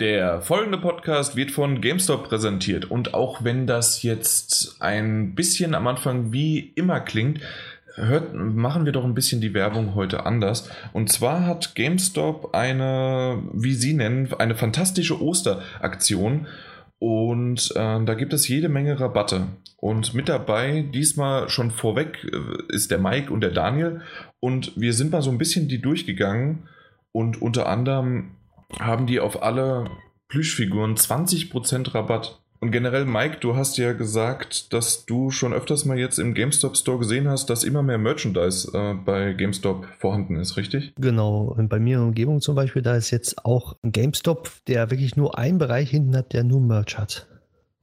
Der folgende Podcast wird von GameStop präsentiert und auch wenn das jetzt ein bisschen am Anfang wie immer klingt, hört, machen wir doch ein bisschen die Werbung heute anders. Und zwar hat GameStop eine, wie Sie nennen, eine fantastische Osteraktion und äh, da gibt es jede Menge Rabatte. Und mit dabei, diesmal schon vorweg, äh, ist der Mike und der Daniel. Und wir sind mal so ein bisschen die durchgegangen. Und unter anderem haben die auf alle Plüschfiguren 20% Rabatt. Und generell, Mike, du hast ja gesagt, dass du schon öfters mal jetzt im GameStop Store gesehen hast, dass immer mehr Merchandise äh, bei GameStop vorhanden ist, richtig? Genau. Und bei mir in der Umgebung zum Beispiel, da ist jetzt auch ein GameStop, der wirklich nur einen Bereich hinten hat, der nur Merch hat.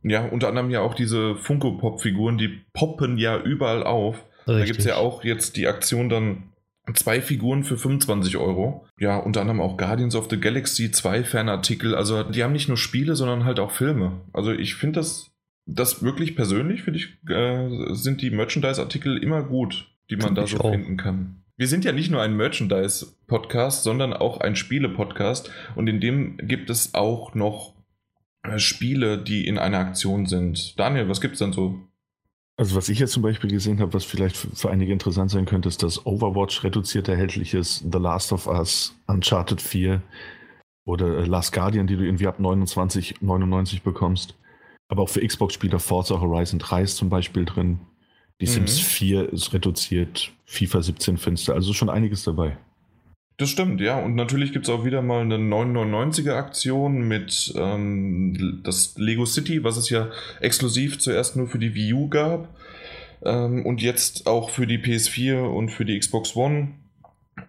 Ja, unter anderem ja auch diese Funko-Pop-Figuren, die poppen ja überall auf. Richtig. Da gibt es ja auch jetzt die Aktion dann Zwei Figuren für 25 Euro. Ja, unter anderem auch Guardians of the Galaxy 2 Fanartikel. Also die haben nicht nur Spiele, sondern halt auch Filme. Also ich finde das, das wirklich persönlich, finde ich, äh, sind die Merchandise-Artikel immer gut, die man find da so auch. finden kann. Wir sind ja nicht nur ein Merchandise-Podcast, sondern auch ein Spiele-Podcast. Und in dem gibt es auch noch äh, Spiele, die in einer Aktion sind. Daniel, was gibt es denn so? Also was ich jetzt zum Beispiel gesehen habe, was vielleicht für einige interessant sein könnte, ist, dass Overwatch reduziert erhältlich ist, The Last of Us, Uncharted 4 oder Last Guardian, die du irgendwie ab 29,99 bekommst. Aber auch für Xbox-Spieler Forza Horizon 3 ist zum Beispiel drin. Die mhm. Sims 4 ist reduziert, FIFA 17 finster, also schon einiges dabei. Das stimmt, ja. Und natürlich gibt es auch wieder mal eine 999er Aktion mit ähm, das Lego City, was es ja exklusiv zuerst nur für die Wii U gab. Ähm, und jetzt auch für die PS4 und für die Xbox One.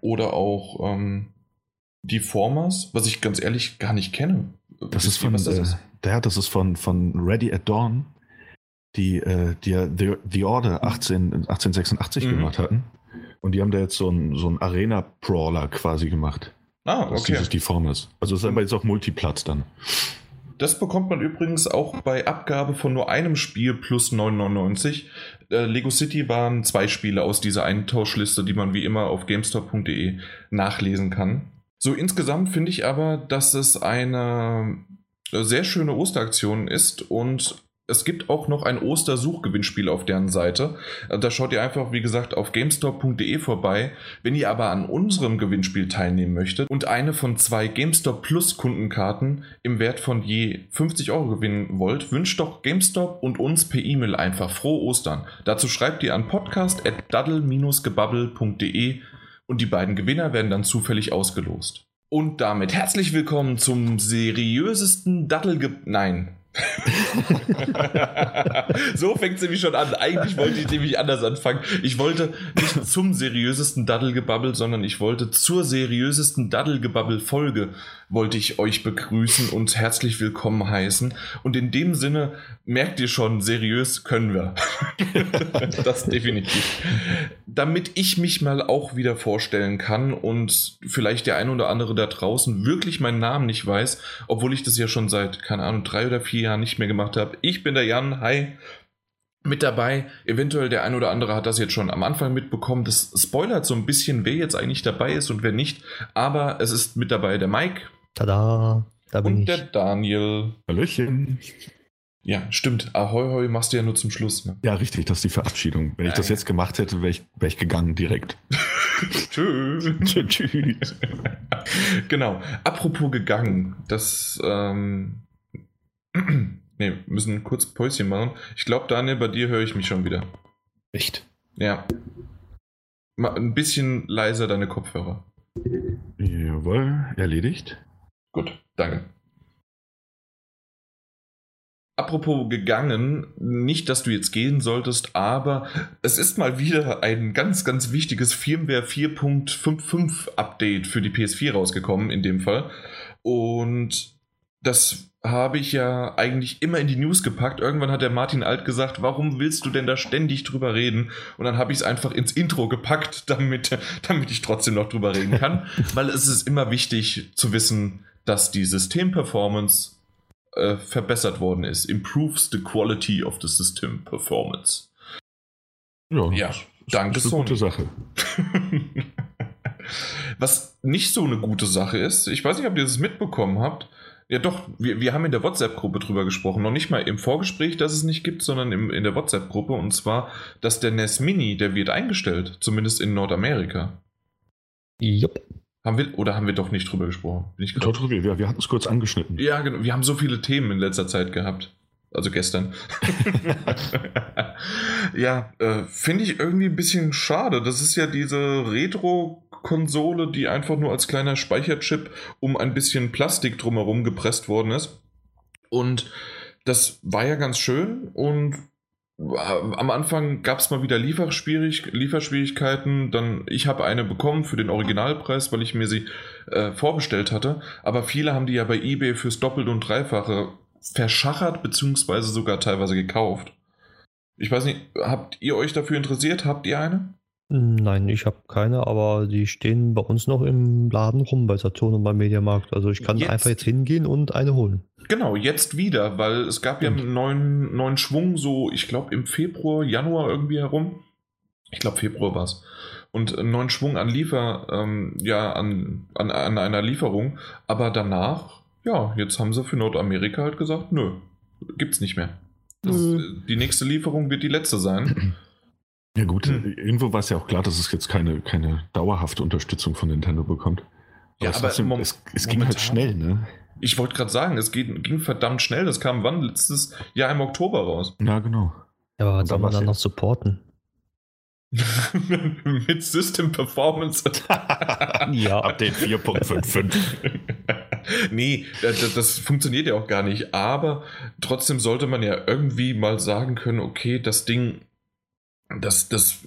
Oder auch ähm, die Formers, was ich ganz ehrlich gar nicht kenne. Das ist von, das ist? Äh, ja, das ist von, von Ready at Dawn, die, äh, die ja The, The Order 18, 1886 mhm. gemacht hatten. Und die haben da jetzt so einen so Arena-Brawler quasi gemacht. Ah, okay. Dass dieses die Form ist. Also es ist aber jetzt auch Multiplatz dann. Das bekommt man übrigens auch bei Abgabe von nur einem Spiel plus 9,99. Äh, Lego City waren zwei Spiele aus dieser Eintauschliste, die man wie immer auf GameStop.de nachlesen kann. So insgesamt finde ich aber, dass es eine sehr schöne Osteraktion ist und es gibt auch noch ein Ostersuchgewinnspiel auf deren Seite. Äh, da schaut ihr einfach, wie gesagt, auf GameStop.de vorbei. Wenn ihr aber an unserem Gewinnspiel teilnehmen möchtet und eine von zwei GameStop Plus Kundenkarten im Wert von je 50 Euro gewinnen wollt, wünscht doch GameStop und uns per E-Mail einfach frohe Ostern. Dazu schreibt ihr an podcast.daddle-gebabbel.de und die beiden Gewinner werden dann zufällig ausgelost. Und damit herzlich willkommen zum seriösesten Dattelge... Nein, so fängt es nämlich schon an. Eigentlich wollte ich nämlich anders anfangen. Ich wollte nicht zum seriösesten Daddelgebabbel, sondern ich wollte zur seriösesten Daddelgebabbel-Folge wollte ich euch begrüßen und herzlich willkommen heißen. Und in dem Sinne merkt ihr schon, seriös können wir. das definitiv. Damit ich mich mal auch wieder vorstellen kann und vielleicht der ein oder andere da draußen wirklich meinen Namen nicht weiß, obwohl ich das ja schon seit, keine Ahnung, drei oder vier Jahren nicht mehr gemacht habe. Ich bin der Jan, hi mit dabei. Eventuell der ein oder andere hat das jetzt schon am Anfang mitbekommen. Das spoilert so ein bisschen, wer jetzt eigentlich dabei ist und wer nicht. Aber es ist mit dabei der Mike. Tada, da bin Und ich. der Daniel. Hallöchen. Ja, stimmt. Ahoi, hoi machst du ja nur zum Schluss. Ne? Ja, richtig, das ist die Verabschiedung. Wenn ich das jetzt gemacht hätte, wäre ich, wär ich gegangen direkt. Tschüss. Tschüss. genau. Apropos gegangen, das, ähm, ne, müssen kurz Päuschen machen. Ich glaube, Daniel, bei dir höre ich mich schon wieder. Echt? Ja. Mal ein bisschen leiser deine Kopfhörer. Jawohl, erledigt. Gut, danke. Apropos gegangen, nicht, dass du jetzt gehen solltest, aber es ist mal wieder ein ganz, ganz wichtiges Firmware 4.55 Update für die PS4 rausgekommen, in dem Fall. Und das habe ich ja eigentlich immer in die News gepackt. Irgendwann hat der Martin Alt gesagt, warum willst du denn da ständig drüber reden? Und dann habe ich es einfach ins Intro gepackt, damit, damit ich trotzdem noch drüber reden kann. Weil es ist immer wichtig zu wissen, dass die Systemperformance äh, verbessert worden ist. Improves the quality of the system performance. Ja, ja danke, ist eine gute Sache. Was nicht so eine gute Sache ist, ich weiß nicht, ob ihr das mitbekommen habt, Ja, doch, wir, wir haben in der WhatsApp-Gruppe drüber gesprochen. Noch nicht mal im Vorgespräch, dass es nicht gibt, sondern im, in der WhatsApp-Gruppe. Und zwar, dass der NES Mini, der wird eingestellt, zumindest in Nordamerika. Jupp. Haben wir, oder haben wir doch nicht drüber gesprochen? Bin ich Doch, doch, wir, wir hatten es kurz angeschnitten. ja, genau. Wir haben so viele Themen in letzter Zeit gehabt. Also gestern. ja, äh, finde ich irgendwie ein bisschen schade. Das ist ja diese Retro-Konsole, die einfach nur als kleiner Speicherchip um ein bisschen Plastik drumherum gepresst worden ist. Und das war ja ganz schön und am Anfang gab es mal wieder Lieferschwierig Lieferschwierigkeiten. Dann, ich habe eine bekommen für den Originalpreis, weil ich mir sie äh, vorbestellt hatte. Aber viele haben die ja bei eBay fürs Doppelt- und Dreifache verschachert, beziehungsweise sogar teilweise gekauft. Ich weiß nicht, habt ihr euch dafür interessiert? Habt ihr eine? Nein, ich habe keine, aber die stehen bei uns noch im Laden rum bei Saturn und beim Mediamarkt. Also ich kann Jetzt? einfach jetzt hingehen und eine holen. Genau, jetzt wieder, weil es gab ja einen neuen, neuen Schwung, so ich glaube im Februar, Januar irgendwie herum. Ich glaube Februar war es. Und einen neuen Schwung an Liefer, ähm, ja, an, an, an einer Lieferung. Aber danach, ja, jetzt haben sie für Nordamerika halt gesagt, nö, gibt's nicht mehr. Das, äh, die nächste Lieferung wird die letzte sein. Ja gut, Hm. irgendwo war es ja auch klar, dass es jetzt keine, keine dauerhafte Unterstützung von Nintendo bekommt. Ja, es, aber trotzdem- es, es ging halt schnell, ne? Ich wollte gerade sagen, es geht, ging verdammt schnell. Das kam wann? Letztes Jahr im Oktober raus. Ja, genau. Ja, aber was soll dann man dann noch supporten? Mit System Performance. Ja. Update 4.55. nee, das, das funktioniert ja auch gar nicht. Aber trotzdem sollte man ja irgendwie mal sagen können, okay, das Ding, das, das,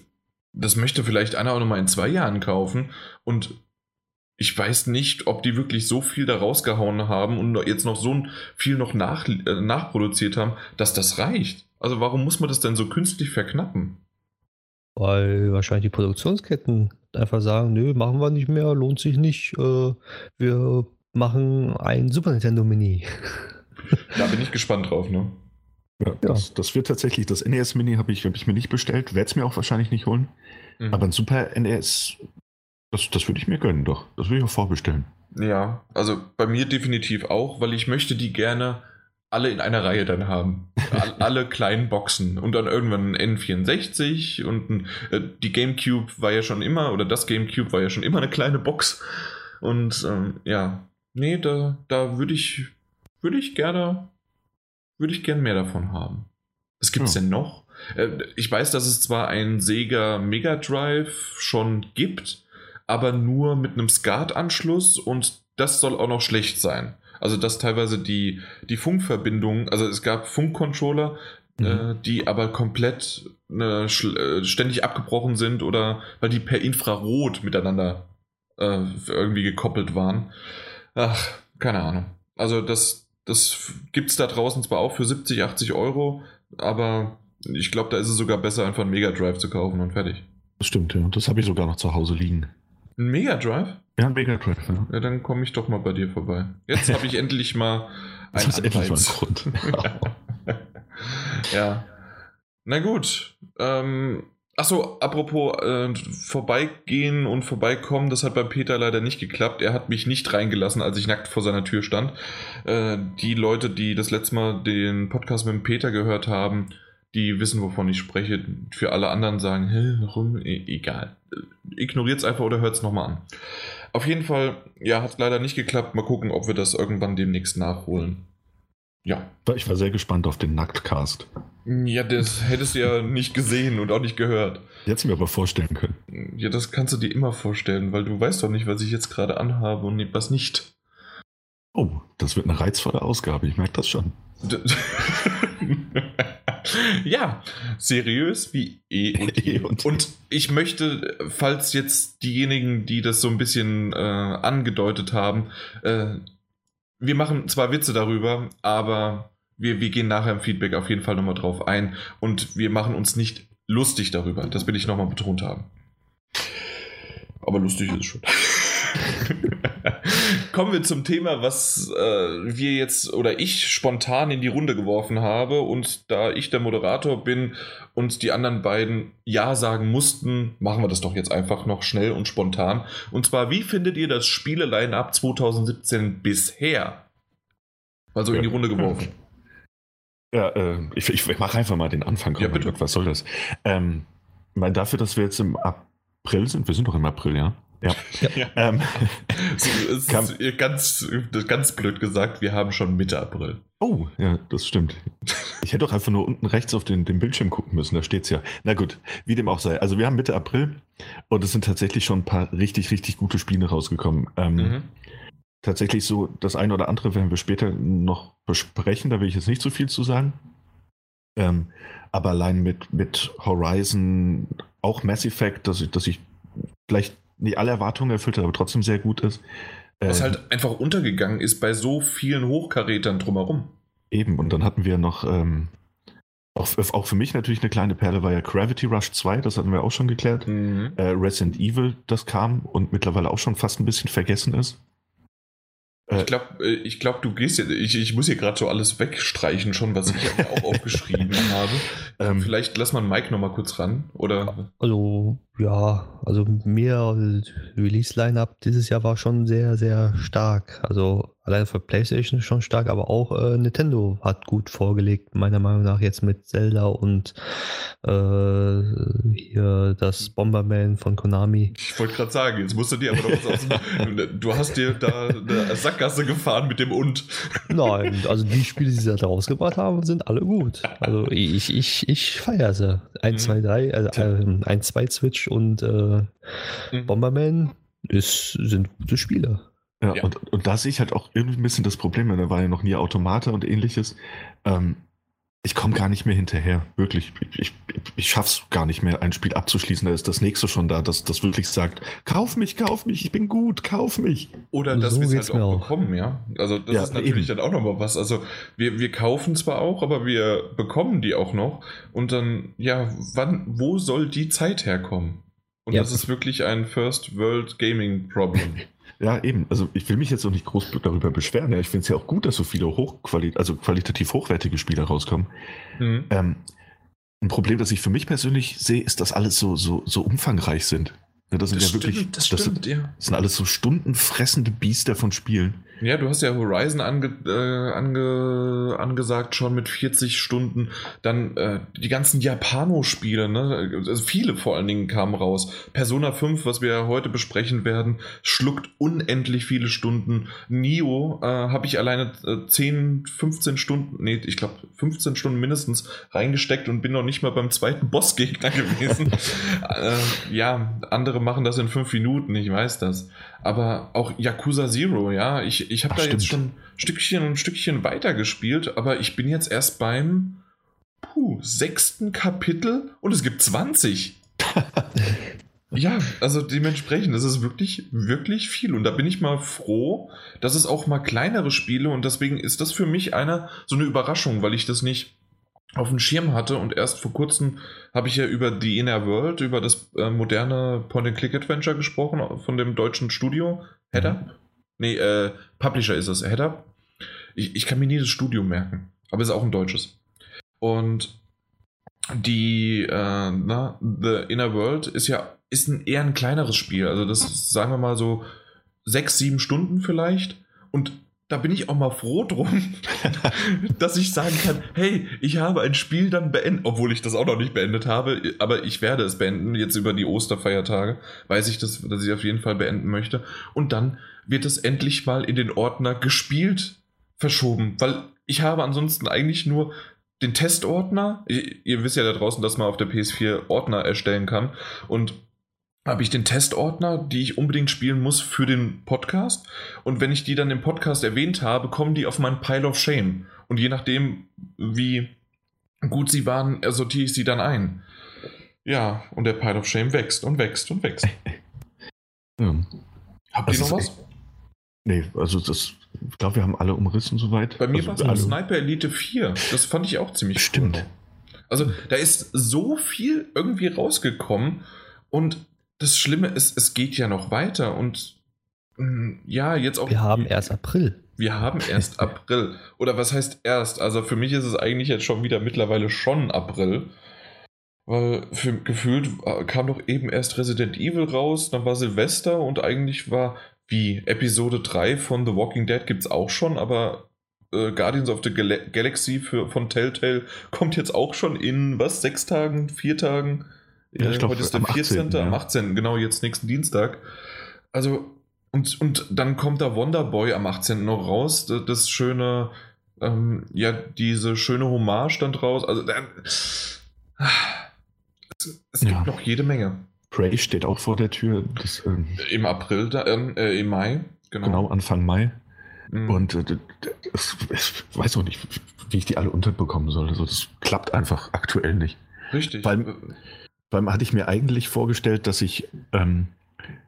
das möchte vielleicht einer auch noch mal in zwei Jahren kaufen. Und ich weiß nicht, ob die wirklich so viel da rausgehauen haben und jetzt noch so viel noch nach, äh, nachproduziert haben, dass das reicht. Also warum muss man das denn so künstlich verknappen? Weil wahrscheinlich die Produktionsketten einfach sagen, nö, machen wir nicht mehr, lohnt sich nicht. Äh, wir machen ein Super Nintendo Mini. Da bin ich gespannt drauf, ne? Ja, das, das wird tatsächlich, das NES Mini habe ich, hab ich mir nicht bestellt, werde es mir auch wahrscheinlich nicht holen. Mhm. Aber ein Super NES, das, das würde ich mir gönnen, doch. Das würde ich auch vorbestellen. Ja, also bei mir definitiv auch, weil ich möchte die gerne alle in einer Reihe dann haben. All, alle kleinen Boxen und dann irgendwann ein N64 und ein, äh, die GameCube war ja schon immer, oder das GameCube war ja schon immer eine kleine Box. Und ähm, ja, nee, da, da würde ich, würde ich gerne, würde ich gern mehr davon haben. Was gibt's Ja. denn noch? Äh, ich weiß, dass es zwar einen Sega Mega Drive schon gibt, aber nur mit einem SCART-Anschluss und das soll auch noch schlecht sein. Also dass teilweise die, die Funkverbindung, also es gab Funkcontroller, Mhm. äh, die aber komplett äh, schl- äh, ständig abgebrochen sind oder weil die per Infrarot miteinander äh, irgendwie gekoppelt waren. Ach, keine Ahnung. Also das, das gibt es da draußen zwar auch für 70, 80 Euro, aber ich glaube, da ist es sogar besser, einfach einen Mega Drive zu kaufen und fertig. Das stimmt, ja. Das habe ich sogar noch zu Hause liegen. Ein Mega Drive? Ja, ein Mega Drive, ja. Ja, dann komme ich doch mal bei dir vorbei. Jetzt habe ich endlich mal Das einen ist endlich mal ein. Grund. ja. Na gut. Ähm, achso, apropos äh, vorbeigehen und vorbeikommen, das hat bei Peter leider nicht geklappt. Er hat mich nicht reingelassen, als ich nackt vor seiner Tür stand. Äh, die Leute, die das letzte Mal den Podcast mit dem Peter gehört haben, die wissen, wovon ich spreche. Für alle anderen sagen, Hä, warum? E egal. Ignoriert es einfach oder hört es nochmal an. Auf jeden Fall, ja, hat leider nicht geklappt. Mal gucken, ob wir das irgendwann demnächst nachholen. Ja. Ich war sehr gespannt auf den Nacktcast. Ja, das hättest du ja nicht gesehen und auch nicht gehört. Jetzt mir aber vorstellen können. Ja, das kannst du dir immer vorstellen, weil du weißt doch nicht, was ich jetzt gerade anhabe und was nicht. Oh, das wird eine reizvolle Ausgabe, ich merke das schon. Ja, seriös wie eh und. Eh und. Und ich möchte, falls jetzt diejenigen, die das so ein bisschen äh, angedeutet haben, äh, wir machen zwar Witze darüber, aber wir, wir gehen nachher im Feedback auf jeden Fall nochmal drauf ein und wir machen uns nicht lustig darüber. Das will ich nochmal betont haben. Aber lustig ist es schon. Kommen wir zum Thema, was äh, wir jetzt oder ich spontan in die Runde geworfen habe. Und da ich der Moderator bin und die anderen beiden Ja sagen mussten, machen wir das doch jetzt einfach noch schnell und spontan. Und zwar, wie findet ihr das Spiele-Line-Up 2017 bisher? Also in die Runde geworfen. Ja, äh, ich, ich mache einfach mal den Anfang. Ja, bitte. Was soll das? Ähm, weil dafür, dass wir jetzt im April sind, wir sind doch im April, ja. Ja. Ja. Ähm, So, es Kam- ist ganz, ganz blöd gesagt, wir haben schon Mitte April. oh, ja, das stimmt. Ich hätte doch einfach nur unten rechts auf den, den Bildschirm gucken müssen, da steht's ja. Na gut, wie dem auch sei. Also wir haben Mitte April und es sind tatsächlich schon ein paar richtig, richtig gute Spiele rausgekommen. Ähm, Mhm. Tatsächlich so, das eine oder andere werden wir später noch besprechen, da will ich jetzt nicht so viel zu sagen. Ähm, aber allein mit, mit Horizon, auch Mass Effect, dass ich, dass ich vielleicht nicht alle Erwartungen erfüllt habe, aber trotzdem sehr gut ist. Was Äh, halt einfach untergegangen ist bei so vielen Hochkarätern drumherum. Eben, und dann hatten wir noch, ähm, auch, auch für mich natürlich eine kleine Perle war ja Gravity Rush 2, das hatten wir auch schon geklärt. Mhm. Äh, Resident Evil, das kam und mittlerweile auch schon fast ein bisschen vergessen ist. Ich glaube, ich glaub, du gehst jetzt. Ich, ich muss hier gerade so alles wegstreichen, schon, was ich auch aufgeschrieben habe. Ähm, Vielleicht lass mal Mike nochmal kurz ran. Oder. Also, ja, also mir Release-Line-Up dieses Jahr war schon sehr, sehr stark. Also allein für PlayStation schon stark, aber auch äh, Nintendo hat gut vorgelegt, meiner Meinung nach jetzt mit Zelda und äh, hier das Bomberman von Konami. Ich wollte gerade sagen, jetzt musst du dir aber noch was aus. Du hast dir da eine Sackgasse gefahren mit dem Und. Nein, also die Spiele, die sie da rausgebracht haben, sind alle gut. Also ich, ich, ich feiere sie. 1, Mhm. 2, 3, also äh, 1, 2 Switch und äh, Mhm. Bomberman ist, sind gute Spiele. Ja, Ja. Und, und da sehe ich halt auch irgendwie ein bisschen das Problem, weil da war ja noch nie Automate und ähnliches. Ähm, ich komme gar nicht mehr hinterher, wirklich. Ich, ich, ich schaff's gar nicht mehr, ein Spiel abzuschließen. Da ist das nächste schon da, das, das wirklich sagt, kauf mich, kauf mich, ich bin gut, kauf mich. Oder dass So wir es halt auch, auch. bekommen, ja. Also das Ja, ist natürlich eben. dann auch nochmal was. Also wir, wir kaufen zwar auch, aber wir bekommen die auch noch. Und dann, ja, wann, wo soll die Zeit herkommen? Und Ja. das ist wirklich ein First World Gaming Problem. Ja, eben. Also ich will mich jetzt auch nicht groß darüber beschweren. Ja, ich finde es ja auch gut, dass so viele hochquali also qualitativ hochwertige Spiele rauskommen. Mhm. Ähm, ein Problem, das ich für mich persönlich sehe, ist, dass alles so, so, so umfangreich sind. Ja, das sind Das ja wirklich, stimmt, das das stimmt, sind, ja. das sind alles so stundenfressende Biester von Spielen. Ja, du hast ja Horizon ange, äh, ange, angesagt schon mit 40 Stunden. Dann äh, die ganzen Japano-Spiele, ne? Also viele vor allen Dingen kamen raus. Persona 5, was wir heute besprechen werden, schluckt unendlich viele Stunden. Nio äh, habe ich alleine äh, 10, 15 Stunden, nee, ich glaube 15 Stunden mindestens reingesteckt und bin noch nicht mal beim zweiten Bossgegner gewesen. äh, ja, andere machen das in fünf Minuten, ich weiß das. Aber auch Yakuza Zero, ja, ich, ich habe da jetzt stimmt. schon ein Stückchen ein Stückchen weiter gespielt, aber ich bin jetzt erst beim puh, sechsten Kapitel und es gibt 20. ja, also dementsprechend, das ist wirklich, wirklich viel. Und da bin ich mal froh, dass es auch mal kleinere Spiele und deswegen ist das für mich eine so eine Überraschung, weil ich das nicht auf dem Schirm hatte und erst vor kurzem habe ich ja über The Inner World, über das äh, moderne Point-and-Click-Adventure gesprochen von dem deutschen Studio. Header? Nee, äh, Publisher ist es. Header? Ich, ich kann mir nie das Studio merken, aber es ist auch ein deutsches. Und die äh, na, The Inner World ist ja ist ein, eher ein kleineres Spiel. Also das sagen wir mal so sechs, sieben Stunden vielleicht. Und da bin ich auch mal froh drum, dass ich sagen kann, hey, ich habe ein Spiel dann beendet, obwohl ich das auch noch nicht beendet habe, aber ich werde es beenden, jetzt über die Osterfeiertage, weiß ich, das, dass ich auf jeden Fall beenden möchte. Und dann wird es endlich mal in den Ordner gespielt verschoben, weil ich habe ansonsten eigentlich nur den Testordner. Ihr, ihr wisst ja da draußen, dass man auf der PS4 Ordner erstellen kann. Und habe ich den Testordner, die ich unbedingt spielen muss für den Podcast. Und wenn ich die dann im Podcast erwähnt habe, kommen die auf meinen Pile of Shame. Und je nachdem, wie gut sie waren, sortiere ich sie dann ein. Ja, und der Pile of Shame wächst und wächst und wächst. Ja. Habt ihr noch was? Nee, also das, ich glaube, wir haben alle umrissen soweit. Bei mir also, war es alle- Sniper Elite 4. Das fand ich auch ziemlich Stimmt. cool. Also da ist so viel irgendwie rausgekommen und das Schlimme ist, es geht ja noch weiter und mh, ja, jetzt auch. Wir haben erst April. Wir haben erst April. Oder was heißt erst? Also für mich ist es eigentlich jetzt schon wieder mittlerweile schon April. Weil für, gefühlt äh, kam doch eben erst Resident Evil raus, dann war Silvester und eigentlich war wie Episode 3 von The Walking Dead gibt es auch schon, aber äh, Guardians of the Gal Galaxy für, von Telltale kommt jetzt auch schon in, was, sechs Tagen, vier Tagen? Ja, ich Äh, glaub, heute ist der am 14., 18., ja. am 18., genau, jetzt nächsten Dienstag. Also, und, und dann kommt da Wonderboy am 18. noch raus, das, das schöne, ähm, ja, diese schöne Hommage dann draus. Also, dann, es, es gibt Ja. noch jede Menge. Prey steht auch vor der Tür. Das, ähm, Im April, da, ähm, äh, im Mai, genau. genau, Anfang Mai. Mhm. Und äh, das, ich weiß auch nicht, wie ich die alle unterbekommen soll. Also das klappt einfach aktuell nicht. Richtig. Weil- Weil hatte ich mir eigentlich vorgestellt, dass ich ähm,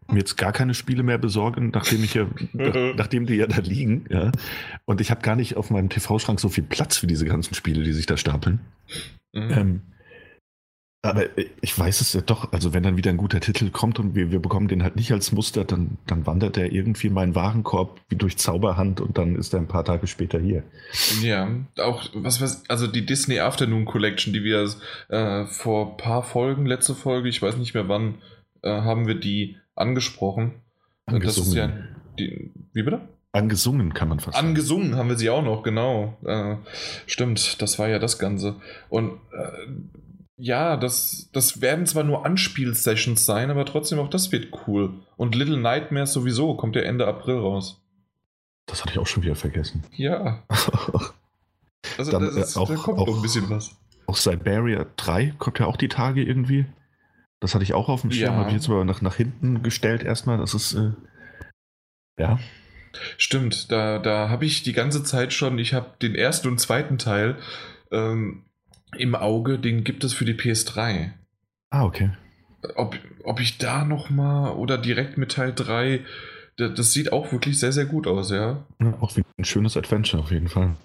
mir jetzt gar keine Spiele mehr besorge, nachdem ich ja, nach, nachdem die ja da liegen. Ja. Und ich habe gar nicht auf meinem TV-Schrank so viel Platz für diese ganzen Spiele, die sich da stapeln. Mhm. Ähm, aber ich weiß es ja doch, also wenn dann wieder ein guter Titel kommt und wir, wir bekommen den halt nicht als Muster, dann, dann wandert der irgendwie in meinen Warenkorb wie durch Zauberhand und dann ist er ein paar Tage später hier. Ja, auch was was also die Disney Afternoon Collection, die wir äh, vor ein paar Folgen, letzte Folge, ich weiß nicht mehr wann, äh, haben wir die angesprochen. Äh, Das ist ja die, wie bitte? Angesungen kann man fast sagen. Angesungen haben wir sie auch noch, genau. Äh, stimmt, das war ja das Ganze. Und äh, ja, das, das werden zwar nur Anspielsessions sein, aber trotzdem auch das wird cool. Und Little Nightmares sowieso kommt ja Ende April raus. Das hatte ich auch schon wieder vergessen. Ja, also Dann, das ist, äh, auch- da kommt auch- noch ein bisschen was. Auch Siberia 3 kommt ja auch die Tage irgendwie. Das hatte ich auch auf dem Schirm, Ja. habe ich jetzt aber nach, nach hinten gestellt erstmal. Das ist, äh, ja, Stimmt, da, da habe ich die ganze Zeit schon, ich habe den ersten und zweiten Teil ähm, im Auge, den gibt es für die PS3. ah, okay. Ob, ob ich da nochmal oder direkt mit Teil 3, da, das sieht auch wirklich sehr, sehr gut aus, ja. Ja, auch wie ein schönes Adventure auf jeden Fall.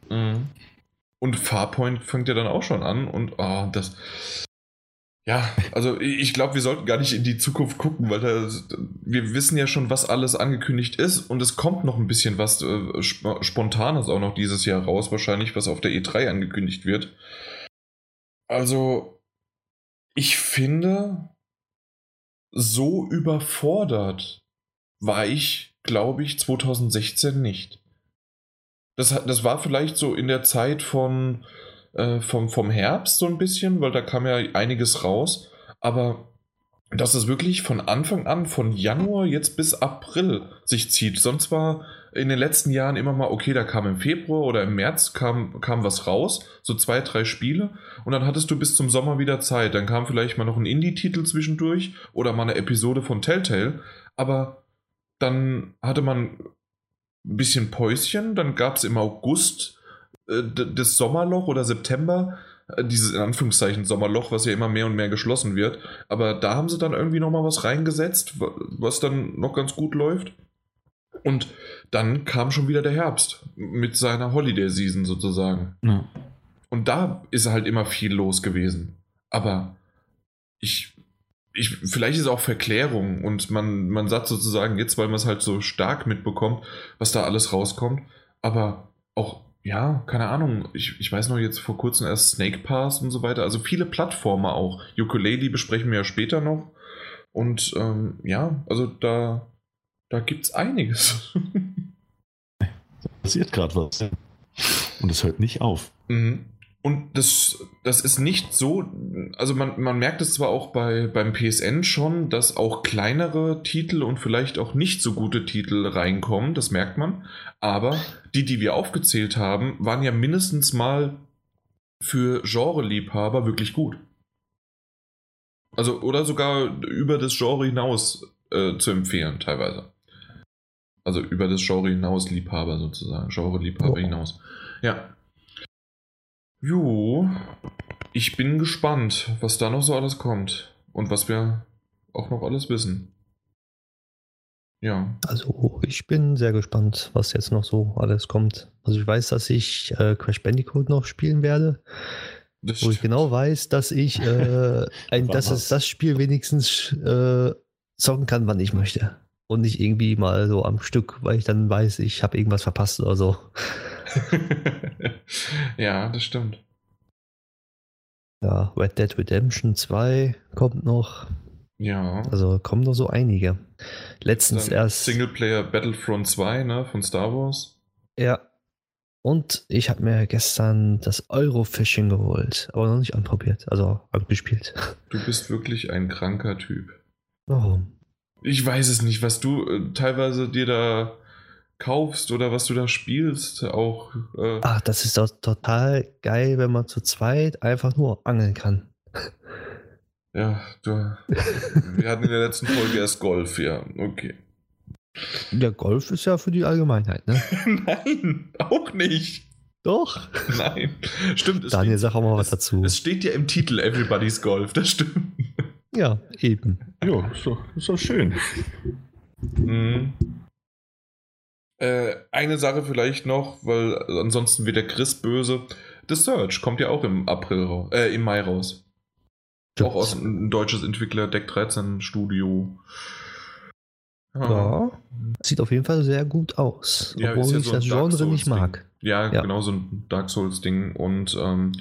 Und Farpoint fängt ja dann auch schon an und ah, das. Ja, also ich glaube, wir sollten gar nicht in die Zukunft gucken, weil da, wir wissen ja schon, was alles angekündigt ist und es kommt noch ein bisschen was äh, sp Spontanes auch noch dieses Jahr raus, wahrscheinlich, was auf der E3 angekündigt wird. Also, ich finde, so überfordert war ich, glaube ich, 2016 nicht. Das, das war vielleicht so in der Zeit von, äh, vom, vom Herbst so ein bisschen, weil da kam ja einiges raus. Aber dass es wirklich von Anfang an, von Januar jetzt bis April sich zieht. Sonst war in den letzten Jahren immer mal, okay, da kam im Februar oder im März kam, kam was raus, so zwei, drei Spiele. Und dann hattest du bis zum Sommer wieder Zeit. Dann kam vielleicht mal noch ein Indie-Titel zwischendurch oder mal eine Episode von Telltale. Aber dann hatte man ein bisschen Päuschen, dann gab es im August äh, das Sommerloch oder September, äh, dieses in Anführungszeichen Sommerloch, was ja immer mehr und mehr geschlossen wird. Aber da haben sie dann irgendwie nochmal was reingesetzt, wa- was dann noch ganz gut läuft. Und dann kam schon wieder der Herbst mit seiner Holiday-Season sozusagen. Ja. Und da ist halt immer viel los gewesen. Aber ich, ich, vielleicht ist es auch Verklärung und man, man sagt sozusagen jetzt, weil man es halt so stark mitbekommt, was da alles rauskommt. Aber auch, ja, keine Ahnung, ich, ich weiß noch jetzt vor kurzem erst Snake Pass und so weiter. Also viele Plattformer auch. Ukulele besprechen wir ja später noch. Und ähm, ja, also da, da gibt es einiges. Passiert gerade was. Und es hört nicht auf. Mhm. Und das, das ist nicht so, also man, man merkt es zwar auch bei, beim PSN schon, dass auch kleinere Titel und vielleicht auch nicht so gute Titel reinkommen, das merkt man, aber die, die wir aufgezählt haben, waren ja mindestens mal für Genre-Liebhaber wirklich gut. Also, oder sogar über das Genre hinaus äh, zu empfehlen, teilweise. Also über das Genre hinaus Liebhaber sozusagen, Genre-Liebhaber Oh. hinaus. Ja. Jo, ich bin gespannt, was da noch so alles kommt und was wir auch noch alles wissen. Ja. Also ich bin sehr gespannt, was jetzt noch so alles kommt. Also ich weiß, dass ich äh, Crash Bandicoot noch spielen werde, Das wo ich genau weiß, dass ich äh, ein, dass es das Spiel wenigstens äh, zocken kann, wann ich möchte. Und nicht irgendwie mal so am Stück, weil ich dann weiß, ich habe irgendwas verpasst oder so. ja, das stimmt. Ja, Red Dead Redemption 2 kommt noch. Ja. Also kommen noch so einige. Letztens Dann erst. Singleplayer Battlefront 2, ne, von Star Wars. Ja. Und ich habe mir gestern das Eurofishing geholt, aber noch nicht anprobiert, also angespielt. Du bist wirklich ein kranker Typ. Warum? Ich weiß es nicht, was du äh, teilweise dir da kaufst oder was du da spielst. Auch. Äh, Ach, das ist doch total geil, wenn man zu zweit einfach nur angeln kann. ja, du, wir hatten in der letzten Folge erst Golf, ja, okay. Der Golf ist ja für die Allgemeinheit, ne? Nein, auch nicht. Doch. Nein, stimmt. es Daniel, steht- sag auch mal was es, dazu. Es steht ja im Titel Everybody's Golf, das stimmt. Ja, eben. Ja, ist doch, ist doch schön. Mhm. Äh, eine Sache vielleicht noch, weil ansonsten wird der Chris böse. The Search kommt ja auch im April raus, äh, im Mai raus. Auch aus ein deutsches Entwickler, Deck 13 Studio. Ja, sieht auf jeden Fall sehr gut aus. Ja, obwohl ja ich so das Genre nicht mag. Ja, Ja. genau so ein Dark Souls-Ding. Und ähm,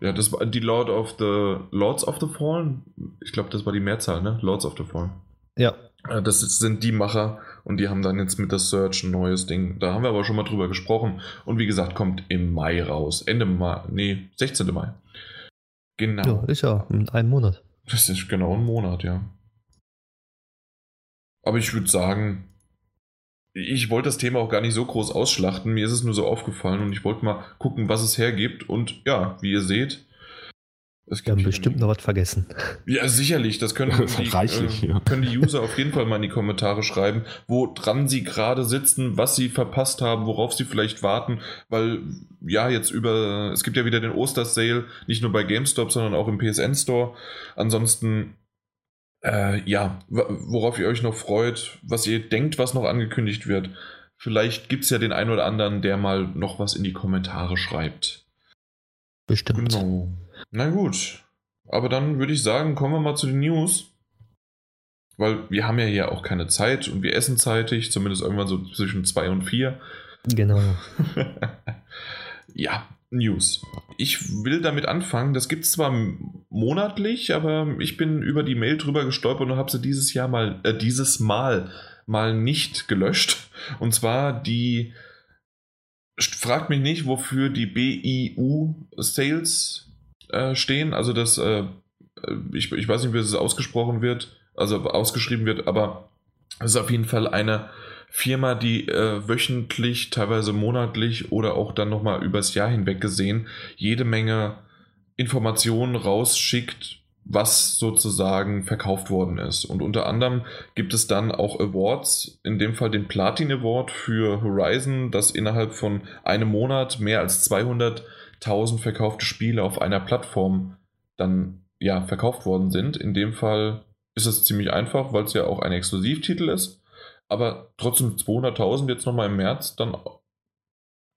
ja, das war die Lord of the Lords of the Fallen. Ich glaube, das war die Mehrzahl, ne? Lords of the Fallen. Ja, Äh, Das sind die Macher und die haben dann jetzt mit der Search ein neues Ding. Da haben wir aber schon mal drüber gesprochen. Und wie gesagt, kommt im Mai raus. Ende Mai, nee, 16. Mai. Genau. ja, ist ja in einem Monat. Das ist genau ein Monat, ja. Aber ich würde sagen, ich wollte das Thema auch gar nicht so groß ausschlachten. Mir ist es nur so aufgefallen und ich wollte mal gucken, was es hergibt. Und ja, wie ihr seht, es Wir haben hier- bestimmt noch was vergessen. ja, sicherlich. Das können die, Reichlich, äh, ja. können die User auf jeden Fall mal in die Kommentare schreiben, woran sie gerade sitzen, was sie verpasst haben, worauf sie vielleicht warten. Weil, ja, jetzt über, es gibt ja wieder den Oster-Sale, nicht nur bei GameStop, sondern auch im PSN Store. Ansonsten, äh, ja, worauf ihr euch noch freut, was ihr denkt, was noch angekündigt wird. Vielleicht gibt es ja den einen oder anderen, der mal noch was in die Kommentare schreibt. Bestimmt. Genau. Na gut. Aber dann würde ich sagen, kommen wir mal zu den News. Weil wir haben ja hier auch keine Zeit und wir essen zeitig, zumindest irgendwann so zwischen zwei und vier. Genau. ja, News. Ich will damit anfangen. Das gibt es zwar monatlich, aber ich bin über die Mail drüber gestolpert und habe sie dieses Jahr mal, äh, dieses Mal mal nicht gelöscht. Und zwar die, fragt mich nicht, wofür die BIU Sales äh, stehen. Also das, äh, ich, ich weiß nicht, wie es ausgesprochen wird, also ausgeschrieben wird, aber es ist auf jeden Fall eine Firma, die äh, wöchentlich, teilweise monatlich oder auch dann nochmal übers Jahr hinweg gesehen jede Menge Informationen rausschickt, was sozusagen verkauft worden ist. Und unter anderem gibt es dann auch Awards, in dem Fall den Platin Award für Horizon, das innerhalb von einem Monat mehr als 200.000 verkaufte Spiele auf einer Plattform dann ja verkauft worden sind. In dem Fall ist es ziemlich einfach, weil es ja auch ein Exklusivtitel ist. Aber trotzdem 200.000 jetzt nochmal im März, dann.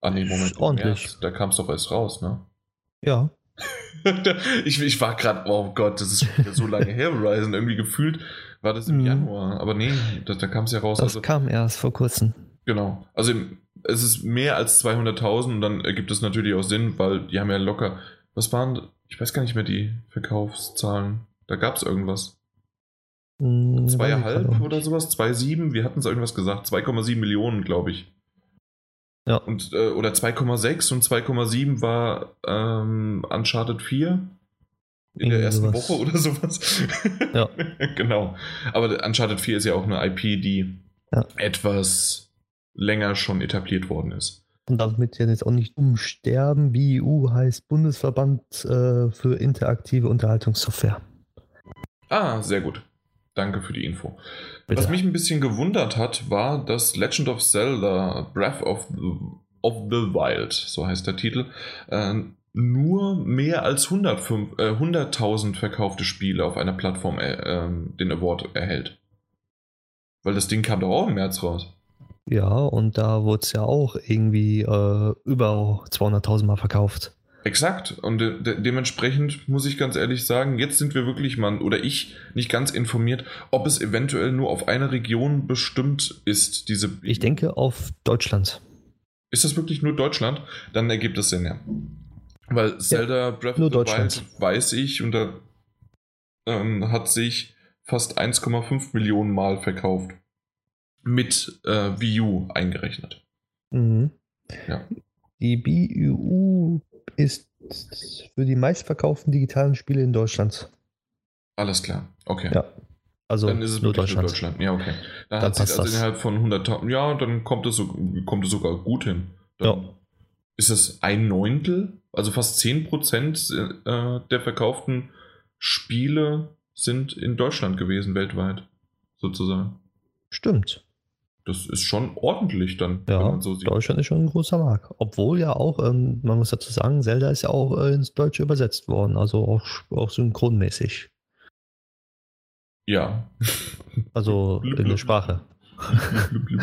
Ah, nee, Moment. Ordentlich. März, da kam es doch erst raus, ne? Ja. ich, ich war gerade, oh Gott, das ist so lange her, Horizon. Irgendwie gefühlt war das im Mhm. Januar. Aber nee, da, da kam es ja raus. Das Also, kam erst vor kurzem. genau. Also im, es ist mehr als 200.000 und dann ergibt es natürlich auch Sinn, weil die haben ja locker. Was waren, ich weiß gar nicht mehr die Verkaufszahlen. Da gab es irgendwas. Hm, Zweieinhalb oder sowas? 2,7? Wir hatten es irgendwas gesagt. 2,7 Millionen, glaube ich. Ja. Und, äh, oder 2,6 und 2,7 war ähm, Uncharted 4 in der ersten sowas. Woche oder sowas. Ja. genau. Aber Uncharted 4 ist ja auch eine IP, die Ja. etwas länger schon etabliert worden ist. Und damit wir jetzt auch nicht umsterben, BIU heißt Bundesverband äh, für interaktive Unterhaltungssoftware. Ah, sehr gut. Danke für die Info. Bitte. Was mich ein bisschen gewundert hat, war, dass Legend of Zelda Breath of the, of the Wild, so heißt der Titel, äh, nur mehr als 105 äh, 100.000 verkaufte Spiele auf einer Plattform äh, ähm, den Award erhält. Weil das Ding kam doch auch im März raus. Ja, und da wurde es ja auch irgendwie äh, über 200.000 Mal verkauft. Exakt. Und de de dementsprechend muss ich ganz ehrlich sagen, jetzt sind wir wirklich mal, oder ich, nicht ganz informiert, ob es eventuell nur auf eine Region bestimmt ist, diese. Ich denke auf Deutschland. Ist das wirklich nur Deutschland? Dann ergibt es Sinn, ja. Weil Zelda Breath nur of the. Wild weiß ich und da ähm, hat sich fast 1,5 Millionen Mal verkauft. Mit äh, Wii U eingerechnet. Mhm. Ja. Die Ist für die meistverkauften digitalen Spiele in Deutschland. Alles klar. Okay. Ja. Also dann ist es nur Deutschland. Deutschland. Ja, okay. Dann, Dann hat sich passt also das. innerhalb von 100.000. Ja, dann kommt es, so, kommt es sogar gut hin. Dann Ja. Ist es ein Neuntel? Also fast 10% äh, der verkauften Spiele sind in Deutschland gewesen, weltweit. Sozusagen. Stimmt. Das ist schon ordentlich dann, wenn Ja, man so sieht. Deutschland ist schon ein großer Markt. Obwohl ja auch, ähm, man muss dazu sagen, Zelda ist ja auch äh, ins Deutsche übersetzt worden, also auch, auch synchronmäßig. Ja. Also Blub, in der. Sprache. Blub, blub, blub.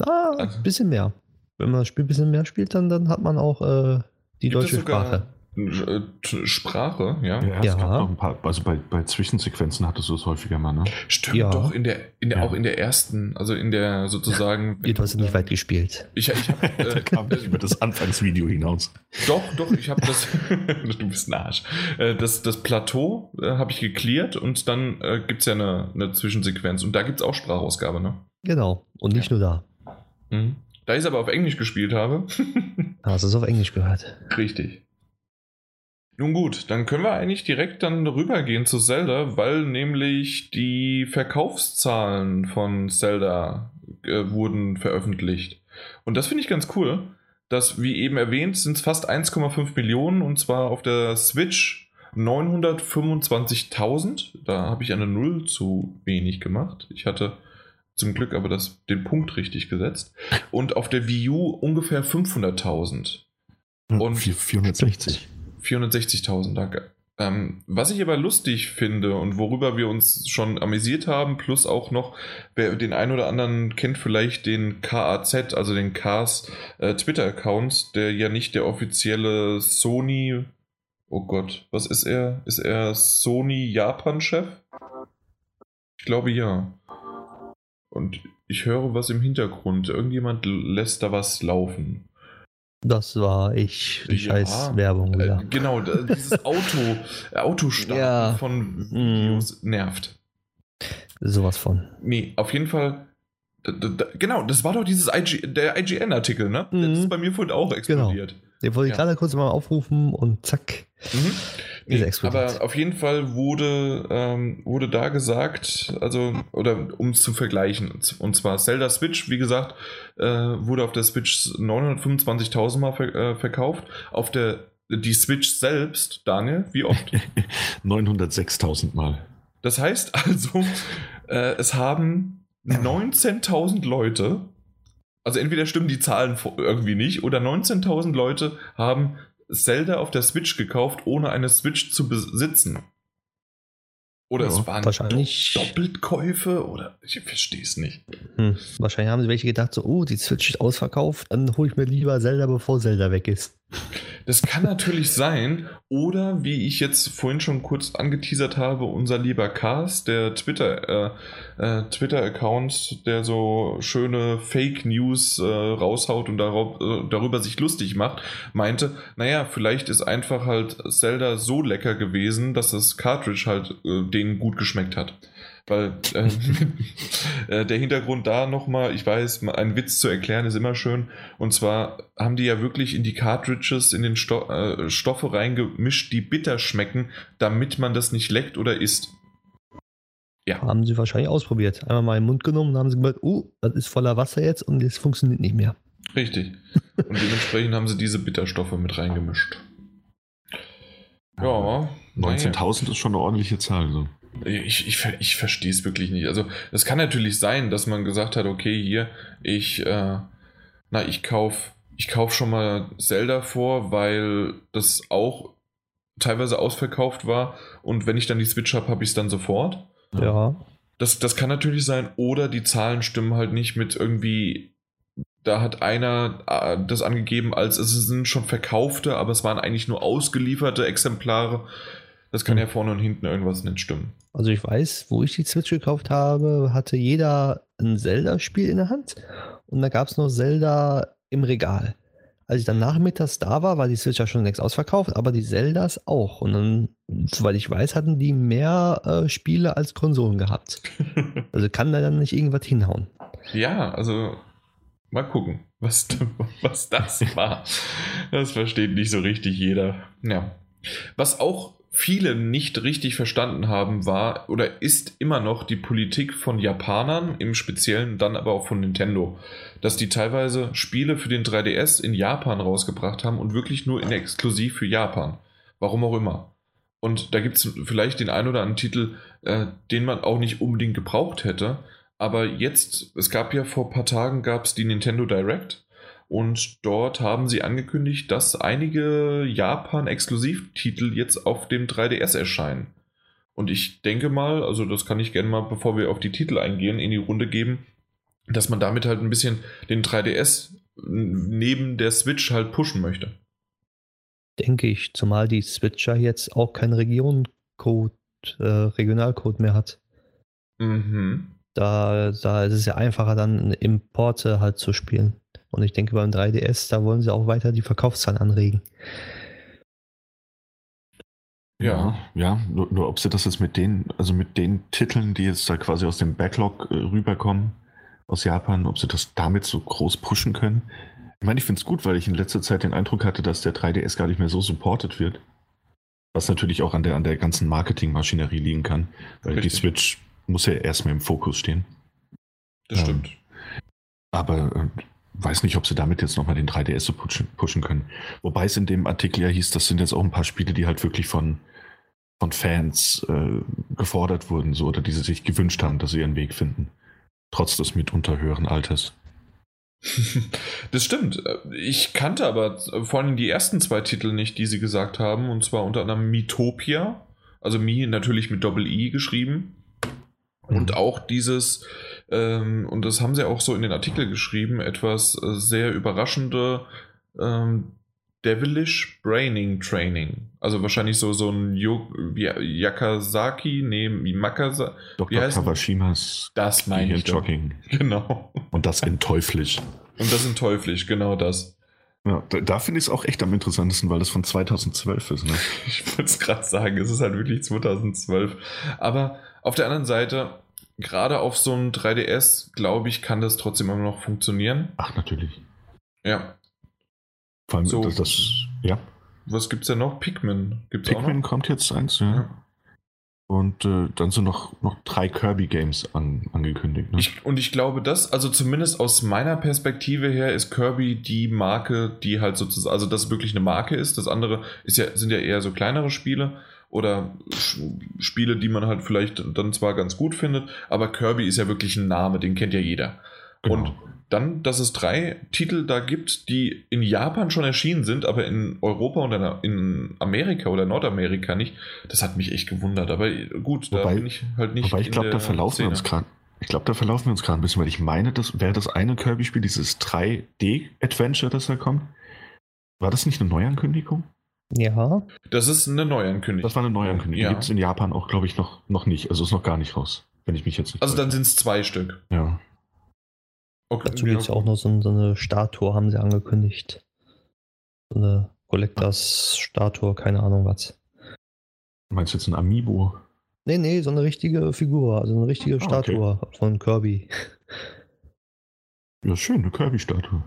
Ah, Also- ein bisschen mehr. Wenn man das Spiel ein bisschen mehr spielt, dann, dann hat man auch äh, die Gibt deutsche Sprache. Äh, Sprache, ja. Ja, es Ja. gab noch ein paar, also bei, bei Zwischensequenzen hattest du es häufiger mal, ne? Stimmt Ja. doch, in der, in der, Ja. auch in der ersten, also in der sozusagen. Du hast ja nicht weit gespielt. Ich, ich habe Da äh, kam das über das Anfangsvideo hinaus. Doch, doch, ich habe das. du bist ein Arsch. Äh, Das, das Plateau äh, habe ich geklärt und dann äh, gibt es ja eine, eine Zwischensequenz und da gibt es auch Sprachausgabe, ne? Genau. Und nicht nur da. Mhm. Da ich es aber auf Englisch gespielt habe. Hast du es auf Englisch gehört? Richtig. Nun gut, dann können wir eigentlich direkt dann rübergehen zu Zelda, weil nämlich die Verkaufszahlen von Zelda äh, wurden veröffentlicht. Und das finde ich ganz cool, dass, wie eben erwähnt, sind es fast 1,5 Millionen und zwar auf der Switch 925.000. Da habe ich eine Null zu wenig gemacht. Ich hatte zum Glück aber das, den Punkt richtig gesetzt. Und auf der Wii U ungefähr 500.000. Und- Vier- 460. 460.000, danke. Ähm, was ich aber lustig finde und worüber wir uns schon amüsiert haben, plus auch noch, wer den einen oder anderen kennt vielleicht den KAZ, also den Cars äh, Twitter-Account, der ja nicht der offizielle Sony, oh Gott, was ist er? Ist er Sony Japan-Chef? Ich glaube ja. Und ich höre was im Hintergrund. Irgendjemand lässt da was laufen. Das war ich. Die Ja. scheiß Werbung Äh, wieder. genau, da- dieses Auto, äh, Autostarten Ja. von Videos nervt. Sowas von. Nee, auf jeden Fall. Genau, das war doch dieses IG, der IGN-Artikel, ne? Mhm. Das ist bei mir vorhin auch explodiert. Den wollte ich Ja. gerade kurz mal aufrufen und zack. Mhm. Nee, aber auf jeden Fall wurde, ähm, wurde da gesagt, also, oder um es zu vergleichen, und zwar Zelda Switch, wie gesagt, äh, wurde auf der Switch 925.000 Mal ver äh, verkauft. Auf der, die Switch selbst, Daniel, wie oft? 906.000 Mal. Das heißt also, äh, es haben 19.000 Leute, also entweder stimmen die Zahlen irgendwie nicht, oder 19.000 Leute haben Zelda auf der Switch gekauft, ohne eine Switch zu besitzen. Oder Ja, es waren wahrscheinlich- Do Doppelkäufe, oder ich verstehe es nicht. Hm. Wahrscheinlich haben sie welche gedacht, so, oh, die Switch ist ausverkauft, dann hole ich mir lieber Zelda, bevor Zelda weg ist. Das kann natürlich sein, oder wie ich jetzt vorhin schon kurz angeteasert habe, unser lieber Cars, der Twitter, äh, äh, Twitter-Account, der so schöne Fake News äh, raushaut und darauf, äh, darüber sich lustig macht, meinte, naja, vielleicht ist einfach halt Zelda so lecker gewesen, dass das Cartridge halt äh, denen gut geschmeckt hat. Weil äh, äh, der Hintergrund da nochmal, ich weiß, einen Witz zu erklären ist immer schön. Und zwar haben die ja wirklich in die Cartridges, in den Sto äh, Stoffe reingemischt, die bitter schmecken, damit man das nicht leckt oder isst. Ja, Haben sie wahrscheinlich ausprobiert. Einmal mal in den Mund genommen und haben sie gemerkt, oh, das ist voller Wasser jetzt und das funktioniert nicht mehr. richtig. Und dementsprechend haben sie diese Bitterstoffe mit reingemischt. Ja, naja. 19.000 ist schon eine ordentliche Zahl. So. Ich, ich, ver- ich verstehe es wirklich nicht. Also, es kann natürlich sein, dass man gesagt hat, okay, hier, ich, äh, na, ich kauf, ich kauf schon mal Zelda vor, weil das auch teilweise ausverkauft war und wenn ich dann die Switch habe, habe ich es dann sofort. Ja. Das, das kann natürlich sein, oder die Zahlen stimmen halt nicht mit irgendwie. Da hat einer äh, das angegeben, als es sind schon verkaufte, aber es waren eigentlich nur ausgelieferte Exemplare. Das kann Hm. ja vorne und hinten irgendwas nicht stimmen. Also ich weiß, wo ich die Switch gekauft habe, hatte jeder ein Zelda-Spiel in der Hand und da gab es noch Zelda im Regal. Als ich dann nachmittags da war, war die Switch ja schon längst ausverkauft, aber die Zeldas auch. Und dann, soweit ich weiß, hatten die mehr äh, Spiele als Konsolen gehabt. Also kann da dann nicht irgendwas hinhauen. Ja, also mal gucken. was, was das war. Das versteht nicht so richtig jeder. Ja. Was auch viele nicht richtig verstanden haben, war oder ist immer noch die Politik von Japanern, im Speziellen dann aber auch von Nintendo, dass die teilweise Spiele für den 3DS in Japan rausgebracht haben und wirklich nur in exklusiv für Japan. Warum auch immer. Und da gibt es vielleicht den einen oder anderen Titel, äh, den man auch nicht unbedingt gebraucht hätte. Aber jetzt, es gab ja vor ein paar Tagen, gab es die Nintendo Direct und dort haben sie angekündigt, dass einige Japan-Exklusivtitel jetzt auf dem 3DS erscheinen. Und ich denke mal, also das kann ich gerne mal, bevor wir auf die Titel eingehen, in die Runde geben, dass man damit halt ein bisschen den 3DS neben der Switch halt pushen möchte. Denke ich, zumal die Switcher jetzt auch keinen Regioncode, äh, Regionalcode mehr hat. Mhm. Da, da ist es ja einfacher, dann Importe halt zu spielen. Und ich denke, beim 3DS, da wollen sie auch weiter die Verkaufszahlen anregen. Ja, ja, nur, nur, ob sie das jetzt mit den, also mit den Titeln, die jetzt da quasi aus dem Backlog äh, rüberkommen, aus Japan, ob sie das damit so groß pushen können. Ich meine, ich finde es gut, weil ich in letzter Zeit den Eindruck hatte, dass der 3DS gar nicht mehr so supported wird. Was natürlich auch an der, an der ganzen Marketingmaschinerie liegen kann, weil Richtig. die Switch muss ja erstmal im Fokus stehen. Das ähm, stimmt. Aber äh, weiß nicht, ob sie damit jetzt nochmal den 3DS so pushen, pushen, können. Wobei es in dem Artikel ja hieß, das sind jetzt auch ein paar Spiele, die halt wirklich von, von Fans äh, gefordert wurden, so oder die sie sich gewünscht haben, dass sie ihren Weg finden. Trotz des mitunter höheren Alters. Das stimmt. Ich kannte aber vor allem die ersten zwei Titel nicht, die sie gesagt haben, und zwar unter anderem Mitopia, also Mi natürlich mit Doppel-I geschrieben. Und mhm. auch dieses, ähm, und das haben sie auch so in den Artikel geschrieben, etwas äh, sehr überraschende ähm, Devilish Braining Training. Also wahrscheinlich so, so ein Yo Yakazaki, nee, Makasa. Dr. Kawashimas das meine ich Jogging. Genau. Und das in teuflisch. Und das in teuflisch, genau das. Ja, da, da finde ich es auch echt am interessantesten, weil das von 2012 ist. Ne? Ich wollte es gerade sagen, es ist halt wirklich 2012. Aber auf der anderen Seite, gerade auf so einem 3DS, glaube ich, kann das trotzdem immer noch funktionieren. Ach, natürlich. Ja. Vor allem, so, das, das, ja. Was gibt es denn noch? Pikmin. Gibt's Pikmin kommt jetzt eins, ja. ja. Und äh, dann sind noch, noch drei Kirby-Games an, angekündigt. Ne? Ich, und ich glaube, das, also zumindest aus meiner Perspektive her, ist Kirby die Marke, die halt sozusagen, also das wirklich eine Marke ist. Das andere ist ja, sind ja eher so kleinere Spiele oder Spiele, die man halt vielleicht dann zwar ganz gut findet, aber Kirby ist ja wirklich ein Name, den kennt ja jeder. Genau. Und dann, dass es drei Titel da gibt, die in Japan schon erschienen sind, aber in Europa und in Amerika oder Nordamerika nicht, das hat mich echt gewundert. Aber gut, wobei, da bin ich halt nicht. Wobei ich glaube, da verlaufen Szene. wir uns gerade. Ich glaube, da verlaufen wir uns gerade ein bisschen, weil ich meine, das wäre das eine Kirby-Spiel, dieses 3D-Adventure, das da kommt. War das nicht eine Neuankündigung? Ja. Das ist eine Neuankündigung. Das war eine Neuankündigung. Ja. Gibt es in Japan auch, glaube ich, noch, noch nicht. Also ist noch gar nicht raus, wenn ich mich jetzt nicht. Also dann sind es zwei Stück. Ja. Okay, Dazu gibt es ja auch noch so, so, eine Statue, haben sie angekündigt. So eine Collectors-Statue, keine Ahnung was. Meinst du jetzt ein Amiibo? Nee, nee, so eine richtige Figur, also eine richtige ah, Statue okay. von Kirby. Ja, schön, eine Kirby-Statue.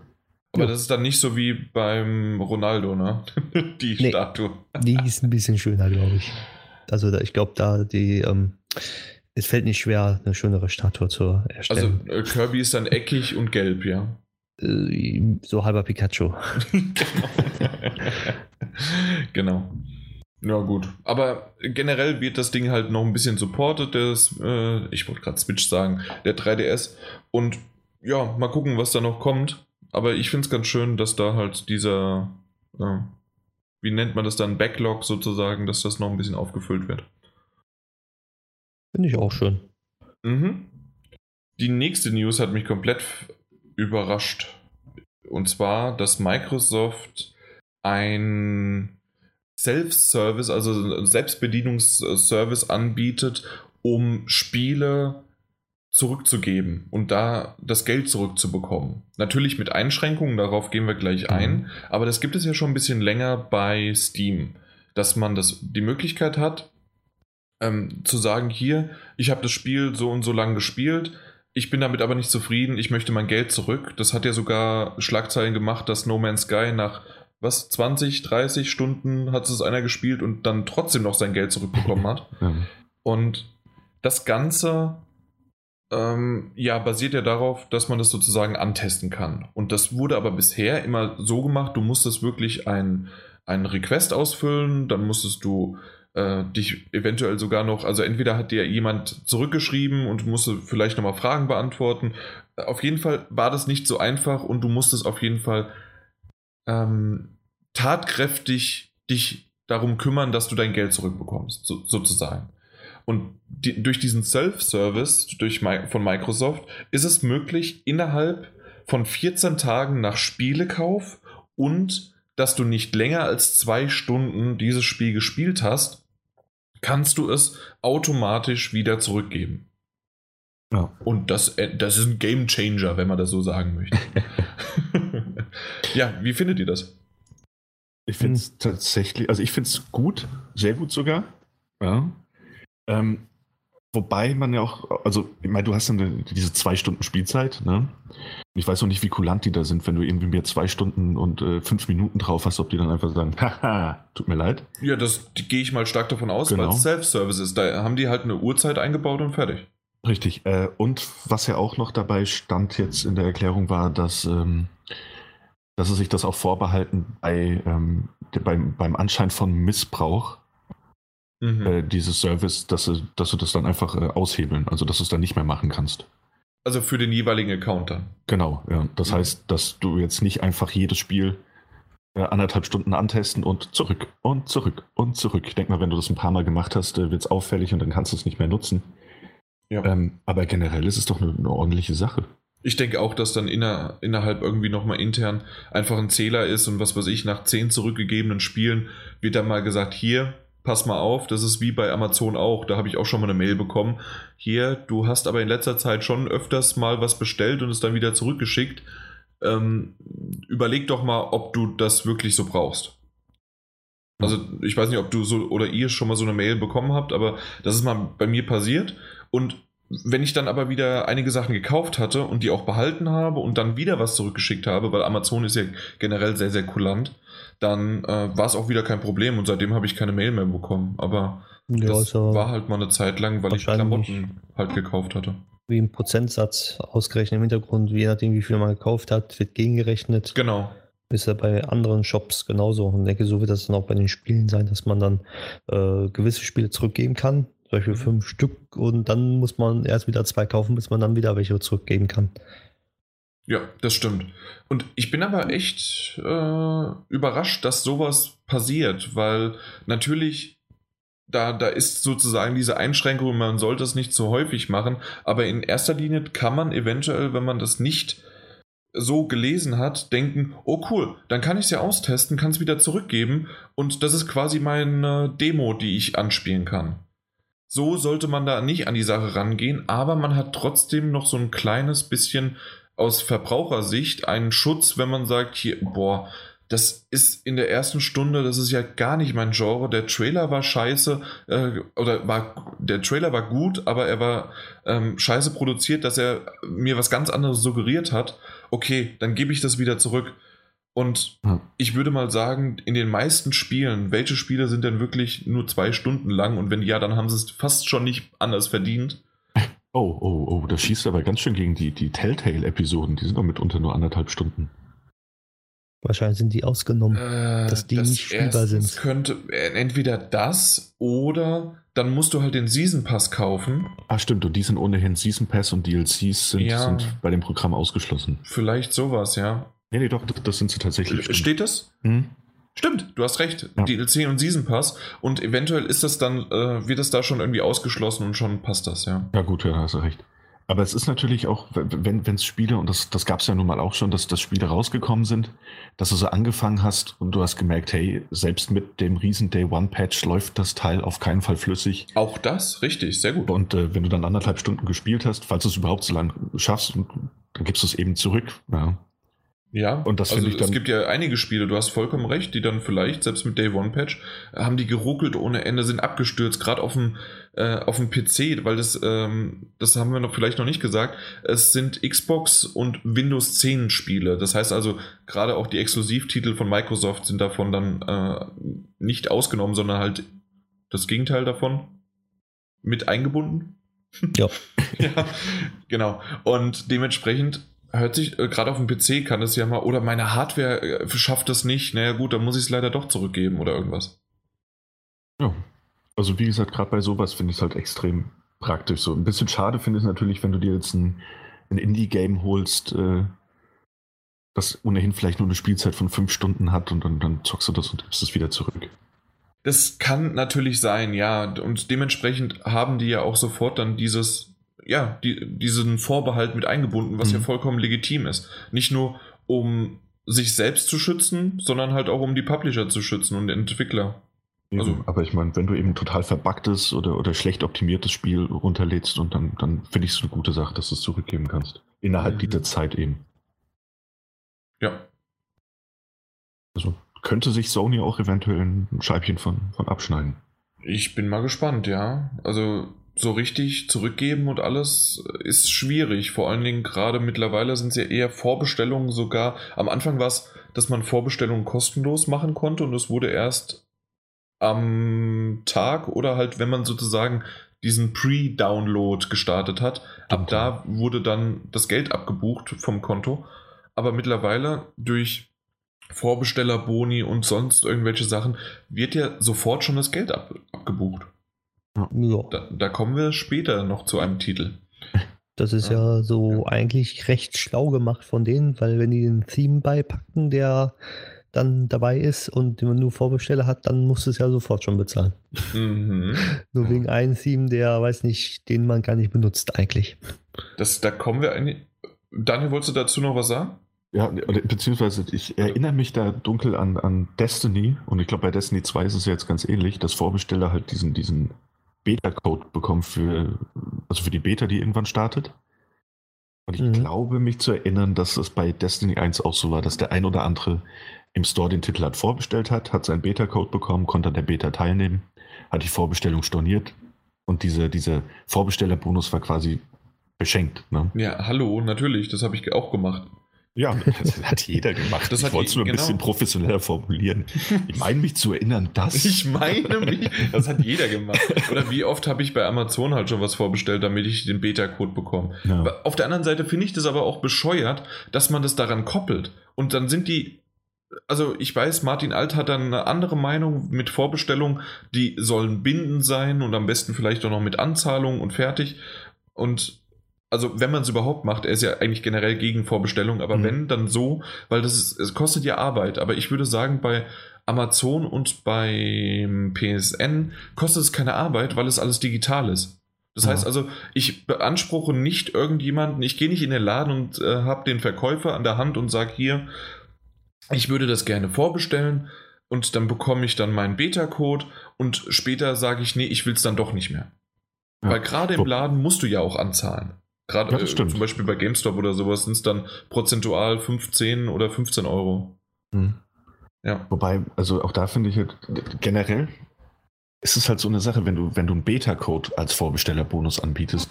Aber ja. das ist dann nicht so wie beim Ronaldo, ne? die nee, Statue. Die ist ein bisschen schöner, glaube ich. Also da, ich glaube, da die, ähm, es fällt nicht schwer, eine schönere Statue zu erstellen. Also äh, Kirby ist dann eckig und gelb, ja. Äh, so halber Pikachu. genau. Ja, gut. Aber generell wird das Ding halt noch ein bisschen supported, das, äh, ich wollte gerade Switch sagen, der 3DS. Und ja, mal gucken, was da noch kommt. Aber ich finde es ganz schön, dass da halt dieser, äh, wie nennt man das dann, Backlog sozusagen, dass das noch ein bisschen aufgefüllt wird. Finde ich auch schön. Mhm. Die nächste News hat mich komplett überrascht. Und zwar, dass Microsoft ein Self-Service, also Selbstbedienungsservice anbietet, um Spiele zurückzugeben und da das Geld zurückzubekommen. Natürlich mit Einschränkungen, darauf gehen wir gleich mhm. ein, aber das gibt es ja schon ein bisschen länger bei Steam, dass man das, die Möglichkeit hat, ähm, zu sagen, hier, ich habe das Spiel so und so lange gespielt, ich bin damit aber nicht zufrieden, ich möchte mein Geld zurück. Das hat ja sogar Schlagzeilen gemacht, dass No Man's Sky nach was 20, 30 Stunden hat es einer gespielt und dann trotzdem noch sein Geld zurückbekommen hat. Ja. Und das Ganze ähm, ja, basiert ja darauf, dass man das sozusagen antesten kann. Und das wurde aber bisher immer so gemacht, du musstest wirklich ein, einen Request ausfüllen, dann musstest du äh, dich eventuell sogar noch, also entweder hat dir jemand zurückgeschrieben und musste vielleicht nochmal Fragen beantworten. Auf jeden Fall war das nicht so einfach und du musstest auf jeden Fall ähm, tatkräftig dich darum kümmern, dass du dein Geld zurückbekommst, so, sozusagen. Und die, durch diesen Self-Service durch, von Microsoft ist es möglich, innerhalb von 14 Tagen nach Spielekauf und dass du nicht länger als zwei Stunden dieses Spiel gespielt hast, kannst du es automatisch wieder zurückgeben. Ja. Und das, äh, das ist ein Game Changer, wenn man das so sagen möchte. ja, wie findet ihr das? Ich finde es tatsächlich, also ich finde es gut, sehr gut sogar. Ja. Ähm, wobei man ja auch, also ich meine, du hast dann diese zwei Stunden Spielzeit, ne? Ich weiß noch nicht, wie kulant die da sind, wenn du irgendwie mir zwei Stunden und äh, fünf Minuten drauf hast, ob die dann einfach sagen, haha, tut mir leid. Ja, das gehe ich mal stark davon aus, genau. weil es Self-Service ist. Da haben die halt eine Uhrzeit eingebaut und fertig. Richtig. Äh, und was ja auch noch dabei stand jetzt in der Erklärung war, dass, ähm, dass sie sich das auch vorbehalten bei, ähm, beim, beim Anschein von Missbrauch mhm. äh, dieses Service, dass, du, dass du das dann einfach äh, aushebeln, also dass du es dann nicht mehr machen kannst. Also für den jeweiligen Account dann. Genau, ja. Das mhm. heißt, dass du jetzt nicht einfach jedes Spiel äh, anderthalb Stunden antesten und zurück und zurück und zurück. Ich denke mal, wenn du das ein paar Mal gemacht hast, äh, wird es auffällig und dann kannst du es nicht mehr nutzen. Ja. Ähm, aber generell ist es doch eine, eine, ordentliche Sache. Ich denke auch, dass dann inner, innerhalb irgendwie nochmal intern einfach ein Zähler ist und was weiß ich, nach zehn zurückgegebenen Spielen wird dann mal gesagt, hier, pass mal auf, das ist wie bei Amazon auch, da habe ich auch schon mal eine Mail bekommen. Hier, du hast aber in letzter Zeit schon öfters mal was bestellt und es dann wieder zurückgeschickt. Ähm, überleg doch mal, ob du das wirklich so brauchst. Also ich weiß nicht, ob du so oder ihr schon mal so eine Mail bekommen habt, aber das ist mal bei mir passiert. Und wenn ich dann aber wieder einige Sachen gekauft hatte und die auch behalten habe und dann wieder was zurückgeschickt habe, weil Amazon ist ja generell sehr, sehr kulant, dann äh, war es auch wieder kein Problem und seitdem habe ich keine Mail mehr bekommen. Aber ja, das also war halt mal eine Zeit lang, weil ich Klamotten halt gekauft hatte. Wie ein Prozentsatz ausgerechnet im Hintergrund, je nachdem, wie viel man gekauft hat, wird gegengerechnet. Genau. Ist ja bei anderen Shops genauso. Und ich denke, so wird das dann auch bei den Spielen sein, dass man dann äh, gewisse Spiele zurückgeben kann, zum Beispiel fünf Stück und dann muss man erst wieder zwei kaufen, bis man dann wieder welche zurückgeben kann. Ja, das stimmt. Und ich bin aber echt äh, überrascht, dass sowas passiert, weil natürlich da, da ist sozusagen diese Einschränkung, man sollte es nicht so häufig machen, aber in erster Linie kann man eventuell, wenn man das nicht so gelesen hat, denken, oh cool, dann kann ich es ja austesten, kann es wieder zurückgeben und das ist quasi meine Demo, die ich anspielen kann. So sollte man da nicht an die Sache rangehen, aber man hat trotzdem noch so ein kleines bisschen aus Verbrauchersicht einen Schutz, wenn man sagt, hier, boah, das ist in der ersten Stunde, das ist ja gar nicht mein Genre. Der Trailer war scheiße, äh, oder war, der Trailer war gut, aber er war ähm, scheiße produziert, dass er mir was ganz anderes suggeriert hat. Okay, dann gebe ich das wieder zurück. Und hm. ich würde mal sagen, in den meisten Spielen, welche Spiele sind denn wirklich nur zwei Stunden lang? Und wenn ja, dann haben sie es fast schon nicht anders verdient. Oh, oh, oh, das schießt aber ganz schön gegen die, die Telltale-Episoden. Die sind doch mitunter nur anderthalb Stunden. Wahrscheinlich sind die ausgenommen, äh, dass die das nicht spielbar sind. könnte äh, entweder das oder dann musst du halt den Season Pass kaufen. Ah, stimmt. Und die sind ohnehin Season Pass und DLCs sind, ja. sind bei dem Programm ausgeschlossen. Vielleicht sowas, ja. Nee, nee, doch, das sind sie tatsächlich. Stimmt. Steht das? Hm? Stimmt, du hast recht. Ja. DLC und Season Pass. Und eventuell ist das dann, äh, wird das da schon irgendwie ausgeschlossen und schon passt das, ja. Ja, gut, ja, da hast du recht. Aber es ist natürlich auch, wenn es Spiele, und das, das gab es ja nun mal auch schon, dass, dass Spiele rausgekommen sind, dass du so angefangen hast und du hast gemerkt, hey, selbst mit dem riesen Day One Patch läuft das Teil auf keinen Fall flüssig. Auch das, richtig, sehr gut. Und äh, wenn du dann anderthalb Stunden gespielt hast, falls du es überhaupt so lange schaffst, dann gibst du es eben zurück. Ja Ja, Und das also finde ich dann- es gibt ja einige Spiele, du hast vollkommen recht, die dann vielleicht, selbst mit Day One Patch, haben die geruckelt ohne Ende, sind abgestürzt, gerade auf dem, äh, auf dem PC, weil das, ähm, das haben wir noch vielleicht noch nicht gesagt, es sind Xbox und Windows 10 Spiele. Das heißt also, gerade auch die Exklusivtitel von Microsoft sind davon dann äh, nicht ausgenommen, sondern halt das Gegenteil davon mit eingebunden. Ja. ja, genau. Und dementsprechend hört sich, äh, gerade auf dem PC kann es ja mal, oder meine Hardware äh, schafft es nicht, naja gut, dann muss ich es leider doch zurückgeben oder irgendwas. Ja. Also wie gesagt, gerade bei sowas finde ich es halt extrem praktisch. So ein bisschen schade finde ich es natürlich, wenn du dir jetzt ein, ein Indie-Game holst, äh, das ohnehin vielleicht nur eine Spielzeit von fünf Stunden hat und dann, dann zockst du das und gibst es wieder zurück. Das kann natürlich sein, ja. Und dementsprechend haben die ja auch sofort dann dieses, ja, die, diesen Vorbehalt mit eingebunden, was Mhm. ja vollkommen legitim ist. Nicht nur um sich selbst zu schützen, sondern halt auch um die Publisher zu schützen und Entwickler. Eben. Also- Aber ich meine, wenn du eben total verbuggtes oder, oder schlecht optimiertes Spiel runterlädst und dann, dann finde ich es eine gute Sache, dass du es zurückgeben kannst. Innerhalb Mhm. dieser Zeit eben. Ja. Also könnte sich Sony auch eventuell ein Scheibchen von, von abschneiden. Ich bin mal gespannt, ja. Also so richtig zurückgeben und alles ist schwierig. Vor allen Dingen gerade mittlerweile sind es ja eher Vorbestellungen sogar. Am Anfang war es, dass man Vorbestellungen kostenlos machen konnte und es wurde erst am Tag oder halt, wenn man sozusagen diesen Pre-Download gestartet hat, ab da wurde dann das Geld abgebucht vom Konto. Aber mittlerweile durch Vorbestellerboni und sonst irgendwelche Sachen wird ja sofort schon das Geld ab, abgebucht. Ja. Da, da kommen wir später noch zu einem Titel. Das ist Ja. ja so eigentlich recht schlau gemacht von denen, weil wenn die den Theme beipacken, der dann dabei ist und den man nur Vorbesteller hat, dann musst du es ja sofort schon bezahlen. Mhm. Nur Ja. wegen einem Theme, der weiß nicht, den man gar nicht benutzt eigentlich. Das, da kommen wir eigentlich. Daniel, wolltest du dazu noch was sagen? Ja, beziehungsweise ich erinnere mich da dunkel an, an Destiny und ich glaube bei Destiny 2 ist es ja jetzt ganz ähnlich, dass Vorbesteller halt diesen, diesen Beta-Code bekommen für, also für die Beta, die irgendwann startet. Und ich Mhm. glaube mich zu erinnern, dass es bei Destiny 1 auch so war, dass der ein oder andere im Store den Titel hat vorbestellt hat, hat seinen Beta-Code bekommen, konnte an der Beta teilnehmen, hat die Vorbestellung storniert und diese, dieser Vorbestellerbonus war quasi beschenkt. Ne? Ja, hallo, natürlich, das habe ich auch gemacht. Ja, das hat jeder gemacht. Das ich wollte es nur ein genau. bisschen professioneller formulieren. Ich meine mich zu erinnern, dass. Ich meine mich, das hat jeder gemacht. Oder wie oft habe ich bei Amazon halt schon was vorbestellt, damit ich den Beta-Code bekomme. Ja. Auf der anderen Seite finde ich das aber auch bescheuert, dass man das daran koppelt. Und dann sind die. Also ich weiß, Martin Alt hat dann eine andere Meinung mit Vorbestellung, die sollen bindend sein und am besten vielleicht auch noch mit Anzahlung und fertig. Und also wenn man es überhaupt macht, er ist ja eigentlich generell gegen Vorbestellung, aber Mhm. wenn, dann so, weil das ist, es kostet ja Arbeit. Aber ich würde sagen, bei Amazon und beim PSN kostet es keine Arbeit, weil es alles digital ist. Das heißt also, ich beanspruche nicht irgendjemanden, ich gehe nicht in den Laden und äh, habe den Verkäufer an der Hand und sage hier, ich würde das gerne vorbestellen und dann bekomme ich dann meinen Beta-Code und später sage ich, nee, ich will es dann doch nicht mehr. Ja. Weil gerade im Laden musst du ja auch anzahlen. Gerade Ja, äh, zum Beispiel bei GameStop oder sowas sind es dann prozentual 15 oder 15 Euro. Hm. Ja. Wobei, also auch da finde ich halt, generell ist es halt so eine Sache, wenn du, wenn du einen Beta-Code als Vorbestellerbonus anbietest,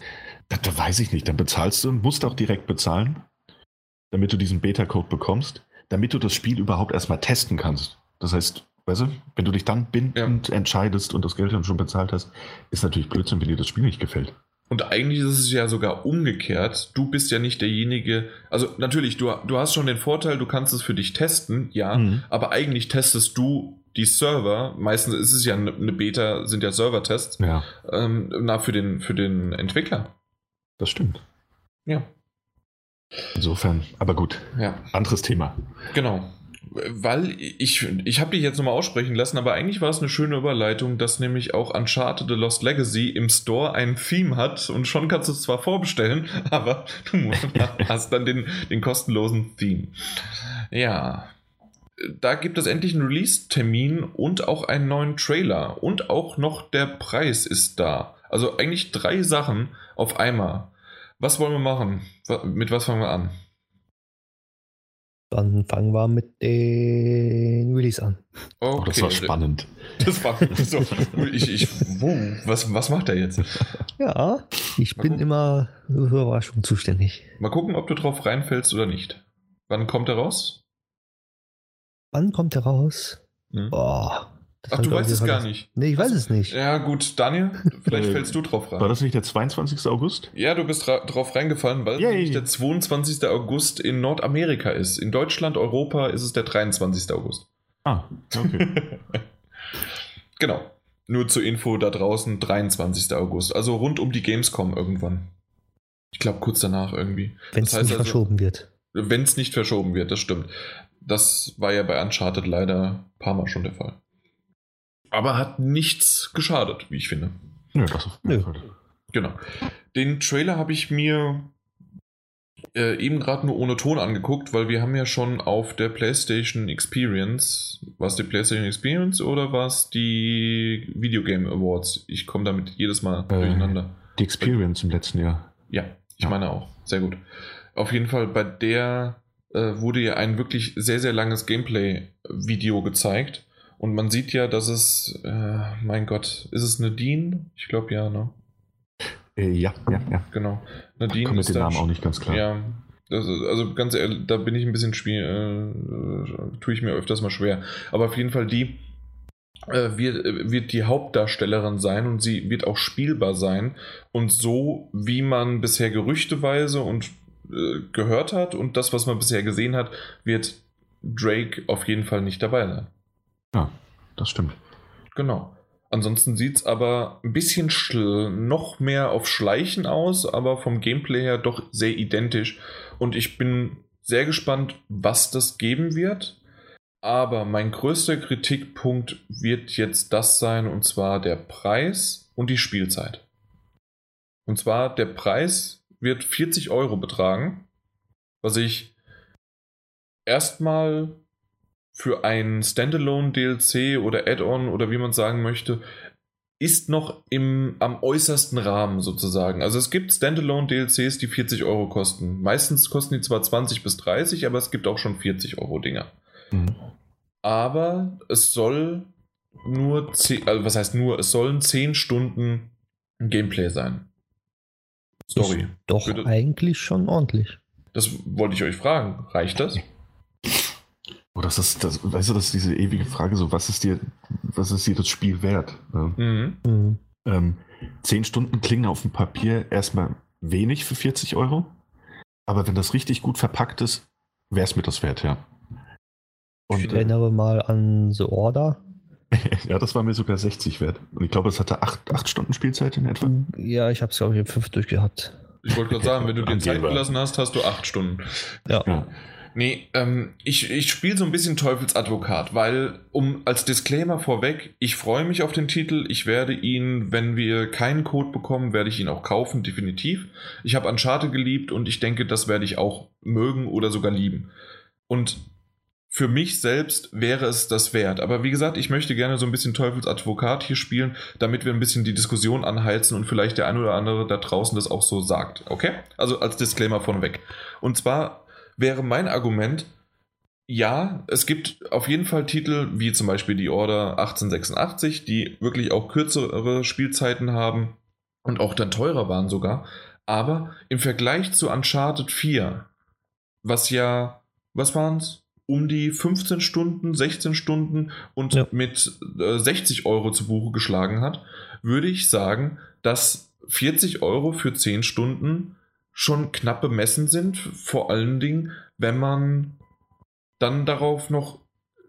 da, da weiß ich nicht, dann bezahlst du und musst auch direkt bezahlen, damit du diesen Beta-Code bekommst, damit du das Spiel überhaupt erstmal testen kannst. Das heißt, weißt du, wenn du dich dann bindend entscheidest und das Geld dann schon bezahlt hast, ist natürlich Blödsinn, wenn dir das Spiel nicht gefällt. Und eigentlich ist es ja sogar umgekehrt. Du bist ja nicht derjenige. Also natürlich, du, du hast schon den Vorteil, du kannst es für dich testen, ja. Mhm. Aber eigentlich testest du die Server. Meistens ist es ja eine Beta, sind ja Servertests. Ja, Ähm, na, für den, für den Entwickler. das stimmt. Ja. Insofern, aber gut, Ja, anderes Thema. genau. Weil ich, ich habe dich jetzt nochmal aussprechen lassen, aber eigentlich war es eine schöne Überleitung, dass nämlich auch Uncharted The Lost Legacy im Store ein Theme hat und schon kannst du es zwar vorbestellen, aber du hast dann den, den kostenlosen Theme. Ja. Da gibt es endlich einen Release-Termin und auch einen neuen Trailer und auch noch der Preis ist da. Also eigentlich drei Sachen auf einmal. Was wollen wir machen? Mit was fangen wir an? Dann fangen wir mit den Release an. Oh, das war spannend. Das war so. Ich, ich, wow, was, was macht er jetzt? Ja, ich Mal bin gucken. immer für Überraschung zuständig. Mal gucken, ob du drauf reinfällst oder nicht. Wann kommt er raus? Wann kommt er raus? Hm. Boah, Ach, du weißt es gar nicht. Nee, ich weiß es nicht. Ja, gut, Daniel, vielleicht fällst du drauf rein. War das nicht der 22. August? Ja, du bist drauf reingefallen, weil es der 22. August in Nordamerika ist. In Deutschland, Europa ist es der 23. August. Ah, okay. genau. Nur zur Info da draußen, 23. August. Also rund um die Gamescom irgendwann. Ich glaube, kurz danach irgendwie. Wenn es nicht also, verschoben wird. Wenn es nicht verschoben wird, das stimmt. Das war ja bei Uncharted leider ein paar Mal schon der Fall. Aber hat nichts geschadet, wie ich finde. Nö, das auf jeden Fall. Genau. Den Trailer habe ich mir äh, eben gerade nur ohne Ton angeguckt, weil wir haben ja schon auf der PlayStation Experience, war es die PlayStation Experience oder war es die Video Game Awards? Ich komme damit jedes Mal äh, durcheinander. Die Experience im letzten Jahr. Ja, ich ja. meine auch. Sehr gut. Auf jeden Fall bei der äh, wurde ja ein wirklich sehr, sehr langes Gameplay-Video gezeigt und man sieht ja, dass es, äh, mein Gott, ist es Nadine? Ich glaube ja, ne? Äh, ja, ja, ja. Genau. Nadine Kommt mit dem Namen auch nicht ganz klar. Ja. Also, also ganz ehrlich, da bin ich ein bisschen schwer, äh, tue ich mir öfters mal schwer. Aber auf jeden Fall die äh, wird, wird die Hauptdarstellerin sein und sie wird auch spielbar sein. Und so, wie man bisher gerüchteweise und äh, gehört hat und das, was man bisher gesehen hat, wird Drake auf jeden Fall nicht dabei sein. Ja, das stimmt. Genau. Ansonsten sieht es aber ein bisschen noch mehr auf Schleichen aus, aber vom Gameplay her doch sehr identisch. Und ich bin sehr gespannt, was das geben wird. Aber mein größter Kritikpunkt wird jetzt das sein, und zwar der Preis und die Spielzeit. Und zwar der Preis wird 40 Euro betragen, was ich erstmal für ein Standalone DLC oder Add-on oder wie man sagen möchte, ist noch im, am äußersten Rahmen sozusagen. Also es gibt Standalone DLCs, die 40 Euro kosten. Meistens kosten die zwar 20 bis 30, aber es gibt auch schon 40 Euro Dinger. Mhm. Aber es soll nur 10, also was heißt nur, es sollen 10 Stunden Gameplay sein. Story. Ist doch Würde, eigentlich schon ordentlich. Das wollte ich euch fragen. Reicht das? Oh, das ist, das, weißt du, das ist diese ewige Frage, so, was ist dir, was ist dir das Spiel wert? Mhm. Mhm. Ähm, zehn Stunden klingen auf dem Papier erstmal wenig für 40 Euro, aber wenn das richtig gut verpackt ist, wäre es mir das wert, ja. Und, ich erinnere mal an The Order. ja, das war mir sogar 60 wert. Und ich glaube, es hatte acht, acht Stunden Spielzeit in etwa. Ja, ich habe es, glaube ich, in fünf durchgehabt. Ich wollte gerade sagen, wenn du dir Zeit gelassen hast, hast du acht Stunden. Ja. ja. Nee, ähm, ich, ich spiele so ein bisschen Teufelsadvokat, weil, um als Disclaimer vorweg, ich freue mich auf den Titel. Ich werde ihn, wenn wir keinen Code bekommen, werde ich ihn auch kaufen, definitiv. Ich habe Uncharted geliebt und ich denke, das werde ich auch mögen oder sogar lieben. Und für mich selbst wäre es das wert. Aber wie gesagt, ich möchte gerne so ein bisschen Teufelsadvokat hier spielen, damit wir ein bisschen die Diskussion anheizen und vielleicht der ein oder andere da draußen das auch so sagt. Okay? Also als Disclaimer vorneweg. Und zwar wäre mein Argument, ja, es gibt auf jeden Fall Titel wie zum Beispiel die Order 1886, die wirklich auch kürzere Spielzeiten haben und auch dann teurer waren sogar. Aber im Vergleich zu Uncharted 4, was ja, was waren es? Um die 15 Stunden, 16 Stunden und ja. mit äh, 60 Euro zu Buche geschlagen hat, würde ich sagen, dass 40 Euro für 10 Stunden schon knapp bemessen sind, vor allen Dingen, wenn man dann darauf noch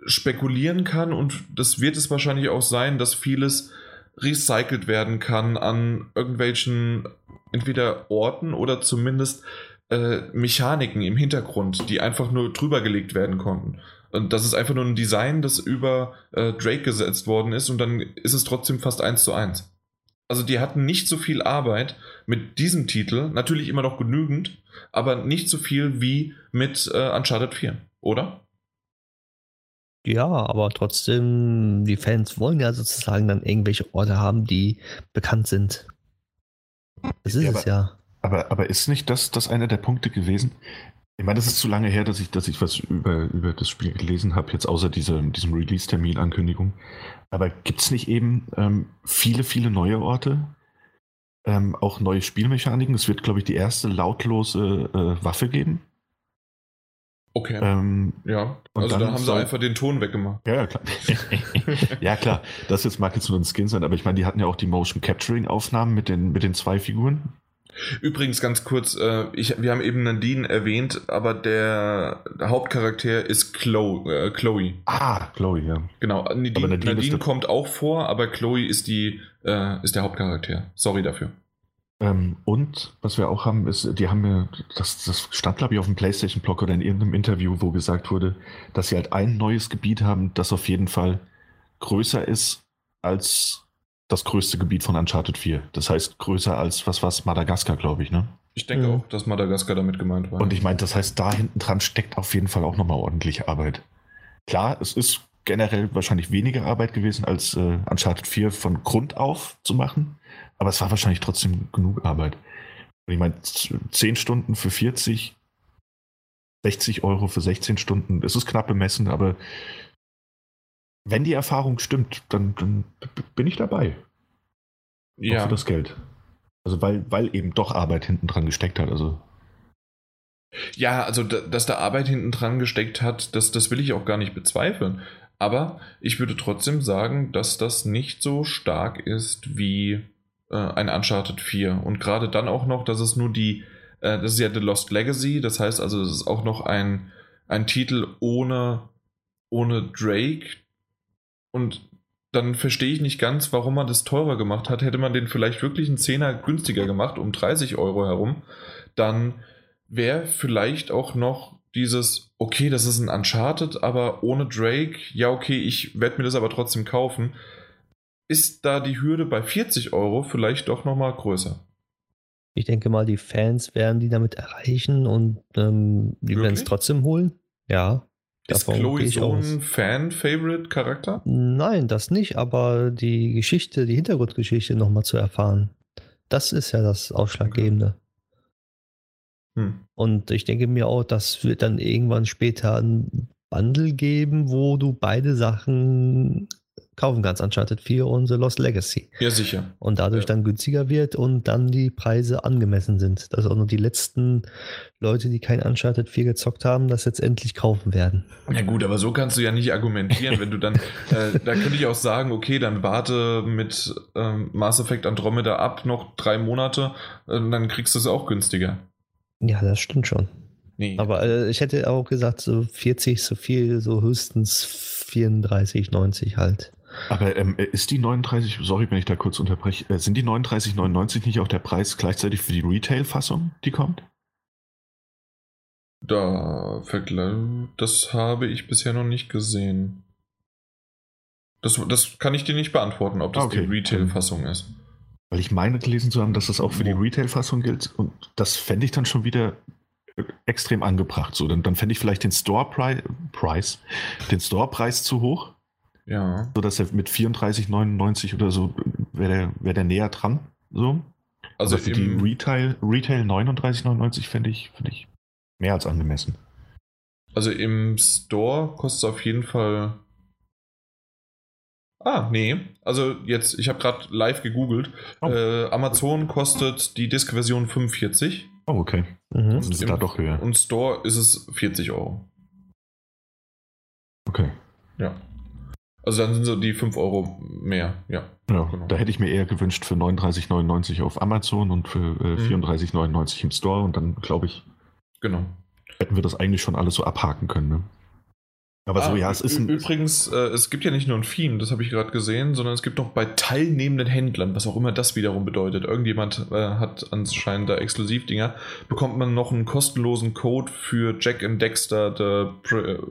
spekulieren kann und das wird es wahrscheinlich auch sein, dass vieles recycelt werden kann an irgendwelchen entweder Orten oder zumindest äh, Mechaniken im Hintergrund, die einfach nur drüber gelegt werden konnten. Und das ist einfach nur ein Design, das über äh, Drake gesetzt worden ist und dann ist es trotzdem fast eins zu eins. Also die hatten nicht so viel Arbeit mit diesem Titel, natürlich immer noch genügend, aber nicht so viel wie mit äh, Uncharted 4, oder? Ja, aber trotzdem, die Fans wollen ja sozusagen dann irgendwelche Orte haben, die bekannt sind. Das ist ja, es aber, ja. Aber, aber ist nicht das, das einer der Punkte gewesen? Ich meine, das ist zu lange her, dass ich, dass ich was über, über das Spiel gelesen habe, jetzt außer diese, diesem Release-Termin-Ankündigung. Aber gibt es nicht eben ähm, viele, viele neue Orte? Ähm, auch neue Spielmechaniken? Es wird, glaube ich, die erste lautlose äh, Waffe geben. Okay. Ähm, ja, also dann, dann haben sie einfach den Ton weggemacht. ja, ja, klar. ja, klar. Das jetzt mag jetzt nur ein Skin sein, aber ich meine, die hatten ja auch die Motion Capturing Aufnahmen mit den, mit den zwei Figuren. Übrigens ganz kurz, äh, ich, wir haben eben Nadine erwähnt, aber der Hauptcharakter ist Chloe. Äh, Chloe. Ah, Chloe, ja. Genau, Nadine, Nadine Nadine, der- kommt auch vor, aber Chloe ist, die, äh, ist der Hauptcharakter. Sorry dafür. Ähm, und was wir auch haben, ist, die haben mir, das, das stand glaube ich auf dem PlayStation-Blog oder in irgendeinem Interview, wo gesagt wurde, dass sie halt ein neues Gebiet haben, das auf jeden Fall größer ist als das größte Gebiet von Uncharted 4. Das heißt größer als was was Madagaskar, glaube ich, ne? Ich denke Mhm. auch, dass Madagaskar damit gemeint war. Und ich meine, das heißt, da hinten dran steckt auf jeden Fall auch nochmal ordentliche Arbeit. Klar, es ist generell wahrscheinlich weniger Arbeit gewesen, als äh, Uncharted 4 von Grund auf zu machen, aber es war wahrscheinlich trotzdem genug Arbeit. Und ich meine, z- 10 Stunden für 40, 60 Euro für 16 Stunden, es ist knapp bemessen, aber wenn die Erfahrung stimmt, dann, dann bin ich dabei. Auch ja, für das Geld. Also weil, weil eben doch Arbeit hinten dran gesteckt hat. Also ja, also da, dass da Arbeit hinten dran gesteckt hat, das, das will ich auch gar nicht bezweifeln. Aber ich würde trotzdem sagen, dass das nicht so stark ist wie äh, ein Uncharted 4. Und gerade dann auch noch, dass es nur die, äh, das ist ja The Lost Legacy, das heißt also, es ist auch noch ein, ein Titel ohne, ohne Drake. Und dann verstehe ich nicht ganz, warum man das teurer gemacht hat. Hätte man den vielleicht wirklich einen Zehner günstiger gemacht, um 30 Euro herum, dann wäre vielleicht auch noch dieses, okay, das ist ein Uncharted, aber ohne Drake, ja, okay, ich werde mir das aber trotzdem kaufen. Ist da die Hürde bei 40 Euro vielleicht doch nochmal größer? Ich denke mal, die Fans werden die damit erreichen und ähm, die werden es trotzdem holen. Ja. Ist davon Chloe so ein Fan-Favorite-Charakter? Nein, das nicht, aber die Geschichte, die Hintergrundgeschichte nochmal zu erfahren, das ist ja das Ausschlaggebende. Hm. Und ich denke mir auch, das wird dann irgendwann später ein Bundle geben, wo du beide Sachen kaufen kannst, Uncharted 4 und The Lost Legacy. Ja, sicher. Und dadurch Ja. dann günstiger wird und dann die Preise angemessen sind. Dass auch noch die letzten Leute, die kein Uncharted 4 gezockt haben, das jetzt endlich kaufen werden. Ja gut, aber so kannst du ja nicht argumentieren, wenn du dann, äh, da könnte ich auch sagen, okay, dann warte mit ähm, Mass Effect Andromeda ab noch drei Monate, äh, dann kriegst du es auch günstiger. Ja, das stimmt schon. Nee. Aber äh, ich hätte auch gesagt, so 40 so viel, so höchstens 34, 90 halt. Aber ähm, ist die 39, sorry, wenn ich da kurz unterbreche, äh, sind die 39,99 nicht auch der Preis gleichzeitig für die Retail-Fassung, die kommt? Da das habe ich bisher noch nicht gesehen. Das, das kann ich dir nicht beantworten, ob das Okay. die Retail-Fassung ist. Weil ich meine gelesen zu haben, dass das auch für die? Retail-Fassung gilt und das fände ich dann schon wieder äh, extrem angebracht. So, dann, dann fände ich vielleicht den Store-Preis, den Store-Preis zu hoch, Ja. sodass er mit 34,99 oder so wäre der, wär der näher dran. So. Also Also für die im, Retail, Retail 39,99 fände ich, fände ich mehr als angemessen. also im Store kostet es auf jeden Fall. Ah, nee. Also jetzt, ich habe gerade live gegoogelt. Oh. Äh, Amazon kostet die Disk-Version 45 Oh, okay. Mhm. Dann ist es da im- doch höher. und Store ist es 40 Euro. Okay. Ja. Also dann sind so die 5 Euro mehr, ja. Ja, Genau. da hätte ich mir eher gewünscht für 39,99 auf Amazon und für äh, Mhm. 34,99 im Store und dann, glaube ich, Genau. hätten wir das eigentlich schon alles so abhaken können. Ne? Aber so, Ah, ja, es ist ein. Übrigens, äh, es gibt ja nicht nur ein Theme, das habe ich gerade gesehen, sondern es gibt noch bei teilnehmenden Händlern, was auch immer das wiederum bedeutet. Irgendjemand äh, hat anscheinend da Exklusivdinger, bekommt man noch einen kostenlosen Code für Jack and Dexter The Pre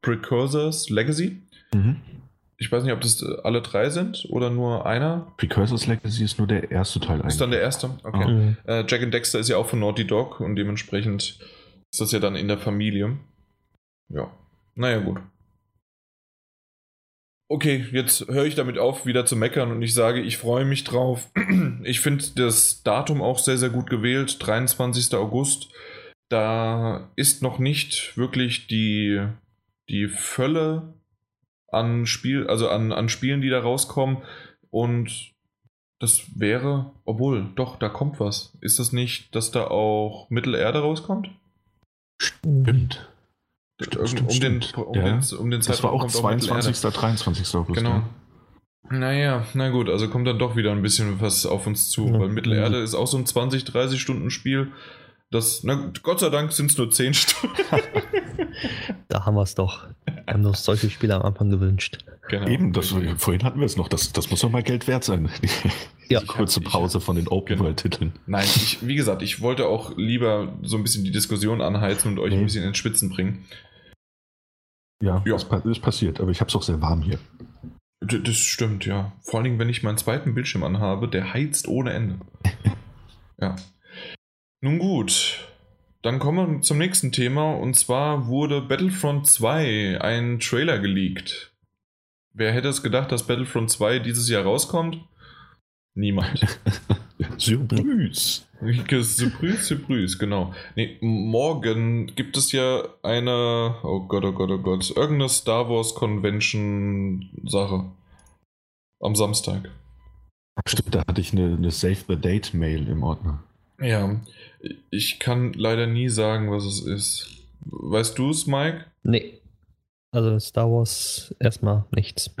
Precursors Legacy. Mhm. Ich weiß nicht, ob das äh, alle drei sind oder nur einer. Precursors Legacy ist nur der erste Teil eigentlich. Ist dann der erste? Okay. Mhm. Äh, Jack and Dexter ist ja auch von Naughty Dog und dementsprechend ist das ja dann in der Familie. Ja. Naja, gut. Okay, jetzt höre ich damit auf, wieder zu meckern und ich sage, ich freue mich drauf. Ich finde das Datum auch sehr, sehr gut gewählt. 23. August da ist noch nicht wirklich die, die Fülle an Spiel, also an, an Spielen, die da rauskommen. Und das wäre, obwohl, doch, da kommt was. Ist das nicht, dass da auch Mittelerde rauskommt? Stimmt. Stimmt, um, stimmt, den, um, ja. den, um den Das war auch 22. Auch 23. August. Genau. Ja. Naja, na gut, also kommt dann doch wieder ein bisschen was auf uns zu, ja. weil Mittelerde ist auch so ein 20, 30 Stunden Spiel. Das, na, Gott sei Dank sind es nur 10 Stunden. da haben wir es doch. Wir haben uns solche Spiele am Anfang gewünscht. Genau. Eben, das, vorhin hatten wir es noch. Das, das muss doch mal Geld wert sein. ja. Die kurze Pause von den Open. World Titeln. Nein, ich, wie gesagt, ich wollte auch lieber so ein bisschen die Diskussion anheizen und euch nee. ein bisschen ins Spitzen bringen. Ja, ja. Das, das passiert, aber ich habe es auch sehr warm hier. Das stimmt, ja. Vor allen Dingen, wenn ich meinen zweiten Bildschirm anhabe, der heizt ohne Ende. ja. Nun gut, dann kommen wir zum nächsten Thema und zwar wurde Battlefront 2 ein Trailer geleakt. Wer hätte es gedacht, dass Battlefront 2 dieses Jahr rauskommt? Niemand. Surprise. Surprise, Surprise, genau. Nee, morgen gibt es ja eine, oh Gott, oh Gott, oh Gott, irgendeine Star Wars Convention Sache. Am Samstag. Stimmt, da hatte ich eine, eine Save the Date Mail im Ordner. Ja, ich kann leider nie sagen, was es ist. Weißt du es, Mike? Nee. Also Star Wars erstmal nichts.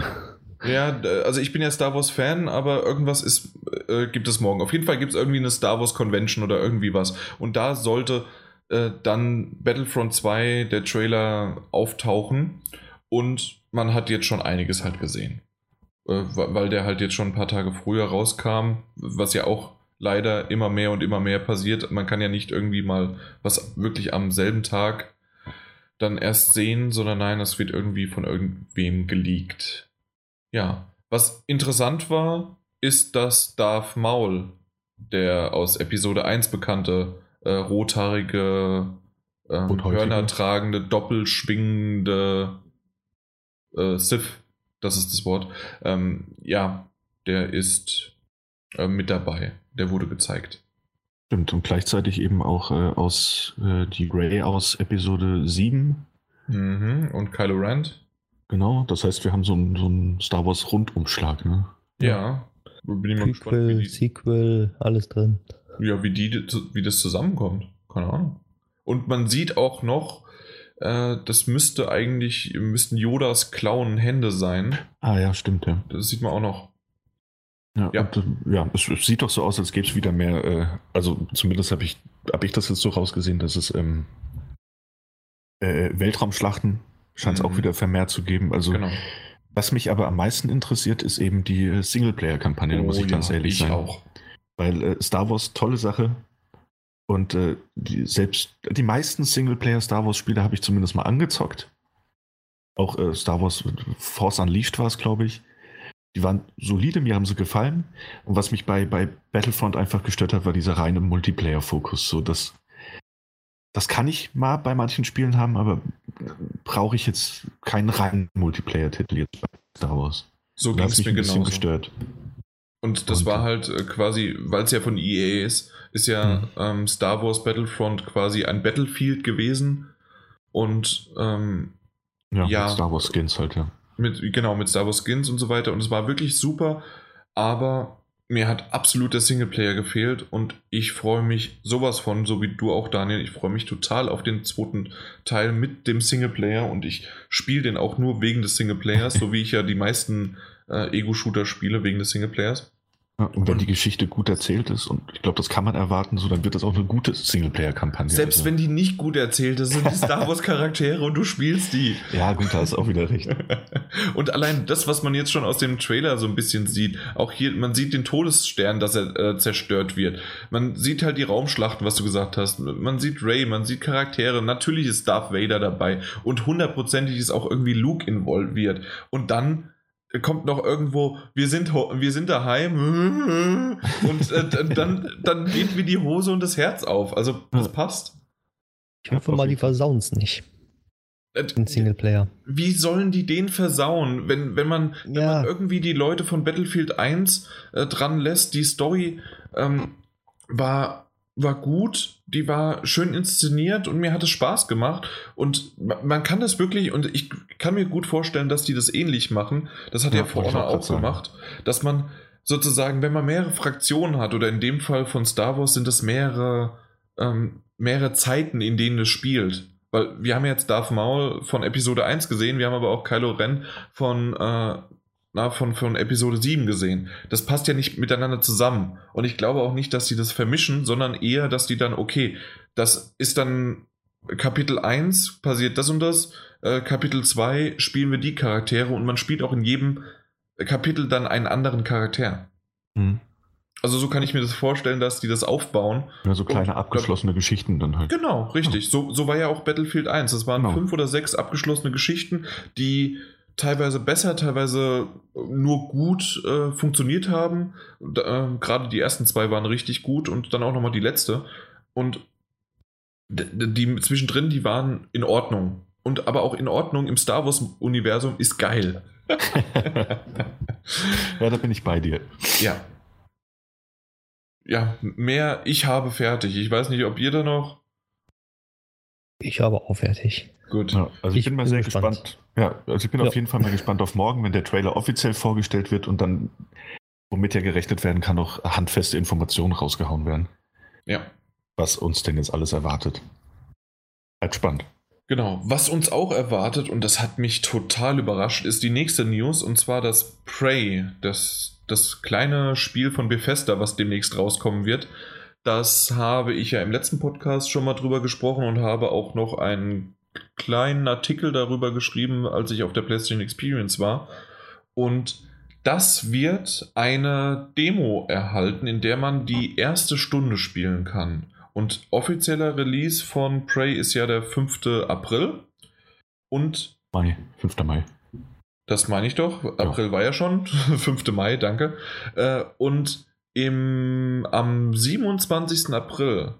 Ja, also ich bin ja Star Wars Fan, aber irgendwas ist, äh, gibt es morgen. Auf jeden Fall gibt es irgendwie eine Star Wars Convention oder irgendwie was. Und da sollte äh, dann Battlefront 2 der Trailer auftauchen. Und man hat jetzt schon einiges halt gesehen. Äh, weil der halt jetzt schon ein paar Tage früher rauskam, was ja auch leider immer mehr und immer mehr passiert. Man kann ja nicht irgendwie mal was wirklich am selben Tag dann erst sehen, sondern nein, das wird irgendwie von irgendwem geleakt. Ja, was interessant war, ist, dass Darth Maul, der aus Episode 1 bekannte, äh, rothaarige, äh, Hörner tragende, doppelschwingende äh, Sith, das ist das Wort, ähm, ja, der ist äh, mit dabei. Der wurde gezeigt. Stimmt, und gleichzeitig eben auch äh, aus äh, die Grey aus Episode 7. Mhm, und Kylo Rand. Genau, das heißt, wir haben so einen so Star Wars Rundumschlag, ne? Ja. Bin ich mal Prequel, gespannt, die, Sequel, alles drin. Ja, wie, die, wie das zusammenkommt. Keine Ahnung. Und man sieht auch noch, äh, das müsste eigentlich, müssten Yodas Klauen Hände sein. Ah ja, stimmt, ja. Das sieht man auch noch. Ja, ja. Und, äh, ja es, es, sieht doch so aus, als gäbe es wieder mehr, äh, also zumindest habe ich, hab ich das jetzt so rausgesehen, dass es ähm, äh, Weltraumschlachten scheint es mhm. auch wieder vermehrt zu geben. Also genau. was mich aber am meisten interessiert, ist eben die äh, Singleplayer-Kampagne, oh, muss ich ja, ganz ehrlich ich sein. auch. Weil äh, Star Wars, tolle Sache. Und äh, die, selbst die meisten Singleplayer-Star Wars-Spiele habe ich zumindest mal angezockt. Auch äh, Star Wars Force Unleashed war es, glaube ich. Die waren solide, mir haben sie gefallen. Und was mich bei, bei Battlefront einfach gestört hat, war dieser reine Multiplayer-Fokus. So, das, das kann ich mal bei manchen Spielen haben, aber brauche ich jetzt keinen reinen Multiplayer-Titel jetzt bei Star Wars. So ging es mir genauso. gestört. Und das Und, war halt äh, quasi, weil es ja von EA ist, ist ja hm. ähm, Star Wars Battlefront quasi ein Battlefield gewesen. Und ähm, ja, ja Star Wars Skins halt, ja. Mit, genau, mit Star Wars Skins und so weiter. Und es war wirklich super, aber mir hat absolut der Singleplayer gefehlt und ich freue mich sowas von, so wie du auch, Daniel. Ich freue mich total auf den zweiten Teil mit dem Singleplayer und ich spiele den auch nur wegen des Singleplayers, so wie ich ja die meisten äh, Ego-Shooter spiele wegen des Singleplayers. Ja, und wenn die Geschichte gut erzählt ist, und ich glaube, das kann man erwarten, so dann wird das auch eine gute Singleplayer-Kampagne. Selbst also. wenn die nicht gut erzählt ist, sind die Star Wars-Charaktere und du spielst die. Ja, gut, da ist auch wieder recht. und allein das, was man jetzt schon aus dem Trailer so ein bisschen sieht, auch hier, man sieht den Todesstern, dass er äh, zerstört wird. Man sieht halt die Raumschlachten, was du gesagt hast. Man sieht Ray, man sieht Charaktere. Natürlich ist Darth Vader dabei und hundertprozentig ist auch irgendwie Luke involviert. Und dann kommt noch irgendwo, wir sind, wir sind daheim und äh, dann, dann geht mir die Hose und das Herz auf. Also das passt. Ich hoffe mal, die versauen es nicht. Äh, den Singleplayer. Wie sollen die den versauen, wenn, wenn, man, wenn ja. man irgendwie die Leute von Battlefield 1 äh, dran lässt? Die Story ähm, war war gut, die war schön inszeniert und mir hat es Spaß gemacht. Und man kann das wirklich, und ich kann mir gut vorstellen, dass die das ähnlich machen. Das hat ja, ja For Honor auch gemacht, dass man sozusagen, wenn man mehrere Fraktionen hat, oder in dem Fall von Star Wars sind es mehrere, ähm, mehrere Zeiten, in denen es spielt. Weil wir haben jetzt Darth Maul von Episode 1 gesehen, wir haben aber auch Kylo Ren von, äh, na, von, von Episode 7 gesehen. Das passt ja nicht miteinander zusammen. Und ich glaube auch nicht, dass sie das vermischen, sondern eher, dass die dann, okay, das ist dann Kapitel 1 passiert das und das, äh, Kapitel 2 spielen wir die Charaktere und man spielt auch in jedem Kapitel dann einen anderen Charakter. Mhm. Also so kann ich mir das vorstellen, dass die das aufbauen. Ja, so kleine und, abgeschlossene glaub, Geschichten dann halt. Genau, richtig. Ja. So, so war ja auch Battlefield 1. Das waren genau. fünf oder sechs abgeschlossene Geschichten, die teilweise besser, teilweise nur gut äh, funktioniert haben. Äh, Gerade die ersten zwei waren richtig gut und dann auch nochmal die letzte. Und die zwischendrin, die waren in Ordnung. Und aber auch in Ordnung im Star Wars-Universum ist geil. ja, da bin ich bei dir. Ja. Ja, mehr ich habe fertig. Ich weiß nicht, ob ihr da noch. Ich habe auch fertig. Gut. Ja, also ich, bin mal sehr gespannt. gespannt. Ja, also ich bin ja. auf jeden Fall mal gespannt auf morgen, wenn der Trailer offiziell vorgestellt wird und dann, womit ja gerechnet werden kann, noch handfeste Informationen rausgehauen werden. Ja. Was uns denn jetzt alles erwartet. Halt spannend. Genau, was uns auch erwartet, und das hat mich total überrascht, ist die nächste News, und zwar das Prey, das, das kleine Spiel von Bethesda, was demnächst rauskommen wird. Das habe ich ja im letzten Podcast schon mal drüber gesprochen und habe auch noch einen kleinen Artikel darüber geschrieben, als ich auf der PlayStation Experience war. Und das wird eine Demo erhalten, in der man die erste Stunde spielen kann. Und offizieller Release von Prey ist ja der 5. April. Und. Mai, 5. Mai. Das meine ich doch. April ja. war ja schon. 5. Mai, danke. Äh, und im, am 27. April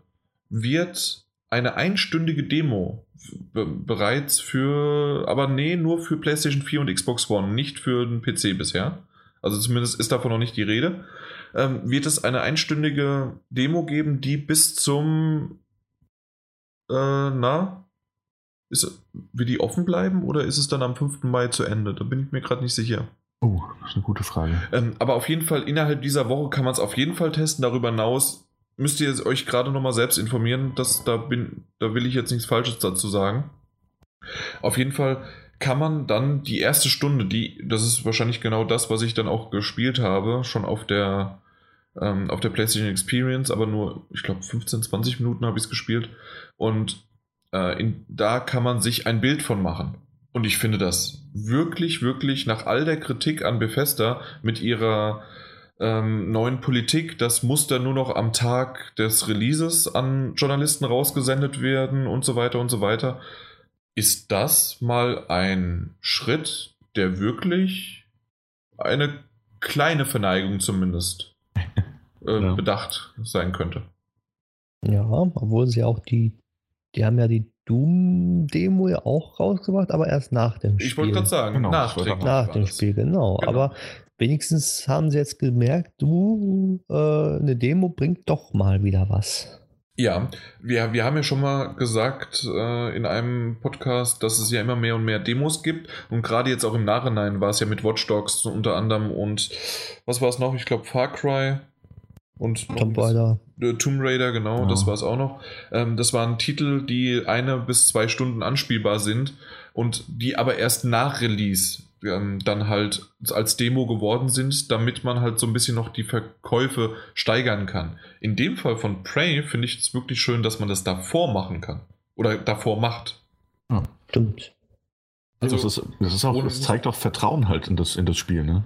wird eine einstündige Demo bereits für, aber nee, nur für PlayStation 4 und Xbox One, nicht für den PC bisher. Also zumindest ist davon noch nicht die Rede ähm, wird es eine einstündige Demo geben, die bis zum äh, na, ist, wird die offen bleiben oder ist es dann am 5. Mai zu Ende? Da bin ich mir gerade nicht sicher. Oh, das ist eine gute Frage. Ähm, aber auf jeden Fall, innerhalb dieser Woche kann man es auf jeden Fall testen. Darüber hinaus müsst ihr euch gerade nochmal selbst informieren. Dass, da, bin, da will ich jetzt nichts Falsches dazu sagen. Auf jeden Fall kann man dann die erste Stunde, die, das ist wahrscheinlich genau das, was ich dann auch gespielt habe, schon auf der ähm, auf der PlayStation Experience, aber nur, ich glaube, 15, 20 Minuten habe ich es gespielt. Und äh, in, da kann man sich ein Bild von machen. Und ich finde das wirklich, wirklich nach all der Kritik an Bethesda mit ihrer ähm, neuen Politik, dass Muster nur noch am Tag des Releases an Journalisten rausgesendet werden und so weiter und so weiter, ist das mal ein Schritt, der wirklich eine kleine Verneigung zumindest äh, ja. bedacht sein könnte. Ja, obwohl sie auch die, die haben ja die Doom-Demo ja auch rausgebracht, aber erst nach dem Spiel. Ich wollte gerade sagen, genau, nach, nach dem Spiel, genau. genau. Aber wenigstens haben sie jetzt gemerkt, du, äh, eine Demo bringt doch mal wieder was. Ja, wir, wir haben ja schon mal gesagt äh, in einem Podcast, dass es ja immer mehr und mehr Demos gibt. Und gerade jetzt auch im Nachhinein war es ja mit Watch Dogs unter anderem und was war es noch? Ich glaube Far Cry und Tomb Raider. Äh, Tomb Raider, genau, ja. das war es auch noch. Ähm, das waren Titel, die eine bis zwei Stunden anspielbar sind und die aber erst nach Release ähm, dann halt als Demo geworden sind, damit man halt so ein bisschen noch die Verkäufe steigern kann. In dem Fall von Prey finde ich es wirklich schön, dass man das davor machen kann. Oder davor macht. Ja. Stimmt. Also, das, ist, das, ist auch, das zeigt auch Vertrauen halt in das, in das Spiel, ne?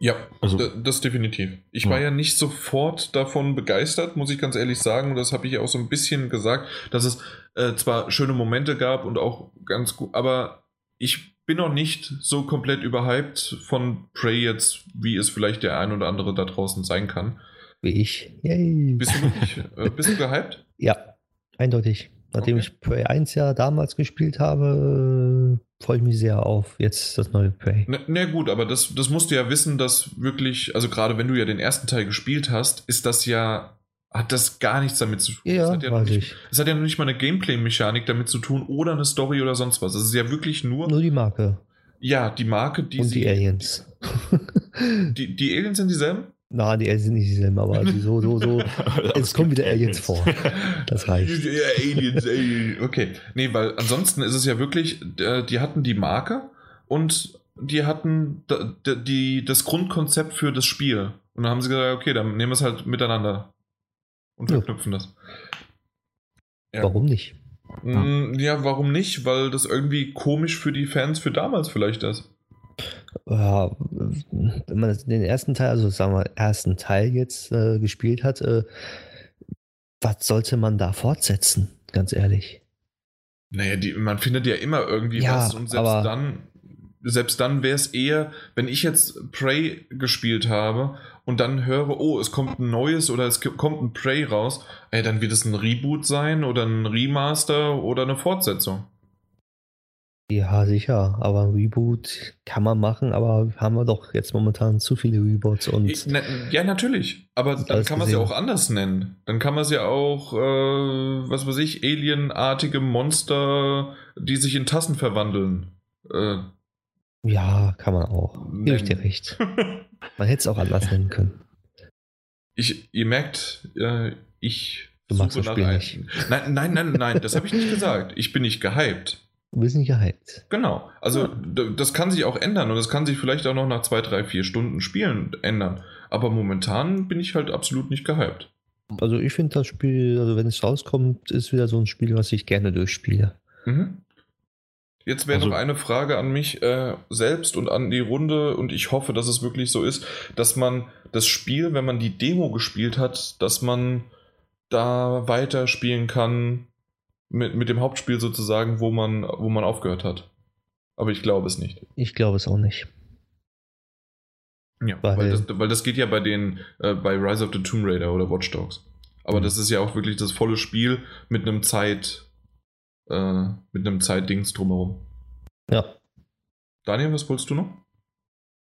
Ja, also, das definitiv. Ich ja. war ja nicht sofort davon begeistert, muss ich ganz ehrlich sagen. Und das habe ich auch so ein bisschen gesagt, dass es äh, zwar schöne Momente gab und auch ganz gut, aber ich bin noch nicht so komplett überhyped von Prey jetzt, wie es vielleicht der ein oder andere da draußen sein kann. Wie ich. Yay. Bist du wirklich, äh, bist du gehypt? Ja, eindeutig. Nachdem okay. ich Prey 1 ja damals gespielt habe, freue ich mich sehr auf jetzt das neue Prey. Na, na, gut, aber das, das musst du ja wissen, dass wirklich, also gerade wenn du ja den ersten Teil gespielt hast, ist das ja hat das gar nichts damit zu tun. Ja, das, hat ja noch weiß nicht, ich. das hat ja noch nicht mal eine Gameplay-Mechanik damit zu tun oder eine Story oder sonst was. Das ist ja wirklich nur, Nur die Marke ja, die Marke, die und sie. die Aliens. Die, die Aliens sind dieselben? Na, die Aliens sind nicht dieselben, aber die so, so, so. Es kommen wieder Aliens vor. Das reicht. Ja, Aliens, Aliens. Okay. Nee, weil ansonsten ist es ja wirklich, äh, die hatten die Marke und die hatten die, das Grundkonzept für das Spiel. Und dann haben sie gesagt, okay, dann nehmen wir es halt miteinander und Ja. verknüpfen das. Ja. Warum nicht? Mm, Ja, warum nicht? Weil das irgendwie komisch für die Fans für damals vielleicht ist. Ja, wenn man den ersten Teil, also sagen wir, ersten Teil jetzt äh, gespielt hat, äh, was sollte man da fortsetzen? Ganz ehrlich. Naja, die, man findet ja immer irgendwie Ja, was und selbst aber- dann, selbst dann wäre es eher, wenn ich jetzt Prey gespielt habe und dann höre, oh, es kommt ein neues oder es kommt ein Prey raus, ey, dann wird es ein Reboot sein oder ein Remaster oder eine Fortsetzung. Ja, sicher. Aber ein Reboot kann man machen, aber haben wir doch jetzt momentan zu viele Reboots und na, ja, natürlich. Aber dann kann man es ja auch anders nennen. Dann kann man es ja auch, äh, was weiß ich, alienartige Monster, die sich in Tassen verwandeln. Äh, ja, kann man auch. Gebe ich dir recht. Man hätte es auch anders nennen können. Ich, ihr merkt, äh, ich. Du magst suche Spiel nach nicht. Nein, nein, nein, nein, das habe ich nicht gesagt. Ich bin nicht gehypt. Du bist nicht gehypt. Genau. Also, Ja. d- das kann sich auch ändern und das kann sich vielleicht auch noch nach zwei, drei, vier Stunden Spielen ändern. Aber momentan bin ich halt absolut nicht gehypt. Also ich finde das Spiel, also wenn es rauskommt, ist wieder so ein Spiel, was ich gerne durchspiele. Mhm. Jetzt wäre Also- noch eine Frage an mich äh, selbst und an die Runde und ich hoffe, dass es wirklich so ist, dass man das Spiel, wenn man die Demo gespielt hat, dass man da weiter spielen kann mit, mit dem Hauptspiel sozusagen, wo man, wo man aufgehört hat. Aber ich glaube es nicht. Ich glaube es auch nicht. Ja, Weil- weil, das, weil das geht ja bei den, äh, bei Rise of the Tomb Raider oder Watch Dogs. Aber Mhm. das ist ja auch wirklich das volle Spiel mit einem Zeit, äh, mit einem Zeitdings drumherum. Ja. Daniel, was wolltest du noch?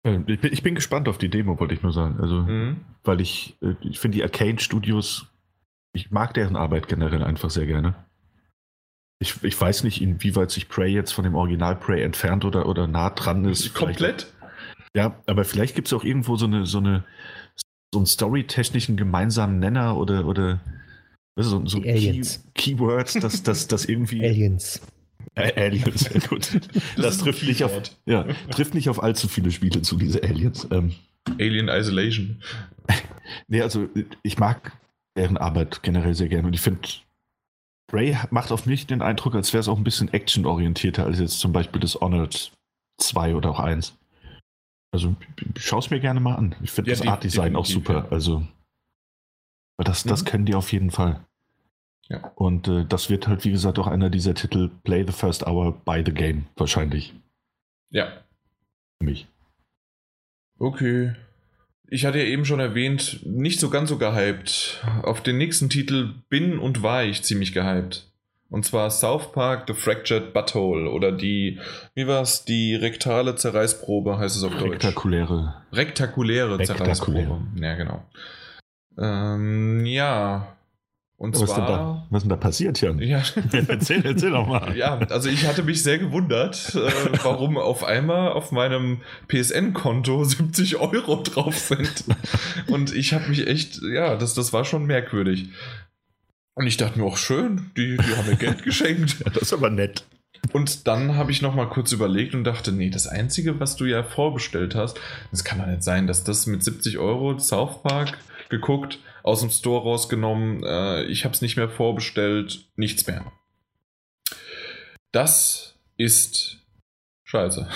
Äh, Ich bin, ich bin gespannt auf die Demo, wollte ich nur sagen. Also, Mhm. weil ich, äh, ich finde die Arcane Studios, ich mag deren Arbeit generell einfach sehr gerne. Ich, ich weiß nicht, inwieweit sich Prey jetzt von dem Original Prey entfernt oder, oder nah dran ist. Vielleicht- Komplett? Ja, aber vielleicht gibt es auch irgendwo so eine, so eine, so einen storytechnischen gemeinsamen Nenner oder, oder so, so. Key, Keywords, dass das dass irgendwie Aliens. Äh, Aliens, sehr gut. Das, ein trifft, nicht auf, ja, trifft nicht auf allzu viele Spiele zu, diese Aliens. Ähm, Alien Isolation. nee, also ich mag deren Arbeit generell sehr gerne und ich finde, Ray macht auf mich den Eindruck, als wäre es auch ein bisschen actionorientierter als jetzt zum Beispiel das Honored 2 oder auch 1. Also schau es mir gerne mal an. Ich finde Ja, das Art-Design auch super. ja. Also aber das, das Mhm. können die auf jeden Fall. Ja. Und äh, das wird halt, wie gesagt, auch einer dieser Titel Play the First Hour by the Game, wahrscheinlich. Ja. Für mich. Okay. Ich hatte ja eben schon erwähnt, nicht so ganz so gehypt. Auf den nächsten Titel bin und war ich ziemlich gehypt. Und zwar South Park The Fractured Butthole oder die, wie war's, die rektale Zerreißprobe heißt es auf Deutsch. Spektakuläre. Rektakuläre Rektakulär. Zerreißprobe. Ja, genau. Ähm, ja. Und Was ist, denn da, zwar. was ist denn da passiert, Jan? Ja, erzähl, erzähl doch mal. ja, also ich hatte mich sehr gewundert, äh, warum auf einmal auf meinem PSN-Konto 70 Euro drauf sind. Und ich habe mich echt, ja, das, das war schon merkwürdig. Und ich dachte mir auch schön, die, die haben mir Geld geschenkt. Ja, das ist aber nett. Und dann habe ich noch mal kurz überlegt und dachte, nee, das Einzige, was du ja vorbestellt hast, das kann doch nicht sein, dass das mit 70 Euro South Park geguckt, aus dem Store rausgenommen, äh, ich habe es nicht mehr vorbestellt, nichts mehr. Das ist scheiße.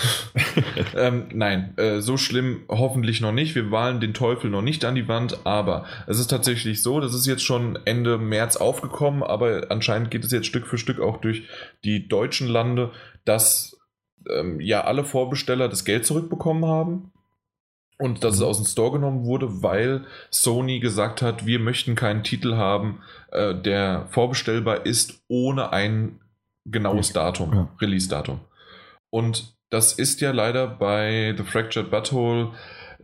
ähm, nein, äh, so schlimm hoffentlich noch nicht. Wir malen den Teufel noch nicht an die Wand, aber es ist tatsächlich so, das ist jetzt schon Ende März aufgekommen, aber anscheinend geht es jetzt Stück für Stück auch durch die deutschen Lande, dass ähm, ja alle Vorbesteller das Geld zurückbekommen haben und dass es aus dem Store genommen wurde, weil Sony gesagt hat, wir möchten keinen Titel haben, äh, der vorbestellbar ist ohne ein genaues Datum, Ja. Release-Datum. Und das ist ja leider bei The Fractured Butthole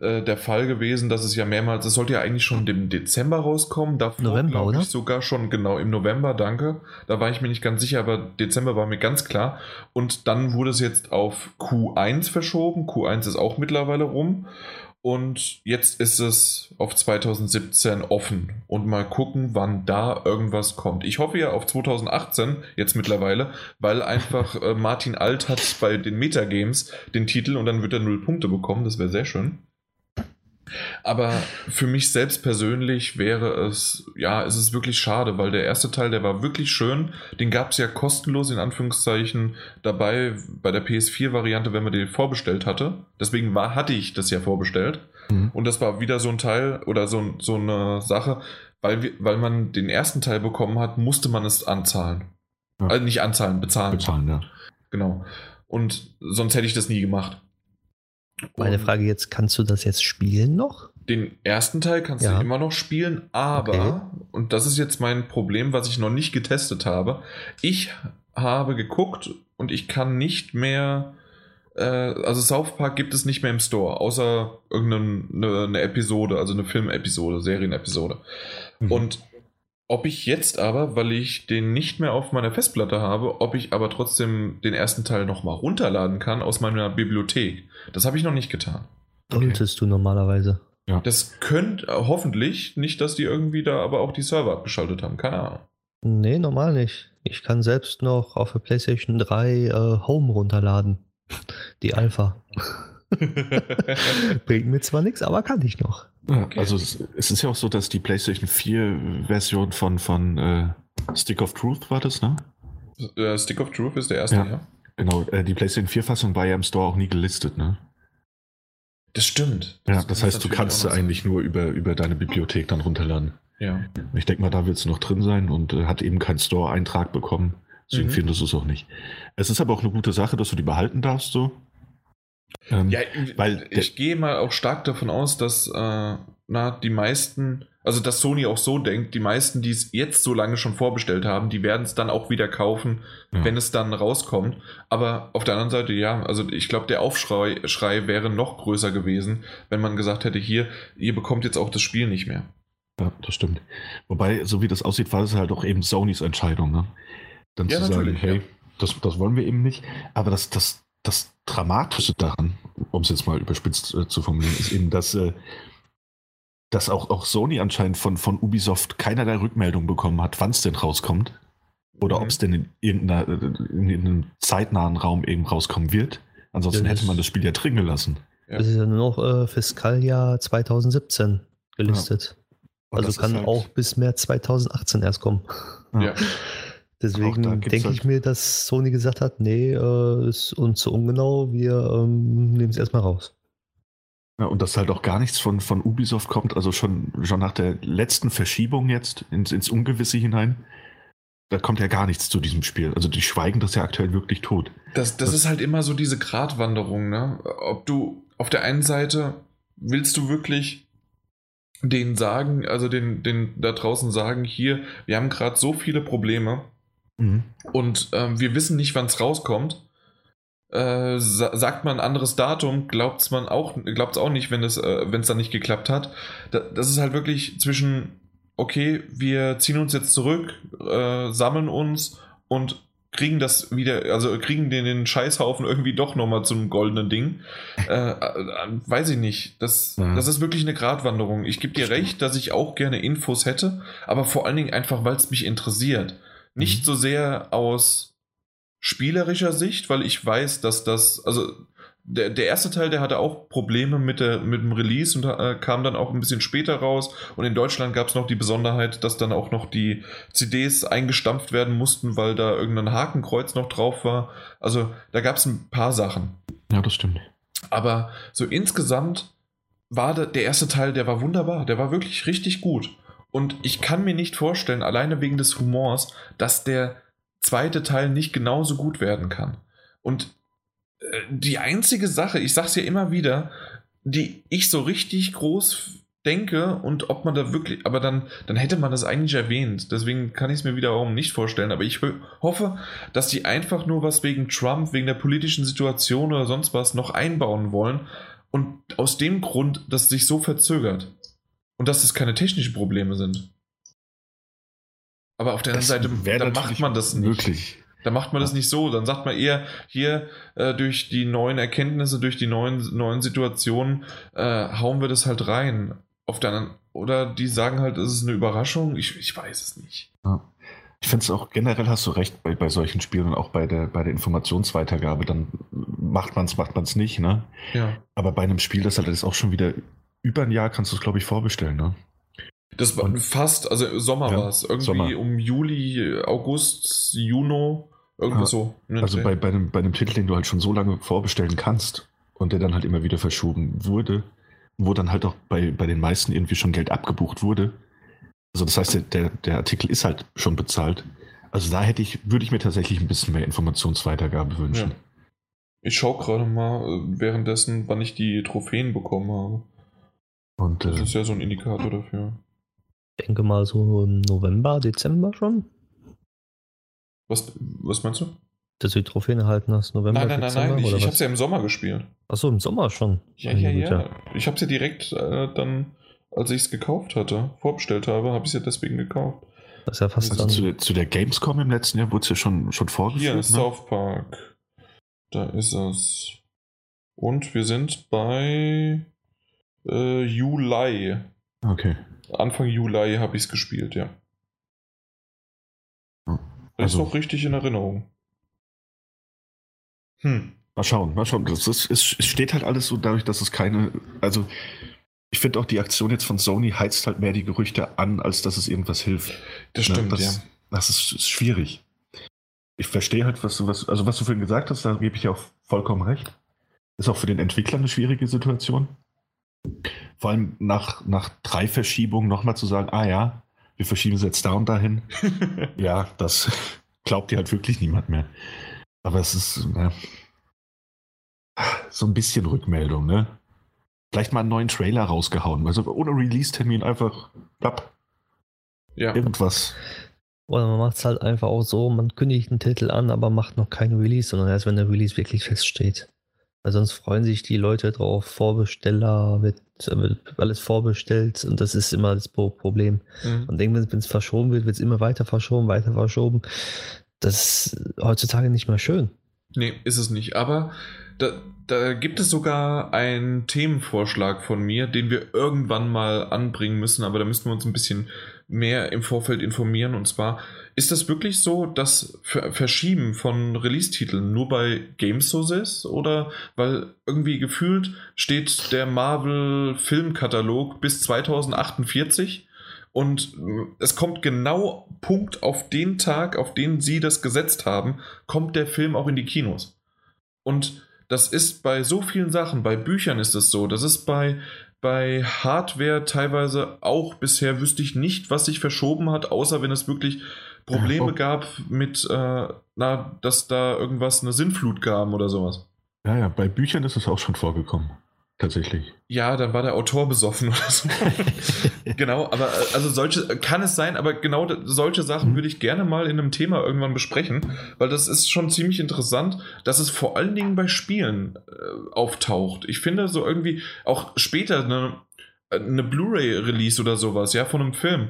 äh, der Fall gewesen, dass es ja mehrmals, es sollte ja eigentlich schon im Dezember rauskommen, davor November, oder? ich sogar schon genau im November, danke. Da war ich mir nicht ganz sicher, aber Dezember war mir ganz klar. Und dann wurde es jetzt auf Q1 verschoben. Q1 ist auch mittlerweile rum. Und jetzt ist es auf 2017 offen. Und mal gucken, wann da irgendwas kommt. Ich hoffe ja auf 2018, jetzt mittlerweile, weil einfach äh, Martin Alt hat bei den Metagames den Titel und dann wird er null Punkte bekommen. Das wäre sehr schön. Aber für mich selbst persönlich wäre es, ja, es ist wirklich schade, weil der erste Teil, der war wirklich schön. Den gab es ja kostenlos in Anführungszeichen dabei bei der PS4-Variante, wenn man den vorbestellt hatte. Deswegen war, hatte ich das ja vorbestellt. Mhm. Und das war wieder so ein Teil oder so, so eine Sache, weil, wir, weil man den ersten Teil bekommen hat, musste man es anzahlen. Ja. Also nicht anzahlen, bezahlen. Bezahlen, ja. Genau. Und sonst hätte ich das nie gemacht. Meine Frage jetzt, kannst du das jetzt spielen noch? Den ersten Teil kannst ja. du immer noch spielen, aber, okay. und das ist jetzt mein Problem, was ich noch nicht getestet habe, ich habe geguckt und ich kann nicht mehr, äh, also South Park gibt es nicht mehr im Store, außer irgendeine eine Episode, also eine Filmepisode, Serienepisode. Mhm. Und ob ich jetzt aber, weil ich den nicht mehr auf meiner Festplatte habe, ob ich aber trotzdem den ersten Teil nochmal runterladen kann aus meiner Bibliothek. Das habe ich noch nicht getan. Solltest okay. du normalerweise. Ja. Das könnte äh, hoffentlich nicht, dass die irgendwie da aber auch die Server abgeschaltet haben. Keine Ahnung. Nee, normal nicht. Ich kann selbst noch auf der PlayStation 3 äh, Home runterladen. Die Alpha. Bringt mir zwar nichts, aber kann ich noch. Okay. Also es, es, ist ja auch so, dass die PlayStation 4 Version von, von äh, Stick of Truth war das, ne? Uh, Stick of Truth ist der erste, ja. ja. Genau, äh, die PlayStation 4 Fassung war ja im Store auch nie gelistet, ne? Das stimmt. Das ja, das heißt, du kannst sie eigentlich nur über, über deine Bibliothek dann runterladen. Ja. Ich denke mal, da wird es noch drin sein und äh, hat eben keinen Store-Eintrag bekommen. Deswegen mhm. findest du es auch nicht. Es ist aber auch eine gute Sache, dass du die behalten darfst, so. Ähm, ja, weil ich gehe mal auch stark davon aus, dass äh, na, die meisten, also dass Sony auch so denkt, die meisten, die es jetzt so lange schon vorbestellt haben, die werden es dann auch wieder kaufen, ja. wenn es dann rauskommt. Aber auf der anderen Seite, ja, also ich glaube, der Aufschrei Schrei wäre noch größer gewesen, wenn man gesagt hätte, hier, ihr bekommt jetzt auch das Spiel nicht mehr. Ja, das stimmt. Wobei, so wie das aussieht, war es halt auch eben Sonys Entscheidung, ne? Dann ja, zu sagen, hey, ja. das, das wollen wir eben nicht. Aber das, das, das Dramatische daran, um es jetzt mal überspitzt äh, zu formulieren, ist eben, dass, äh, dass auch, auch Sony anscheinend von, von Ubisoft keinerlei Rückmeldung bekommen hat, wann es denn rauskommt. Oder mhm. ob es denn in, irgendeiner, äh, in irgendeinem zeitnahen Raum eben rauskommen wird. Ansonsten hätte man das Spiel ja drin gelassen. Ja. Das ist ja nur noch äh, Fiskaljahr 2017 gelistet. Ja. Also kann halt auch bis März 2018 erst kommen. Ja. Deswegen denke halt ich mir, dass Sony gesagt hat, nee, äh, ist uns zu ungenau, wir ähm, nehmen es erstmal raus. Ja, und dass halt auch gar nichts von, von Ubisoft kommt, also schon, schon nach der letzten Verschiebung jetzt ins, ins Ungewisse hinein, da kommt ja gar nichts zu diesem Spiel. Also die schweigen das ja aktuell wirklich tot. Das, das, das ist halt immer so diese Gratwanderung, ne? Ob du auf der einen Seite willst du wirklich denen sagen, also den, den da draußen sagen, hier, wir haben gerade so viele Probleme, Mhm. Und ähm, wir wissen nicht, wann es rauskommt. Äh, sa sagt man ein anderes Datum, glaubt es auch, glaubt's auch nicht, wenn es äh, dann nicht geklappt hat. Da, das ist halt wirklich zwischen, okay, wir ziehen uns jetzt zurück, äh, sammeln uns und kriegen das wieder, also kriegen den, den Scheißhaufen irgendwie doch nochmal zum goldenen Ding. Äh, äh, weiß ich nicht. Das, ja. das ist wirklich eine Gratwanderung. Ich gebe dir recht, dass ich auch gerne Infos hätte, aber vor allen Dingen einfach, weil es mich interessiert. Nicht mhm. so sehr aus spielerischer Sicht, weil ich weiß, dass das, also der, der erste Teil, der hatte auch Probleme mit, der, mit dem Release und äh, kam dann auch ein bisschen später raus. Und in Deutschland gab es noch die Besonderheit, dass dann auch noch die CDs eingestampft werden mussten, weil da irgendein Hakenkreuz noch drauf war. Also da gab es ein paar Sachen. Ja, das stimmt. Aber so insgesamt war der, der erste Teil, der war wunderbar. Der war wirklich richtig gut. Und ich kann mir nicht vorstellen, alleine wegen des Humors, dass der zweite Teil nicht genauso gut werden kann. Und äh, die einzige Sache, ich sag's ja immer wieder, die ich so richtig groß denke und ob man da wirklich, aber dann, dann hätte man das eigentlich erwähnt. Deswegen kann ich es mir wiederum nicht vorstellen. Aber ich hoffe, dass die einfach nur was wegen Trump, wegen der politischen Situation oder sonst was noch einbauen wollen Und aus dem Grund, dass sich so verzögert. Und dass es keine technischen Probleme sind. Aber auf der anderen Seite, da macht man das nicht. Möglich. Da macht man das nicht so. Dann sagt man eher, hier äh, durch die neuen Erkenntnisse, durch die neuen, neuen Situationen, äh, hauen wir das halt rein. Auf der anderen, oder die sagen halt, es ist eine Überraschung. Ich, ich weiß es nicht. Ja. Ich finde es auch generell hast du recht bei, bei solchen Spielen und auch bei der, bei der Informationsweitergabe. Dann macht man es, macht man es nicht, ne? Ja. Aber bei einem Spiel, das halt ist auch schon wieder über ein Jahr, kannst du es, glaube ich, vorbestellen, ne? Das war Und- fast, also Sommer Ja, war es. Irgendwie Sommer. um Juli, August, Juno, irgendwie Ja, so. Ne, Also bei, bei, einem, bei einem Titel, den du halt schon so lange vorbestellen kannst und der dann halt immer wieder verschoben wurde, wo dann halt auch bei, bei den meisten irgendwie schon Geld abgebucht wurde. Also das heißt, der, der, der Artikel ist halt schon bezahlt. Also da hätte ich, würde ich mir tatsächlich ein bisschen mehr Informationsweitergabe wünschen. Ja. Ich schaue gerade mal äh, währenddessen, wann ich die Trophäen bekommen habe. Und Das äh, ist ja so ein Indikator dafür. Ich denke mal so im November, Dezember schon, Was, was meinst du? dass du die Trophäen erhalten hast. November, Nein, nein, nein, Dezember nein. Ich, oder ich habe was? es ja im Sommer gespielt. Achso, im Sommer schon. Ja, ja, Güte. ja. Ich habe es ja direkt äh, dann, als ich es gekauft hatte, vorbestellt habe, habe ich es ja deswegen gekauft. Das ist ja fast also dann. zu, der, zu der Gamescom im letzten Jahr wurde es ja schon, schon vorgeführt. Hier, ne? South Park. Da ist es. Und wir sind bei äh, Juli. Okay. Anfang Juli habe ich es gespielt, ja. Das ist also- noch richtig in Erinnerung. Hm. Mal schauen, mal schauen. Das ist, es, es steht halt alles so dadurch, dass es keine. Also, ich finde auch die Aktion jetzt von Sony heizt halt mehr die Gerüchte an, als dass es irgendwas hilft. Das Ne, stimmt, das, ja. Das ist, ist schwierig. Ich verstehe halt, was du, was, also was du vorhin gesagt hast, da gebe ich dir auch vollkommen recht. Ist auch für den Entwickler eine schwierige Situation. Vor allem nach, nach drei Verschiebungen nochmal zu sagen, ah ja, wir verschieben es jetzt da und dahin. Ja, das glaubt dir halt wirklich niemand mehr. Aber es ist ne, so ein bisschen Rückmeldung, ne? Vielleicht mal einen neuen Trailer rausgehauen, also ohne Release-Termin einfach plapp, ja. irgendwas. Oder man macht es halt einfach auch so, man kündigt einen Titel an, aber macht noch keinen Release, sondern erst wenn der Release wirklich feststeht. Weil sonst freuen sich die Leute drauf, Vorbesteller, wird, wird alles vorbestellt und das ist immer das Pro- Problem. Mhm. Und denken, wenn es verschoben wird, wird es immer weiter verschoben, weiter verschoben. Das ist heutzutage nicht mehr schön. Nee, ist es nicht. Aber da, da gibt es sogar einen Themenvorschlag von mir, den wir irgendwann mal anbringen müssen, aber da müssten wir uns ein bisschen mehr im Vorfeld informieren. Und zwar, ist das wirklich so, dass Ver Verschieben von Release-Titeln nur bei Games so ist? Oder weil irgendwie gefühlt steht der Marvel-Filmkatalog bis 2048 und äh, es kommt genau Punkt auf den Tag, auf den sie das gesetzt haben, kommt der Film auch in die Kinos. Und das ist bei so vielen Sachen, bei Büchern ist es so, das ist bei, bei Hardware teilweise auch bisher wüsste ich nicht, was sich verschoben hat, außer wenn es wirklich Probleme oh. gab mit, äh, na, dass da irgendwas eine Sinnflut gab oder sowas. Ja, ja, bei Büchern ist es auch schon vorgekommen. Tatsächlich. Ja, dann war der Autor besoffen oder so. genau, aber äh, also solche kann es sein, aber genau solche Sachen Mhm. würde ich gerne mal in einem Thema irgendwann besprechen, weil das ist schon ziemlich interessant, dass es vor allen Dingen bei Spielen äh, auftaucht. Ich finde so irgendwie auch später eine, eine Blu-ray-Release oder sowas, ja, von einem Film.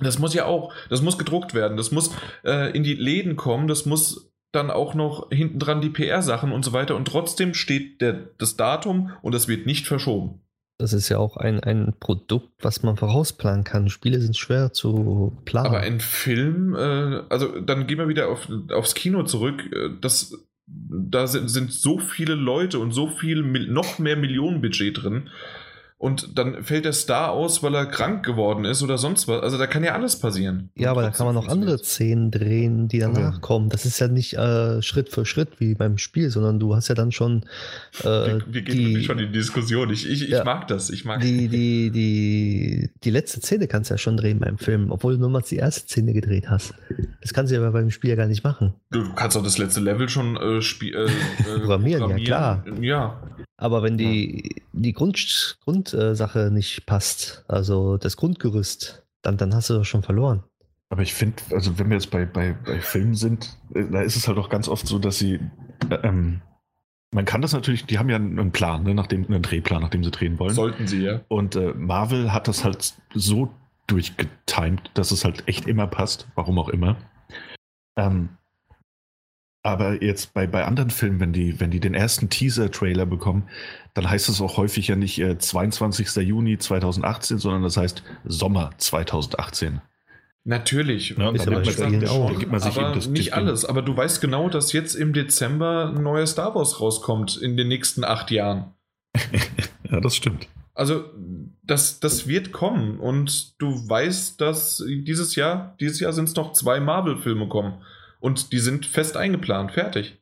Das muss ja auch, das muss gedruckt werden, das muss äh, in die Läden kommen, das muss dann auch noch hinten dran die PR-Sachen und so weiter und trotzdem steht der, das Datum und es wird nicht verschoben. Das ist ja auch ein, ein Produkt, was man vorausplanen kann. Spiele sind schwer zu planen. Aber ein Film, äh, also dann gehen wir wieder auf, aufs Kino zurück. äh, Das, da sind, sind so viele Leute und so viel, noch mehr Millionenbudget drin. Und dann fällt der Star aus, weil er krank geworden ist oder sonst was. Also da kann ja alles passieren. ja, aber da kann man noch andere Szenen drehen, die danach Ja. kommen. Das ist ja nicht äh, Schritt für Schritt wie beim Spiel, sondern du hast ja dann schon äh, Wir, wir gehen die, schon in die Diskussion. Ich, ich, ich Ja. mag das. Ich mag die, die, die, die letzte Szene kannst du ja schon drehen beim Film, obwohl du nur mal die erste Szene gedreht hast. Das kannst du ja beim Spiel ja gar nicht machen. Du kannst auch das letzte Level schon äh, spie- äh, äh, Programmieren, ja, klar. Ja, Aber wenn die, die Grund, Grundsache nicht passt, also das Grundgerüst, dann, dann hast du doch schon verloren. Aber ich finde, also wenn wir jetzt bei, bei, bei Filmen sind, äh, da ist es halt auch ganz oft so, dass sie, äh, ähm, Man kann das natürlich, die haben ja einen Plan, ne, nachdem, einen Drehplan, nachdem sie drehen wollen. Sollten sie, ja. Und äh, Marvel hat das halt so durchgetimt, dass es halt echt immer passt, warum auch immer. Ähm, aber jetzt bei, bei anderen Filmen, wenn die, wenn die den ersten Teaser-Trailer bekommen, dann heißt es auch häufig ja nicht äh, 22. Juni 2018, sondern das heißt Sommer 2018. Natürlich. Ja, Ist ja Spielen sich- auch. gibt man sich aber eben das- nicht das- alles. Aber du weißt genau, dass jetzt im Dezember ein neuer Star Wars rauskommt in den nächsten acht Jahren. Ja, das stimmt. Also das, das wird kommen und du weißt, dass dieses Jahr, dieses Jahr sind es noch zwei Marvel-Filme kommen und die sind fest eingeplant, fertig.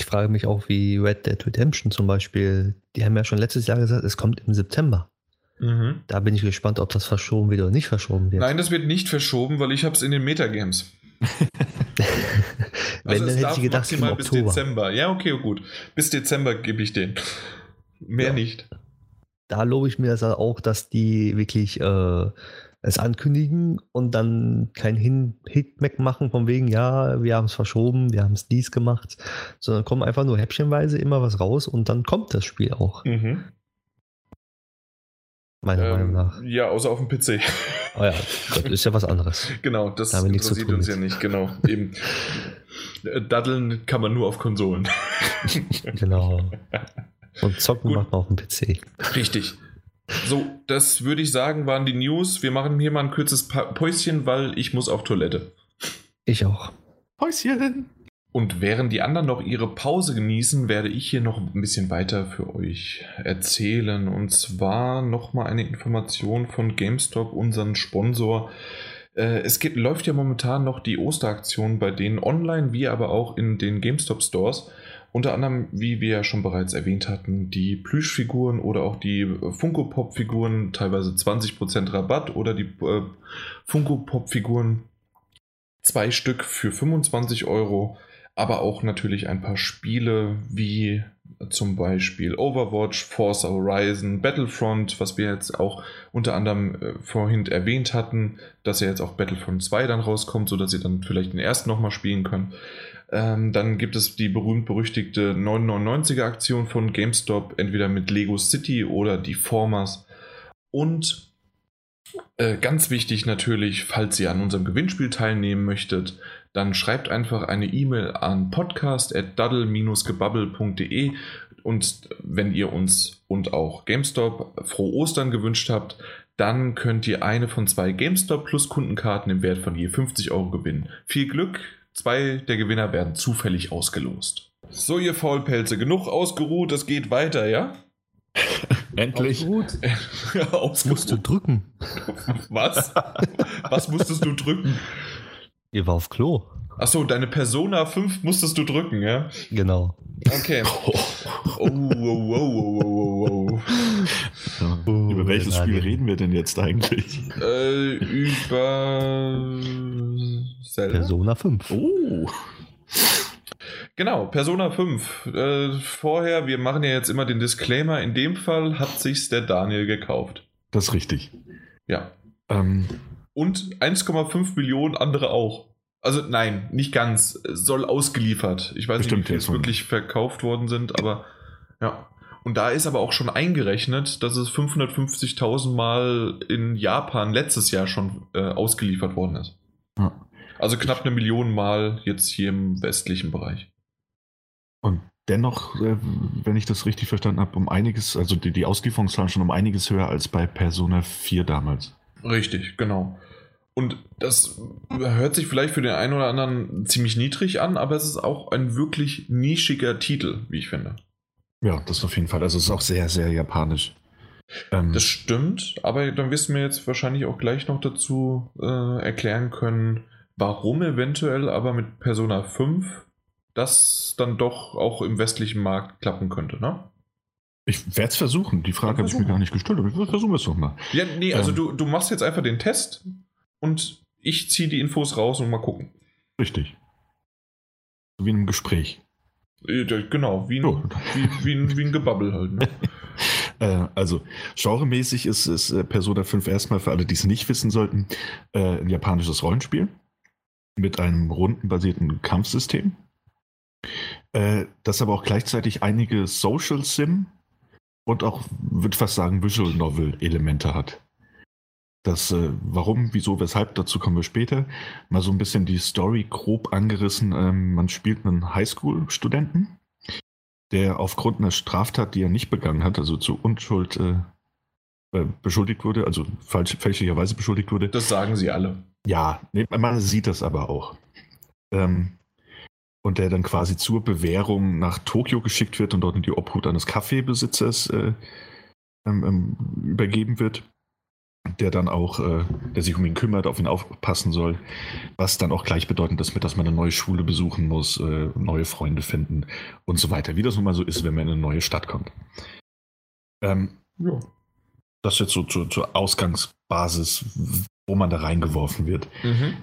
Ich frage mich auch, wie Red Dead Redemption zum Beispiel, die haben ja schon letztes Jahr gesagt, es kommt im September. Da bin ich gespannt, ob das verschoben wird oder nicht verschoben wird. Nein, das wird nicht verschoben, weil ich habe es in den Metagames. Wenn, Also dann es hätte darf ich gedacht, im maximal bis. Dezember. Ja, okay, gut. Bis Dezember gebe ich den. Mehr Ja. nicht. Da lobe ich mir das auch, dass die wirklich äh, es ankündigen und dann kein Hitback machen von wegen, ja, wir haben es verschoben, wir haben es dies gemacht, sondern kommen einfach nur häppchenweise immer was raus und dann kommt das Spiel auch, Mhm. meiner Meinung Ähm, nach. ja, außer auf dem PC. Oh ja, das ist ja was anderes. genau, das Da interessiert tun uns mit. ja nicht. Genau, eben. Äh, Daddeln kann man nur auf Konsolen. Genau. Und zocken Gut. macht man auf dem PC. Richtig. So, das würde ich sagen, waren die News. Wir machen hier mal ein kurzes Pa- Päuschen, weil ich muss auf Toilette. Ich auch. Häuschen! Und während die anderen noch ihre Pause genießen, werde ich hier noch ein bisschen weiter für euch erzählen. Und zwar nochmal eine Information von GameStop, unseren Sponsor. Äh, Es geht, läuft ja momentan noch die Osteraktion bei denen online, wie aber auch in den GameStop Stores. Unter anderem, wie wir ja schon bereits erwähnt hatten, die Plüschfiguren oder auch die Funko Pop Figuren, teilweise 20% Rabatt oder die äh, Funko Pop Figuren zwei Stück für 25 Euro, aber auch natürlich ein paar Spiele wie zum Beispiel Overwatch, Forza Horizon, Battlefront, was wir jetzt auch unter anderem äh, vorhin erwähnt hatten, dass ja jetzt auch Battlefront 2 dann rauskommt, sodass ihr dann vielleicht den ersten nochmal spielen könnt. Ähm, dann gibt es die berühmt-berüchtigte 999er Aktion von GameStop, entweder mit Lego City oder die Formers. Und äh, ganz wichtig natürlich, falls ihr an unserem Gewinnspiel teilnehmen möchtet, dann schreibt einfach eine E-Mail an podcast.daddle-gebubble.de und wenn ihr uns und auch GameStop frohe Ostern gewünscht habt, dann könnt ihr eine von zwei GameStop Plus Kundenkarten im Wert von je 50 Euro gewinnen. Viel Glück, zwei der Gewinner werden zufällig ausgelost. So, ihr Faulpelze, genug ausgeruht, es geht weiter, ja? Endlich. Gut. ausgeruht. Musst du drücken. Was? Was musstest du drücken? Ihr war auf Klo. Achso, deine Persona 5 musstest du drücken, ja? Genau. Okay. Oh, wow, wow, wow, wow, wow. Ja. Oh, Über welches. Spiel reden wir denn jetzt eigentlich? Äh, über Zelda. Persona 5. Oh. Genau, Persona 5. Äh, vorher, wir machen ja jetzt immer den Disclaimer. In dem Fall hat sich's der Daniel gekauft. Das ist richtig. Ja. Ähm, Und 1,5 Millionen andere auch. Also nein, nicht ganz. Soll ausgeliefert. Ich weiß Bestimmt, nicht, wie es wirklich verkauft worden sind, aber ja. Und da ist aber auch schon eingerechnet, dass es 550.000 Mal in Japan letztes Jahr schon äh, ausgeliefert worden ist. Ja. Also knapp eine Million Mal jetzt hier im westlichen Bereich. und dennoch, äh, wenn ich das richtig verstanden habe, um einiges, also die, die Auslieferungszahlen schon um einiges höher als bei Persona 4 damals. Richtig, genau. Und das hört sich vielleicht für den einen oder anderen ziemlich niedrig an, aber es ist auch ein wirklich nischiger Titel, wie ich finde. Ja, das auf jeden Fall. Also es ist auch sehr, sehr japanisch. Ähm, Das stimmt, aber dann wirst du mir jetzt wahrscheinlich auch gleich noch dazu äh, erklären können, warum eventuell aber mit Persona 5 das dann doch auch im westlichen Markt klappen könnte, ne? ich werde es versuchen. Die Frage habe ich mir gar nicht gestellt, aber ich versuche es doch mal. Ja, nee, also Ähm. du, du machst jetzt einfach den Test und ich ziehe die Infos raus und mal gucken. Richtig. So Wie in einem Gespräch. Äh, Genau, wie ein, Oh. wie, wie, ein, wie ein Gebabbel halt. Ne? Äh, also, genremäßig ist, ist äh, Persona 5 erstmal für alle, die es nicht wissen sollten, ein japanisches Rollenspiel mit einem rundenbasierten Kampfsystem. Äh, das aber auch gleichzeitig einige Social Sim und auch, würde fast sagen, Visual Novel Elemente hat. Das, äh, warum, wieso, weshalb, dazu kommen wir später. Mal so ein bisschen die Story grob angerissen. Ähm, man spielt einen Highschool-Studenten, der aufgrund einer Straftat, die er nicht begangen hat, also zu Unschuld äh, äh, beschuldigt wurde, also falsch, fälschlicherweise beschuldigt wurde. Das sagen sie alle. Ja, man sieht das aber auch. Ähm, und der dann quasi zur Bewährung nach Tokio geschickt wird und dort in die Obhut eines Kaffeebesitzers äh, ähm, ähm, übergeben wird, der dann auch, äh, der sich um ihn kümmert, auf ihn aufpassen soll, was dann auch gleichbedeutend ist mit, dass man eine neue Schule besuchen muss, äh, neue Freunde finden und so weiter, wie das nun mal so ist, wenn man in eine neue Stadt kommt. Ähm, ja. Das jetzt so zur, zur Ausgangsbasis, wo man da reingeworfen wird. Mhm.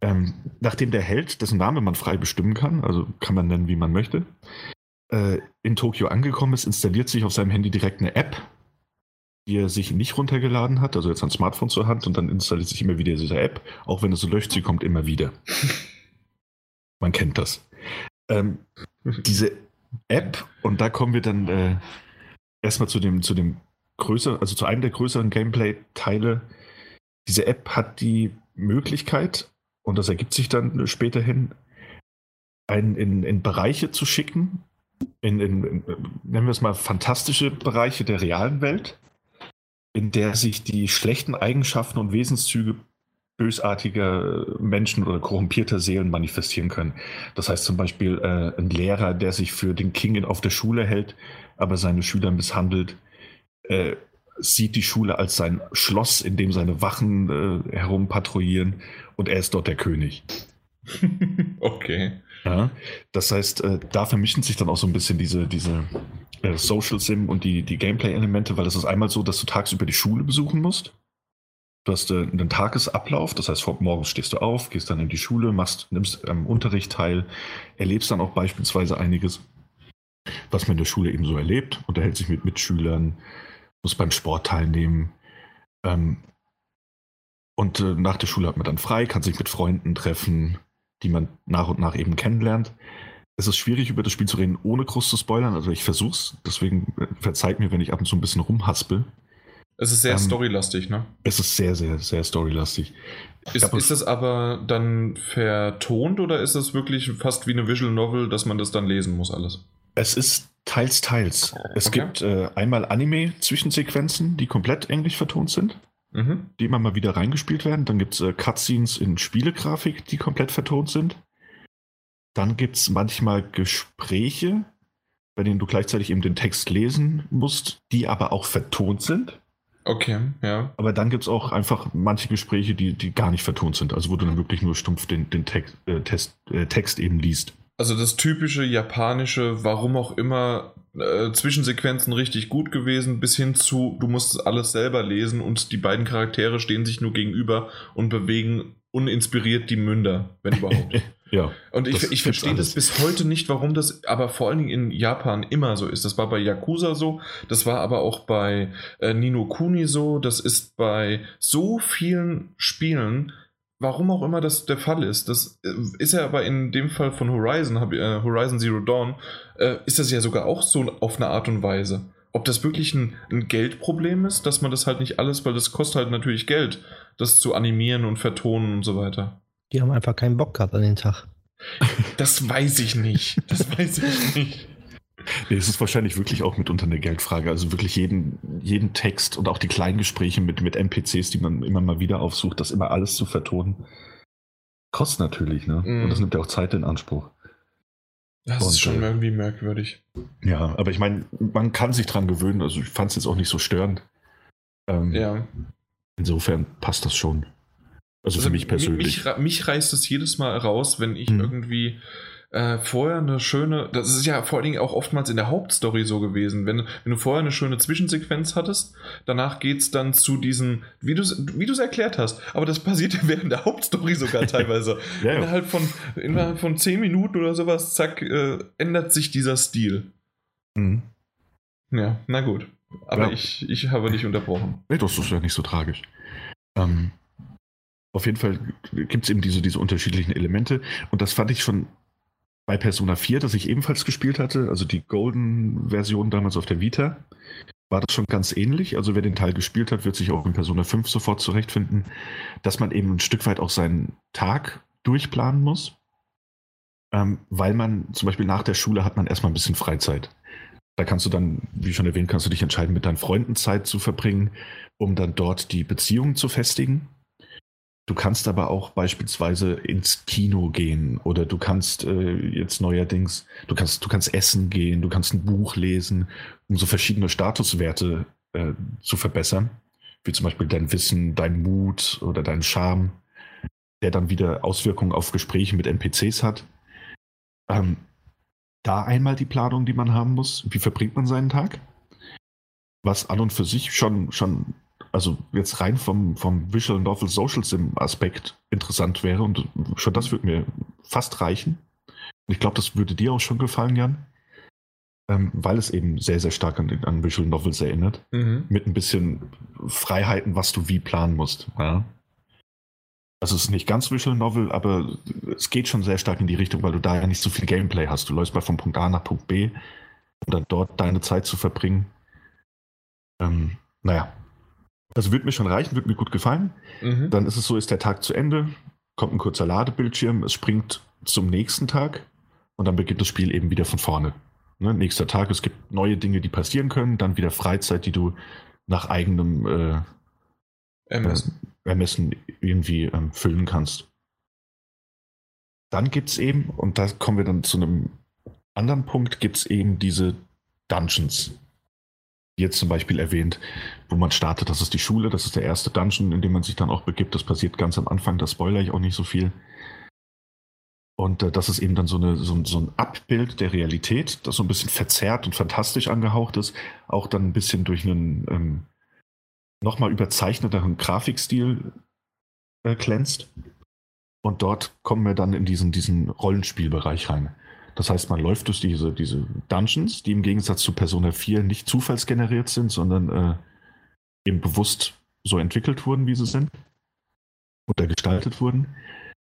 Ähm, nachdem der Held, dessen Name man frei bestimmen kann, also kann man nennen, wie man möchte, äh, in Tokio angekommen ist, installiert sich auf seinem Handy direkt eine App, die er sich nicht runtergeladen hat, also jetzt ein Smartphone zur Hand und dann installiert sich immer wieder diese App, auch wenn es so löscht, sie kommt immer wieder. man kennt das. Ähm, diese App, und da kommen wir dann äh, erstmal zu dem, zu dem größeren, also zu einem der größeren Gameplay-Teile. Diese App hat die Möglichkeit, und das ergibt sich dann späterhin, einen in, in Bereiche zu schicken, in, in, in, nennen wir es mal, fantastische Bereiche der realen Welt, in der sich die schlechten Eigenschaften und Wesenszüge bösartiger Menschen oder korrumpierter Seelen manifestieren können. Das heißt zum Beispiel äh, ein Lehrer, der sich für den King auf der Schule hält, aber seine Schüler misshandelt, äh, sieht die Schule als sein Schloss, in dem seine Wachen äh, herumpatrouillieren und er ist dort der König. okay. Ja, das heißt, äh, da vermischen sich dann auch so ein bisschen diese, diese äh, Social Sim und die, die Gameplay-Elemente, weil es ist einmal so, dass du tagsüber die Schule besuchen musst. Du hast äh, einen Tagesablauf, das heißt, morgens stehst du auf, gehst dann in die Schule, machst, nimmst am Unterricht teil, erlebst dann auch beispielsweise einiges, was man in der Schule eben so erlebt, unterhält sich mit Mitschülern, muss beim Sport teilnehmen. Ähm, und äh, nach der Schule hat man dann frei, kann sich mit Freunden treffen, die man nach und nach eben kennenlernt. Es ist schwierig, über das Spiel zu reden, ohne groß zu spoilern. Also ich versuch's. Deswegen äh, verzeiht mir, wenn ich ab und zu ein bisschen rumhaspel. Es ist sehr ähm, storylastig, ne? Es ist sehr, sehr, sehr storylastig. Ist, ist das aber dann vertont oder ist das wirklich fast wie eine Visual Novel, dass man das dann lesen muss, alles? Es ist teils, teils. Es okay. gibt äh, einmal Anime-Zwischensequenzen, die komplett englisch vertont sind mhm. die immer mal wieder reingespielt werden. Dann gibt es äh, Cutscenes in Spielegrafik, die komplett vertont sind. Dann gibt es manchmal Gespräche, bei denen du gleichzeitig eben den Text lesen musst, die aber auch vertont sind. Okay, ja. Aber dann gibt es auch einfach manche Gespräche, die, die gar nicht vertont sind, also wo du dann wirklich nur stumpf den, den Text, äh, Test, äh, Text eben liest. Also das typische japanische, warum auch immer, äh, Zwischensequenzen richtig gut gewesen, bis hin zu, du musst alles selber lesen und die beiden Charaktere stehen sich nur gegenüber und bewegen uninspiriert die Münder, wenn überhaupt. ja. Und ich, ich verstehe das bis heute nicht, warum das aber vor allen Dingen in Japan immer so ist. Das war bei Yakuza so, das war aber auch bei äh, Nino Kuni so, das ist bei so vielen Spielen, warum auch immer das der Fall ist. Das äh, ist ja aber in dem Fall von Horizon, äh, Horizon Zero Dawn, äh, ist das ja sogar auch so auf eine Art und Weise. Ob das wirklich ein, ein, Geldproblem ist, dass man das halt nicht alles, weil das kostet halt natürlich Geld, das zu animieren und vertonen und so weiter. Die haben einfach keinen Bock gehabt an den Tag. Das weiß ich nicht. Das weiß ich nicht. Nee, es ist wahrscheinlich wirklich auch mitunter eine Geldfrage. Also wirklich jeden, jeden Text und auch die kleinen Gespräche mit, mit NPCs, die man immer mal wieder aufsucht, das immer alles zu vertonen. Kostet natürlich, ne? Mm. Und das nimmt ja auch Zeit in Anspruch. Das und, ist schon äh, irgendwie merkwürdig. Ja, aber ich meine, man kann sich dran gewöhnen. Also ich fand es jetzt auch nicht so störend. Ähm, ja. Insofern passt das schon. Also, also für mich persönlich. Mich, mich reißt es jedes Mal raus, wenn ich hm. irgendwie äh, vorher eine schöne, das ist ja vor allen Dingen auch oftmals in der Hauptstory so gewesen, wenn, wenn du vorher eine schöne Zwischensequenz hattest, danach geht es dann zu diesen, wie du wie es erklärt hast, aber das passiert ja während der Hauptstory sogar teilweise. ja, ja. Innerhalb, von, innerhalb von 10 Minuten oder sowas, zack, äh, ändert sich dieser Stil. Mhm. Ja, na gut. Aber ja. ich, ich habe dich unterbrochen. Nee, das ist ja nicht so tragisch. Ähm, auf jeden Fall gibt es eben diese, diese unterschiedlichen Elemente und das fand ich schon bei Persona 4, das ich ebenfalls gespielt hatte, also die Golden-Version damals auf der Vita, war das schon ganz ähnlich. Also wer den Teil gespielt hat, wird sich auch in Persona 5 sofort zurechtfinden, dass man eben ein Stück weit auch seinen Tag durchplanen muss. Ähm, weil man zum Beispiel nach der Schule hat man erstmal ein bisschen Freizeit. Da kannst du dann, wie schon erwähnt, kannst du dich entscheiden, mit deinen Freunden Zeit zu verbringen, um dann dort die Beziehung zu festigen. Du kannst aber auch beispielsweise ins Kino gehen oder du kannst äh, jetzt neuerdings, du kannst, du kannst essen gehen, du kannst ein Buch lesen, um so verschiedene Statuswerte äh, zu verbessern, wie zum Beispiel dein Wissen, dein Mut oder dein Charme, der dann wieder Auswirkungen auf Gespräche mit NPCs hat. Ähm, da einmal die Planung, die man haben muss. Wie verbringt man seinen Tag? Was an und für sich schon, schon also jetzt rein vom, vom Visual Novel Social Sim Aspekt interessant wäre und schon das würde mir fast reichen. Ich glaube, das würde dir auch schon gefallen, Jan. Ähm, weil es eben sehr, sehr stark an, an Visual Novels erinnert. Mhm. Mit ein bisschen Freiheiten, was du wie planen musst. Ja. Also es ist nicht ganz Visual Novel, aber es geht schon sehr stark in die Richtung, weil du da ja nicht so viel Gameplay hast. Du läufst mal von Punkt A nach Punkt B, um dann dort deine Zeit zu verbringen. Ähm, naja, das wird mir schon reichen, wird mir gut gefallen. Mhm. Dann ist es so, ist der Tag zu Ende, kommt ein kurzer Ladebildschirm, es springt zum nächsten Tag und dann beginnt das Spiel eben wieder von vorne. Ne, nächster Tag, es gibt neue Dinge, die passieren können, dann wieder Freizeit, die du nach eigenem äh, Ermessen. Äh, Ermessen irgendwie ähm, füllen kannst. Dann gibt es eben, und da kommen wir dann zu einem anderen Punkt, gibt es eben diese Dungeons jetzt zum Beispiel erwähnt, wo man startet, das ist die Schule, das ist der erste Dungeon, in dem man sich dann auch begibt. Das passiert ganz am Anfang, da spoilere ich auch nicht so viel. Und äh, das ist eben dann so, eine, so, so, ein Abbild der Realität, das so ein bisschen verzerrt und fantastisch angehaucht ist, auch dann ein bisschen durch einen ähm, nochmal überzeichneteren Grafikstil äh, glänzt. Und dort kommen wir dann in diesen, diesen Rollenspielbereich rein. Das heißt, man läuft durch diese, diese Dungeons, die im Gegensatz zu Persona 4 nicht zufallsgeneriert sind, sondern äh, eben bewusst so entwickelt wurden, wie sie sind oder gestaltet wurden.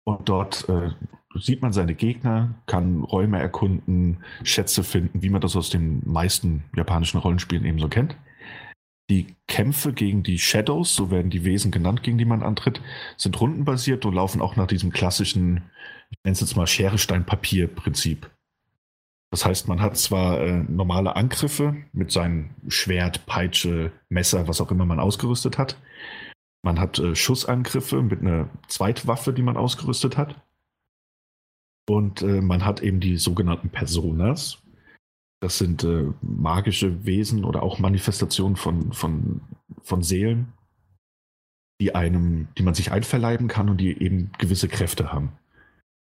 Und dort äh, sieht man seine Gegner, kann Räume erkunden, Schätze finden, wie man das aus den meisten japanischen Rollenspielen eben so kennt. Die Kämpfe gegen die Shadows, so werden die Wesen genannt, gegen die man antritt, sind rundenbasiert und laufen auch nach diesem klassischen, ich nenne es jetzt mal Schere-Stein-Papier-Prinzip. Das heißt, man hat zwar äh, normale Angriffe mit seinem Schwert, Peitsche, Messer, was auch immer man ausgerüstet hat. Man hat äh, Schussangriffe mit einer Zweitwaffe, die man ausgerüstet hat. Und äh, man hat eben die sogenannten Personas. Das sind äh, magische Wesen oder auch Manifestationen von, von, von Seelen, die einem, die man sich einverleiben kann und die eben gewisse Kräfte haben.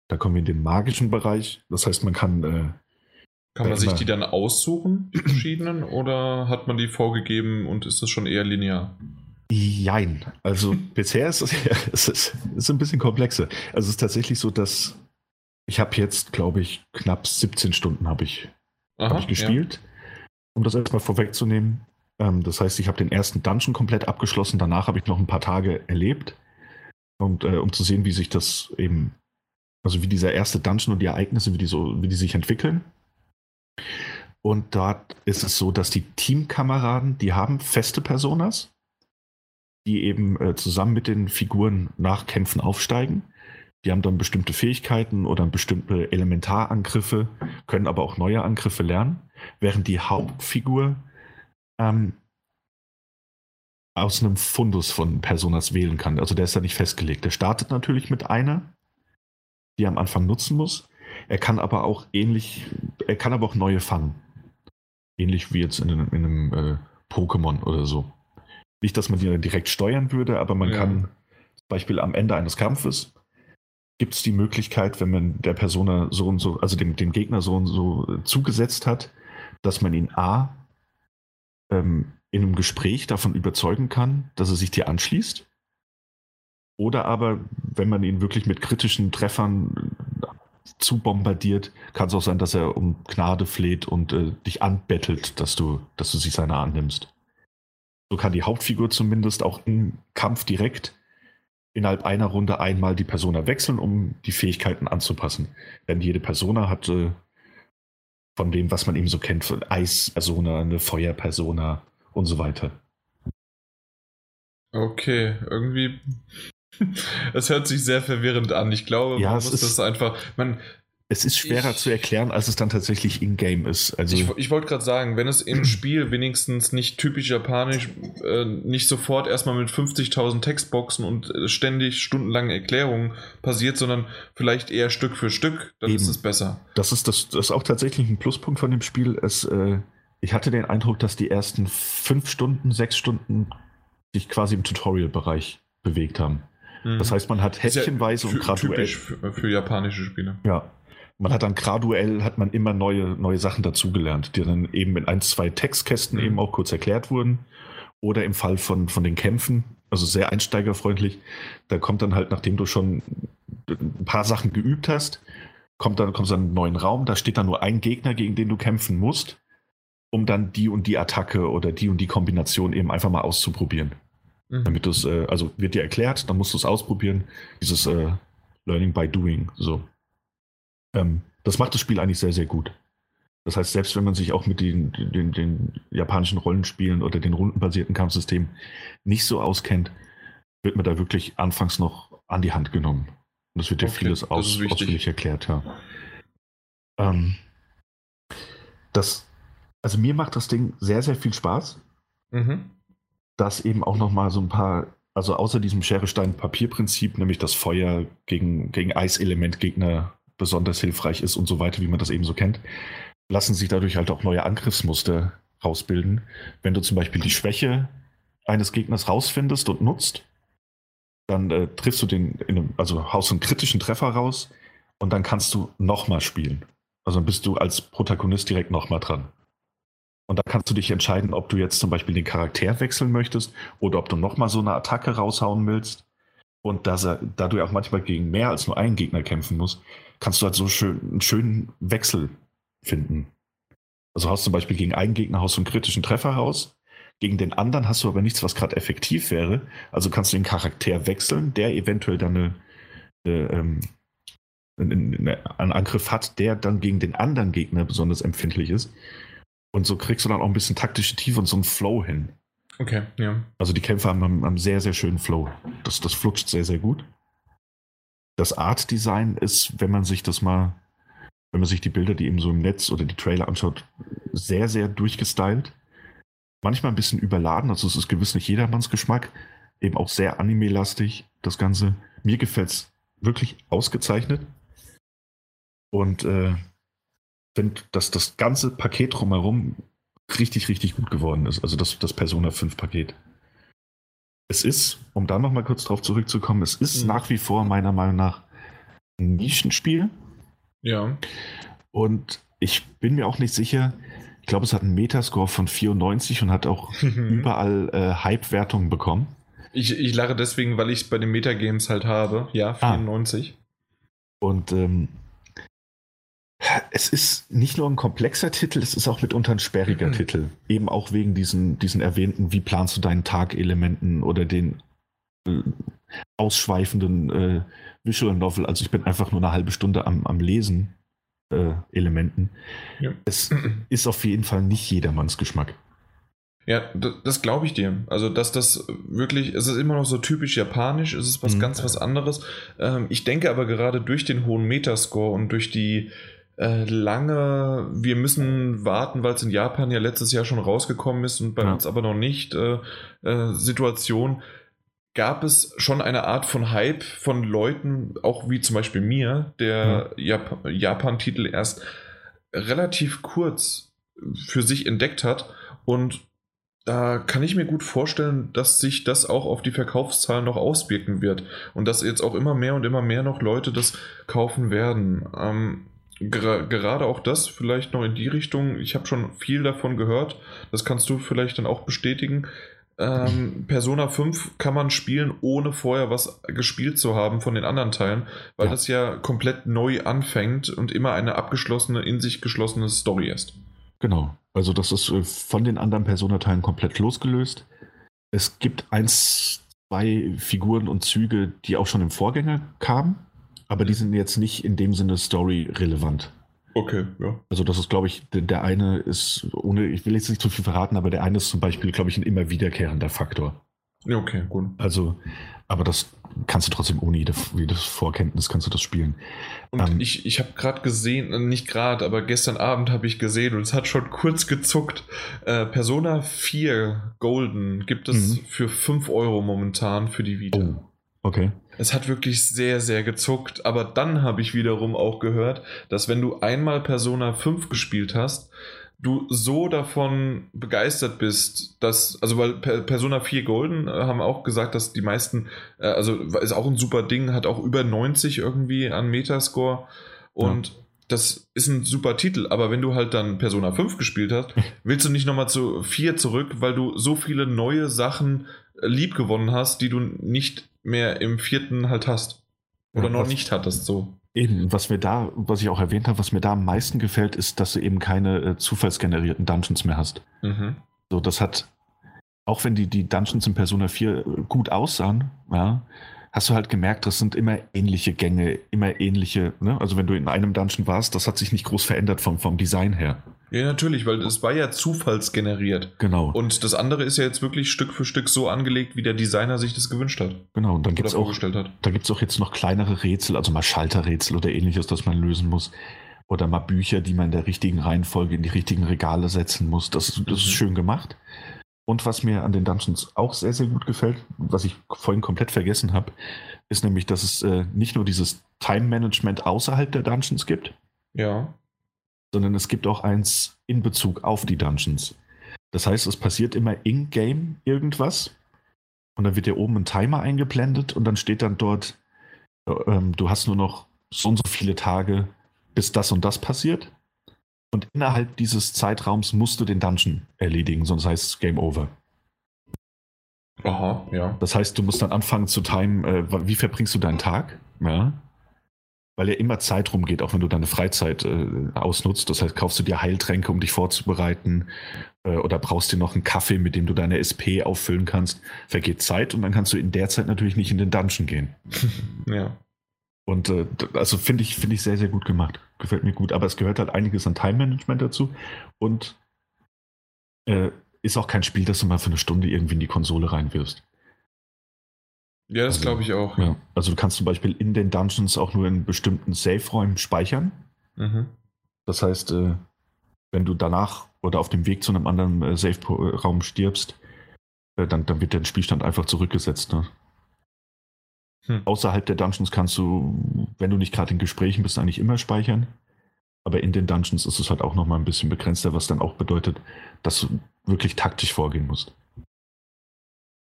Da kommen wir in den magischen Bereich. Das heißt, man kann äh, kann man sich die dann aussuchen, die verschiedenen, oder hat man die vorgegeben und ist das schon eher linear? Jein. Also bisher ist es, es, ist, ist ein bisschen komplexer. Also es ist tatsächlich so, dass ich habe jetzt, glaube ich, knapp 17 Stunden habe ich, hab ich gespielt. Ja. Um das erstmal vorwegzunehmen. Ähm, das heißt, ich habe den ersten Dungeon komplett abgeschlossen. Danach habe ich noch ein paar Tage erlebt. Und äh, um zu sehen, wie sich das eben, also wie dieser erste Dungeon und die Ereignisse, wie die so, wie die sich entwickeln. Und dort ist es so, dass die Teamkameraden, die haben feste Personas, die eben äh, zusammen mit den Figuren nach Kämpfen aufsteigen. Die haben dann bestimmte Fähigkeiten oder bestimmte Elementarangriffe, können aber auch neue Angriffe lernen, während die Hauptfigur ähm, aus einem Fundus von Personas wählen kann. Also der ist da nicht festgelegt. Der startet natürlich mit einer, die er am Anfang nutzen muss. Er kann aber auch ähnlich, er kann aber auch neue fangen. Ähnlich wie jetzt in einem, in einem äh, Pokémon oder so. Nicht, dass man die direkt steuern würde, aber man ja. kann zum Beispiel am Ende eines Kampfes gibt es die Möglichkeit, wenn man der Person so und so, also dem, dem Gegner so und so zugesetzt hat, dass man ihn A ähm, in einem Gespräch davon überzeugen kann, dass er sich dir anschließt. Oder aber, wenn man ihn wirklich mit kritischen Treffern zu bombardiert, kann es auch sein, dass er um Gnade fleht und äh, dich anbettelt, dass du, dass du sich seiner annimmst. So kann die Hauptfigur zumindest auch im Kampf direkt innerhalb einer Runde einmal die Persona wechseln, um die Fähigkeiten anzupassen. Denn jede Persona hat äh, von dem, was man eben so kennt, von Eis-Persona, eine Feuer-Persona und so weiter. Okay, irgendwie. Es hört sich sehr verwirrend an. Ich glaube, Ja, man es muss ist- das einfach. Man, Es ist schwerer Ich- zu erklären, als es dann tatsächlich in-game ist. Also, ich ich wollte gerade sagen, wenn es im Spiel wenigstens nicht typisch japanisch, äh, nicht sofort erstmal mit 50.000 Textboxen und äh, ständig stundenlangen Erklärungen passiert, sondern vielleicht eher Stück für Stück, dann ist Eben. es besser. das, ist das, das ist auch tatsächlich ein Pluspunkt von dem Spiel. Es, äh, ich hatte den Eindruck, dass die ersten fünf Stunden, sechs Stunden sich quasi im Tutorial-Bereich bewegt haben. Mhm. Das heißt, man hat Ist ja häppchenweise und graduell. typisch für, für japanische Spiele. Ja. Man hat dann graduell, hat man immer neue, neue Sachen dazugelernt, die dann eben in ein, zwei Textkästen Mhm. eben auch kurz erklärt wurden. Oder im Fall von, von den Kämpfen, also sehr einsteigerfreundlich, da kommt dann halt, nachdem du schon ein paar Sachen geübt hast, kommt dann, kommst du in einen neuen Raum, da steht dann nur ein Gegner, gegen den du kämpfen musst, um dann die und die Attacke oder die und die Kombination eben einfach mal auszuprobieren. Mhm. Damit du es, äh, also wird dir erklärt, dann musst du es ausprobieren. Dieses äh, Learning by Doing, so. Ähm, das macht das Spiel eigentlich sehr, sehr gut. Das heißt, selbst wenn man sich auch mit den, den, den japanischen Rollenspielen oder den rundenbasierten Kampfsystemen nicht so auskennt, wird man da wirklich anfangs noch an die Hand genommen. Und es wird dir Okay, vieles das aus, ausführlich erklärt, ja. Ähm, das, also mir macht das Ding sehr, sehr viel Spaß Mhm. Dass eben auch noch mal so ein paar, also außer diesem Schere-Stein-Papier-Prinzip, nämlich das Feuer gegen, gegen Eiselementgegner besonders hilfreich ist und so weiter, wie man das eben so kennt, lassen sich dadurch halt auch neue Angriffsmuster rausbilden. Wenn du zum Beispiel die Schwäche eines Gegners rausfindest und nutzt, dann äh, triffst du den, in einem, also haust einen kritischen Treffer raus und dann kannst du nochmal spielen. Also dann bist du als Protagonist direkt nochmal dran. Und da kannst du dich entscheiden, ob du jetzt zum Beispiel den Charakter wechseln möchtest oder ob du nochmal so eine Attacke raushauen willst. Und dass er, da du ja auch manchmal gegen mehr als nur einen Gegner kämpfen musst, kannst du halt so schön, einen schönen Wechsel finden. Also hast zum Beispiel gegen einen Gegner haust du einen kritischen Treffer raus, gegen den anderen hast du aber nichts, was gerade effektiv wäre. Also kannst du den Charakter wechseln, der eventuell dann eine, eine, ähm, einen Angriff hat, der dann gegen den anderen Gegner besonders empfindlich ist. Und so kriegst du dann auch ein bisschen taktische Tiefe und so einen Flow hin. Okay, ja. Also die Kämpfe haben haben einen sehr, sehr schönen Flow. Das, das flutscht sehr, sehr gut. Das Art-Design ist, wenn man sich das mal, wenn man sich die Bilder, die eben so im Netz oder die Trailer anschaut, sehr, sehr durchgestylt. Manchmal ein bisschen überladen, also es ist gewiss nicht jedermanns Geschmack. Eben auch sehr anime-lastig, das Ganze. Mir gefällt es wirklich ausgezeichnet. Und äh, finde, dass das ganze Paket drumherum richtig, richtig gut geworden ist. Also das, das Persona 5 Paket. Es ist, um da nochmal kurz drauf zurückzukommen, es ist Mhm. nach wie vor meiner Meinung nach ein Nischenspiel. Ja. Und ich bin mir auch nicht sicher, ich glaube, es hat einen Metascore von 94 und hat auch überall äh, Hype-Wertungen bekommen. Ich, ich lache deswegen, weil ich es bei den Metagames halt habe. Ja, Ah. 94. Und ähm, es ist nicht nur ein komplexer Titel, es ist auch mitunter ein sperriger Mhm. Titel. Eben auch wegen diesen, diesen erwähnten, wie planst du deinen Tag-Elementen oder den äh, ausschweifenden äh, Visual Novel. Also ich bin einfach nur eine halbe Stunde am, am Lesen äh, Elementen. Ja. Es ist auf jeden Fall nicht jedermanns Geschmack. Ja, das, das glaube ich dir. Also, dass das wirklich, es ist immer noch so typisch japanisch, es ist was Mhm. ganz was anderes. Ähm, ich denke aber gerade durch den hohen Metascore und durch die äh, lange, wir müssen warten, weil es in Japan ja letztes Jahr schon rausgekommen ist und bei Ja. uns aber noch nicht, äh, äh, Situation, gab es schon eine Art von Hype von Leuten, auch wie zum Beispiel mir, der Jap Japan-Titel erst relativ kurz für sich entdeckt hat und da kann ich mir gut vorstellen, dass sich das auch auf die Verkaufszahlen noch auswirken wird und dass jetzt auch immer mehr und immer mehr noch Leute das kaufen werden. Ähm, ger gerade auch das vielleicht noch in die Richtung. Ich habe schon viel davon gehört. Das kannst du vielleicht dann auch bestätigen. Ähm, Persona 5 kann man spielen, ohne vorher was gespielt zu haben von den anderen Teilen, weil Ja. das ja komplett neu anfängt und immer eine abgeschlossene, in sich geschlossene Story ist. Genau. Also das ist äh, von den anderen Personateilen komplett losgelöst. Es gibt eins, zwei Figuren und Züge, die auch schon im Vorgänger kamen, aber die sind jetzt nicht in dem Sinne story-relevant. Okay, ja. Also das ist, glaube ich, der, der eine ist, ohne, ich will jetzt nicht zu viel verraten, aber der eine ist zum Beispiel, glaube ich, ein immer wiederkehrender Faktor. Ja, okay, gut. Also, aber das kannst du trotzdem ohne jede, jede Vorkenntnis kannst du das spielen. Und Ähm. ich, ich habe gerade gesehen, äh, nicht gerade, aber gestern Abend habe ich gesehen und es hat schon kurz gezuckt. Äh, Persona 4 Golden gibt es Mhm. für 5 Euro momentan für die Vita. Oh, okay. Es hat wirklich sehr, sehr gezuckt, aber dann habe ich wiederum auch gehört, dass wenn du einmal Persona 5 gespielt hast, du so davon begeistert bist, dass, also weil Per- Persona 4 Golden äh, haben auch gesagt, dass die meisten, äh, also ist auch ein super Ding, hat auch über 90 irgendwie an Metascore und das ist ein super Titel, aber wenn du halt dann Persona 5 gespielt hast, willst du nicht nochmal zu 4 zurück, weil du so viele neue Sachen äh, lieb gewonnen hast, die du nicht mehr im vierten halt hast. Oder Ja, noch nicht hattest, so. Eben, was mir da, was ich auch erwähnt habe, was mir da am meisten gefällt, ist, dass du eben keine äh, zufallsgenerierten Dungeons mehr hast. Mhm. So, das hat, auch wenn die, die Dungeons in Persona 4 äh, gut aussahen, ja, hast du halt gemerkt, das sind immer ähnliche Gänge, immer ähnliche, ne? Also wenn du in einem Dungeon warst, das hat sich nicht groß verändert vom, vom Design her. Ja, natürlich, weil es war ja zufallsgeneriert. Genau. Und das andere ist ja jetzt wirklich Stück für Stück so angelegt, wie der Designer sich das gewünscht hat. genau. Und dann Oder gibt's auch, da gibt's auch jetzt noch kleinere Rätsel, also mal Schalterrätsel oder ähnliches, das man lösen muss. Oder mal Bücher, die man in der richtigen Reihenfolge in die richtigen Regale setzen muss. Das, das ist Mhm. schön gemacht. Und was mir an den Dungeons auch sehr, sehr gut gefällt, was ich vorhin komplett vergessen habe, ist nämlich, dass es äh, nicht nur dieses Time-Management außerhalb der Dungeons gibt, Ja. Sondern es gibt auch eins in Bezug auf die Dungeons. Das heißt, es passiert immer in-game irgendwas und dann wird dir oben ein Timer eingeblendet und dann steht dann dort, äh, ähm, du hast nur noch so und so viele Tage, bis das und das passiert. Und innerhalb dieses Zeitraums musst du den Dungeon erledigen, sonst heißt es Game Over. Aha, ja. Das heißt, du musst dann anfangen zu timen, äh, wie verbringst du deinen Tag? Ja. Weil ja immer Zeit rumgeht, auch wenn du deine Freizeit äh, ausnutzt. Das heißt, kaufst du dir Heiltränke, um dich vorzubereiten, äh, oder brauchst dir noch einen Kaffee, mit dem du deine SP auffüllen kannst. Vergeht Zeit und dann kannst du in der Zeit natürlich nicht in den Dungeon gehen. ja. Und äh, also finde ich, finde ich sehr, sehr gut gemacht. Gefällt mir gut. Aber es gehört halt einiges an Time-Management dazu. Und äh, ist auch kein Spiel, das du mal für eine Stunde irgendwie in die Konsole reinwirfst. Ja, das Also, glaube ich auch. Ja, also du kannst zum Beispiel in den Dungeons auch nur in bestimmten Safe-Räumen speichern. Mhm. Das heißt, äh, wenn du danach oder auf dem Weg zu einem anderen äh, Safe-Raum stirbst, äh, dann, dann wird der Spielstand einfach zurückgesetzt. Ne? Hm. Außerhalb der Dungeons kannst du, wenn du nicht gerade in Gesprächen bist, eigentlich immer speichern. Aber in den Dungeons ist es halt auch nochmal ein bisschen begrenzter, was dann auch bedeutet, dass du wirklich taktisch vorgehen musst.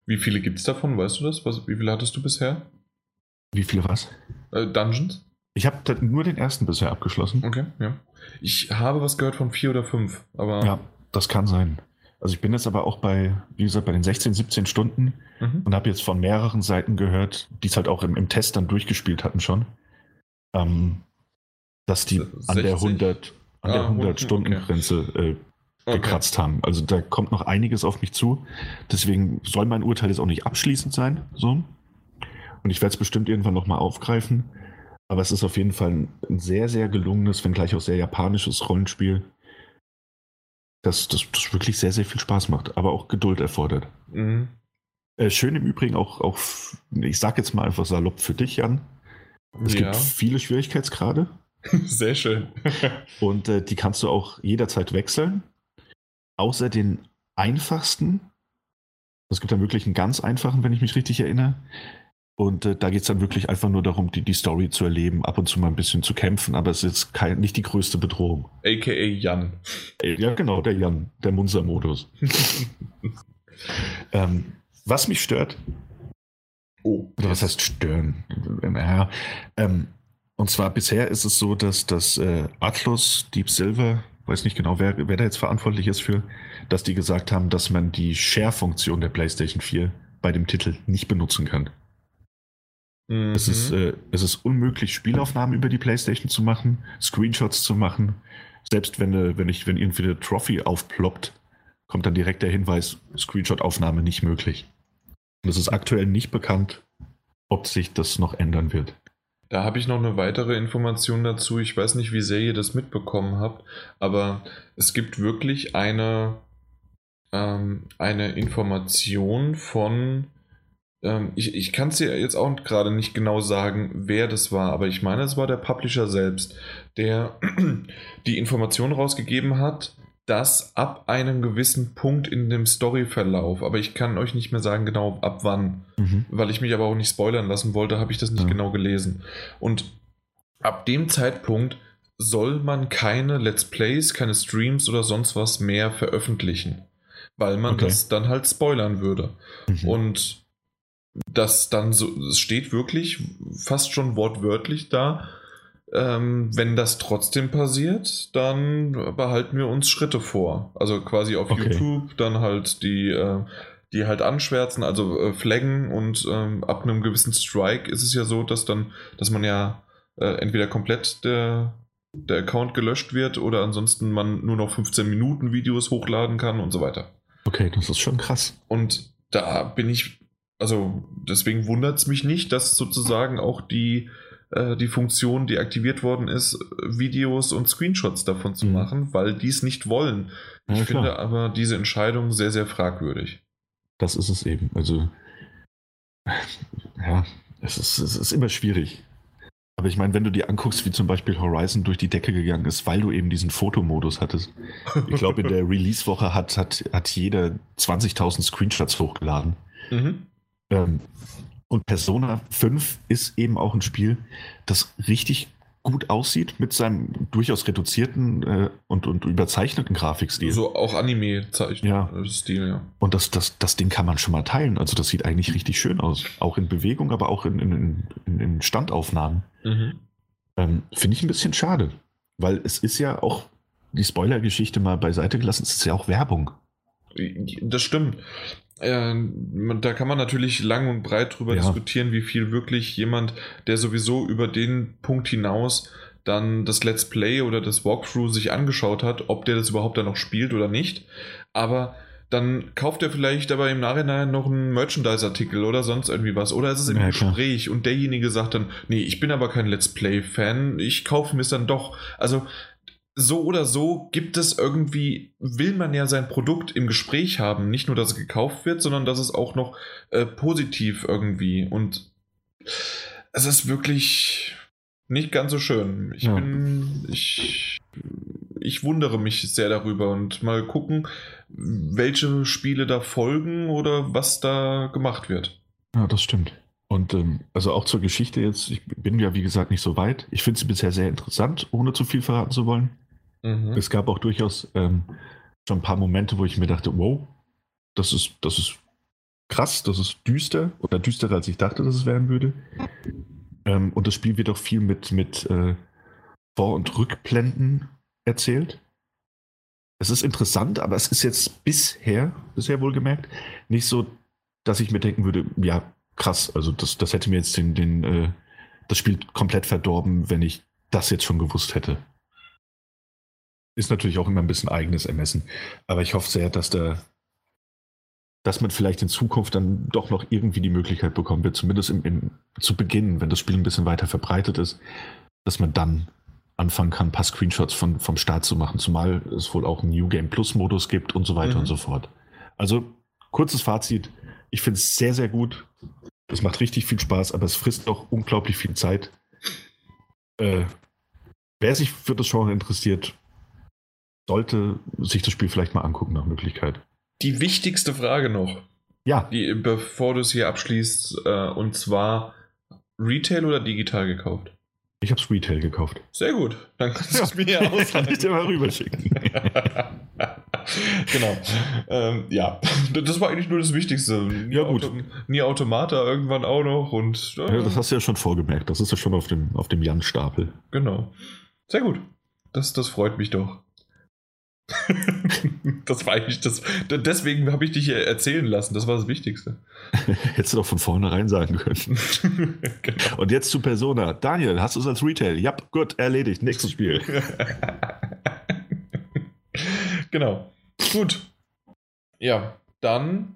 Wie viele gibt es davon? Weißt du das? Was, wie viele hattest du bisher? Wie viele was? Äh, Dungeons? Ich habe nur den ersten bisher abgeschlossen. Okay, ja. Ich habe was gehört von vier oder fünf, aber. Ja, das kann sein. Also ich bin jetzt aber auch bei, wie gesagt, bei den 16, 17 Stunden Mhm. und habe jetzt von mehreren Seiten gehört, die es halt auch im, im Test dann durchgespielt hatten schon, ähm, dass die an der 60? 100, an der Ah, 100 Stunden Grenze äh, Okay. gekratzt haben. Also da kommt noch einiges auf mich zu. Deswegen soll mein Urteil jetzt auch nicht abschließend sein. So. Und ich werde es bestimmt irgendwann nochmal aufgreifen. Aber es ist auf jeden Fall ein, ein sehr, sehr gelungenes, wenngleich auch sehr japanisches Rollenspiel, das, das, das wirklich sehr, sehr viel Spaß macht, aber auch Geduld erfordert. Mhm. Äh, schön im Übrigen auch, auch, ich sag jetzt mal einfach salopp für dich, Jan. Es ja, gibt viele Schwierigkeitsgrade sehr schön. und äh, die kannst du auch jederzeit wechseln. Außer den einfachsten. Es gibt dann wirklich einen ganz einfachen, wenn ich mich richtig erinnere. Und äh, da geht es dann wirklich einfach nur darum, die, die Story zu erleben, ab und zu mal ein bisschen zu kämpfen, aber es ist kein, nicht die größte Bedrohung. AKA Jan. Äh, Ja, genau, der Jan, der Munzer-Modus. ähm, was mich stört, oh. oder was heißt stören? Naja, ähm, und zwar bisher ist es so, dass das äh, Atlus, Deep Silver, weiß nicht genau, wer, wer da jetzt verantwortlich ist für, dass die gesagt haben, dass man die Share-Funktion der PlayStation 4 bei dem Titel nicht benutzen kann. Mhm. Es, ist, äh, es ist unmöglich, Spielaufnahmen über die PlayStation zu machen, Screenshots zu machen. Selbst wenn, äh, wenn, ich, wenn irgendwie eine Trophy aufploppt, kommt dann direkt der Hinweis, Screenshot-Aufnahme nicht möglich. Und es ist aktuell nicht bekannt, ob sich das noch ändern wird. Da habe ich noch eine weitere Information dazu. Ich weiß nicht, wie sehr ihr das mitbekommen habt, aber es gibt wirklich eine, ähm, eine Information von, ähm, ich, ich kann es dir jetzt auch gerade nicht genau sagen, wer das war, aber ich meine, es war der Publisher selbst, der die Information rausgegeben hat, dass ab einem gewissen Punkt in dem Storyverlauf, aber ich kann euch nicht mehr sagen genau ab wann, mhm. weil ich mich aber auch nicht spoilern lassen wollte, habe ich das nicht ja. genau gelesen. Und ab dem Zeitpunkt soll man keine Let's Plays, keine Streams oder sonst was mehr veröffentlichen, weil man okay. das dann halt spoilern würde. Mhm. Und das dann so, es steht wirklich fast schon wortwörtlich da, ähm, wenn das trotzdem passiert, dann behalten wir uns Schritte vor. Also quasi auf okay. YouTube dann halt die, äh, die halt anschwärzen, also äh, flaggen und ähm, ab einem gewissen Strike ist es ja so, dass dann, dass man ja äh, entweder komplett der, der Account gelöscht wird oder ansonsten man nur noch 15 Minuten Videos hochladen kann und so weiter. Okay, das ist schon krass. Und da bin ich, also deswegen wundert es mich nicht, dass sozusagen auch die die Funktion, die aktiviert worden ist, Videos und Screenshots davon zu mhm. machen, weil die es nicht wollen. Ich ja, finde aber diese Entscheidung sehr, sehr fragwürdig. Das ist es eben. Also, ja, es ist, es ist immer schwierig. Aber ich meine, wenn du dir anguckst, wie zum Beispiel Horizon durch die Decke gegangen ist, weil du eben diesen Fotomodus hattest. Ich glaube, in der Release-Woche hat, hat, hat jeder 20.000 Screenshots hochgeladen. Mhm. Ähm, und Persona 5 ist eben auch ein Spiel, das richtig gut aussieht mit seinem durchaus reduzierten äh, und, und überzeichneten Grafikstil. So auch Anime-Stil, ja. ja. Und das, das, das Ding kann man schon mal teilen. Also das sieht eigentlich richtig schön aus. Auch in Bewegung, aber auch in, in, in, in Standaufnahmen. Mhm. Ähm, Finde ich ein bisschen schade. Weil es ist ja auch, die Spoiler-Geschichte mal beiseite gelassen, es ist ja auch Werbung. Das stimmt. Äh, da kann man natürlich lang und breit drüber ja. diskutieren, wie viel wirklich jemand, der sowieso über den Punkt hinaus dann das Let's Play oder das Walkthrough sich angeschaut hat, ob der das überhaupt dann noch spielt oder nicht. Aber dann kauft er vielleicht aber im Nachhinein noch einen Merchandise-Artikel oder sonst irgendwie was. Oder ist es im ja, Gespräch und derjenige sagt dann, nee, ich bin aber kein Let's Play-Fan, ich kaufe mir es dann doch. Also so oder so gibt es irgendwie, will man ja sein Produkt im Gespräch haben. Nicht nur, dass es gekauft wird, sondern dass es auch noch äh, positiv irgendwie. Und es ist wirklich nicht ganz so schön. Ich ja. bin, ich, ich wundere mich sehr darüber und mal gucken, welche Spiele da folgen oder was da gemacht wird. Ja, das stimmt. Und ähm, also auch zur Geschichte jetzt, ich bin ja wie gesagt nicht so weit. Ich finde sie bisher sehr interessant, ohne zu viel verraten zu wollen. Mhm. Es gab auch durchaus ähm, schon ein paar Momente, wo ich mir dachte, wow, das ist, das ist krass, das ist düster oder düsterer, als ich dachte, dass es werden würde. Ähm, und das Spiel wird auch viel mit, mit äh, Vor- und Rückblenden erzählt. Es ist interessant, aber es ist jetzt bisher, bisher wohlgemerkt, nicht so, dass ich mir denken würde, ja, krass, also das, das hätte mir jetzt den, den, äh, das Spiel komplett verdorben, wenn ich das jetzt schon gewusst hätte. Ist natürlich auch immer ein bisschen eigenes Ermessen. Aber ich hoffe sehr, dass da, dass man vielleicht in Zukunft dann doch noch irgendwie die Möglichkeit bekommen wird, zumindest im, im, zu Beginn, wenn das Spiel ein bisschen weiter verbreitet ist, dass man dann anfangen kann, ein paar Screenshots von, vom Start zu machen, zumal es wohl auch einen New Game Plus Modus gibt und so weiter mhm. und so fort. Also, kurzes Fazit. Ich finde es sehr, sehr gut. Es macht richtig viel Spaß, aber es frisst auch unglaublich viel Zeit. Äh, wer sich für das Genre interessiert, sollte sich das Spiel vielleicht mal angucken nach Möglichkeit. Die wichtigste Frage noch. Ja. Die, bevor du es hier abschließt, äh, und zwar Retail oder digital gekauft? Ich habe es Retail gekauft. Sehr gut. Dann kannst du es mir ja ausleihen. Kann ich dir mal rüberschicken. genau. Ähm, ja, das war eigentlich nur das Wichtigste. Nie ja, gut. Auto, nie Automata irgendwann auch noch. Und, äh, ja, das hast du ja schon vorgemerkt. Das ist ja schon auf dem, auf dem Jan-Stapel. Genau. Sehr gut. Das, das freut mich doch. das war eigentlich das. Deswegen habe ich dich erzählen lassen. Das war das Wichtigste. Hättest du doch von vornherein sagen können. genau. Und jetzt zu Persona. Daniel, hast du es als Retail? Ja, gut, erledigt. Nächstes Spiel. genau. Gut. Ja, dann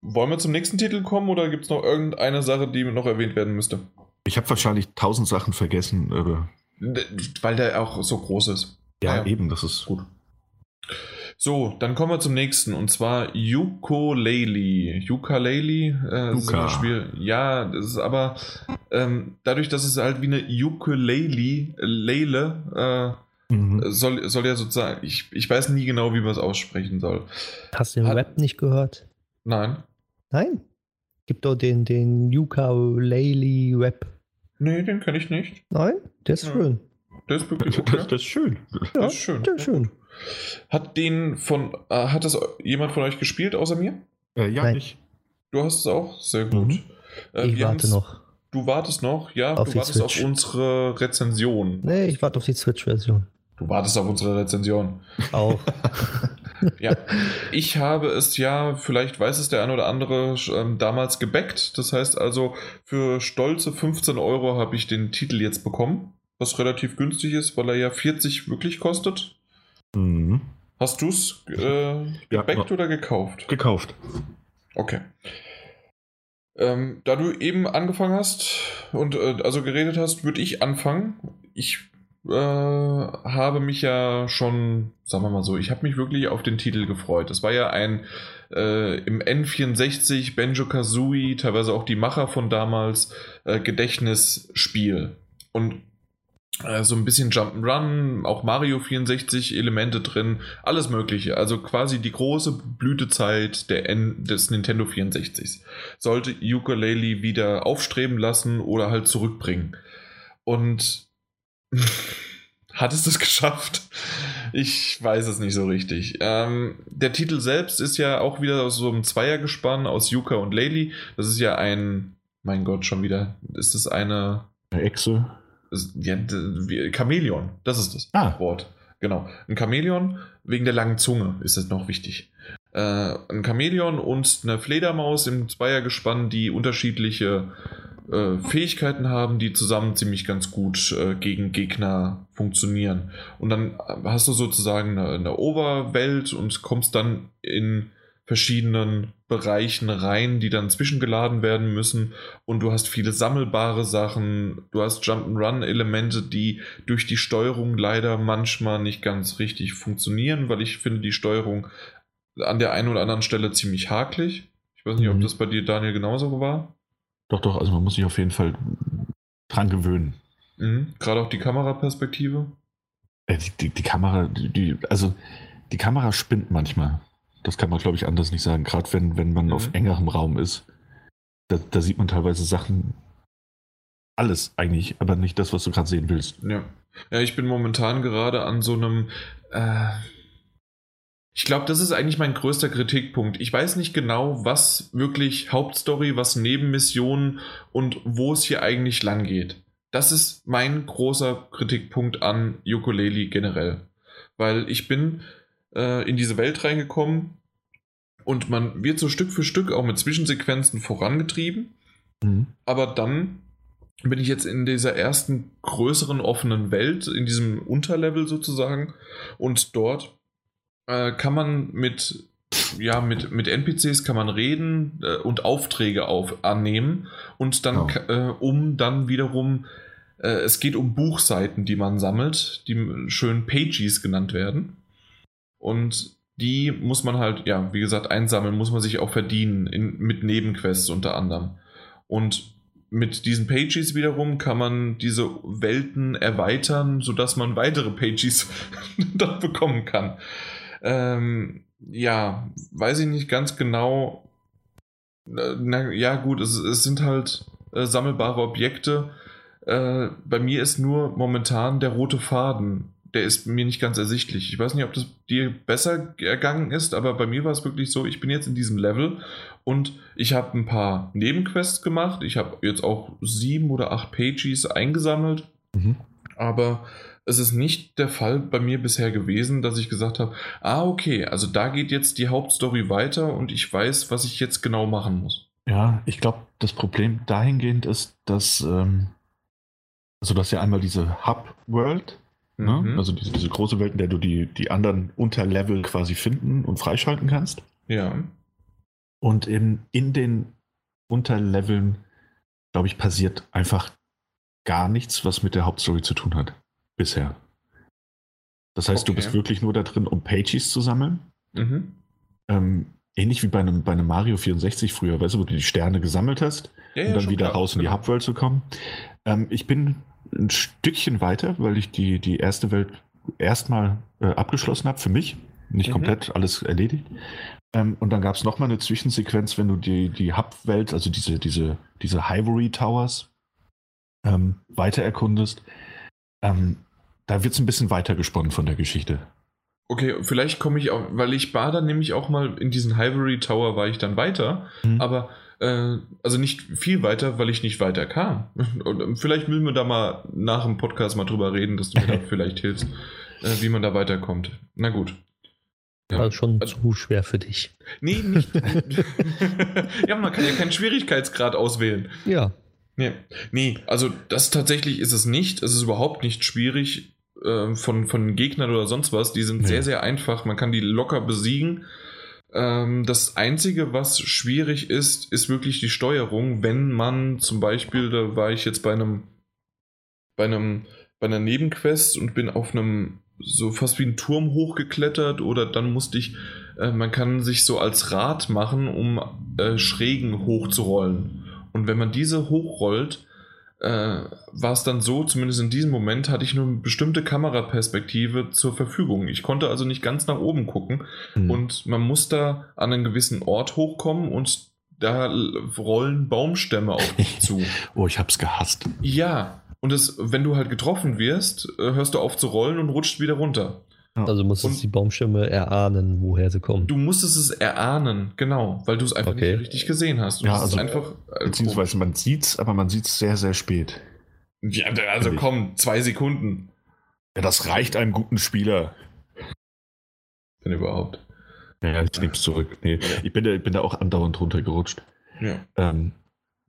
wollen wir zum nächsten Titel kommen oder gibt es noch irgendeine Sache, die noch erwähnt werden müsste? Ich habe wahrscheinlich tausend Sachen vergessen, aber. Weil der auch so groß ist. Ja, ja, eben, das ist gut. So, dann kommen wir zum nächsten und zwar Ukulele. Ukulele äh, ist ein Spiel. Ja, das ist aber ähm, dadurch, dass es halt wie eine Ukulele, Lele, äh, mhm. soll, soll ja sozusagen, ich, ich weiß nie genau, wie man es aussprechen soll. Hast du den Hat, Rap nicht gehört? Nein. Nein? Gibt doch den, den Ukulele-Rap. Nee, den kenne ich nicht. Nein? Der ist ja. schön. Der ist wirklich okay. das, das, ist schön. Ja, das ist schön. Der ist schön. Hat den von, äh, hat das jemand von euch gespielt außer mir? Äh, ja, Nein. ich. Du hast es auch? Sehr gut. Mhm. Äh, ich warte noch. Du wartest noch? Ja, auf du wartest Switch. auf unsere Rezension. Nee, ich warte auf die Switch-Version. Du wartest auf unsere Rezension. Auch. ja, ich habe es ja, vielleicht weiß es der ein oder andere, ähm, damals gebackt. Das heißt also, für stolze 15 Euro habe ich den Titel jetzt bekommen, was relativ günstig ist, weil er ja 40 wirklich kostet. Mhm. Hast du es äh, gebackt ja, oder gekauft? Gekauft. Okay. Ähm, da du eben angefangen hast und äh, also geredet hast, würde ich anfangen. Ich äh, habe mich ja schon, sagen wir mal so, ich habe mich wirklich auf den Titel gefreut. Es war ja ein äh, im N64 Benjo Kazooie, teilweise auch die Macher von damals, äh, Gedächtnisspiel. Und so ein bisschen Jump'n'Run, auch Mario 64 Elemente drin, alles mögliche. Also quasi die große Blütezeit der N des Nintendo 64 sollte Ukulele wieder aufstreben lassen oder halt zurückbringen. Und hat es das geschafft? Ich weiß es nicht so richtig. Ähm, der Titel selbst ist ja auch wieder aus so einem Zweiergespann aus Yuka und Laylee. Das ist ja ein, mein Gott, schon wieder, ist das eine... Eine Echse? Ja, Chamäleon, das ist das ah. Wort. Genau. Ein Chamäleon, wegen der langen Zunge ist das noch wichtig. Äh, ein Chamäleon und eine Fledermaus im Zweiergespann, die unterschiedliche äh, Fähigkeiten haben, die zusammen ziemlich ganz gut äh, gegen Gegner funktionieren. Und dann hast du sozusagen eine, eine Oberwelt und kommst dann in verschiedenen Bereichen rein, die dann zwischengeladen werden müssen. Und du hast viele sammelbare Sachen. Du hast Jump'n'Run-Elemente, die durch die Steuerung leider manchmal nicht ganz richtig funktionieren, weil ich finde die Steuerung an der einen oder anderen Stelle ziemlich hakelig. Ich weiß nicht, mhm. ob das bei dir, Daniel, genauso war. Doch, doch, also man muss sich auf jeden Fall dran gewöhnen. Mhm. Gerade auch die Kameraperspektive. Äh, die, die, die Kamera, die, also die Kamera spinnt manchmal. Das kann man, glaube ich, anders nicht sagen. Gerade wenn, wenn man mhm. auf engerem Raum ist. Da, da, sieht man teilweise Sachen, alles eigentlich, aber nicht das, was du gerade sehen willst. Ja. Ja, ich bin momentan gerade an so einem. Äh, ich glaube, das ist eigentlich mein größter Kritikpunkt. Ich weiß nicht genau, was wirklich Hauptstory, was Nebenmissionen und wo es hier eigentlich lang geht. Das ist mein großer Kritikpunkt an Ukulele generell. Weil ich bin äh, in diese Welt reingekommen und man wird so Stück für Stück auch mit Zwischensequenzen vorangetrieben. Mhm. Aber dann bin ich jetzt in dieser ersten größeren offenen Welt, in diesem Unterlevel sozusagen. Und dort äh, kann man mit, ja, mit, mit NPCs kann man reden äh, und Aufträge auf, annehmen. Und dann, oh. äh, um dann wiederum, äh, es geht um Buchseiten, die man sammelt, die schön Pages genannt werden. Und die muss man halt, ja, wie gesagt, einsammeln, muss man sich auch verdienen, in, mit Nebenquests unter anderem. Und mit diesen Pages wiederum kann man diese Welten erweitern, sodass man weitere Pages dann bekommen kann. Ähm, ja, weiß ich nicht ganz genau. Na, ja, gut, es, es sind halt äh, sammelbare Objekte. Äh, bei mir ist nur momentan der rote Faden der ist mir nicht ganz ersichtlich. Ich weiß nicht, ob das dir besser ergangen ist, aber bei mir war es wirklich so, ich bin jetzt in diesem Level und ich habe ein paar Nebenquests gemacht. Ich habe jetzt auch sieben oder acht Pages eingesammelt, mhm. aber es ist nicht der Fall bei mir bisher gewesen, dass ich gesagt habe, ah okay, also da geht jetzt die Hauptstory weiter und ich weiß, was ich jetzt genau machen muss. Ja, ich glaube, das Problem dahingehend ist, dass ähm, also das ja einmal diese Hub-World? Mhm. Also diese, diese, große Welt, in der du die, die anderen Unterlevel quasi finden und freischalten kannst. Ja. Und in, in den Unterleveln, glaube ich, passiert einfach gar nichts, was mit der Hauptstory zu tun hat. Bisher. Das heißt, Okay. du bist wirklich nur da drin, um Pages zu sammeln. Mhm. Ähm, ähnlich wie bei einem, bei einem Mario 64 früher, weißt du, wo du die Sterne gesammelt hast Ja, und dann schon wieder klar. raus in die Genau. Hubworld zu kommen. Ähm, ich bin ein Stückchen weiter, weil ich die, die erste Welt erstmal äh, abgeschlossen habe für mich. Nicht Mhm. komplett alles erledigt. Ähm, und dann gab es nochmal eine Zwischensequenz, wenn du die, die Hub-Welt, also diese, diese, diese Ivory Towers, ähm, weiter erkundest. Ähm, da wird es ein bisschen weiter gesponnen von der Geschichte. Okay, vielleicht komme ich auch, weil ich war dann nämlich auch mal in diesen Ivory Tower, war ich dann weiter, Mhm. aber äh, also nicht viel weiter, weil ich nicht weiter kam. Und ähm, vielleicht müssen wir da mal nach dem Podcast mal drüber reden, dass du mir da vielleicht hilfst, äh, wie man da weiterkommt. Na gut. Ja. War schon Also- zu schwer für dich. Nee, nicht. ja, man kann ja keinen Schwierigkeitsgrad auswählen. Ja. Nee, nee, also das tatsächlich ist es nicht. Es ist überhaupt nicht schwierig äh, von, von Gegnern oder sonst was. Die sind Nee. sehr, sehr einfach. Man kann die locker besiegen. Ähm, das Einzige, was schwierig ist, ist wirklich die Steuerung. Wenn man zum Beispiel, da war ich jetzt bei einem, bei einem, bei einer Nebenquest und bin auf einem so fast wie ein Turm hochgeklettert oder dann musste ich, äh, man kann sich so als Rad machen, um äh, Schrägen hochzurollen. Und wenn man diese hochrollt, äh, war es dann so, zumindest in diesem Moment hatte ich nur eine bestimmte Kameraperspektive zur Verfügung. Ich konnte also nicht ganz nach oben gucken Mhm. und man muss da an einen gewissen Ort hochkommen und da rollen Baumstämme auf dich zu. oh, ich hab's gehasst. Ja, und das, wenn du halt getroffen wirst, äh, hörst du auf zu rollen und rutscht wieder runter. Also musstest Und- die Baumstämme erahnen, woher sie kommen. Du musstest es erahnen, genau, weil du es einfach Okay. nicht richtig gesehen hast. Und Ja, das ist also, einfach. äh, Beziehungsweise man sieht's, aber man sieht's sehr, sehr spät. Ja, also komm, zwei Sekunden. Ja, das reicht einem guten Spieler. Wenn überhaupt. Ja, ja, ich nehme es zurück. Nee, ich bin da, ich bin da auch andauernd runtergerutscht. Ja. Ähm,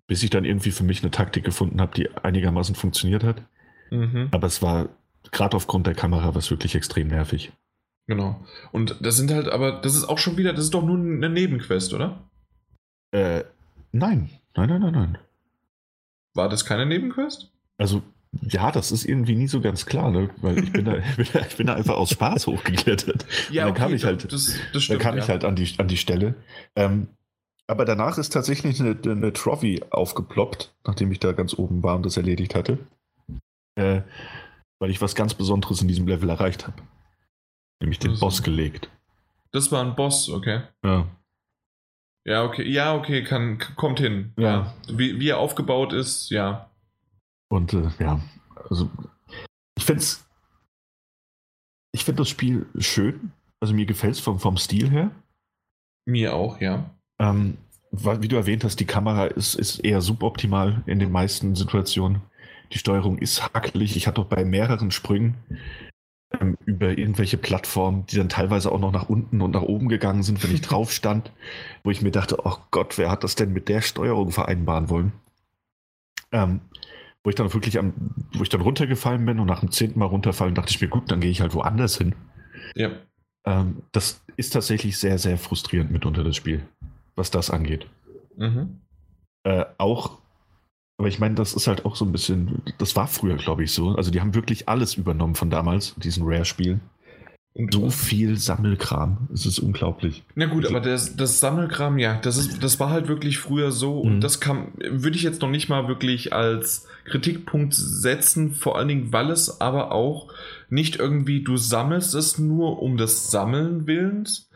bis ich dann irgendwie für mich eine Taktik gefunden habe, die einigermaßen funktioniert hat. Mhm. Aber es war gerade aufgrund der Kamera was wirklich extrem nervig. Genau. Und das sind halt, aber das ist auch schon wieder, das ist doch nur eine Nebenquest, oder? Äh, nein, nein, nein, nein, nein. War das keine Nebenquest? Also, ja, das ist irgendwie nie so ganz klar, ne? Weil ich bin da, ich bin da, einfach aus Spaß hochgeklettert. Ja, dann kam ich halt- Das, das Dann stimmt. kam ja. ich halt an die, an die Stelle. Ähm, aber danach ist tatsächlich eine, eine Trophy aufgeploppt, nachdem ich da ganz oben war und das erledigt hatte. Äh, weil ich was ganz Besonderes in diesem Level erreicht habe. Nämlich den Also. Boss gelegt. Das war ein Boss, okay. Ja. Ja, okay. Ja, okay, kann, kommt hin. Ja. Wie, wie er aufgebaut ist, ja. Und äh, ja, also ich finde ich find das Spiel schön. Also mir gefällt es vom, vom Stil her. Mir auch, ja. Ähm, wie du erwähnt hast, die Kamera ist, ist eher suboptimal in den meisten Situationen. Die Steuerung ist hackelig. Ich hatte auch bei mehreren Sprüngen ähm, über irgendwelche Plattformen, die dann teilweise auch noch nach unten und nach oben gegangen sind, wenn ich drauf stand, wo ich mir dachte, oh Gott, wer hat das denn mit der Steuerung vereinbaren wollen? Ähm, wo ich dann wirklich am, wo ich dann runtergefallen bin und nach dem zehnten Mal runterfallen, dachte ich mir, gut, dann gehe ich halt woanders hin. Ja. Ähm, das ist tatsächlich sehr, sehr frustrierend mitunter das Spiel, was das angeht. Mhm. Äh, auch, aber ich meine, das ist halt auch so ein bisschen, das war früher, glaube ich, so. Also die haben wirklich alles übernommen von damals, diesen Rare-Spielen. Und So viel Sammelkram, es ist unglaublich. Na gut, aber das, das Sammelkram, ja, das, ist, das war halt wirklich früher so und Mhm. das kann, würde ich jetzt noch nicht mal wirklich als Kritikpunkt setzen, vor allen Dingen, weil es aber auch nicht irgendwie, du sammelst es nur um des Sammeln willens.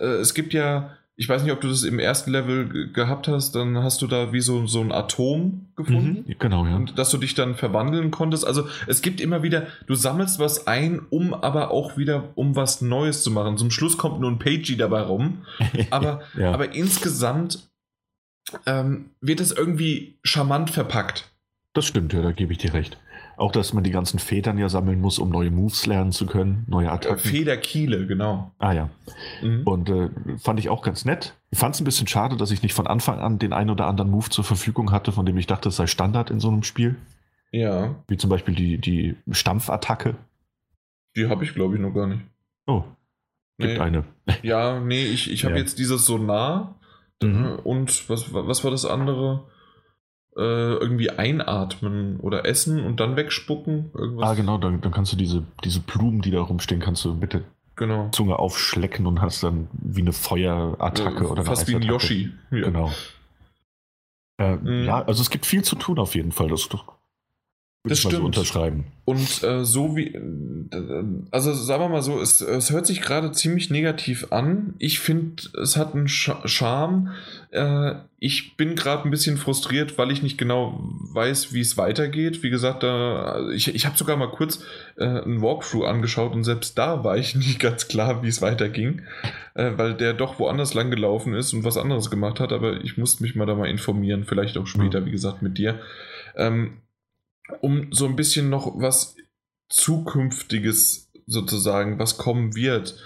Äh, es gibt ja, ich weiß nicht, ob du das im ersten Level ge- gehabt hast, dann hast du da wie so, so ein Atom gefunden. Mhm, genau, ja. Und dass du dich dann verwandeln konntest. Also es gibt immer wieder, du sammelst was ein, um aber auch wieder, um was Neues zu machen. Zum Schluss kommt nur ein Pagey dabei rum. Aber, Ja. aber insgesamt ähm, wird es irgendwie charmant verpackt. Das stimmt, ja, da gebe ich dir recht. Auch, dass man die ganzen Federn ja sammeln muss, um neue Moves lernen zu können, neue Äh, Attacken. Federkiele, genau. ah ja. Mhm. Und äh, fand ich auch ganz nett. Ich fand es ein bisschen schade, dass ich nicht von Anfang an den einen oder anderen Move zur Verfügung hatte, von dem ich dachte, es sei Standard in so einem Spiel. Ja, Wie zum Beispiel die, die Stampfattacke. die habe ich glaube ich noch gar nicht. Oh, gibt Nee. eine. Ja, nee, ich, ich habe Ja. jetzt dieses Sonar. Mhm. Und was, was war das andere? Äh, irgendwie einatmen oder essen und dann wegspucken. Irgendwas. Ah, genau, dann, dann kannst du diese, diese Blumen, die da rumstehen, kannst du mit der genau. Zunge aufschlecken und hast dann wie eine Feuerattacke ja, oder Fast wie ein Yoshi. Ja. Genau. Äh, mhm. Ja, also es gibt viel zu tun auf jeden Fall. Das, das das stimmt. So unterschreiben. Und äh, so wie, äh, also sagen wir mal so, es, es hört sich gerade ziemlich negativ an. Ich finde, es hat einen Charme. Äh, ich bin gerade ein bisschen frustriert, weil ich nicht genau weiß, wie es weitergeht. Wie gesagt, äh, ich, ich habe sogar mal kurz äh, ein Walkthrough angeschaut und selbst da war ich nicht ganz klar, wie es weiterging, äh, weil der doch woanders lang gelaufen ist und was anderes gemacht hat. Aber ich musste mich mal da mal informieren, vielleicht auch später, mhm. wie gesagt, mit dir. Ähm, um so ein bisschen noch was Zukünftiges sozusagen, was kommen wird.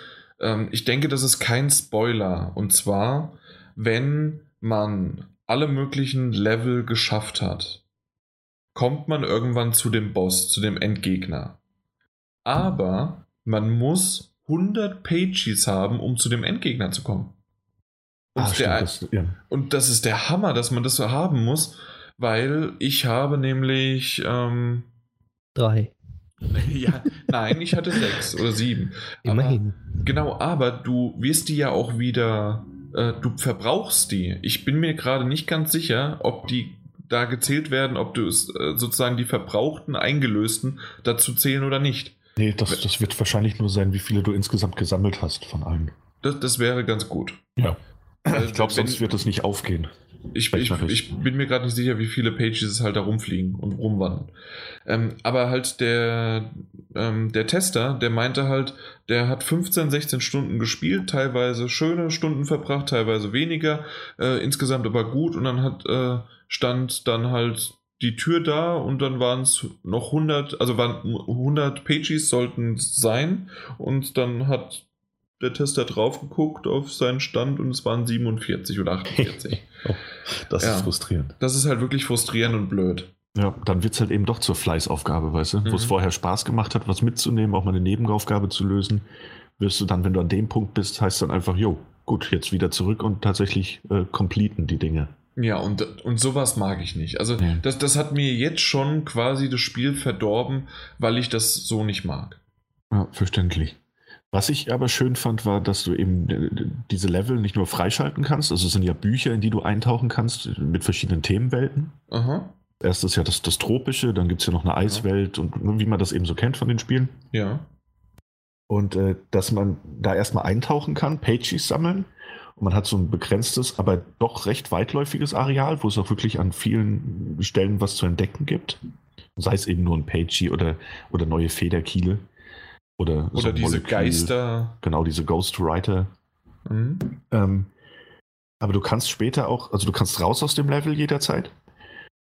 Ähm, ich denke, das ist kein Spoiler. Und zwar, wenn man alle möglichen Level geschafft hat, kommt man irgendwann zu dem Boss, zu dem Endgegner. Aber man muss 100 Pages haben, um zu dem Endgegner zu kommen. Und, ah, der, das, ja. und das ist der Hammer, dass man das so haben muss weil ich habe nämlich ähm, drei. ja, nein, ich hatte sechs oder sieben. Immerhin. Aber, genau, aber du wirst die ja auch wieder, äh, du verbrauchst die. Ich bin mir gerade nicht ganz sicher, ob die da gezählt werden, ob du es äh, sozusagen die verbrauchten, eingelösten dazu zählen oder nicht. Nee, das, das wird wahrscheinlich nur sein, wie viele du insgesamt gesammelt hast von allen. Das, das wäre ganz gut. Ja. Ich glaube, sonst wird es nicht aufgehen. Ich, ich, ich, bin mir gerade nicht sicher, wie viele Pages es halt da rumfliegen und rumwandern. Ähm, aber halt der, ähm, der Tester, der meinte halt, der hat 15, 16 Stunden gespielt, teilweise schöne Stunden verbracht, teilweise weniger, äh, insgesamt aber gut. Und dann hat äh, stand dann halt die Tür da und dann waren es noch 100, also waren 100 Pages sollten sein. Und dann hat der Tester drauf geguckt auf seinen Stand und es waren 47 oder 48. oh, das ja, ist frustrierend. Das ist halt wirklich frustrierend und blöd. Ja, dann wird es halt eben doch zur Fleißaufgabe, weißt du? Mhm. Wo es vorher Spaß gemacht hat, was mitzunehmen, auch mal eine Nebenaufgabe zu lösen, wirst du dann, wenn du an dem Punkt bist, heißt dann einfach, jo, gut, jetzt wieder zurück und tatsächlich äh, completen die Dinge. Ja, und, und sowas mag ich nicht. Also, ja. das, das hat mir jetzt schon quasi das Spiel verdorben, weil ich das so nicht mag. Ja, verständlich. Was ich aber schön fand, war, dass du eben äh, diese Level nicht nur freischalten kannst, also es sind ja Bücher, in die du eintauchen kannst mit verschiedenen Themenwelten. Aha. Erst ist ja das, das Tropische, dann gibt es ja noch eine Eiswelt ja. und wie man das eben so kennt von den Spielen. Ja. Und äh, dass man da erstmal eintauchen kann, Pages sammeln. Und man hat so ein begrenztes, aber doch recht weitläufiges Areal, wo es auch wirklich an vielen Stellen was zu entdecken gibt. Sei es eben nur ein Pagey oder, oder neue Federkiele. Oder, oder so diese Molekül, Geister. Genau, diese Ghostwriter. Mhm. Ähm, aber du kannst später auch, also du kannst raus aus dem Level jederzeit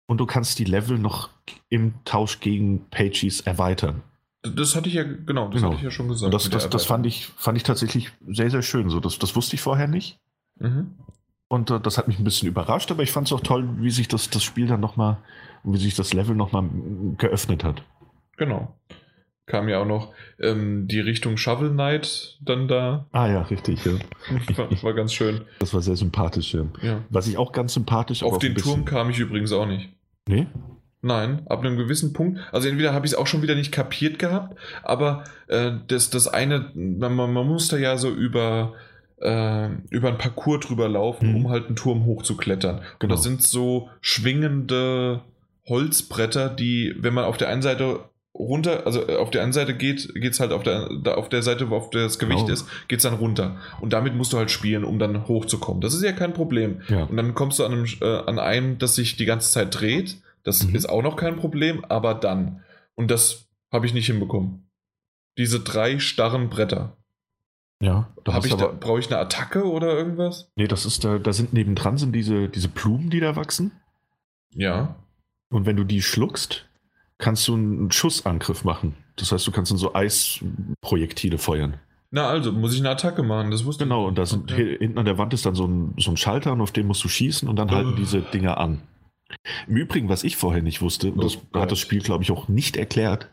und du kannst die Level noch im Tausch gegen Pages erweitern. Das hatte ich ja, genau, das genau. hatte ich ja schon gesagt. Und das, das, das fand, ich, fand ich tatsächlich sehr, sehr schön. So, das, das wusste ich vorher nicht. Mhm. Und äh, das hat mich ein bisschen überrascht, aber ich fand es auch toll, wie sich das, das Spiel dann nochmal, wie sich das Level nochmal geöffnet hat. Genau kam ja auch noch ähm, die Richtung Shovel Knight dann da. Ah ja, richtig. Ja. War, war, ganz schön. Das war sehr sympathisch. Ja. ja. Was ich auch ganz sympathisch. Auf den Turm kam ich übrigens auch nicht. Nee? Nein, ab einem gewissen Punkt. Also entweder habe ich es auch schon wieder nicht kapiert gehabt, aber äh, das, das eine, man, man muss da ja so über, äh, über ein Parcours drüber laufen, mhm. um halt einen Turm hochzuklettern. Genau. Und das sind so schwingende Holzbretter, die, wenn man auf der einen Seite runter, also äh, auf der einen Seite geht, es halt auf der, auf der Seite, wo auf das Gewicht genau. ist, geht es dann runter. Und damit musst du halt spielen, um dann hochzukommen. Das ist ja kein Problem. Ja. Und dann kommst du an einem, äh, an einem, das sich die ganze Zeit dreht. Das mhm. ist auch noch kein Problem, aber dann. Und das habe ich nicht hinbekommen. Diese drei starren Bretter. Ja. Habe ich da, brauche ich eine Attacke oder irgendwas? Nee, das ist da, da sind nebendran sind diese, diese Blumen, die da wachsen. Ja. Und wenn du die schluckst, kannst du einen Schussangriff machen. Das heißt, du kannst dann so Eisprojektile feuern. Na also, muss ich eine Attacke machen, das wusste Genau, und da sind, ja. hinten an der Wand ist dann so ein, so ein Schalter und auf dem musst du schießen und dann halten oh. diese Dinger an. Im Übrigen, was ich vorher nicht wusste, und das oh, hat das Spiel, glaube ich, auch nicht erklärt,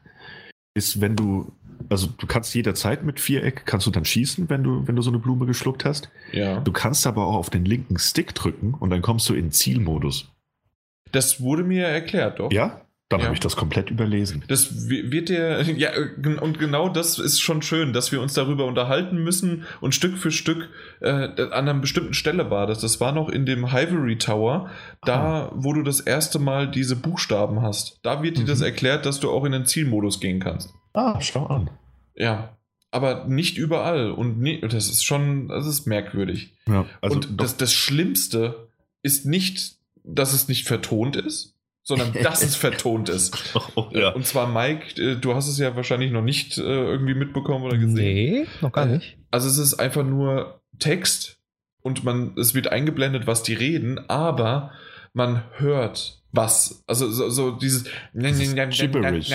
ist, wenn du Also du kannst jederzeit mit Viereck, kannst du dann schießen, wenn du, wenn du so eine Blume geschluckt hast. Ja. Du kannst aber auch auf den linken Stick drücken und dann kommst du in Zielmodus. Das wurde mir erklärt, doch. Ja? Dann Ja. habe ich das komplett überlesen. Das wi- wird der, ja, und genau das ist schon schön, dass wir uns darüber unterhalten müssen und Stück für Stück äh, an einer bestimmten Stelle war das. Das war noch in dem Ivory Tower, da, wo du das erste Mal diese Buchstaben hast. Da wird dir das Mhm. erklärt, dass du auch in den Zielmodus gehen kannst. Ah, schau an. Ja. Aber nicht überall. Und nie, das ist schon, das ist merkwürdig. Ja, also und das, das Schlimmste ist nicht, dass es nicht vertont ist, sondern dass es vertont ist. oh, ja. Und zwar, Mike, äh, du hast es ja wahrscheinlich noch nicht äh, irgendwie mitbekommen oder gesehen. Nee, noch gar Äh, nicht. Also es ist einfach nur Text und man, es wird eingeblendet, was die reden, aber man hört was. Also so, so dieses Gibberish.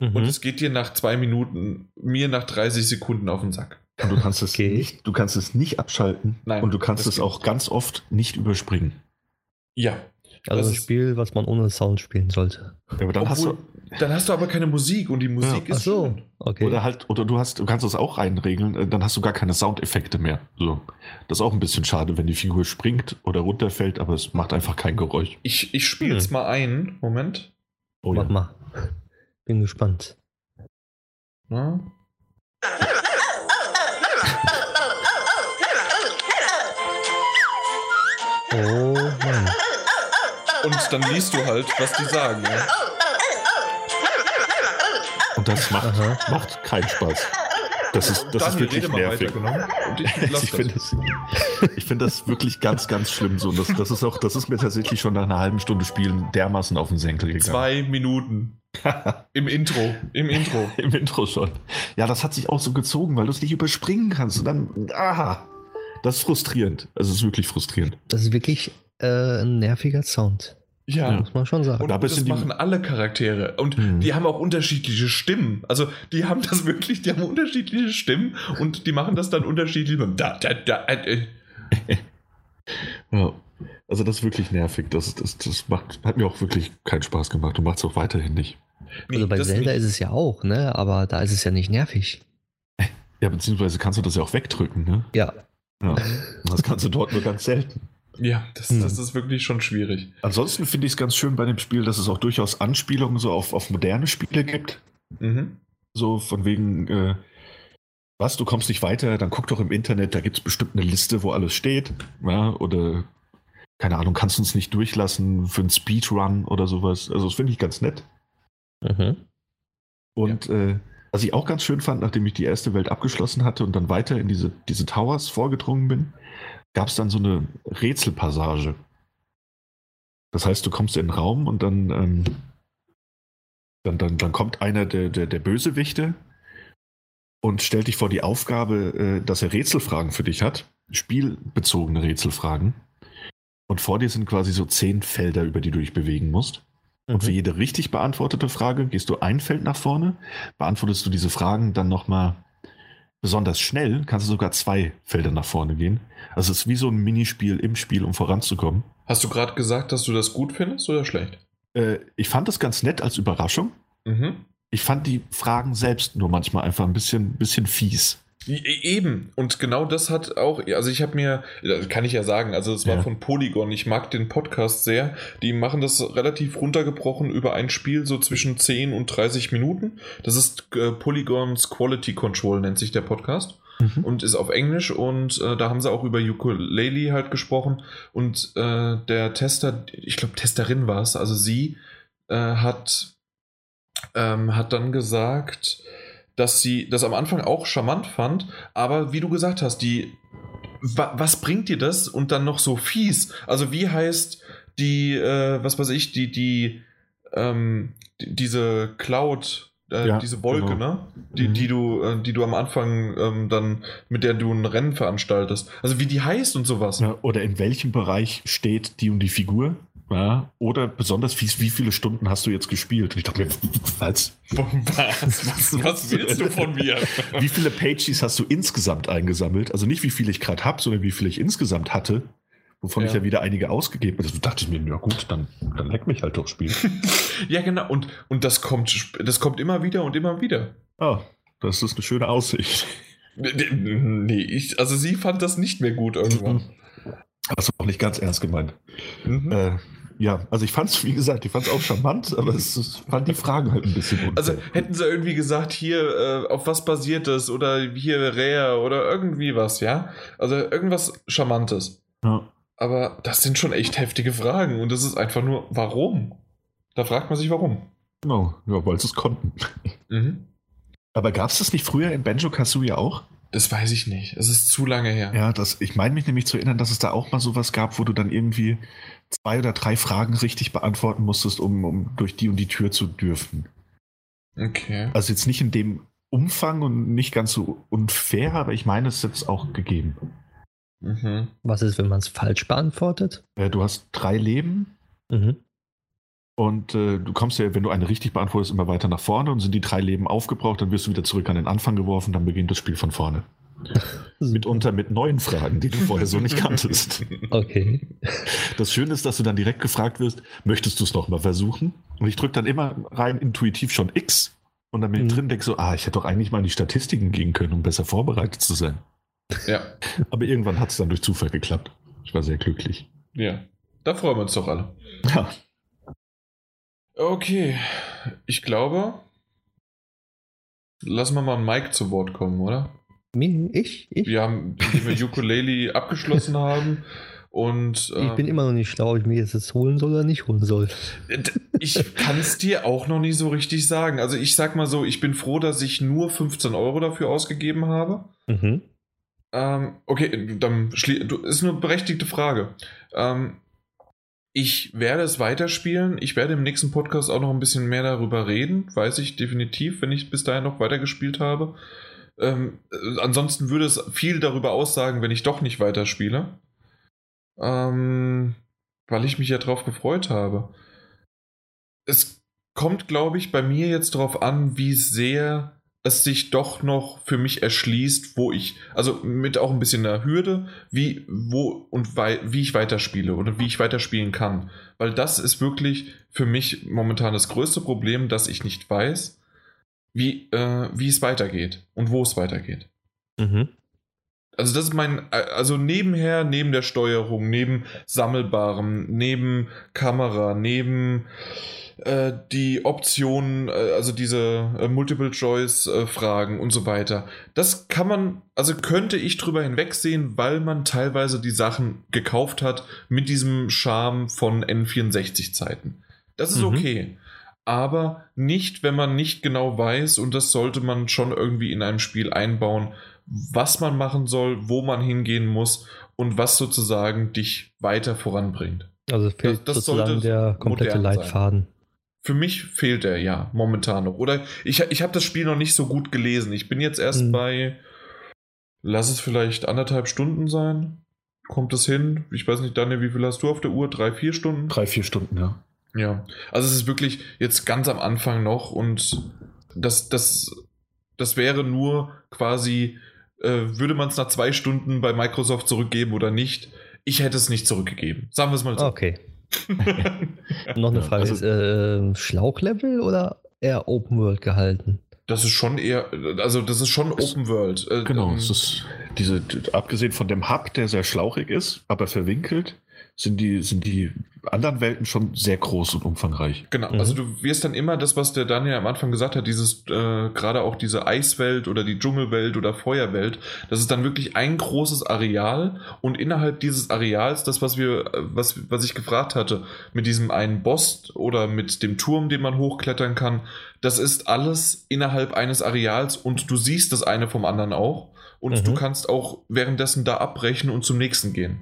und Mhm. es geht dir nach zwei Minuten, mir nach 30 Sekunden auf den Sack. Und du kannst es Okay. nicht, du kannst es nicht abschalten Nein, und du kannst es auch ganz oft nicht überspringen. Ja. Also das ein Spiel, was man ohne Sound spielen sollte. Aber dann hast Obwohl, du, dann hast du aber keine Musik und die Musik Ja. ist Ach so, schön. okay. oder halt, oder du hast, du kannst es auch reinregeln, äh, dann hast du gar keine Soundeffekte mehr. So. Das ist auch ein bisschen schade, wenn die Figur springt oder runterfällt, aber es macht einfach kein Geräusch. Ich, ich spiele es Hm. mal ein. Moment. Oh Mach ja. mal. Bin gespannt. Ja. Oh Mann. Und dann liest du halt, was die sagen. Ja? Und das macht, Aha. macht keinen Spaß. Das ist, das ist wirklich nervig. weiter, genau. Ich finde das. das, ich find das wirklich ganz, ganz schlimm so. Und Das, das, ist auch, das ist mir tatsächlich schon nach einer halben Stunde Spielen dermaßen auf den Senkel gegangen. Zwei Minuten. Im Intro. Im Intro. Im Intro schon. Ja, das hat sich auch so gezogen, weil du es nicht überspringen kannst. Und dann, aha, das ist frustrierend. Also es ist wirklich frustrierend. Das ist wirklich äh, ein nerviger Sound. Ja. Muss man schon sagen. Und Da das machen alle Charaktere. Und Mhm. die haben auch unterschiedliche Stimmen. Also die haben das wirklich, die haben unterschiedliche Stimmen und die machen das dann unterschiedlich. Da, da, da, äh, Ja. Also das ist wirklich nervig. Das, das, das macht, hat mir auch wirklich keinen Spaß gemacht und macht es auch weiterhin nicht. nee, also bei Zelda nicht. ist es ja auch, ne? Aber da ist es ja nicht nervig. Ja, beziehungsweise kannst du das ja auch wegdrücken, ne? Ja. Ja. Das kannst du dort nur ganz selten. Ja, das, Hm. das ist wirklich schon schwierig. Ansonsten finde ich es ganz schön bei dem Spiel, dass es auch durchaus Anspielungen so auf, auf moderne Spiele gibt. Mhm. So von wegen, äh, was, du kommst nicht weiter, dann guck doch im Internet, da gibt es bestimmt eine Liste, wo alles steht. Ja, oder keine Ahnung, kannst du uns nicht durchlassen für einen Speedrun oder sowas. Also das finde ich ganz nett. Mhm. Und äh, was ich auch ganz schön fand, nachdem ich die erste Welt abgeschlossen hatte und dann weiter in diese, diese Towers vorgedrungen bin, gab es dann so eine Rätselpassage. Das heißt, du kommst in den Raum und dann, ähm, dann, dann, dann kommt einer der, der, der Bösewichte und stellt dich vor die Aufgabe, äh, dass er Rätselfragen für dich hat. Spielbezogene Rätselfragen. Und vor dir sind quasi so zehn Felder, über die du dich bewegen musst. Und für Mhm. jede richtig beantwortete Frage gehst du ein Feld nach vorne. Beantwortest du diese Fragen dann nochmal besonders schnell, kannst du sogar zwei Felder nach vorne gehen. Also es ist wie so ein Minispiel im Spiel, um voranzukommen. Hast du gerade gesagt, dass du das gut findest oder schlecht? Äh, ich fand das ganz nett als Überraschung. Mhm. Ich fand die Fragen selbst nur manchmal einfach ein bisschen, bisschen fies. E- Eben. Und genau das hat auch, also ich habe mir, kann ich ja sagen, also es war Ja. von Polygon. Ich mag den Podcast sehr. Die machen das relativ runtergebrochen über ein Spiel so zwischen 10 und 30 Minuten. Das ist äh, Polygons Quality Control, nennt sich der Podcast. und ist auf Englisch und äh, da haben sie auch über Ukulele halt gesprochen und äh, der Tester, ich glaube Testerin war es, also sie äh, hat ähm, hat dann gesagt, dass sie das am Anfang auch charmant fand, aber wie du gesagt hast, die wa was bringt dir das und dann noch so fies? Also wie heißt die, äh, was weiß ich, die die ähm, die- diese Cloud äh, Ja, diese Wolke, genau. ne? Die, Mhm. die du, äh, die du am Anfang ähm, dann, mit der du ein Rennen veranstaltest. Also wie die heißt und sowas. Ja, oder in welchem Bereich steht die und die Figur? Ja, oder besonders fies, wie viele Stunden hast du jetzt gespielt? Und ich dachte mir, was? Was, was, was willst du von mir? Wie viele Pages hast du insgesamt eingesammelt? Also nicht, wie viele ich gerade habe, sondern wie viele ich insgesamt hatte. wovon Ja. ich ja wieder einige ausgegeben habe. Da dachte ich mir, ja gut, dann, dann leck mich halt doch Spiel. Ja, genau. Und, und das, kommt, das kommt immer wieder und immer wieder. ah, das ist eine schöne Aussicht. Nee, ich, also sie fand das nicht mehr gut irgendwann. Das war auch nicht ganz ernst gemeint. Mhm. Äh, ja, also ich fand es, wie gesagt, ich fand es auch charmant, aber es, es fand die Fragen halt ein bisschen unfair. Also hätten sie irgendwie gesagt, hier, äh, auf was basiert das oder hier Rare oder irgendwie was, ja? Also irgendwas Charmantes. ja. Aber das sind schon echt heftige Fragen und das ist einfach nur, warum? Da fragt man sich, warum. Genau, ja, weil sie es konnten. Mhm. Aber gab es das nicht früher in Banjo Kazooie auch? Das weiß ich nicht. Es ist zu lange her. Ja, das, ich meine mich nämlich zu erinnern, dass es da auch mal sowas gab, wo du dann irgendwie zwei oder drei Fragen richtig beantworten musstest, um, um durch die und die Tür zu dürfen. Okay. Also jetzt nicht in dem Umfang und nicht ganz so unfair, aber ich meine, es ist jetzt auch gegeben. Mhm. Was ist, wenn man es falsch beantwortet? Äh, du hast drei Leben Mhm. Und äh, du kommst ja, wenn du eine richtig beantwortest, immer weiter nach vorne und sind die drei Leben aufgebraucht, dann wirst du wieder zurück an den Anfang geworfen, dann beginnt das Spiel von vorne. Mitunter mit neuen Fragen, die du vorher so nicht kanntest. Okay. Das Schöne ist, dass du dann direkt gefragt wirst, möchtest du es nochmal versuchen? Und ich drücke dann immer rein intuitiv schon X und dann bin ich Mhm. drin denke so, ah, ich hätte doch eigentlich mal in die Statistiken gehen können, um besser vorbereitet zu sein. Ja, Aber irgendwann hat es dann durch Zufall geklappt. Ich war sehr glücklich. ja. Da freuen wir uns doch alle. Ja, Okay. Ich glaube, lassen wir mal Mike zu Wort kommen, oder? Ich? Ich? Wir haben, indem wir Ukulele abgeschlossen haben. Und Ich bin immer noch nicht schlau, ob ich mir jetzt das holen soll oder nicht holen soll. Ich kann es dir auch noch nicht so richtig sagen. Also ich sag mal so, ich bin froh, dass ich nur 15 Euro dafür ausgegeben habe. Mhm. Ähm, okay, dann ist eine berechtigte Frage. Ähm, ich werde es weiterspielen. Ich werde im nächsten Podcast auch noch ein bisschen mehr darüber reden. Weiß ich definitiv, wenn ich bis dahin noch weitergespielt habe. Ähm, äh, ansonsten würde es viel darüber aussagen, wenn ich doch nicht weiterspiele. Ähm, weil ich mich ja drauf gefreut habe. Es kommt, glaube ich, bei mir jetzt darauf an, wie sehr es sich doch noch für mich erschließt, wo ich, also mit auch ein bisschen der Hürde, wie, wo und wie ich weiterspiele oder wie ich weiterspielen kann. Weil das ist wirklich für mich momentan das größte Problem, dass ich nicht weiß, wie, äh, wie es weitergeht und wo es weitergeht. Mhm. Also das ist mein, also nebenher, neben der Steuerung, neben Sammelbarem, neben Kamera, neben äh, die Optionen, äh, also diese äh, Multiple-Choice-Fragen und so weiter. Das kann man, also könnte ich drüber hinwegsehen, weil man teilweise die Sachen gekauft hat mit diesem Charme von N64-Zeiten. Das ist Mhm. okay. Aber nicht, wenn man nicht genau weiß, und das sollte man schon irgendwie in einem Spiel einbauen, was man machen soll, wo man hingehen muss und was sozusagen dich weiter voranbringt. Also fehlt Das- das sozusagen sollte der komplette modern sein. Für mich fehlt er ja momentan noch. Oder ich, ich habe das Spiel noch nicht so gut gelesen. Ich bin jetzt erst Hm. bei, lass es vielleicht anderthalb Stunden sein. Kommt es hin? Ich weiß nicht, Daniel, wie viel hast du auf der Uhr? Drei, vier Stunden? drei, vier Stunden, ja. Ja, also es ist wirklich jetzt ganz am Anfang noch und das, das, das wäre nur quasi, äh, würde man es nach zwei Stunden bei Microsoft zurückgeben oder nicht? Ich hätte es nicht zurückgegeben. Sagen wir es mal so. Okay. Noch eine Ja, Frage. also- ist äh, Schlauchlevel oder eher Open World gehalten? Das ist schon eher, also das ist schon Open World. Äh, Genau, ähm, es ist diese, abgesehen von dem Hub, der sehr schlauchig ist, aber verwinkelt, sind die, sind die anderen Welten schon sehr groß und umfangreich. Genau, Mhm. also du wirst dann immer das, was der Daniel am Anfang gesagt hat, dieses, äh, gerade auch diese Eiswelt oder die Dschungelwelt oder Feuerwelt, das ist dann wirklich ein großes Areal und innerhalb dieses Areals, das, was wir, was, was ich gefragt hatte, mit diesem einen Boss oder mit dem Turm, den man hochklettern kann, das ist alles innerhalb eines Areals und du siehst das eine vom anderen auch und Mhm. du kannst auch währenddessen da abbrechen und zum nächsten gehen.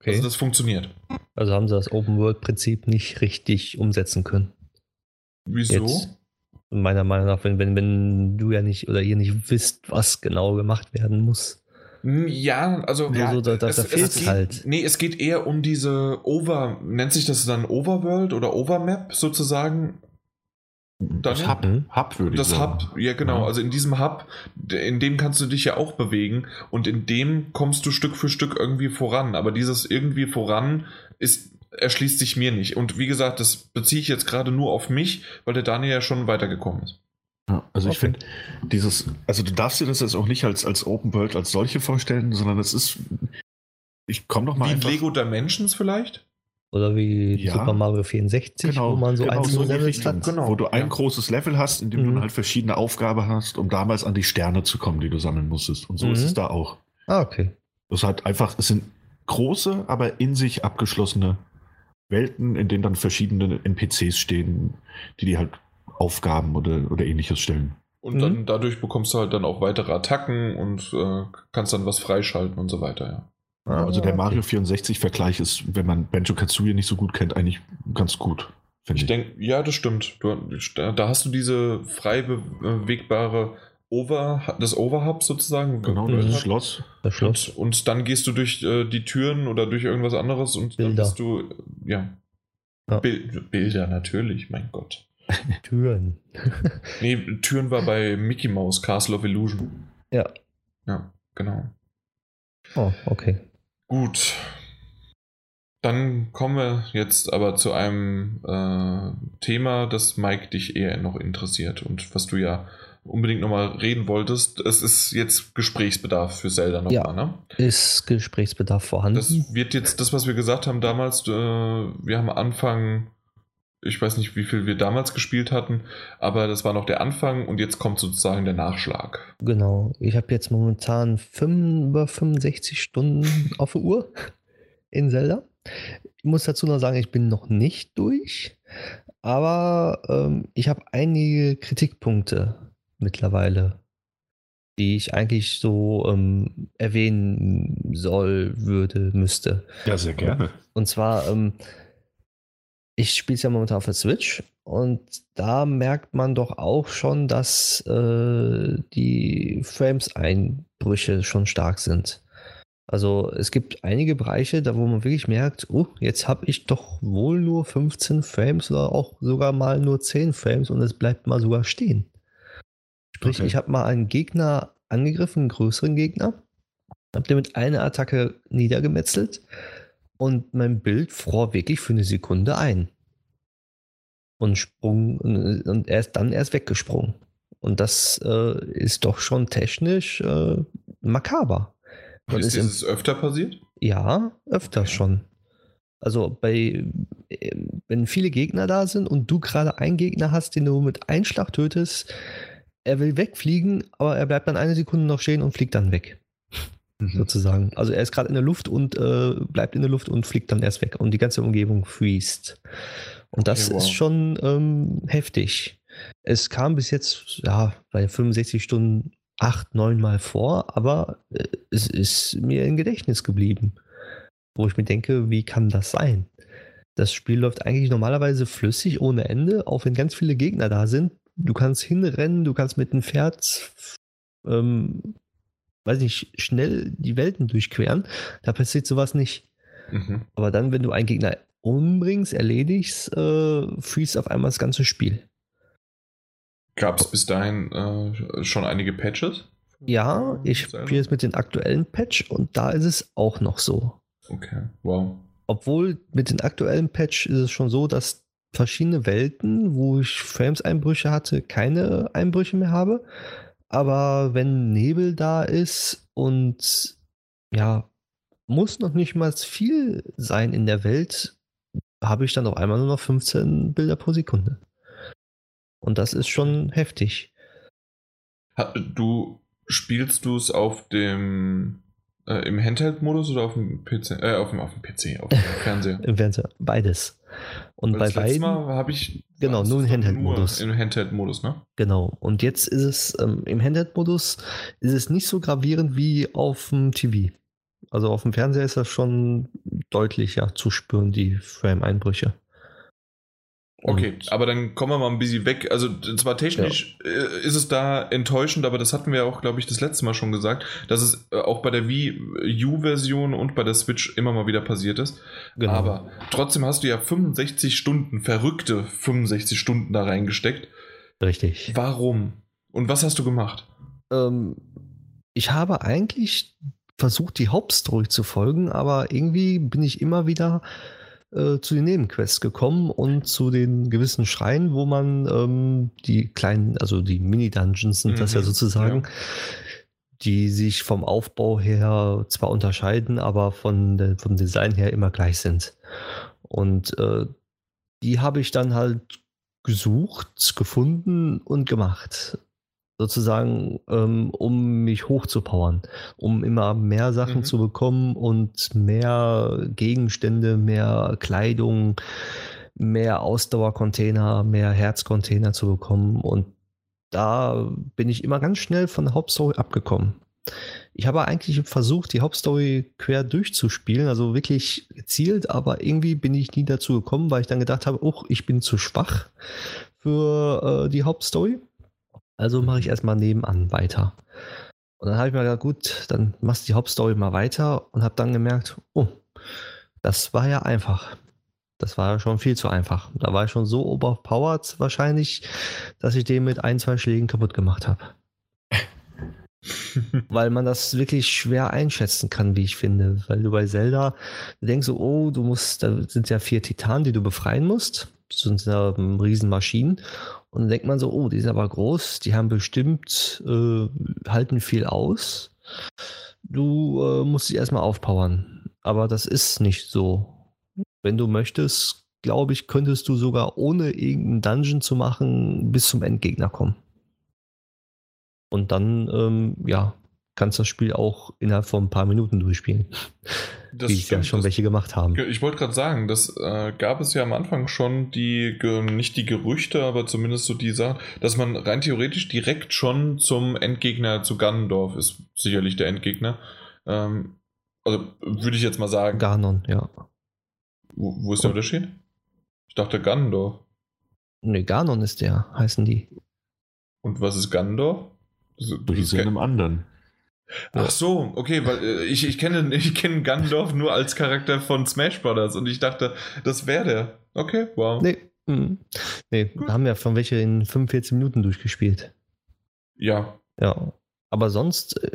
Okay. Also Also, das funktioniert. haben sie das Open World Prinzip nicht richtig umsetzen können. Wieso? Jetzt. Meiner Meinung nach, wenn, wenn, wenn du ja nicht oder ihr nicht wisst, was genau gemacht werden muss. Hm, Ja, also Ja, so, da- da- da fehlt's geht, halt. Nee, es geht eher um diese Over, nennt sich das dann Overworld oder Overmap sozusagen? Das Hub, Mhm. Hub würde ich Das sagen. Hub, ja genau, Ja. also in diesem Hub, in dem kannst du dich ja auch bewegen und in dem kommst du Stück für Stück irgendwie voran, aber dieses irgendwie voran ist, erschließt sich mir nicht. Und wie gesagt, das beziehe ich jetzt gerade nur auf mich, weil der Daniel ja schon weitergekommen ist. Ja, also ich Okay. finde, dieses, also du darfst dir das jetzt auch nicht als, als Open World als solche vorstellen, sondern es ist, ich komme doch mal Wie einfach, Lego Dimensions vielleicht? Oder wie Ja. Super Mario 64, genau, wo man so genau einzelne so Levels hat. Genau, wo du ein ja. großes Level hast, in dem du Mhm. dann halt verschiedene Aufgaben hast, um damals an die Sterne zu kommen, die du sammeln musstest. Und so ist Mhm. es da auch. Ah, okay. Das ist halt einfach, es sind große, aber in sich abgeschlossene Welten, in denen dann verschiedene NPCs stehen, die dir halt Aufgaben oder, oder ähnliches stellen. Und Mhm. dann dadurch bekommst du halt dann auch weitere Attacken und äh, kannst dann was freischalten und so weiter, ja. Also der okay. Mario 64-Vergleich ist, wenn man Banjo Kazooie nicht so gut kennt, eigentlich ganz gut. Ich ich. denke, ja, das stimmt. Du, da hast du diese frei bewegbare Over, das Overhub sozusagen. Genau, Mhm. das Schloss. Das Schloss. Und, und dann gehst du durch äh, die Türen oder durch irgendwas anderes und dann Bilder. bist du, äh, ja. Ja. Bil Bilder natürlich, mein Gott. Türen. Nee, Türen war bei Mickey Mouse, Castle of Illusion. Ja. Ja, genau. Oh, okay. Gut. Dann kommen wir jetzt aber zu einem äh, Thema, das Mike dich eher noch interessiert und was du ja unbedingt nochmal reden wolltest. Es ist jetzt Gesprächsbedarf für Zelda nochmal, Ja. ne? Ist Gesprächsbedarf vorhanden? Das wird jetzt das, was wir gesagt haben damals. Äh, wir haben Anfang, ich weiß nicht, wie viel wir damals gespielt hatten, aber das war noch der Anfang und jetzt kommt sozusagen der Nachschlag. Genau. Ich habe jetzt momentan fünf, über 65 Stunden auf der Uhr in Zelda. Ich muss dazu noch sagen, ich bin noch nicht durch, aber ähm, ich habe einige Kritikpunkte mittlerweile, die ich eigentlich so ähm, erwähnen soll, würde, müsste. Ja, sehr gerne. Und zwar, ähm, ich spiele es ja momentan auf der Switch und da merkt man doch auch schon, dass äh, die Frames-Einbrüche schon stark sind. Also es gibt einige Bereiche, da wo man wirklich merkt, oh, jetzt habe ich doch wohl nur 15 Frames oder auch sogar mal nur 10 Frames und es bleibt mal sogar stehen. Sprich, Okay. ich habe mal einen Gegner angegriffen, einen größeren Gegner, habe den mit einer Attacke niedergemetzelt und mein Bild fror wirklich für eine Sekunde ein. Und sprung und und er ist dann erst weggesprungen. Und das äh, ist doch schon technisch äh, makaber. Man ist dieses öfter passiert? ja, öfters Okay. schon. Also bei, äh, wenn viele Gegner da sind und du gerade einen Gegner hast, den du mit einem Schlag tötest, er will wegfliegen, aber er bleibt dann eine Sekunde noch stehen und fliegt dann weg, Mhm. sozusagen. Also er ist gerade in der Luft und äh, bleibt in der Luft und fliegt dann erst weg und die ganze Umgebung freest. Und das Okay, wow. ist schon ähm, heftig. Es kam bis jetzt, ja, bei 65 Stunden acht, neun Mal vor, aber äh, es ist mir im Gedächtnis geblieben. Wo ich mir denke, wie kann das sein? Das Spiel läuft eigentlich normalerweise flüssig ohne Ende, auch wenn ganz viele Gegner da sind. Du kannst hinrennen, du kannst mit dem Pferd, ähm, weiß nicht, schnell die Welten durchqueren. Da passiert sowas nicht. Mhm. Aber dann, wenn du einen Gegner umbringst, erledigst, äh, freest auf einmal das ganze Spiel. Gab es bis dahin äh, schon einige Patches? Ja, ich spiele jetzt mit den aktuellen Patch und da ist es auch noch so. Okay, wow. Obwohl mit den aktuellen Patch ist es schon so, dass verschiedene Welten, wo ich Frames-Einbrüche hatte, keine Einbrüche mehr habe. Aber wenn Nebel da ist und ja, muss noch nicht mal viel sein in der Welt, habe ich dann auf einmal nur noch 15 Bilder pro Sekunde. Und das ist schon heftig. Du spielst du es auf dem äh, im Handheld-Modus oder auf dem PC? Äh, auf dem, auf dem PC, auf dem Fernseher. Im Fernseher. Beides. Und Weil bei beiden. Habe ich. Genau, nur im Handheld-Modus. Im Handheld-Modus, ne? Genau. Und jetzt ist es ähm, im Handheld-Modus ist es nicht so gravierend wie auf dem TV. Also auf dem Fernseher ist das schon deutlicher zu spüren, die Frame-Einbrüche. Okay, Und- aber dann kommen wir mal ein bisschen weg. Also zwar technisch äh, ist es da enttäuschend, aber das hatten wir auch, glaube ich, das letzte Mal schon gesagt, dass es äh, auch bei der Wii U-Version und bei der Switch immer mal wieder passiert ist. Genau. Aber trotzdem hast du ja 65 Stunden, verrückte 65 Stunden da reingesteckt. Richtig. Warum? Und was hast du gemacht? Ähm, ich habe eigentlich versucht, die Hauptstory zu folgen, aber irgendwie bin ich immer wieder äh, zu den Nebenquests gekommen und zu den gewissen Schreien, wo man ähm, die kleinen, also die Mini-Dungeons sind das ja Mhm, sozusagen, ja. die sich vom Aufbau her zwar unterscheiden, aber von der, vom Design her immer gleich sind. Und äh, die habe ich dann halt gesucht, gefunden und gemacht. Sozusagen, ähm, um mich hochzupowern, um immer mehr Sachen Mhm. zu bekommen und mehr Gegenstände, mehr Kleidung, mehr Ausdauercontainer, mehr Herzcontainer zu bekommen. Und da bin ich immer ganz schnell von der Hauptstory abgekommen. Ich habe eigentlich versucht, die Hauptstory quer durchzuspielen, also wirklich gezielt, aber irgendwie bin ich nie dazu gekommen, weil ich dann gedacht habe, oh, ich bin zu schwach für äh, die Hauptstory. Also mache ich erstmal nebenan weiter. Und dann habe ich mir gedacht, gut, dann machst du die Hauptstory mal weiter und habe dann gemerkt, oh, das war ja einfach. Das war ja schon viel zu einfach. Da war ich schon so overpowered wahrscheinlich, dass ich den mit ein, zwei Schlägen kaputt gemacht habe. Weil man das wirklich schwer einschätzen kann, wie ich finde. Weil du bei Zelda du denkst so, oh, du musst, da sind ja vier Titanen, die du befreien musst. Sind ja ähm, Riesenmaschinen. Und dann denkt man so, oh, die sind aber groß, die haben bestimmt, äh, halten viel aus. Du äh, musst sie erstmal aufpowern. Aber das ist nicht so. Wenn du möchtest, glaube ich, könntest du sogar ohne irgendeinen Dungeon zu machen bis zum Endgegner kommen. Und dann, ähm, ja, kannst das Spiel auch innerhalb von ein paar Minuten durchspielen. Das wie es ja schon das- welche gemacht haben. Ich wollte gerade sagen, das äh, gab es ja am Anfang schon die, nicht die Gerüchte, aber zumindest so die Sache, dass man rein theoretisch direkt schon zum Endgegner zu Ganondorf ist sicherlich der Endgegner. Ähm, also würde ich jetzt mal sagen, Ganon, ja. wo, wo ist der Unterschied? Ich dachte Ganondorf. Ne, Ganon ist der, heißen die. Und was ist Ganondorf? Das, Du das hieß ist in einem anderen. Ach so, okay, weil äh, ich, ich kenne ich kenne Ganondorf nur als Charakter von Smash Brothers und ich dachte, das wäre der. Okay, wow. Nee, mhm. nee Gut. wir haben ja von welche in 45 Minuten durchgespielt. Ja, Ja. Aber sonst, äh,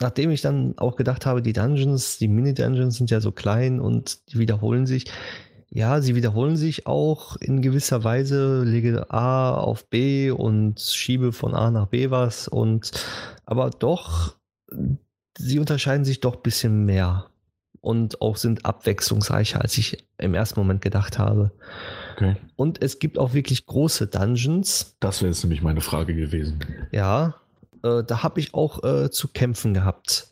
nachdem ich dann auch gedacht habe, die Dungeons, die Mini-Dungeons sind ja so klein und die wiederholen sich. Ja, sie wiederholen sich auch in gewisser Weise, lege A auf B und schiebe von A nach B was und aber doch, sie unterscheiden sich doch ein bisschen mehr und auch sind abwechslungsreicher, als ich im ersten Moment gedacht habe. Okay. Und es gibt auch wirklich große Dungeons, Das wäre jetzt nämlich meine Frage gewesen. ja, äh, da habe ich auch äh, zu kämpfen gehabt.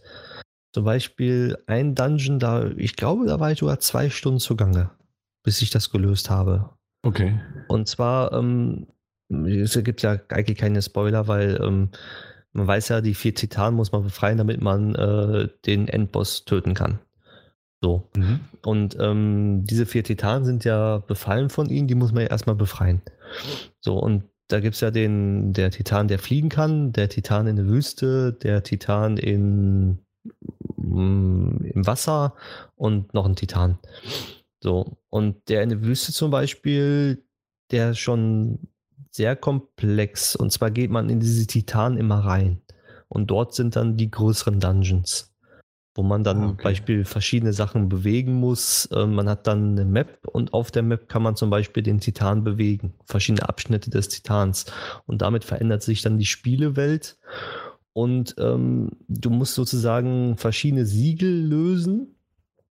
Zum Beispiel ein Dungeon, da, ich glaube, da war ich sogar zwei Stunden zugange, bis ich das gelöst habe. Okay. Und zwar, ähm, es gibt ja eigentlich keine Spoiler, weil ähm, man weiß ja, die vier Titanen muss man befreien, damit man äh, den Endboss töten kann. So. Mhm. Und ähm, diese vier Titanen sind ja befallen von ihnen, die muss man ja erstmal befreien. So, und da gibt es ja den, der Titan, der fliegen kann, der Titan in der Wüste, der Titan in, mm, im Wasser und noch ein Titan. So, und der in der Wüste zum Beispiel, der schon sehr komplex. Und zwar geht man in diese Titanen immer rein. Und dort sind dann die größeren Dungeons wo man dann Ah, okay. Beispiel verschiedene Sachen bewegen muss. Äh, man hat dann eine Map und auf der Map kann man zum Beispiel den Titan bewegen, verschiedene Abschnitte des Titans. Und damit verändert sich dann die Spielewelt. Und ähm, du musst sozusagen verschiedene Siegel lösen,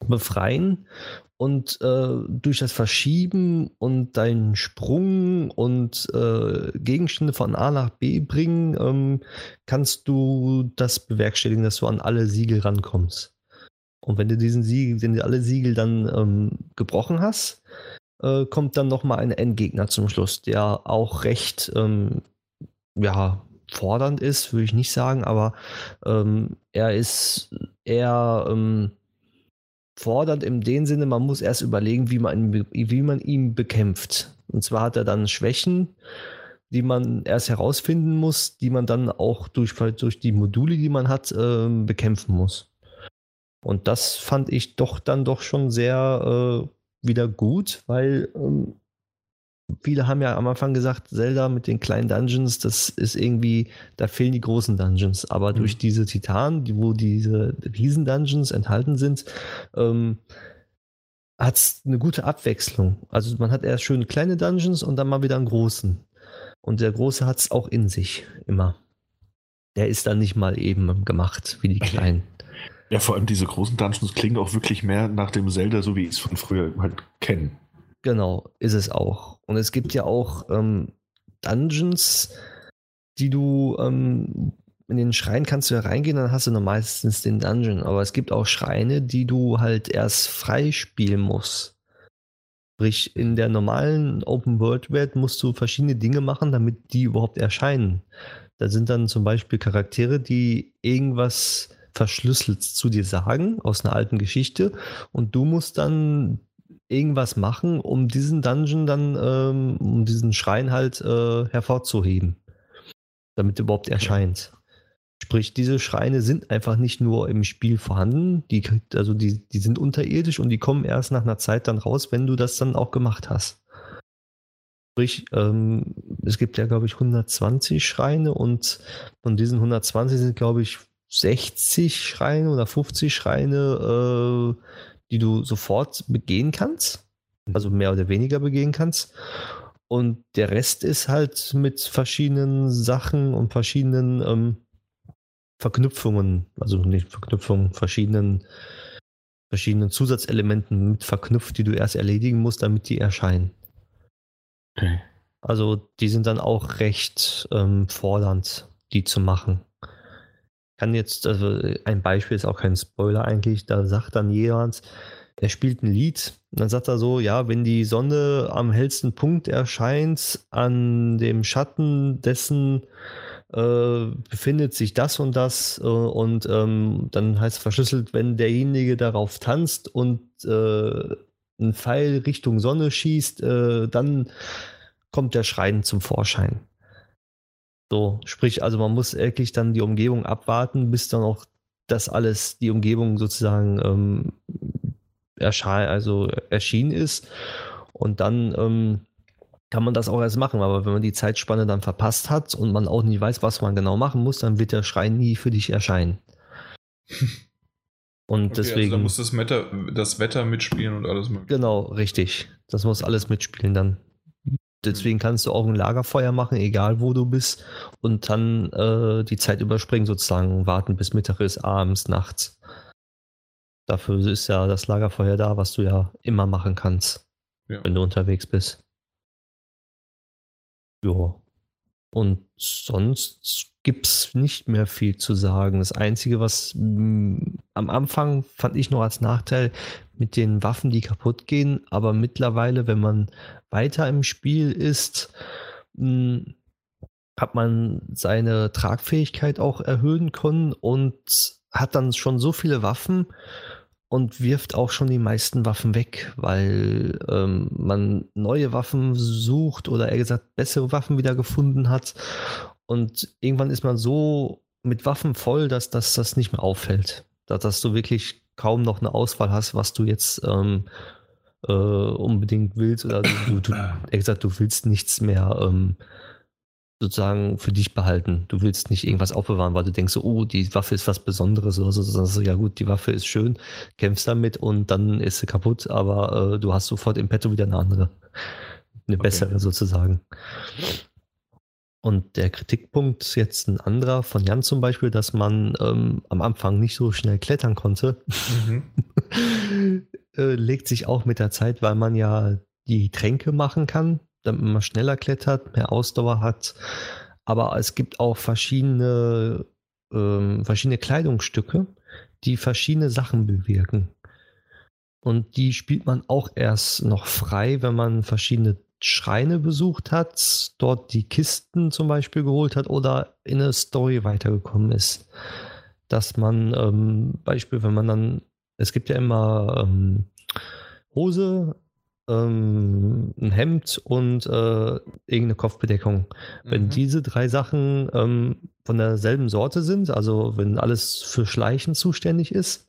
befreien und äh, durch das Verschieben und deinen Sprung und äh, Gegenstände von A nach B bringen, ähm, kannst du das bewerkstelligen, dass du an alle Siegel rankommst. Und wenn du diesen Siegel, wenn du alle Siegel dann ähm, gebrochen hast, äh, kommt dann nochmal ein Endgegner zum Schluss, der auch recht ähm, ja, fordernd ist, würde ich nicht sagen, aber ähm, er ist eher ähm, fordernd in dem Sinne, man muss erst überlegen, wie man, wie man ihn bekämpft. Und zwar hat er dann Schwächen, die man erst herausfinden muss, die man dann auch durch, durch die Module, die man hat, ähm, bekämpfen muss. Und das fand ich doch dann doch schon sehr äh, wieder gut, weil ähm, viele haben ja am Anfang gesagt, Zelda mit den kleinen Dungeons, das ist irgendwie, da fehlen die großen Dungeons. Aber mhm. durch diese Titanen, die, wo diese Riesen-Dungeons enthalten sind, ähm, hat es eine gute Abwechslung. Also man hat erst schön kleine Dungeons und dann mal wieder einen großen. Und der große hat es auch in sich immer. Der ist dann nicht mal eben gemacht wie die kleinen. Ja, vor allem diese großen Dungeons klingen auch wirklich mehr nach dem Zelda, so wie ich es von früher halt kenne. Genau, ist es auch. Und es gibt ja auch ähm, Dungeons, die du ähm, in den Schrein kannst du ja reingehen, dann hast du nur meistens den Dungeon. Aber es gibt auch Schreine, die du halt erst freispielen musst. Sprich, in der normalen Open-World-Welt musst du verschiedene Dinge machen, damit die überhaupt erscheinen. Da sind dann zum Beispiel Charaktere, die irgendwas verschlüsselt zu dir sagen aus einer alten Geschichte und du musst dann irgendwas machen, um diesen Dungeon dann, ähm, um diesen Schrein halt äh, hervorzuheben, damit er überhaupt erscheint. Sprich, diese Schreine sind einfach nicht nur im Spiel vorhanden, die, also die, die sind unterirdisch und die kommen erst nach einer Zeit dann raus, wenn du das dann auch gemacht hast. Sprich, ähm, es gibt ja, glaube ich, 120 Schreine und von diesen 120 sind, glaube ich, 60 Schreine oder 50 Schreine, äh, die du sofort begehen kannst. Also mehr oder weniger begehen kannst. Und der Rest ist halt mit verschiedenen Sachen und verschiedenen ähm, Verknüpfungen, also nicht Verknüpfungen, verschiedenen, verschiedenen Zusatzelementen mit verknüpft, die du erst erledigen musst, damit die erscheinen. Okay. Also die sind dann auch recht ähm, fordernd, die zu machen kann jetzt, also ein Beispiel ist auch kein Spoiler eigentlich, da sagt dann jemand, er spielt ein Lied und dann sagt er so, ja, wenn die Sonne am hellsten Punkt erscheint, an dem Schatten dessen äh, befindet sich das und das äh, und ähm, dann heißt es verschlüsselt, wenn derjenige darauf tanzt und äh, ein Pfeil Richtung Sonne schießt, äh, dann kommt der Schrein zum Vorschein. So, sprich, also man muss wirklich dann die Umgebung abwarten, bis dann auch das alles, die Umgebung sozusagen ähm, erschein, also erschienen ist. Und dann ähm, kann man das auch erst machen. Aber wenn man die Zeitspanne dann verpasst hat und man auch nicht weiß, was man genau machen muss, dann wird der Schrein nie für dich erscheinen. Und okay, deswegen. Also da muss das Wetter, das Wetter mitspielen und alles mögliche. Genau, richtig. Das muss alles mitspielen dann. Deswegen kannst du auch ein Lagerfeuer machen, egal wo du bist, und dann äh, die Zeit überspringen, sozusagen, warten bis Mittag ist, abends, nachts. Dafür ist ja das Lagerfeuer da, was du ja immer machen kannst, ja. wenn du unterwegs bist. Ja. Und sonst gibt es nicht mehr viel zu sagen. Das Einzige, was mh, mm, am Anfang fand ich noch als Nachteil mit den Waffen, die kaputt gehen, aber mittlerweile, wenn man weiter im Spiel ist, mh, mm, hat man seine Tragfähigkeit auch erhöhen können und hat dann schon so viele Waffen und wirft auch schon die meisten Waffen weg, weil ähm, man neue Waffen sucht oder eher gesagt bessere Waffen wieder gefunden hat. Und irgendwann ist man so mit Waffen voll, dass, dass das nicht mehr auffällt. Dass, dass du wirklich kaum noch eine Auswahl hast, was du jetzt ähm, äh, unbedingt willst. Oder du, du, eher gesagt, du willst nichts mehr ähm, sozusagen für dich behalten. Du willst nicht irgendwas aufbewahren, weil du denkst, so, oh, die Waffe ist was Besonderes oder so. so ja gut, die Waffe ist schön, kämpfst damit und dann ist sie kaputt, aber äh, du hast sofort im Petto wieder eine andere. Eine okay. bessere sozusagen. Und der Kritikpunkt jetzt ein anderer von Jan zum Beispiel, dass man ähm, am Anfang nicht so schnell klettern konnte. Mhm. äh, legt sich auch mit der Zeit, weil man ja die Tränke machen kann damit man schneller klettert, mehr Ausdauer hat. Aber es gibt auch verschiedene, ähm, verschiedene Kleidungsstücke, die verschiedene Sachen bewirken. Und die spielt man auch erst noch frei, wenn man verschiedene Schreine besucht hat, dort die Kisten zum Beispiel geholt hat oder in eine Story weitergekommen ist. Dass man, ähm, Beispiel, wenn man dann, es gibt ja immer ähm, Hose, ähm, ein Hemd und äh, irgendeine Kopfbedeckung. Mhm. Wenn diese drei Sachen ähm, von derselben Sorte sind, also wenn alles für Schleichen zuständig ist,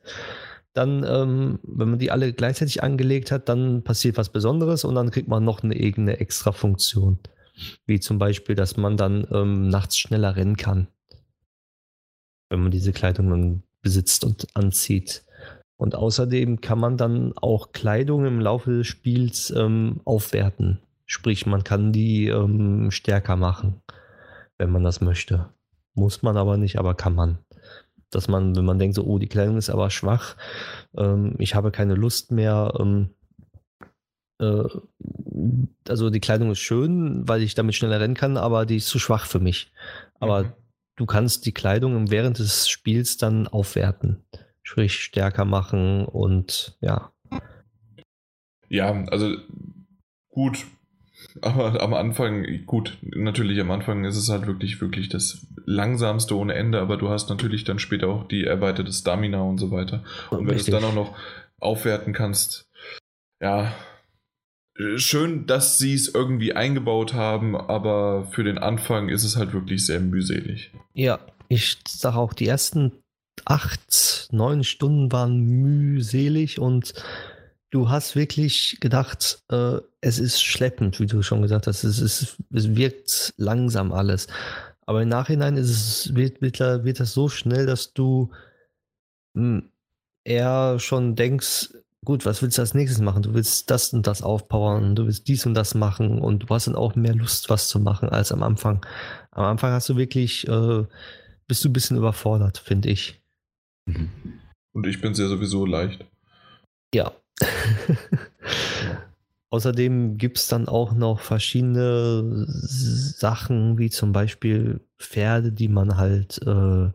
dann, ähm, wenn man die alle gleichzeitig angelegt hat, dann passiert was Besonderes und dann kriegt man noch eine eigene extra Funktion. Wie zum Beispiel, dass man dann ähm, nachts schneller rennen kann. Wenn man diese Kleidung dann besitzt und anzieht. Und außerdem kann man dann auch Kleidung im Laufe des Spiels ähm, aufwerten. Sprich, man kann die ähm, stärker machen, wenn man das möchte. Muss man aber nicht, aber kann man. Dass man, wenn man denkt, so, oh, die Kleidung ist aber schwach, ähm, ich habe keine Lust mehr, ähm, äh, also die Kleidung ist schön, weil ich damit schneller rennen kann, aber die ist zu schwach für mich. Aber mhm. du kannst die Kleidung während des Spiels dann aufwerten, sprich stärker machen und ja. Ja, also gut, aber am Anfang, gut, natürlich am Anfang ist es halt wirklich, wirklich das langsamste ohne Ende, aber du hast natürlich dann später auch die erweiterte Stamina und so weiter. Und wenn du es dann auch noch aufwerten kannst, ja, schön, dass sie es irgendwie eingebaut haben, aber für den Anfang ist es halt wirklich sehr mühselig. Ja, ich sage auch, die ersten acht, neun Stunden waren mühselig und du hast wirklich gedacht, äh, es ist schleppend, wie du schon gesagt hast. Es, ist, es wirkt langsam alles. Aber im Nachhinein ist es, wird, wird, wird das so schnell, dass du mh, hm, eher schon denkst, gut, was willst du als nächstes machen? Du willst das und das aufpowern, du willst dies und das machen und du hast dann auch mehr Lust, was zu machen als am Anfang. Am Anfang hast du wirklich, äh, bist du ein bisschen überfordert, finde ich. Mhm. Und ich bin sehr sowieso leicht. Ja. Außerdem gibt es dann auch noch verschiedene Sachen, wie zum Beispiel Pferde, die man halt äh,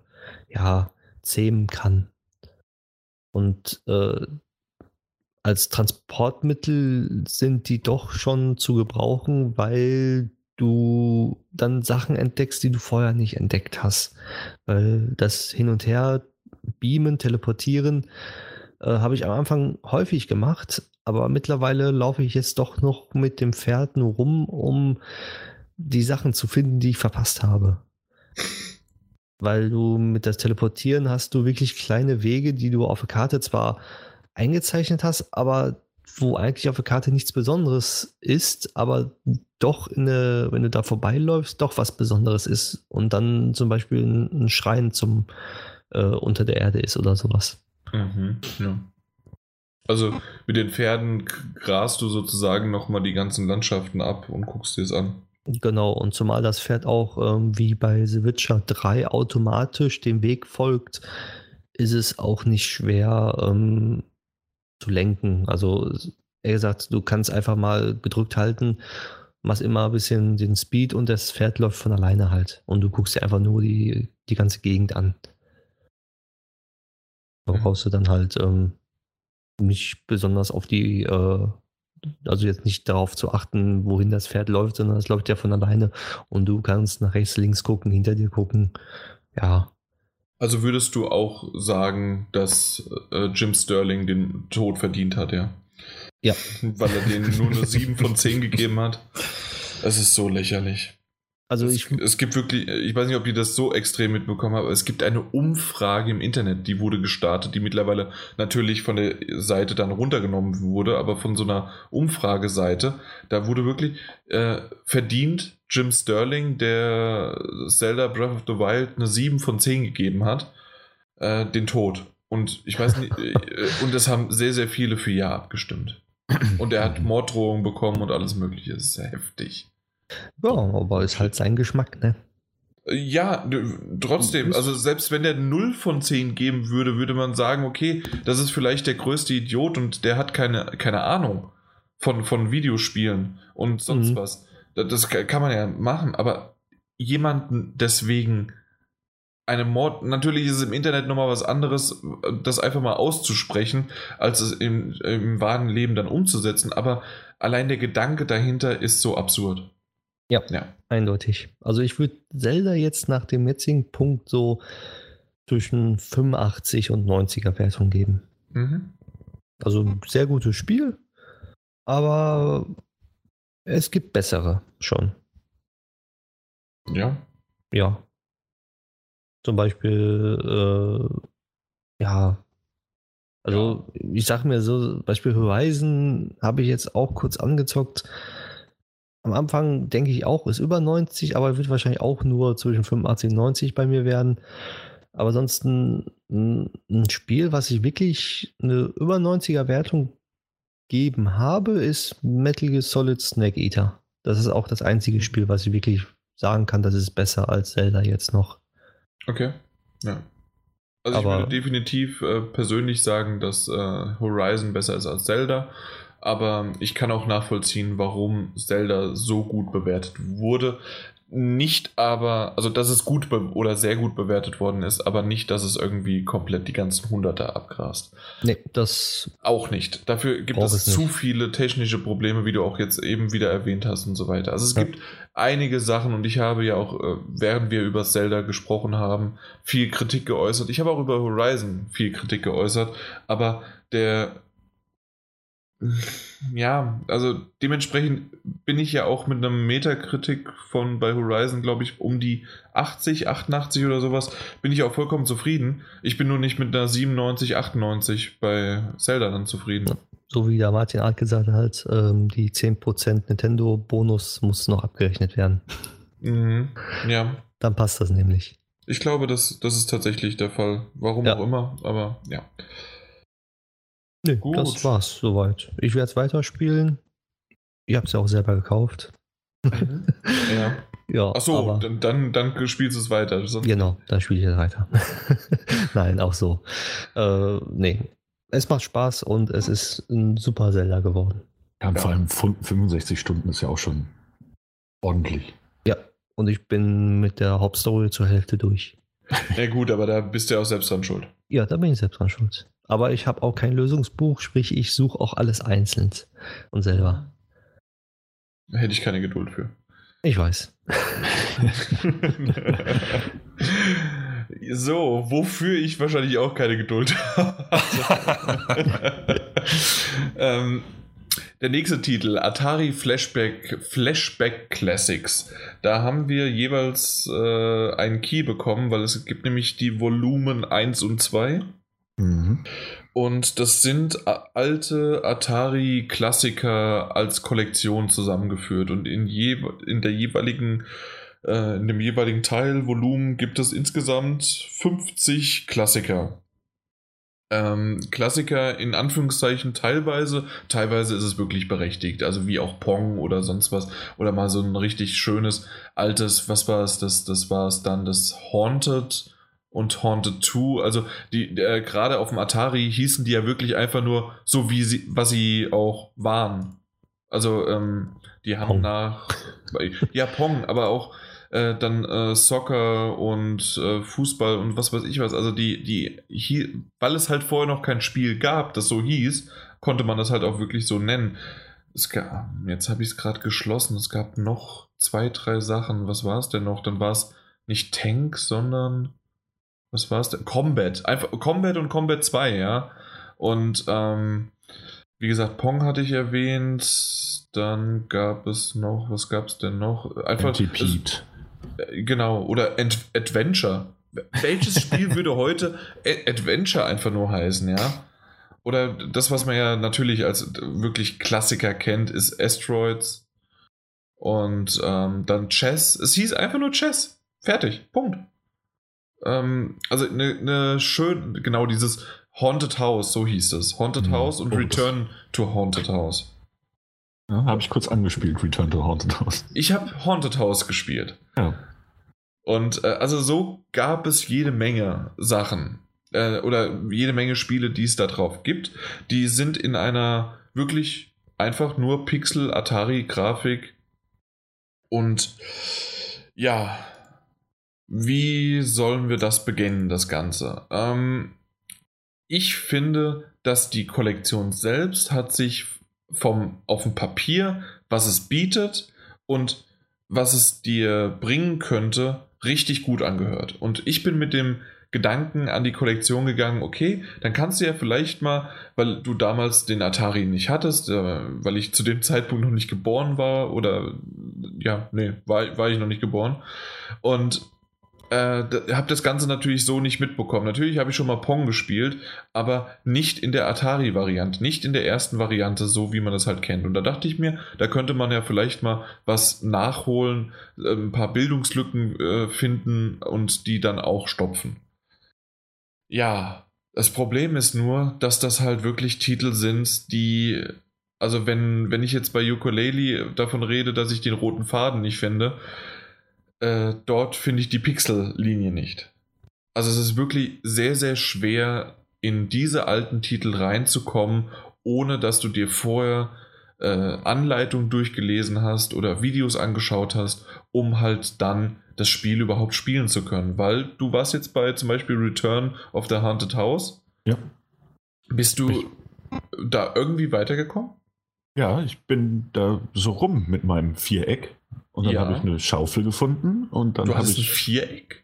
ja zähmen kann. Und äh, als Transportmittel sind die doch schon zu gebrauchen, weil du dann Sachen entdeckst, die du vorher nicht entdeckt hast. Weil das Hin und Her beamen, teleportieren, äh, habe ich am Anfang häufig gemacht, aber mittlerweile laufe ich jetzt doch noch mit dem Pferd nur rum, um die Sachen zu finden, die ich verpasst habe. Weil du mit das Teleportieren hast du wirklich kleine Wege, die du auf der Karte zwar eingezeichnet hast, aber wo eigentlich auf der Karte nichts Besonderes ist, aber doch, eine, wenn du da vorbeiläufst, doch was Besonderes ist und dann zum Beispiel ein Schrein zum äh, unter der Erde ist oder sowas. Mhm, ja. Also mit den Pferden grast du sozusagen nochmal die ganzen Landschaften ab und guckst dir es an. Genau, und zumal das Pferd auch ähm, wie bei The Witcher 3 automatisch dem Weg folgt, ist es auch nicht schwer, ähm, zu lenken. Also, er gesagt, du kannst einfach mal gedrückt halten, machst immer ein bisschen den Speed und das Pferd läuft von alleine halt. Und du guckst dir einfach nur die, die ganze Gegend an. Da mhm. brauchst du dann halt ähm, nicht besonders auf die, äh, also jetzt nicht darauf zu achten, wohin das Pferd läuft, sondern es läuft ja von alleine und du kannst nach rechts, links gucken, hinter dir gucken. Ja, also würdest du auch sagen, dass äh, Jim Sterling den Tod verdient hat, ja? Ja. Weil er denen nur eine 7 von 10 gegeben hat. Es ist so lächerlich. Also ich, es, es, gibt wirklich, ich weiß nicht, ob ihr das so extrem mitbekommen habt, aber es gibt eine Umfrage im Internet, die wurde gestartet, die mittlerweile natürlich von der Seite dann runtergenommen wurde, aber von so einer Umfrageseite, da wurde wirklich äh, verdient Jim Sterling, der Zelda Breath of the Wild eine 7 von 10 gegeben hat, äh, den Tod. Und ich weiß nicht, äh, und das haben sehr, sehr viele für Ja abgestimmt. Und er hat Morddrohungen bekommen und alles Mögliche. Das ist sehr heftig. Ja, aber ist halt sein Geschmack, ne? Ja, trotzdem, also selbst wenn der 0 von 10 geben würde, würde man sagen, okay, das ist vielleicht der größte Idiot und der hat keine, keine Ahnung von, von Videospielen und sonst mhm. was. Das kann man ja machen, aber jemanden deswegen eine Mord, natürlich ist es im Internet nochmal was anderes, das einfach mal auszusprechen, als es im, im wahren Leben dann umzusetzen, aber allein der Gedanke dahinter ist so absurd. Ja, ja. eindeutig. Also ich würde Zelda jetzt nach dem jetzigen Punkt so zwischen 85 und 90er Wertung geben. Mhm. Also sehr gutes Spiel, aber es gibt bessere schon. Ja. Ja. Zum Beispiel, äh, ja, Also ich sag mir so, Beispiel Horizon habe ich jetzt auch kurz angezockt. Am Anfang denke ich auch, ist über 90, aber wird wahrscheinlich auch nur zwischen 85 und 90 bei mir werden. Aber sonst ein, ein Spiel, was ich wirklich eine über 90er Wertung geben habe, ist Metal Gear Solid Snake Eater. Das ist auch das einzige Spiel, was ich wirklich sagen kann, das ist besser als Zelda jetzt noch. Okay, ja. Also Aber- ich würde definitiv äh, persönlich sagen, dass äh, Horizon besser ist als Zelda. Aber ich kann auch nachvollziehen, warum Zelda so gut bewertet wurde. Nicht aber, also dass es gut oder sehr gut bewertet worden ist, aber nicht, dass es irgendwie komplett die ganzen Hunderter abgrast. Nee, das Auch nicht. Dafür gibt es es zu viele technische Probleme, wie du auch jetzt eben wieder erwähnt hast und so weiter. Also es Ja. gibt einige Sachen und ich habe ja auch, äh, während wir über Zelda gesprochen haben, viel Kritik geäußert. Ich habe auch über Horizon viel Kritik geäußert, aber der ja, also dementsprechend bin ich ja auch mit einer Metakritik von bei Horizon, glaube ich, um die 80, 88 oder sowas, bin ich auch vollkommen zufrieden. Ich bin nur nicht mit einer 97, 98 bei Zelda dann zufrieden. so wie der Martin Art gesagt hat, ähm, die 10% Nintendo-Bonus muss noch abgerechnet werden. Mhm. Ja, Dann passt das nämlich. ich glaube, das, das ist tatsächlich der Fall. Warum Ja. auch immer, aber ja. Nee, Gut. das war's soweit. Ich werde es weiterspielen. Ich habe es ja auch selber gekauft. ja. Ja, Achso, aber- dann, dann, dann spielst du es weiter. Sonst- Genau, dann spiele ich jetzt weiter. Nein, auch so. Äh, nee, es macht Spaß und es ist ein super Zelda geworden. Ja, vor allem fün- 65 Stunden ist ja auch schon ordentlich. Ja, und ich bin mit der Hauptstory zur Hälfte durch. Ja, gut, aber da bist du ja auch selbst dran schuld. Ja, da bin ich selbst dran schuld. Aber ich habe auch kein Lösungsbuch, sprich, ich suche auch alles einzeln und selber. Da hätte ich keine Geduld für. Ich weiß. so, wofür ich wahrscheinlich auch keine Geduld habe. ähm, der nächste Titel, Atari Flashback, Flashback Classics. Da haben wir jeweils äh, einen Key bekommen, weil es gibt nämlich die Volumen 1 und 2. Mhm. Und das sind a- alte Atari-Klassiker als Kollektion zusammengeführt. Und in, je, in der jeweiligen, äh, in dem jeweiligen Teilvolumen gibt es insgesamt 50 Klassiker. Ähm, Klassiker in Anführungszeichen teilweise, teilweise ist es wirklich berechtigt, also wie auch Pong oder sonst was, oder mal so ein richtig schönes altes, was war es, das, das war es dann, das Haunted und Haunted 2, also die äh, gerade auf dem Atari hießen die ja wirklich einfach nur so wie sie, was sie auch waren. Also ähm, die haben Pong. nach ja Pong, aber auch äh, dann äh, Soccer und äh, Fußball und was weiß ich was. Also die die hie- weil es halt vorher noch kein Spiel gab, das so hieß, konnte man das halt auch wirklich so nennen. Es gab, jetzt habe ich es gerade geschlossen. Es gab noch zwei, drei Sachen. Was war es denn noch? Dann war es nicht Tank, sondern was war es denn? Combat. Einfach Combat und Combat 2, ja. Und ähm, wie gesagt, Pong hatte ich erwähnt. Dann gab es noch, was gab es denn noch? Einfach. Antipede. Äh, Genau, oder Ent Adventure. Welches Spiel würde heute A- Adventure einfach nur heißen, ja? Oder das, was man ja natürlich als wirklich Klassiker kennt, ist Asteroids. Und ähm, dann Chess. Es hieß einfach nur Chess. Fertig. Punkt. Ähm, also eine ne schön, genau dieses Haunted House, so hieß es. Haunted Mhm. House und Oh, Return to Haunted House. Ja, Habe ich kurz angespielt, Return to Haunted House. Ich habe Haunted House gespielt. Ja. Und äh, also so gab es jede Menge Sachen äh, oder jede Menge Spiele, die es da drauf gibt. Die sind in einer wirklich einfach nur Pixel-Atari-Grafik. Und ja, wie sollen wir das beginnen, das Ganze? Ähm, ich finde, dass die Kollektion selbst hat sich vom auf dem Papier, was es bietet und was es dir bringen könnte, richtig gut angehört. Und ich bin mit dem Gedanken an die Kollektion gegangen, okay, dann kannst du ja vielleicht mal, weil du damals den Atari nicht hattest, äh, weil ich zu dem Zeitpunkt noch nicht geboren war oder ja, nee, war, war ich noch nicht geboren. Und äh, habe das Ganze natürlich so nicht mitbekommen. Natürlich habe ich schon mal Pong gespielt, aber nicht in der Atari-Variante, nicht in der ersten Variante, so wie man das halt kennt. Und da dachte ich mir, da könnte man ja vielleicht mal was nachholen, äh, ein paar Bildungslücken äh, finden und die dann auch stopfen. Ja, das Problem ist nur, dass das halt wirklich Titel sind, die also wenn, wenn ich jetzt bei Ukulele davon rede, dass ich den roten Faden nicht finde, äh, dort finde ich die Pixellinie nicht. Also es ist wirklich sehr, sehr schwer, in diese alten Titel reinzukommen, ohne dass du dir vorher äh, Anleitungen durchgelesen hast oder Videos angeschaut hast, um halt dann das Spiel überhaupt spielen zu können. Weil du warst jetzt bei zum Beispiel Return of the Haunted House. Ja. Bist du ich da irgendwie weitergekommen? Ja, ich bin da so rum mit meinem Viereck und dann ja. habe ich eine Schaufel gefunden und dann habe ich ein Viereck.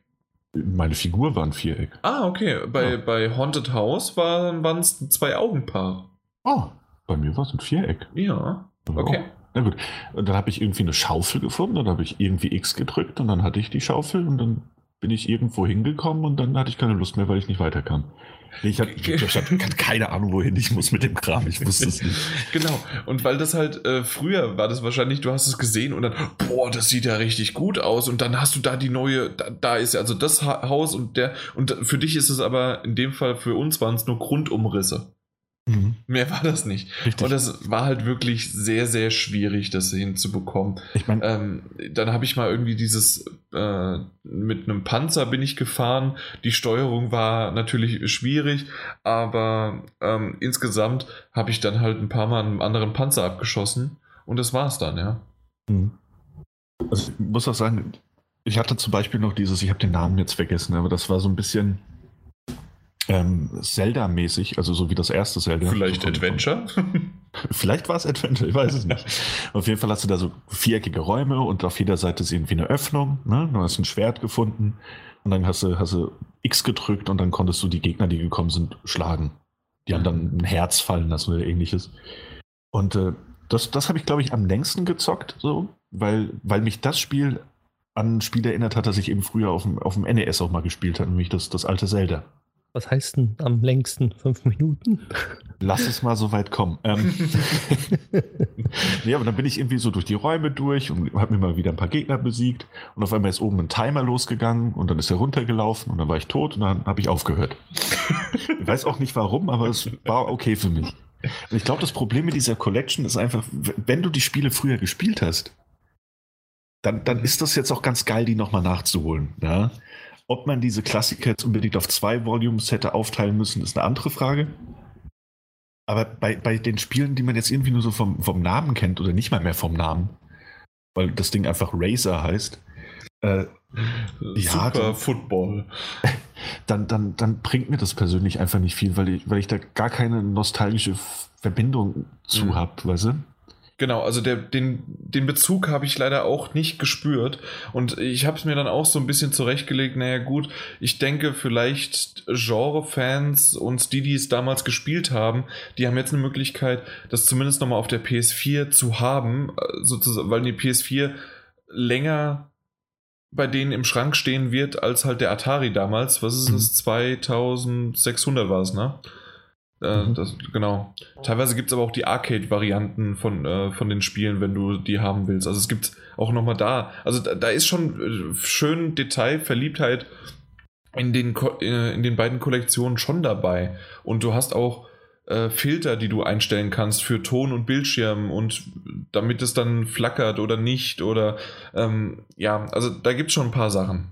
Meine Figur war ein Viereck. Ah, okay. Bei, ja. bei Haunted House waren es zwei Augenpaar. Oh, bei mir war es ein Viereck. Ja. Okay. Oh. Na gut. Und dann habe ich irgendwie eine Schaufel gefunden, dann habe ich irgendwie X gedrückt und dann hatte ich die Schaufel und dann bin ich irgendwo hingekommen und dann hatte ich keine Lust mehr, weil ich nicht weiterkam. Ich hatte hab keine Ahnung, wohin ich muss mit dem Kram. Ich wusste es nicht. Genau. Und weil das halt äh, früher war das wahrscheinlich, du hast es gesehen und dann, boah, das sieht ja richtig gut aus. Und dann hast du da die neue, da, da ist ja also das Haus und der, und für dich ist es aber in dem Fall, für uns waren es nur Grundumrisse. Mhm. Mehr war das nicht. Richtig. Und das war halt wirklich sehr, sehr schwierig, das hinzubekommen. Ich mein, ähm, dann habe ich mal irgendwie dieses, äh, mit einem Panzer bin ich gefahren. Die Steuerung war natürlich schwierig, aber ähm, insgesamt habe ich dann halt ein paar Mal einen anderen Panzer abgeschossen und das war es dann, ja. Mhm. Also ich muss auch sagen, ich hatte zum Beispiel noch dieses, ich habe den Namen jetzt vergessen, aber das war so ein bisschen ähm, Zelda-mäßig, also so wie das erste Zelda. Vielleicht Adventure? Vielleicht war es Adventure, ich weiß es nicht. auf jeden Fall hast du da so viereckige Räume und auf jeder Seite ist irgendwie eine Öffnung. Ne? Du hast ein Schwert gefunden und dann hast du, hast du X gedrückt und dann konntest du die Gegner, die gekommen sind, schlagen. Die haben dann ein Herz fallen lassen oder ähnliches. Und äh, das, das habe ich, glaube ich, am längsten gezockt, so, weil, weil mich das Spiel an ein Spiel erinnert hat, das ich eben früher auf dem, auf dem NES auch mal gespielt habe, nämlich das, das alte Zelda. Was heißt denn am längsten? Fünf Minuten? Lass es mal so weit kommen. Ähm, ja, aber dann bin ich irgendwie so durch die Räume durch und habe mir mal wieder ein paar Gegner besiegt. Und auf einmal ist oben ein Timer losgegangen und dann ist er runtergelaufen und dann war ich tot und dann habe ich aufgehört. ich weiß auch nicht warum, aber es war okay für mich. Und ich glaube, das Problem mit dieser Collection ist einfach, wenn du die Spiele früher gespielt hast, dann, dann ist das jetzt auch ganz geil, die nochmal nachzuholen. Ja? Ob man diese Klassiker jetzt unbedingt auf zwei Volumes hätte aufteilen müssen, ist eine andere Frage. Aber bei, bei den Spielen, die man jetzt irgendwie nur so vom, vom Namen kennt oder nicht mal mehr vom Namen, weil das Ding einfach Razer heißt, äh, ja, dann, Football. Dann, dann, dann bringt mir das persönlich einfach nicht viel, weil ich, weil ich da gar keine nostalgische Verbindung zu mhm. habe, weißt du? Genau, also der, den, den Bezug habe ich leider auch nicht gespürt. Und ich habe es mir dann auch so ein bisschen zurechtgelegt, naja gut, ich denke vielleicht Genre-Fans und die, die es damals gespielt haben, die haben jetzt eine Möglichkeit, das zumindest nochmal auf der PS4 zu haben, äh, sozusagen, weil die PS4 länger bei denen im Schrank stehen wird, als halt der Atari damals. Was ist es? 2600 war es, ne? Äh, mhm. das, genau. Teilweise gibt es aber auch die Arcade-Varianten von, äh, von den Spielen, wenn du die haben willst. Also es gibt auch nochmal da. Also da, da, ist schon äh, schön Detail, Verliebtheit in den, äh, in den beiden Kollektionen schon dabei. Und du hast auch äh, Filter, die du einstellen kannst für Ton und Bildschirm und damit es dann flackert oder nicht. Oder ähm, ja, also da gibt es schon ein paar Sachen.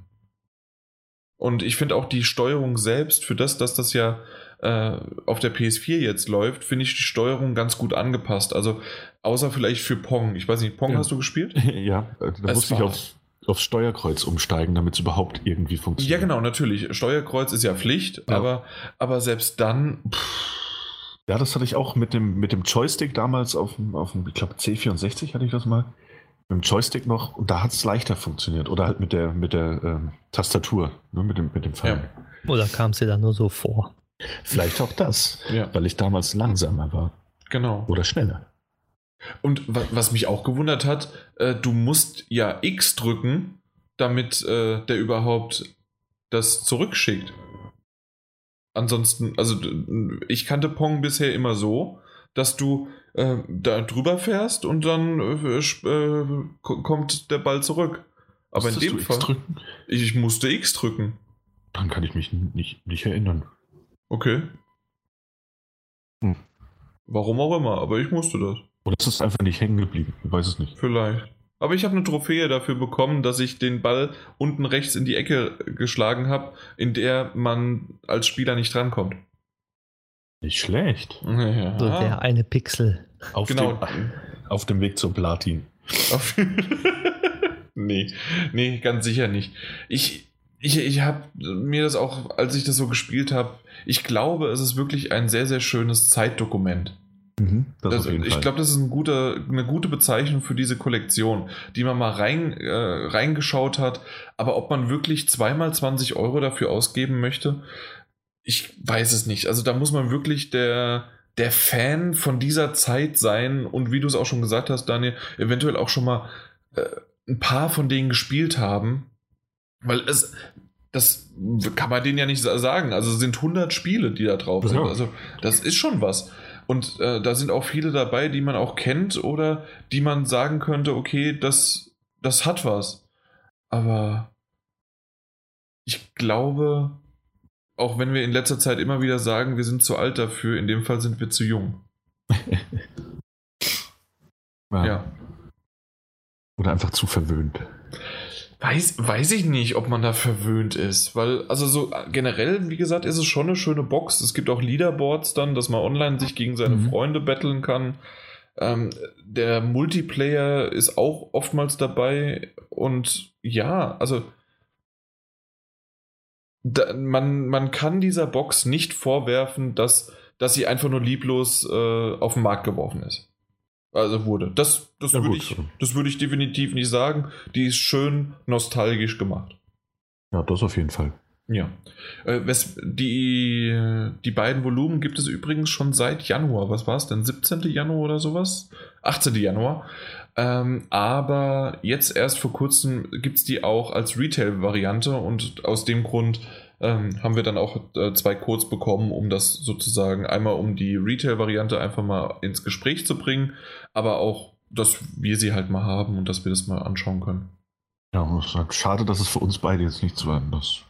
Und ich finde auch die Steuerung selbst, für das, dass das ja äh, auf der PS4 jetzt läuft, finde ich die Steuerung ganz gut angepasst. Also außer vielleicht für Pong. Ich weiß nicht, Pong ja. hast du gespielt? ja, äh, da es musste ich aufs, aufs Steuerkreuz umsteigen, damit es überhaupt irgendwie funktioniert. Ja, genau, natürlich. Steuerkreuz ist ja Pflicht, ja. Aber, aber selbst dann. Pff. Ja, das hatte ich auch mit dem, mit dem Joystick damals auf dem, auf dem ich glaube, C64 hatte ich das mal. Mit dem Joystick noch und da hat es leichter funktioniert. Oder halt mit der, mit der ähm, Tastatur, ne, mit dem, mit dem Pfeil. Ja. Oder kam es dir dann nur so vor? Vielleicht auch das, ja. weil ich damals langsamer war. Genau. Oder schneller. Und was mich auch gewundert hat, äh, du musst ja X drücken, damit äh, der überhaupt das zurückschickt. Ansonsten, also ich kannte Pong bisher immer so, dass du äh, da drüber fährst und dann äh, äh kommt der Ball zurück. Aber Musstest in dem Fall. Ich, ich, musste X drücken. Dann kann ich mich nicht, nicht erinnern. Okay. Hm. Warum auch immer, aber ich musste das. Oder ist es einfach nicht hängen geblieben? Ich weiß es nicht. Vielleicht. Aber ich habe eine Trophäe dafür bekommen, dass ich den Ball unten rechts in die Ecke geschlagen habe, in der man als Spieler nicht drankommt. Nicht schlecht. Ja. So der eine Pixel. Auf, genau. dem, auf dem Weg zum Platin. nee, nee, ganz sicher nicht. Ich, ich, ich habe mir das auch, als ich das so gespielt habe, ich glaube, es ist wirklich ein sehr, sehr schönes Zeitdokument. Mhm, das das, ich glaube, das ist ein guter, eine gute Bezeichnung für diese Kollektion, die man mal rein, äh, reingeschaut hat. Aber ob man wirklich zweimal 20 Euro dafür ausgeben möchte, ich weiß es nicht. Also da muss man wirklich der, der Fan von dieser Zeit sein und wie du es auch schon gesagt hast, Daniel, eventuell auch schon mal äh, ein paar von denen gespielt haben. Weil es, das kann man denen ja nicht sagen. Also es sind 100 Spiele, die da drauf sind. Also das ist schon was. Und äh, da sind auch viele dabei, die man auch kennt oder die man sagen könnte, okay, das, das hat was. Aber ich glaube, auch wenn wir in letzter Zeit immer wieder sagen, wir sind zu alt dafür, in dem Fall sind wir zu jung. ja. ja. Oder einfach zu verwöhnt. Weiß, weiß ich nicht, ob man da verwöhnt ist, weil, also so generell, wie gesagt, ist es schon eine schöne Box. Es gibt auch Leaderboards dann, dass man online sich gegen seine mhm. Freunde betteln kann. Ähm, der Multiplayer ist auch oftmals dabei und ja, also da, man, man kann dieser Box nicht vorwerfen, dass, dass sie einfach nur lieblos äh, auf den Markt geworfen ist. Also wurde. Das, das ja, würde ich, das ich definitiv nicht sagen. Die ist schön nostalgisch gemacht. Ja, das auf jeden Fall. Ja. Äh, die, die beiden Volumen gibt es übrigens schon seit Januar. Was war es denn? 17. Januar oder sowas? 18. Januar. Ähm, aber jetzt erst vor kurzem gibt es die auch als Retail-Variante und aus dem Grund ähm, haben wir dann auch äh, zwei Codes bekommen, um das sozusagen einmal um die Retail-Variante einfach mal ins Gespräch zu bringen, aber auch, dass wir sie halt mal haben und dass wir das mal anschauen können. Ja, ist halt schade, dass es für uns beide jetzt nichts war. Das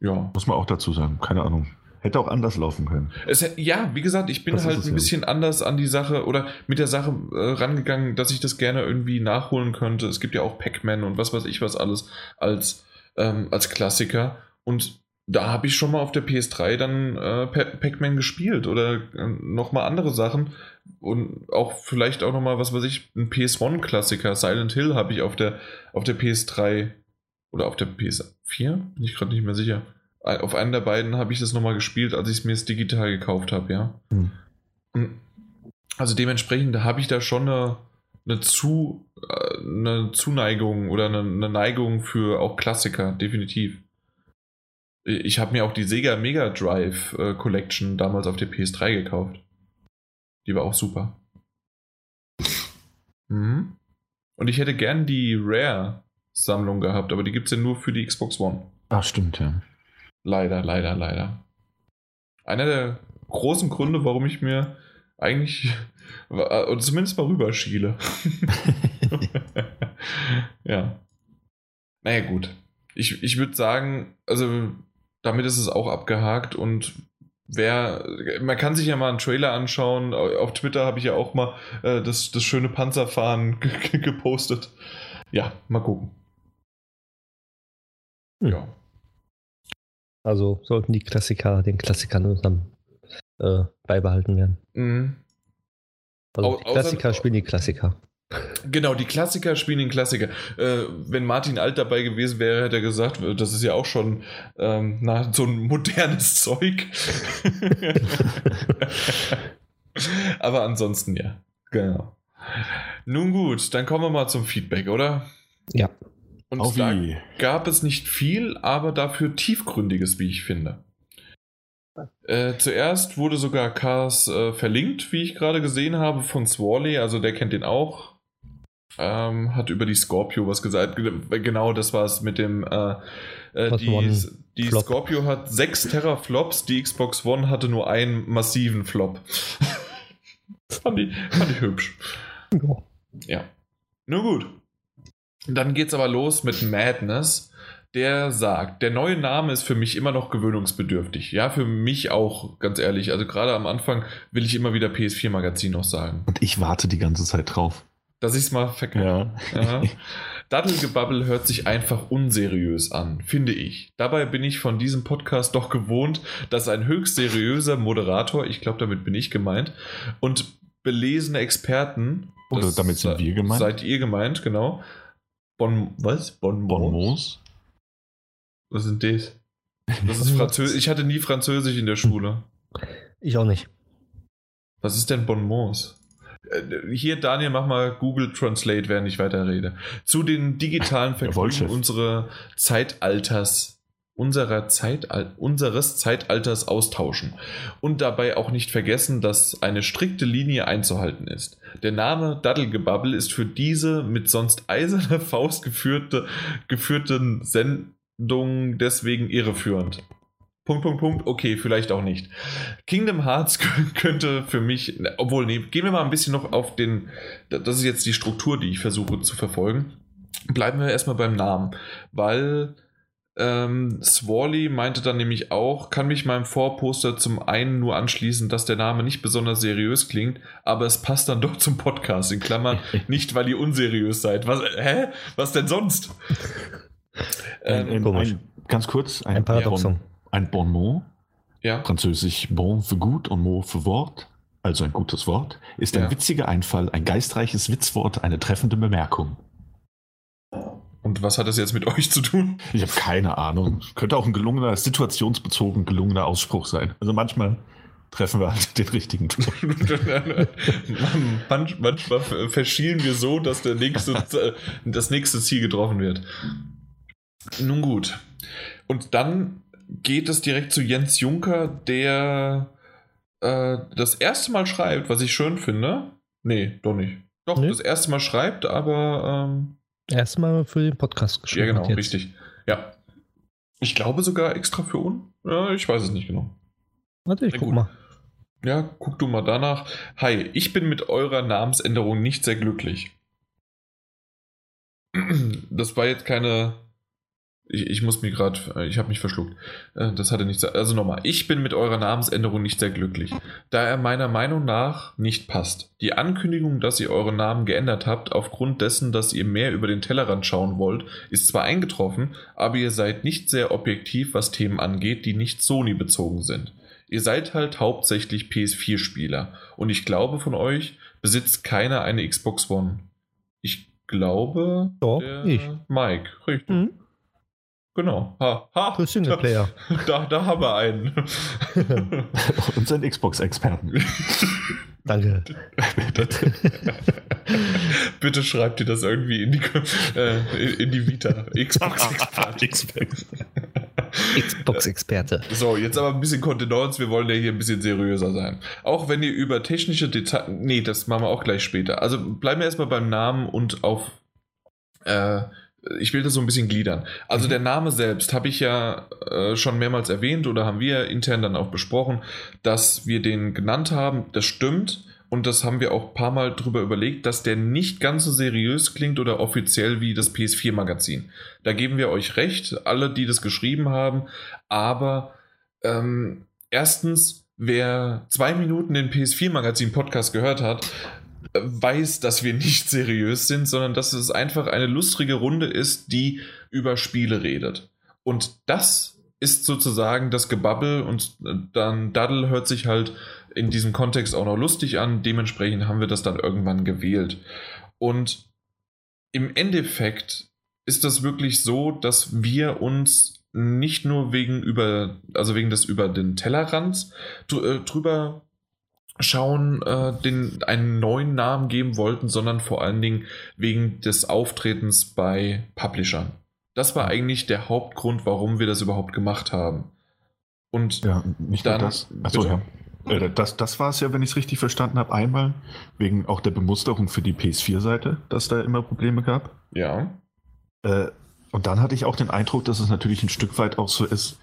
ja. muss man auch dazu sagen. Keine Ahnung. Hätte auch anders laufen können. Es, ja, wie gesagt, ich bin das halt ein ja. bisschen anders an die Sache oder mit der Sache äh, rangegangen, dass ich das gerne irgendwie nachholen könnte. Es gibt ja auch Pac-Man und was weiß ich was alles als, ähm, als Klassiker. Und da habe ich schon mal auf der PS3 dann äh, Pac-Man gespielt oder äh, nochmal andere Sachen. Und auch vielleicht auch nochmal, was weiß ich, ein PS1-Klassiker, Silent Hill habe ich auf der, auf der PS3 oder auf der PS4, bin ich gerade nicht mehr sicher. Auf einen der beiden habe ich das nochmal gespielt, als ich es mir jetzt digital gekauft habe, ja. Hm. Also dementsprechend habe ich da schon eine, eine, Zu, äh, eine Zuneigung oder eine, eine Neigung für auch Klassiker, definitiv. Ich habe mir auch die Sega Mega Drive äh, Collection damals auf der PS3 gekauft. Die war auch super. Mhm. Und ich hätte gern die Rare-Sammlung gehabt, aber die gibt es ja nur für die Xbox One. Ach, stimmt, ja. Leider, leider, leider. Einer der großen Gründe, warum ich mir eigentlich, oder zumindest mal rüberschiele. ja. Naja, gut. Ich, ich würde sagen, also damit ist es auch abgehakt und wer, man kann sich ja mal einen Trailer anschauen. Auf Twitter habe ich ja auch mal äh, das, das schöne Panzerfahren gepostet. Ja, mal gucken. Hm. Ja. Also sollten die Klassiker den Klassikern zusammen äh, beibehalten werden. Mhm. Also die Klassiker außer, spielen die Klassiker. Genau, die Klassiker spielen den Klassiker. Äh, wenn Martin Alt dabei gewesen wäre, hätte er gesagt, das ist ja auch schon ähm, na, so ein modernes Zeug. Aber ansonsten ja. Genau. Nun gut, dann kommen wir mal zum Feedback, oder? Ja. Und Auf da wie? gab es nicht viel, aber dafür tiefgründiges, wie ich finde. Äh, zuerst wurde sogar Cars äh, verlinkt, wie ich gerade gesehen habe, von Swarley, also der kennt den auch. Ähm, hat über die Scorpio was gesagt. Genau, das war es mit dem. Äh, äh, die die Scorpio hat sechs Terraflops, die Xbox One hatte nur einen massiven Flop. fand, ich, fand ich hübsch. Ja. ja. Nur gut. Dann geht's aber los mit Madness der sagt, der neue Name ist für mich immer noch gewöhnungsbedürftig. Ja, für mich auch, ganz ehrlich. Also gerade am Anfang will ich immer wieder PS4 Magazin noch sagen. Und ich warte die ganze Zeit drauf. Dass ich es mal verkacke. Ja. Dattelgebabbel hört sich einfach unseriös an, finde ich. Dabei bin ich von diesem Podcast doch gewohnt, dass ein höchst seriöser Moderator, ich glaube, damit bin ich gemeint, und belesene Experten, oder damit sind wir gemeint, seid ihr gemeint, genau. Bon, was? Bon, Bonbons? Was sind das? Das ist Französisch. Ich hatte nie Französisch in der Schule. Ich auch nicht. Was ist denn Bonbons? Äh, hier, Daniel, mach mal Google Translate, während ich weiter rede. Zu den digitalen Vergnügen unserer Zeitalters, unserer Zeital unseres Zeitalters austauschen. Und dabei auch nicht vergessen, dass eine strikte Linie einzuhalten ist. Der Name Daddelgebabbel ist für diese mit sonst eiserner Faust geführte, geführten Sendung deswegen irreführend. Punkt, Punkt, Punkt, okay, vielleicht auch nicht. Kingdom Hearts könnte für mich, obwohl, nee, gehen wir mal ein bisschen noch auf den, das ist jetzt die Struktur, die ich versuche zu verfolgen. Bleiben wir erstmal beim Namen, weil ähm, Swally meinte dann nämlich auch, kann mich meinem Vorposter zum einen nur anschließen, dass der Name nicht besonders seriös klingt, aber es passt dann doch zum Podcast. In Klammern, nicht weil ihr unseriös seid. Was, hä? Was denn sonst? ähm, ein, ein, ganz kurz, ein, ein Paradoxon ein Bon mot, ja. französisch bon für gut und mot für Wort, also ein gutes Wort, ist ein ja. witziger Einfall, ein geistreiches Witzwort, eine treffende Bemerkung. Und was hat das jetzt mit euch zu tun? Ich habe keine Ahnung. Könnte auch ein gelungener, situationsbezogen gelungener Ausspruch sein. Also manchmal treffen wir halt den richtigen Ton. Manch, manchmal verschielen wir so, dass der nächste, das nächste Ziel getroffen wird. Nun gut. Und dann geht es direkt zu Jens Juncker, der äh, das erste Mal schreibt, was ich schön finde. Nee, doch nicht. Doch, nee. das erste Mal schreibt, aber. Ähm, Erstmal für den Podcast geschrieben. Ja, genau, richtig. Ja. Ich glaube sogar extra für uns. Ja, ich weiß es nicht genau. Warte, ich Na, guck gut. mal. Ja, guck du mal danach. Hi, ich bin mit eurer Namensänderung nicht sehr glücklich. Das war jetzt keine ich, ich muss mir gerade, äh, ich habe mich verschluckt. Äh, das hatte nichts. Also nochmal, ich bin mit eurer Namensänderung nicht sehr glücklich, da er meiner Meinung nach nicht passt. Die Ankündigung, dass ihr euren Namen geändert habt, aufgrund dessen, dass ihr mehr über den Tellerrand schauen wollt, ist zwar eingetroffen, aber ihr seid nicht sehr objektiv, was Themen angeht, die nicht Sony bezogen sind. Ihr seid halt hauptsächlich PS4-Spieler und ich glaube von euch besitzt keiner eine Xbox One. Ich glaube, Doch, ich. Mike, richtig. Mhm. Genau. Ha, ha. Für Singleplayer. Da, da haben wir einen. Und seinen Xbox-Experten. Danke. Bitte schreibt ihr das irgendwie in die, äh, in die Vita. Xbox-Experte. Xbox-Experte. So, jetzt aber ein bisschen Kontenance. Wir wollen ja hier ein bisschen seriöser sein. Auch wenn ihr über technische Details. Nee, das machen wir auch gleich später. Also bleiben wir erstmal beim Namen und auf. Äh, ich will das so ein bisschen gliedern. Also mhm. der Name selbst habe ich ja äh, schon mehrmals erwähnt oder haben wir intern dann auch besprochen, dass wir den genannt haben. Das stimmt. Und das haben wir auch ein paar Mal drüber überlegt, dass der nicht ganz so seriös klingt oder offiziell wie das PS4-Magazin. Da geben wir euch recht, alle, die das geschrieben haben. Aber ähm, erstens, wer zwei Minuten den PS4-Magazin-Podcast gehört hat, weiß, dass wir nicht seriös sind, sondern dass es einfach eine lustige Runde ist, die über Spiele redet. Und das ist sozusagen das Gebabbel und dann Daddle hört sich halt in diesem Kontext auch noch lustig an. Dementsprechend haben wir das dann irgendwann gewählt. Und im Endeffekt ist das wirklich so, dass wir uns nicht nur wegen über, also wegen des über den Tellerrands äh, drüber schauen, äh, den einen neuen Namen geben wollten, sondern vor allen Dingen wegen des Auftretens bei Publishern. Das war eigentlich der Hauptgrund, warum wir das überhaupt gemacht haben. Und ja, nicht dann, das. Achso, ja. Äh, das, das war es ja, wenn ich es richtig verstanden habe, einmal wegen auch der Bemusterung für die PS4-Seite, dass da immer Probleme gab. Ja. Äh, und dann hatte ich auch den Eindruck, dass es natürlich ein Stück weit auch so ist,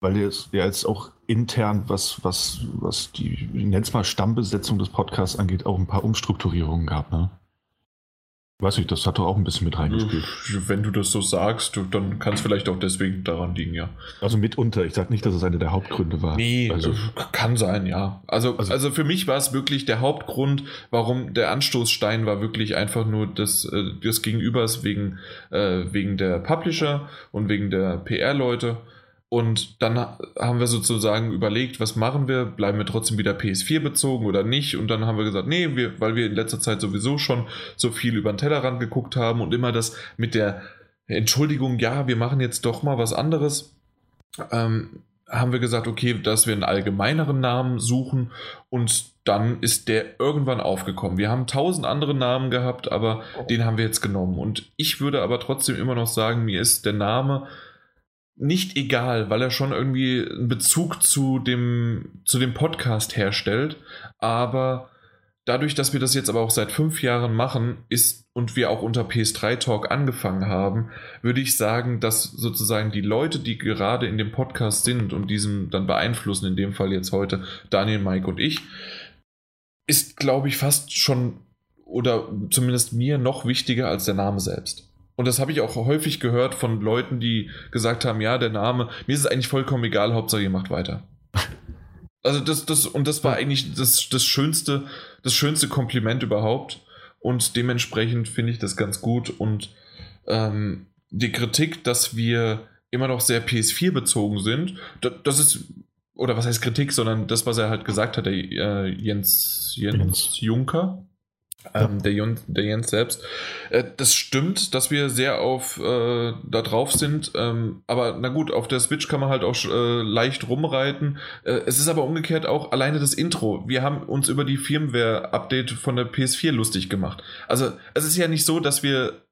weil es ja jetzt auch intern, was, was, was die, ich nenne es mal Stammbesetzung des Podcasts angeht, auch ein paar Umstrukturierungen gab, ne? Weiß ich, das hat doch auch ein bisschen mit reingespielt. Wenn du das so sagst, dann kann es vielleicht auch deswegen daran liegen, ja. Also mitunter. Ich sage nicht, dass es eine der Hauptgründe war. Nee, also, kann sein, ja. Also, also, also, für mich war es wirklich der Hauptgrund, warum der Anstoßstein war wirklich einfach nur das, äh, des Gegenübers wegen, äh, wegen der Publisher und wegen der PR-Leute. Und dann haben wir sozusagen überlegt, was machen wir? Bleiben wir trotzdem wieder PS4 bezogen oder nicht? Und dann haben wir gesagt, nee, wir, weil wir in letzter Zeit sowieso schon so viel über den Tellerrand geguckt haben und immer das mit der Entschuldigung, ja, wir machen jetzt doch mal was anderes, ähm, haben wir gesagt, okay, dass wir einen allgemeineren Namen suchen und dann ist der irgendwann aufgekommen. Wir haben tausend andere Namen gehabt, aber den haben wir jetzt genommen. Und ich würde aber trotzdem immer noch sagen, mir ist der Name nicht egal, weil er schon irgendwie einen Bezug zu dem, zu dem Podcast herstellt. Aber dadurch, dass wir das jetzt aber auch seit fünf Jahren machen, ist und wir auch unter PS3 Talk angefangen haben, würde ich sagen, dass sozusagen die Leute, die gerade in dem Podcast sind und diesen dann beeinflussen, in dem Fall jetzt heute Daniel, Mike und ich, ist, glaube ich, fast schon oder zumindest mir noch wichtiger als der Name selbst. Und das habe ich auch häufig gehört von Leuten, die gesagt haben, ja, der Name, mir ist es eigentlich vollkommen egal, Hauptsache ihr macht weiter. Also das, das, und das war eigentlich das, das schönste, das schönste Kompliment überhaupt. Und dementsprechend finde ich das ganz gut. Und ähm, die Kritik, dass wir immer noch sehr PS4 bezogen sind, das, das ist, oder was heißt Kritik, sondern das, was er halt gesagt hat, der äh, Jens, Jens, Jens Juncker, ähm, der, Jens, der, Jens selbst. Äh, das stimmt, dass wir sehr auf äh, da drauf sind, ähm, aber na gut, auf der Switch kann man halt auch äh, leicht rumreiten. Äh, es ist aber umgekehrt auch alleine das Intro. Wir haben uns über die Firmware-Update von der PS4 lustig gemacht. Also es ist ja nicht so, dass wir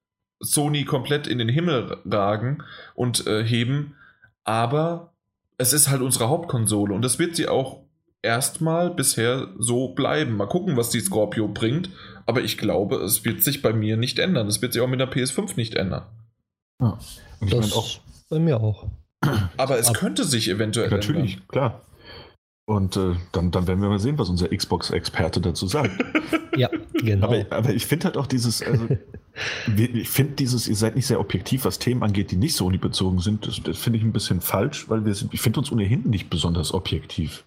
Sony komplett in den Himmel ragen und äh, heben, aber es ist halt unsere Hauptkonsole und das wird sie auch erstmal bisher so bleiben. Mal gucken, was die Scorpio bringt. Aber ich glaube, es wird sich bei mir nicht ändern. Es wird sich auch mit der PS5 nicht ändern. Ja. Und das auch, bei mir auch. Aber es Ab könnte sich eventuell Natürlich, ändern. klar. Und äh, dann, dann werden wir mal sehen, was unser Xbox-Experte dazu sagt. ja, genau. Aber, aber, ich finde halt auch dieses, also, ich finde dieses, ihr seid nicht sehr objektiv, was Themen angeht, die nicht Sony-bezogen sind. Das, das finde ich ein bisschen falsch, weil wir sind, ich finde uns ohnehin nicht besonders objektiv.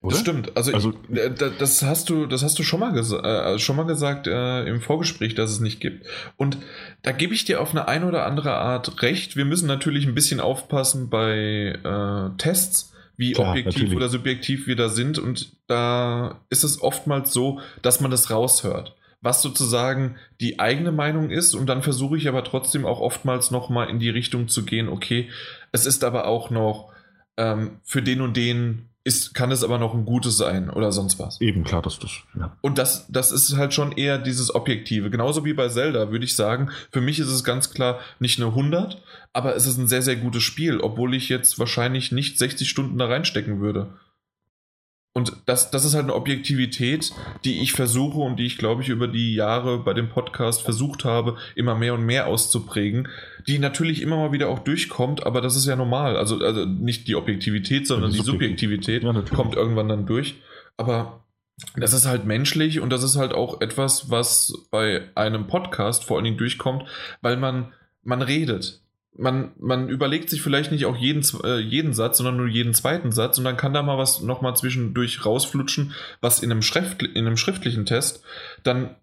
Oder? Das stimmt. Also, also ich, äh, das hast du, das hast du schon mal, äh, schon mal gesagt äh, im Vorgespräch, dass es nicht gibt. Und da gebe ich dir auf eine ein oder andere Art recht. Wir müssen natürlich ein bisschen aufpassen bei äh, Tests, wie Klar, objektiv natürlich. oder subjektiv wir da sind. Und da ist es oftmals so, dass man das raushört was sozusagen die eigene Meinung ist und dann versuche ich aber trotzdem auch oftmals nochmal in die Richtung zu gehen, okay, es ist aber auch noch ähm, für den und den ist, kann es aber noch ein gutes sein oder sonst was. Eben klar, dass das. Ja. Und das, das ist halt schon eher dieses Objektive. Genauso wie bei Zelda, würde ich sagen. Für mich ist es ganz klar nicht eine 100, aber es ist ein sehr, sehr gutes Spiel, obwohl ich jetzt wahrscheinlich nicht 60 Stunden da reinstecken würde. Und das, das ist halt eine Objektivität, die ich versuche und die ich, glaube ich, über die Jahre bei dem Podcast versucht habe, immer mehr und mehr auszuprägen, die natürlich immer mal wieder auch durchkommt, aber das ist ja normal. Also, also nicht die Objektivität, sondern die, die Subjektivität ja, kommt irgendwann dann durch. Aber das ist halt menschlich und das ist halt auch etwas, was bei einem Podcast vor allen Dingen durchkommt, weil man, man redet man, man überlegt sich vielleicht nicht auch jeden, äh, jeden Satz, sondern nur jeden zweiten Satz und dann kann da mal was nochmal zwischendurch rausflutschen, was in einem, Schrift, in einem schriftlichen Test dann,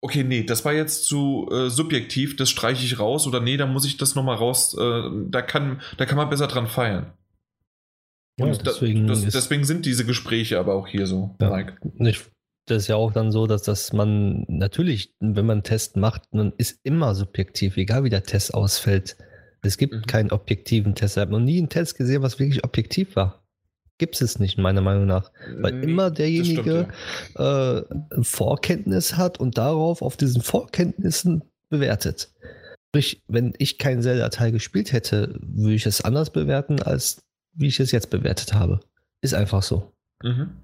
okay, nee, das war jetzt zu äh, subjektiv, das streiche ich raus oder nee, da muss ich das nochmal raus, äh, da, kann, da kann man besser dran feiern. Ja, und deswegen, da, das, deswegen sind diese Gespräche aber auch hier so, ja, Mike. Ich, das ist ja auch dann so, dass, dass man natürlich, wenn man einen Test macht, dann ist immer subjektiv, egal wie der Test ausfällt. Es gibt mhm. keinen objektiven Test. Ich habe noch nie einen Test gesehen, was wirklich objektiv war. Gibt es nicht, meiner Meinung nach. Weil nee, immer derjenige stimmt, ja. äh, Vorkenntnis hat und darauf auf diesen Vorkenntnissen bewertet. Sprich, wenn ich keinen Zelda-Teil gespielt hätte, würde ich es anders bewerten, als wie ich es jetzt bewertet habe. Ist einfach so. Mhm.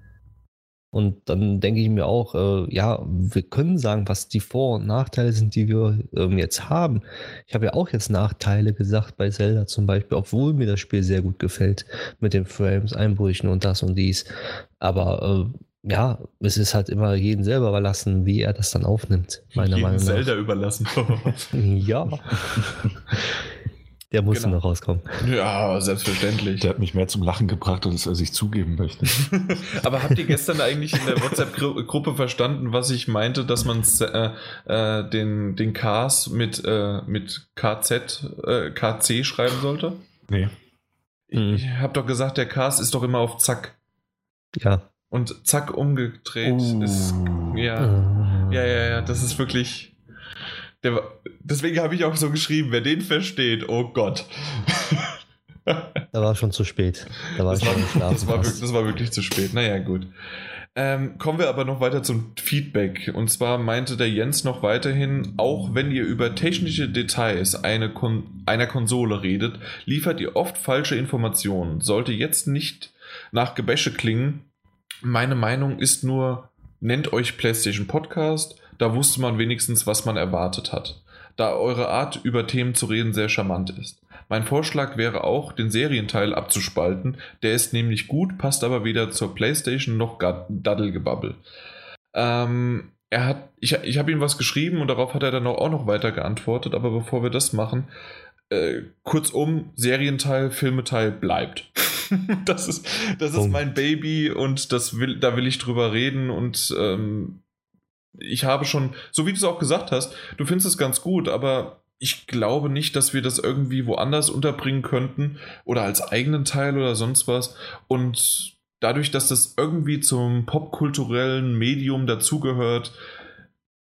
Und dann denke ich mir auch, äh, ja, wir können sagen, was die Vor- und Nachteile sind, die wir ähm, jetzt haben. Ich habe ja auch jetzt Nachteile gesagt bei Zelda zum Beispiel, obwohl mir das Spiel sehr gut gefällt mit den Frames, Einbrüchen und das und dies. Aber äh, ja, es ist halt immer jeden selber überlassen, wie er das dann aufnimmt, meiner jeden Meinung nach. Zelda überlassen. ja. Der musste genau. noch rauskommen. Ja, selbstverständlich. Der hat mich mehr zum Lachen gebracht, als er sich zugeben möchte. Aber habt ihr gestern eigentlich in der WhatsApp-Gruppe verstanden, was ich meinte, dass man äh, äh, den, den Ks mit, äh, mit KZ, äh, KC schreiben sollte? Nee. Ich, ich habe doch gesagt, der Ks ist doch immer auf Zack. Ja. Und Zack umgedreht uh. ist. Ja. Uh. Ja, ja, ja, das ist wirklich. Der, deswegen habe ich auch so geschrieben, wer den versteht, oh Gott. Da war schon zu spät. Da war das, war, das, war wirklich, das war wirklich zu spät. Naja, gut. Ähm, kommen wir aber noch weiter zum Feedback. Und zwar meinte der Jens noch weiterhin, auch wenn ihr über technische Details eine Kon einer Konsole redet, liefert ihr oft falsche Informationen. Sollte jetzt nicht nach Gebäsche klingen. Meine Meinung ist nur, nennt euch PlayStation Podcast, da wusste man wenigstens, was man erwartet hat. Da eure Art, über Themen zu reden, sehr charmant ist. Mein Vorschlag wäre auch, den Serienteil abzuspalten. Der ist nämlich gut, passt aber weder zur PlayStation noch Daddelgebabbel. Ähm, er hat, ich, ich habe ihm was geschrieben und darauf hat er dann auch noch weiter geantwortet, aber bevor wir das machen, äh, kurzum, Serienteil, Filmeteil bleibt. das ist, das ist mein Baby und das will, da will ich drüber reden und ähm, ich habe schon, so wie du es auch gesagt hast, du findest es ganz gut, aber ich glaube nicht, dass wir das irgendwie woanders unterbringen könnten oder als eigenen Teil oder sonst was. Und dadurch, dass das irgendwie zum popkulturellen Medium dazugehört,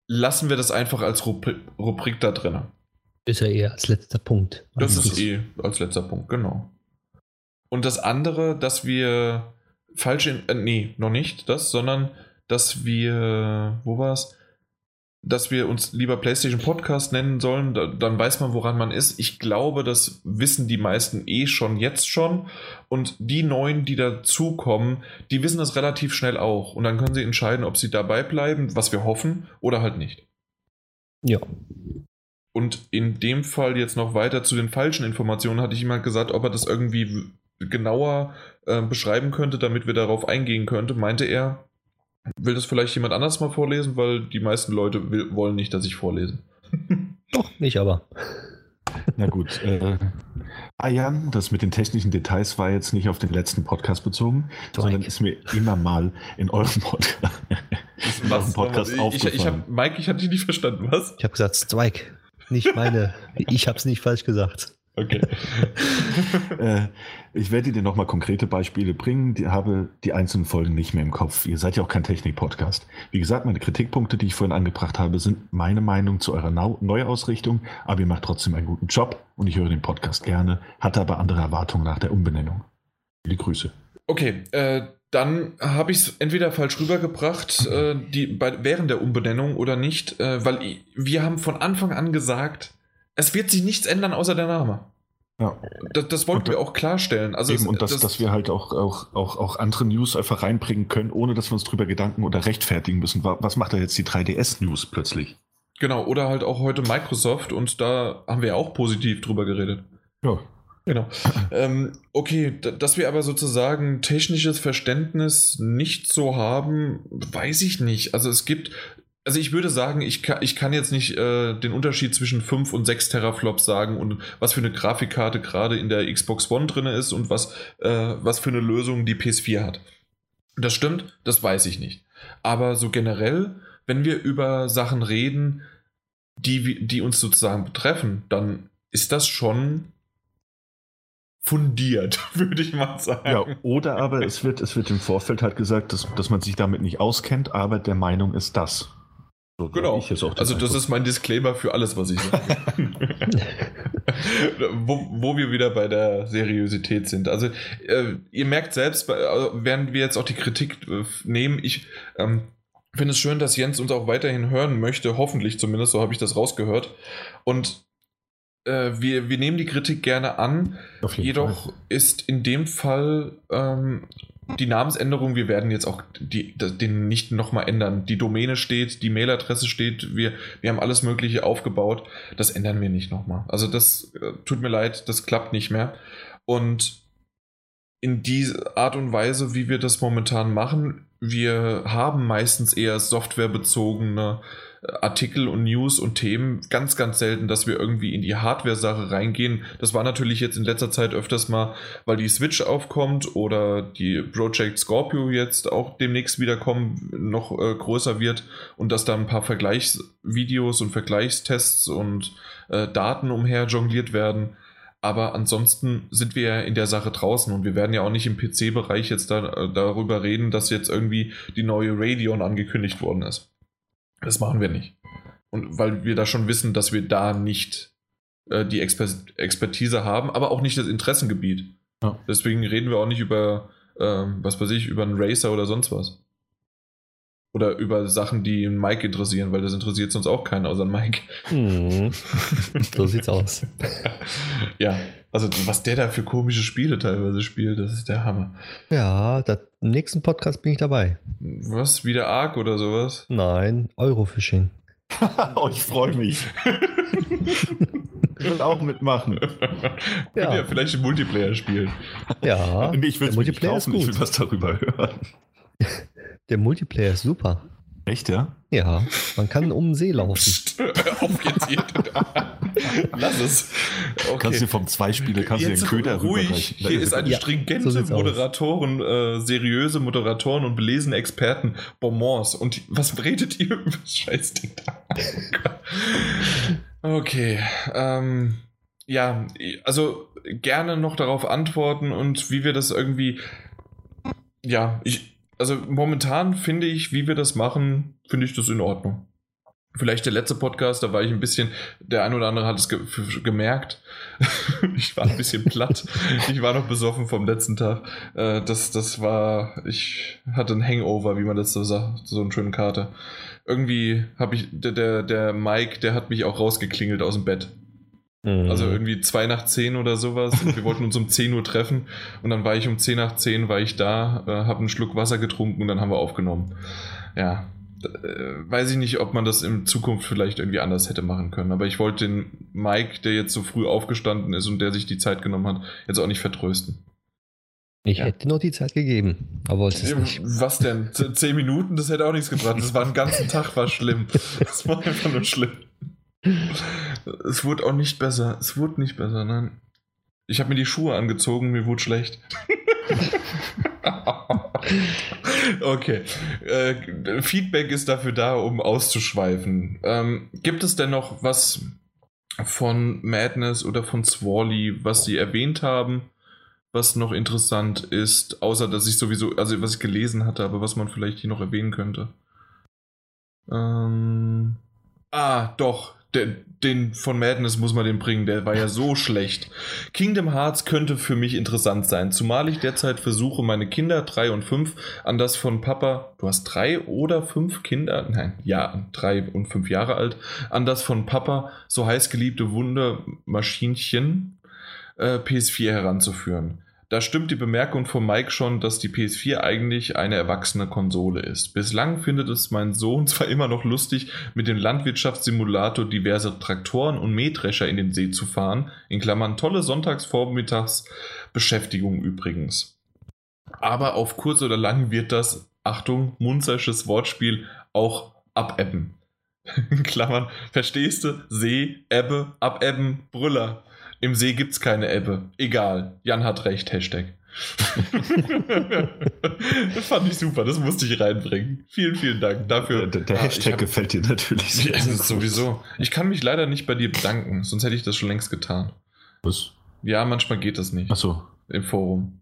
lassen wir das einfach als Rubrik, Rubrik da drin. Ist ja eher als letzter Punkt. Das ist eh als letzter Punkt, genau. Und das andere, dass wir falsch in, äh, nee, noch nicht das, sondern dass wir, wo war es? Dass wir uns lieber PlayStation Podcast nennen sollen, da, dann weiß man, woran man ist. Ich glaube, das wissen die meisten eh schon jetzt schon. Und die neuen, die dazukommen, die wissen das relativ schnell auch. Und dann können sie entscheiden, ob sie dabei bleiben, was wir hoffen, oder halt nicht. Ja. Und in dem Fall jetzt noch weiter zu den falschen Informationen, hatte ich halt gesagt, ob er das irgendwie genauer äh, beschreiben könnte, damit wir darauf eingehen könnten, meinte er, Will das vielleicht jemand anders mal vorlesen, weil die meisten Leute will, wollen nicht, dass ich vorlese. Doch, ich aber. Na gut. Äh, Ayan, das mit den technischen Details war jetzt nicht auf den letzten Podcast bezogen, Doch, sondern ist mir immer mal in eurem Podcast, in eurem Podcast aufgefallen. Ich, ich hab, Mike, ich hatte dich nicht verstanden, was? Ich habe gesagt, Strike. Nicht meine. ich habe es nicht falsch gesagt. Okay. äh, ich werde dir nochmal konkrete Beispiele bringen, die habe die einzelnen Folgen nicht mehr im Kopf. Ihr seid ja auch kein Technik-Podcast. Wie gesagt, meine Kritikpunkte, die ich vorhin angebracht habe, sind meine Meinung zu eurer Neuausrichtung, aber ihr macht trotzdem einen guten Job und ich höre den Podcast gerne, hatte aber andere Erwartungen nach der Umbenennung. Viele Grüße. Okay, äh, dann habe ich es entweder falsch rübergebracht, äh, die, bei, während der Umbenennung oder nicht, äh, weil wir haben von Anfang an gesagt, es wird sich nichts ändern außer der Name. Ja. Das, das wollten wir auch klarstellen. Also Eben, es, und das, das, dass wir halt auch, auch, auch, auch andere News einfach reinbringen können, ohne dass wir uns drüber Gedanken oder rechtfertigen müssen. Was macht da jetzt die 3DS-News plötzlich? Genau, oder halt auch heute Microsoft und da haben wir ja auch positiv drüber geredet. Ja. Genau. ähm, okay, dass wir aber sozusagen technisches Verständnis nicht so haben, weiß ich nicht. Also es gibt also ich würde sagen, ich kann, ich kann jetzt nicht äh, den Unterschied zwischen 5 und 6 Teraflops sagen und was für eine Grafikkarte gerade in der Xbox One drin ist und was, äh, was für eine Lösung die PS4 hat. Das stimmt, das weiß ich nicht. Aber so generell, wenn wir über Sachen reden, die, die uns sozusagen betreffen, dann ist das schon fundiert, würde ich mal sagen. Ja, oder aber es wird, es wird im Vorfeld halt gesagt, dass, dass man sich damit nicht auskennt, aber der Meinung ist das. So genau. also das ist mein Disclaimer für alles, was ich sage. wo, wo, wir wieder bei der Seriosität sind. Also äh, ihr merkt selbst, äh, während wir jetzt auch die Kritik äh, nehmen, ich ähm, finde es schön, dass Jens uns auch weiterhin hören möchte, hoffentlich zumindest, so habe ich das rausgehört. Und äh, wir, wir nehmen die Kritik gerne an, jedoch Fall. ist in dem Fall ähm, die Namensänderung, wir werden jetzt auch die, den nicht nochmal ändern. Die Domäne steht, die Mailadresse steht, wir, wir haben alles Mögliche aufgebaut. Das ändern wir nicht nochmal. Also das äh, tut mir leid, das klappt nicht mehr. Und in die Art und Weise, wie wir das momentan machen, wir haben meistens eher softwarebezogene Artikel und News und Themen. Ganz, ganz selten, dass wir irgendwie in die Hardware-Sache reingehen. Das war natürlich jetzt in letzter Zeit öfters mal, weil die Switch aufkommt oder die Project Scorpio jetzt auch demnächst wiederkommen, noch äh, größer wird und dass da ein paar Vergleichsvideos und Vergleichstests und äh, Daten umher jongliert werden. Aber ansonsten sind wir ja in der Sache draußen und wir werden ja auch nicht im PC-Bereich jetzt da, äh, darüber reden, dass jetzt irgendwie die neue Radeon angekündigt worden ist. Das machen wir nicht. Und weil wir da schon wissen, dass wir da nicht äh, die Exper Expertise haben, aber auch nicht das Interessengebiet. Ja. Deswegen reden wir auch nicht über, äh, was weiß ich, über einen Racer oder sonst was. Oder über Sachen, die Mike interessieren, weil das interessiert sonst auch keinen außer Mike. Hm. so sieht's aus. ja, also was der da für komische Spiele teilweise spielt, das ist der Hammer. Ja, das, im nächsten Podcast bin ich dabei. Was? Wieder Ark oder sowas? Nein, Eurofishing. oh, ich freue mich. ich will auch mitmachen. Ja. ja, vielleicht im Multiplayer spielen. Ja, nee, ich will Multiplayer kaufen, ich will was darüber hören. Der Multiplayer ist super. Echt, ja? Ja, man kann um den See laufen. Auf jetzt hier. Lass es. Okay. Kannst du vom Zweispieler kannst jetzt du den Köder ruhig. Hier ist eine ja, stringente so Moderatoren, äh, seriöse Moderatoren und belesene Experten, Bonbons. Und was redet ihr über das Scheißding da? okay. Ähm, ja, also gerne noch darauf antworten und wie wir das irgendwie. Ja, ich, also momentan finde ich, wie wir das machen, finde ich das in Ordnung. Vielleicht der letzte Podcast, da war ich ein bisschen, der ein oder andere hat es ge gemerkt. ich war ein bisschen platt. Ich war noch besoffen vom letzten Tag. Äh, das, das war, ich hatte ein Hangover, wie man das so sagt, so eine schöne Karte. Irgendwie habe ich, der, der, der Mike, der hat mich auch rausgeklingelt aus dem Bett. Mhm. Also irgendwie zwei nach zehn oder sowas. Und wir wollten uns um 10 Uhr treffen und dann war ich um 10 nach 10 war ich da, äh, habe einen Schluck Wasser getrunken und dann haben wir aufgenommen. Ja, äh, weiß ich nicht, ob man das in Zukunft vielleicht irgendwie anders hätte machen können. Aber ich wollte den Mike, der jetzt so früh aufgestanden ist und der sich die Zeit genommen hat, jetzt auch nicht vertrösten. Ich ja. hätte noch die Zeit gegeben, aber es ist nicht. Was denn? Zehn Minuten? Das hätte auch nichts gebracht. Das war einen ganzen Tag, war schlimm. Das war einfach nur schlimm. Es wurde auch nicht besser. Es wurde nicht besser, nein. Ich habe mir die Schuhe angezogen, mir wurde schlecht. okay. Äh, Feedback ist dafür da, um auszuschweifen. Ähm, gibt es denn noch was von Madness oder von Swally, was Sie erwähnt haben, was noch interessant ist, außer dass ich sowieso, also was ich gelesen hatte, aber was man vielleicht hier noch erwähnen könnte? Ähm, ah, doch den, den von Madness muss man den bringen, der war ja so schlecht. Kingdom Hearts könnte für mich interessant sein, zumal ich derzeit versuche, meine Kinder, drei und fünf, an das von Papa, du hast drei oder fünf Kinder, nein, ja, drei und fünf Jahre alt, an das von Papa so heiß geliebte Wundermaschinchen äh, PS4 heranzuführen. Da stimmt die Bemerkung von Mike schon, dass die PS4 eigentlich eine erwachsene Konsole ist. Bislang findet es mein Sohn zwar immer noch lustig, mit dem Landwirtschaftssimulator diverse Traktoren und Mähdrescher in den See zu fahren, in Klammern tolle Sonntagsvormittagsbeschäftigung übrigens. Aber auf kurz oder lang wird das, Achtung, munzersches Wortspiel, auch abebben. In Klammern, verstehst du? See, Ebbe, abebben, Brüller. Im See gibt's keine Ebbe. Egal. Jan hat recht. Hashtag. das fand ich super, das musste ich reinbringen. Vielen, vielen Dank dafür. Der, der Hashtag hab, gefällt dir natürlich sehr. Ja, sowieso. Ich kann mich leider nicht bei dir bedanken, sonst hätte ich das schon längst getan. Was? Ja, manchmal geht das nicht. Achso. Im Forum.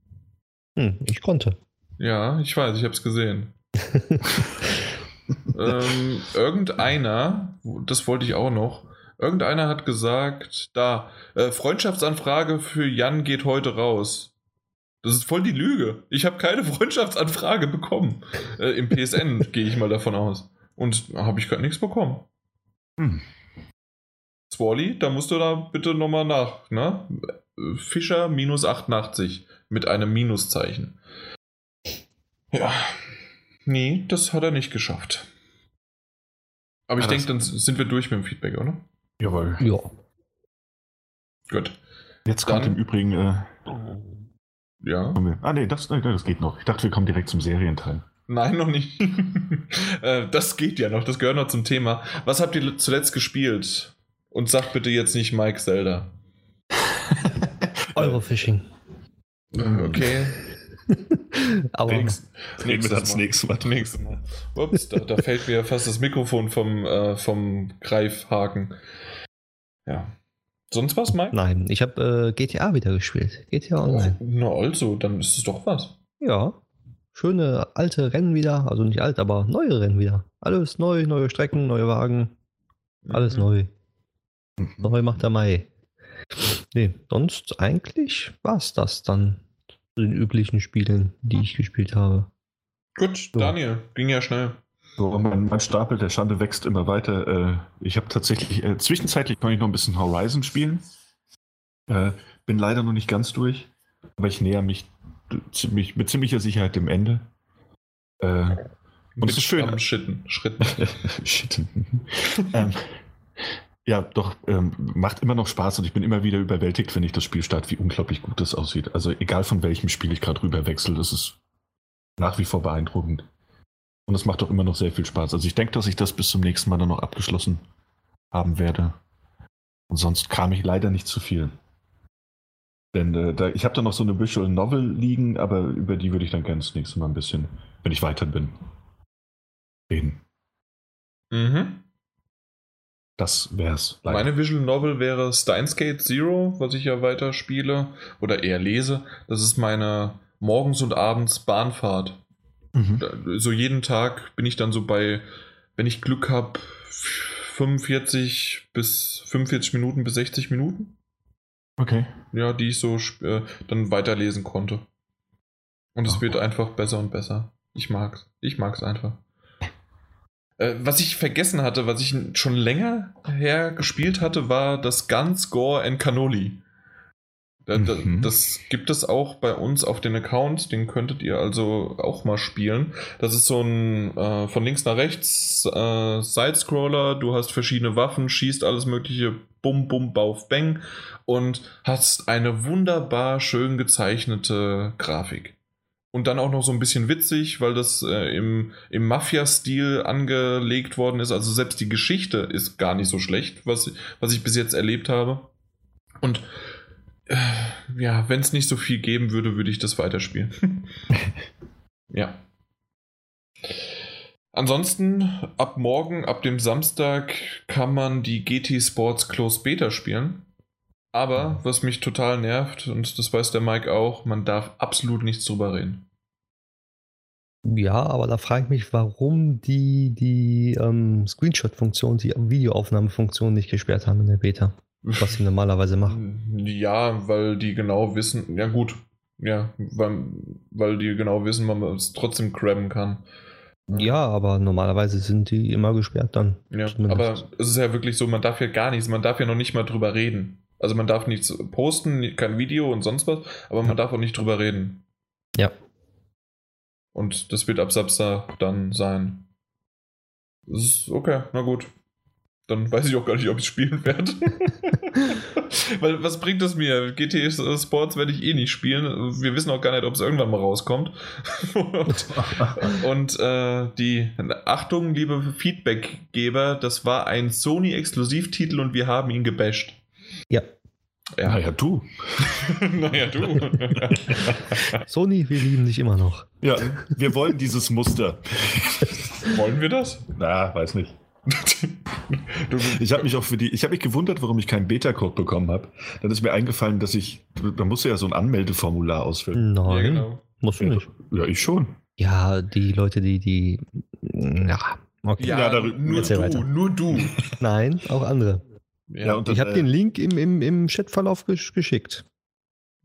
Hm, ich konnte. Ja, ich weiß, ich habe es gesehen. ähm, irgendeiner, das wollte ich auch noch, Irgendeiner hat gesagt, da, äh, Freundschaftsanfrage für Jan geht heute raus. Das ist voll die Lüge. Ich habe keine Freundschaftsanfrage bekommen. Äh, Im PSN gehe ich mal davon aus. Und habe ich gerade nichts bekommen. Hm. Swally, da musst du da bitte nochmal nach, ne? Fischer minus 88 mit einem Minuszeichen. Ja. Nee, das hat er nicht geschafft. Aber ich denke, dann sind wir durch mit dem Feedback, oder? Jawohl. Ja. Gut. Jetzt kommt Dann- im Übrigen. Äh, Ja. ah, nee das, nee, das geht noch. Ich dachte, wir kommen direkt zum Serienteil. Nein, noch nicht. Äh, das geht ja noch, das gehört noch zum Thema. Was habt ihr zuletzt gespielt? Und sagt bitte jetzt nicht Mike Zelda. Eurofishing. Okay. Aber Nächst- Reden wir dann das Mal. nächste Mal. Nächstes Mal. Ups, da, da fällt mir fast das Mikrofon vom, äh, vom Greifhaken. Ja. Sonst was, Mike? nein, ich habe äh, GTA wieder gespielt. GTA Online. Na also, dann ist es doch was. Ja. Schöne alte Rennen wieder. Also nicht alt, aber neue Rennen wieder. Alles neu, neue Strecken, neue Wagen. Alles Mhm. neu. Neu macht der Mai. Nee, sonst eigentlich war's das dann. zu Den üblichen Spielen, die ich gespielt habe. Gut, So. Daniel, ging ja schnell. So, mein, mein Stapel der Schande wächst immer weiter. Äh, ich habe tatsächlich, äh, zwischenzeitlich konnte ich noch ein bisschen Horizon spielen. Äh, bin leider noch nicht ganz durch, aber ich näher mich ziemlich, mit ziemlicher Sicherheit dem Ende. Äh, Und es ist schön. Am Schritten. Schritten. Shit. ähm, ja, doch, ähm, macht immer noch Spaß und ich bin immer wieder überwältigt, wenn ich das Spiel starte, wie unglaublich gut das aussieht. Also egal von welchem Spiel ich gerade rüber wechsle, das ist nach wie vor beeindruckend. Und es macht auch immer noch sehr viel Spaß. Also ich denke, dass ich das bis zum nächsten Mal dann noch abgeschlossen haben werde. Und sonst kam ich leider nicht zu viel. Denn äh, da, ich habe da noch so eine Visual Novel liegen, aber über die würde ich dann gerne das nächste Mal ein bisschen, wenn ich weiter bin, reden. mhm. Das wär's. leider. Meine Visual Novel wäre Steins Gate Zero, was ich ja weiter spiele oder eher lese. Das ist meine morgens und abends Bahnfahrt. Mhm. So jeden Tag bin ich dann so bei, wenn ich Glück habe, 45 bis 45 Minuten bis 60 Minuten. Okay. Ja, die ich so äh, dann weiterlesen konnte. Und es Oh. wird einfach besser und besser. Ich mag's. Ich mag's einfach. Äh, was ich vergessen hatte, was ich schon länger her gespielt hatte, war das Guns, Gore and Cannoli. Mhm. Das gibt es auch bei uns auf den Account, den könntet ihr also auch mal spielen. Das ist so ein äh, von links nach rechts äh, Sidescroller, du hast verschiedene Waffen, schießt alles mögliche, bum, bum, bauf, bang und hast eine wunderbar schön gezeichnete Grafik. Und dann auch noch so ein bisschen witzig, weil das äh, im, im Mafia-Stil angelegt worden ist. Also selbst die Geschichte ist gar nicht so schlecht, was, was ich bis jetzt erlebt habe. Und ja, wenn es nicht so viel geben würde, würde ich das weiterspielen. ja. Ansonsten, ab morgen, ab dem Samstag, kann man die GT Sports Closed Beta spielen. Aber was mich total nervt, und das weiß der Mike auch, man darf absolut nichts drüber reden. Ja, aber da frage ich mich, warum die die ähm, Screenshot-Funktion, die Videoaufnahmefunktion nicht gesperrt haben in der Beta. Was sie normalerweise machen. Ja, weil die genau wissen, ja gut, ja, weil, weil die genau wissen, man es trotzdem crabben kann. Ja, aber normalerweise sind die immer gesperrt dann. Ja, Zumindest. aber es ist ja wirklich so, man darf ja gar nichts, man darf ja noch nicht mal drüber reden. Also man darf nichts posten, kein Video und sonst was, aber man Ja. darf auch nicht drüber reden. Ja. Und das wird ab Samstag dann sein. Das ist okay, na gut. Dann weiß ich auch gar nicht, ob ich spielen werde. Weil was bringt es mir? GT Sports werde ich eh nicht spielen. Wir wissen auch gar nicht, ob es irgendwann mal rauskommt. und und äh, die Achtung, liebe Feedbackgeber, das war ein Sony-Exklusivtitel und wir haben ihn gebasht. Ja. Ja. Naja, du. naja, du. Sony, wir lieben dich immer noch. Ja, wir wollen dieses Muster. Wollen wir das? Na, weiß nicht. Ich habe mich auch für die, ich habe mich gewundert, warum ich keinen Beta-Code bekommen habe. Dann ist mir eingefallen, dass ich, da musst du ja so ein Anmeldeformular ausfüllen. Nein, ja, genau. musst du nicht. ja, ich schon. Ja, die Leute, die, die. Ja, okay. Ja, Ja, darüber- nur du, weiter. nur du. Nein, auch andere. Ja, und Ich habe äh, den Link im, im, im Chatverlauf gesch geschickt.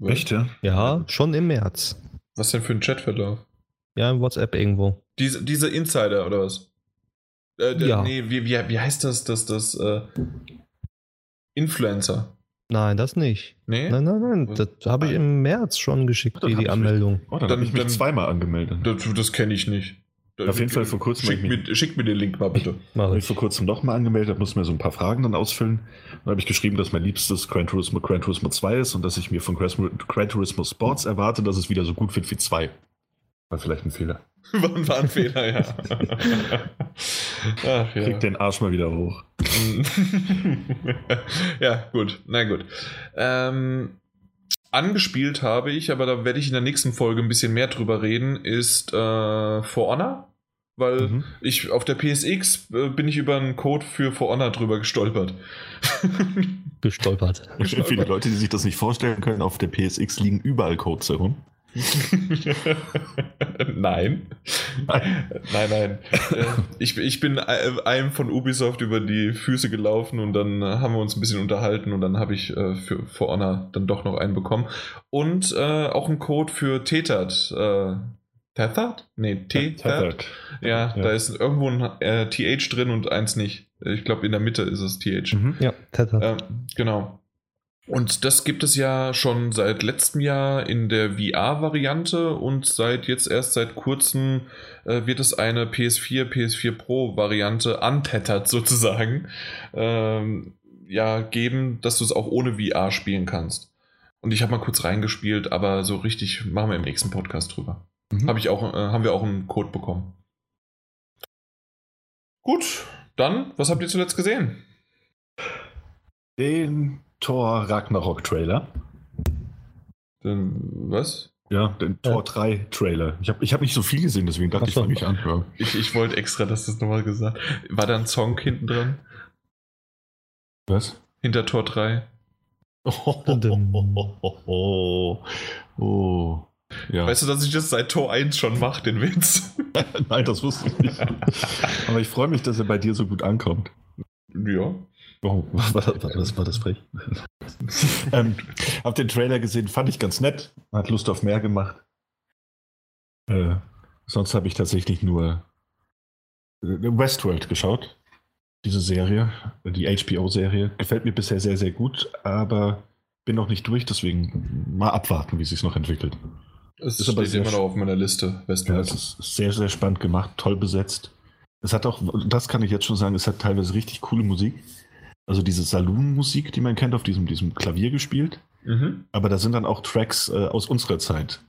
Echt, ja? Ja, schon im März. Was denn für ein Chatverlauf? Ja, im WhatsApp irgendwo. Diese, diese Insider oder was? Äh, Ja. Nee, wie, wie, wie heißt das? Das, das äh, Influencer. Nein, das nicht. Nee? Nein, nein, nein. Das habe ich im März schon geschickt, Dann die, die ich Anmeldung. Oh, dann, Dann- habe ich mich dann- zweimal angemeldet. Das, das kenne ich nicht. Auf jeden Fall vor kurzem Schick ich mir, schick mir den Link mal bitte. Mach habe ich. ich vor kurzem nochmal angemeldet, muss mir so ein paar Fragen dann ausfüllen. Dann habe ich geschrieben, dass mein liebstes Gran Turismo Gran Turismo 2 ist und dass ich mir von Gran Gran Turismo Sports erwarte, dass es wieder so gut wird wie 2. War vielleicht ein Fehler. War, war ein Fehler, ja. Ach, ja. Krieg den Arsch mal wieder hoch. ja, gut. Na gut. Ähm, angespielt habe ich, aber da werde ich in der nächsten Folge ein bisschen mehr drüber reden, ist äh, For Honor. Weil Mhm. ich auf der PSX äh, bin ich über einen Code für For Honor drüber gestolpert. Gestolpert. Viele Leute, die sich das nicht vorstellen können, auf der PSX liegen überall Codes herum. nein. Nein, nein. Ich, ich bin einem von Ubisoft über die Füße gelaufen und dann haben wir uns ein bisschen unterhalten und dann habe ich äh, für For Honor dann doch noch einen bekommen. Und äh, auch einen Code für Tethered. Äh, Tethered? Nee. Tethered. Ja, Ja. da ist irgendwo ein äh, TH drin und eins nicht. Ich glaube, in der Mitte ist es TH. Mhm. Ja, Tether. Ähm, genau. Und das gibt es ja schon seit letztem Jahr in der VR-Variante und seit jetzt erst seit kurzem äh, wird es eine PS4, PS4 Pro-Variante untethered sozusagen ähm, ja geben, dass du es auch ohne VR spielen kannst. Und ich habe mal kurz reingespielt, aber so richtig machen wir im nächsten Podcast drüber. Mhm. Hab ich auch, äh, haben wir auch einen Code bekommen. Gut, dann, was habt ihr zuletzt gesehen? Den Thor Ragnarok Trailer. Denn, was? Ja, den Ja. Tor 3 Trailer. Ich habe ich hab nicht so viel gesehen, deswegen dachte Ach ich, fange ich an. Ja. Ich, ich wollte extra, dass du es nochmal gesagt War da ein Song hinten dran? Was? Hinter Tor 3? Oh, oh. Ja. Weißt du, dass ich das seit Tor 1 schon mache, den Witz? Nein, das wusste ich nicht. Aber ich freue mich, dass er bei dir so gut ankommt. ja. Oh, war das, war das, war das frech? ähm, hab den Trailer gesehen, fand ich ganz nett. Hat Lust auf mehr gemacht. Äh, sonst habe ich tatsächlich nur äh, Westworld geschaut. Diese Serie, die HBO-Serie. Gefällt mir bisher sehr, sehr gut, aber bin noch nicht durch, deswegen mal abwarten, wie sich noch entwickelt. Es Ist aber immer noch auf meiner Liste, Ja, Westworld. es ist sehr, sehr spannend gemacht, toll besetzt. Es hat auch, das kann ich jetzt schon sagen, es hat teilweise richtig coole Musik. Also diese Saloon-Musik, die man kennt, auf diesem, diesem Klavier gespielt. mhm. Aber da sind dann auch Tracks äh, aus unserer Zeit.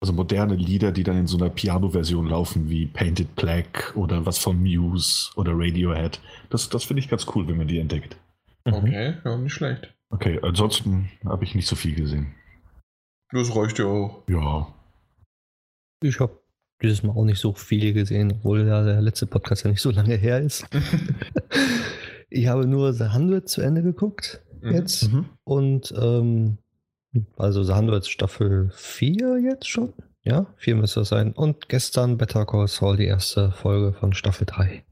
Also moderne Lieder, die dann in so einer Piano-Version laufen, wie Painted Black oder was von Muse oder Radiohead. Das, das finde ich ganz cool, wenn man die entdeckt. Mhm. Okay, ja, nicht schlecht. Okay, ansonsten habe ich nicht so viel gesehen. Das reicht ja auch. Ja. Ich habe dieses Mal auch nicht so viel gesehen, obwohl ja der letzte Podcast ja nicht so lange her ist. ich habe nur The 100 zu Ende geguckt Mhm. jetzt und ähm, also The 100 Staffel 4 jetzt schon. Ja, 4 müsste das sein. Und gestern Better Call Saul, die erste Folge von Staffel 3.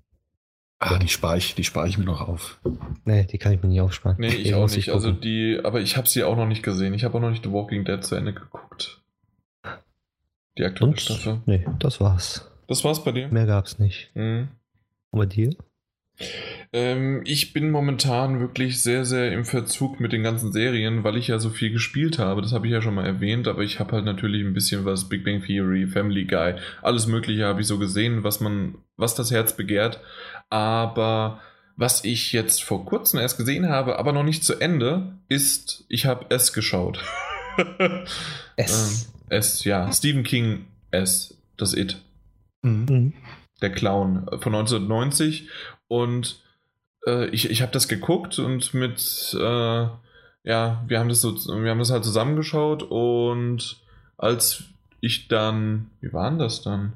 Ah, die spare ich, die spare ich mir noch auf. Nee, die kann ich mir nicht aufsparen. Nee, ich Die auch nicht. Also die, aber ich habe sie auch noch nicht gesehen. Ich habe auch noch nicht The Walking Dead zu Ende geguckt. Die aktuelle Und? Staffel. Nee, das war's. Das war's bei dir? Mehr gab's nicht. Mhm. Und bei dir? Ähm, ich bin momentan wirklich sehr, sehr im Verzug mit den ganzen Serien, weil ich ja so viel gespielt habe. Das habe ich ja schon mal erwähnt, aber ich habe halt natürlich ein bisschen was Big Bang Theory, Family Guy, alles Mögliche habe ich so gesehen, was man, was das Herz begehrt. Aber was ich jetzt vor kurzem erst gesehen habe, aber noch nicht zu Ende, ist, ich habe S geschaut. S. Ähm, S, ja. Stephen King S, das It Mhm. Der Clown äh, von 1990 und äh, ich, ich habe das geguckt und mit äh, ja wir haben das so wir haben das halt zusammengeschaut und als ich dann wie war denn das dann?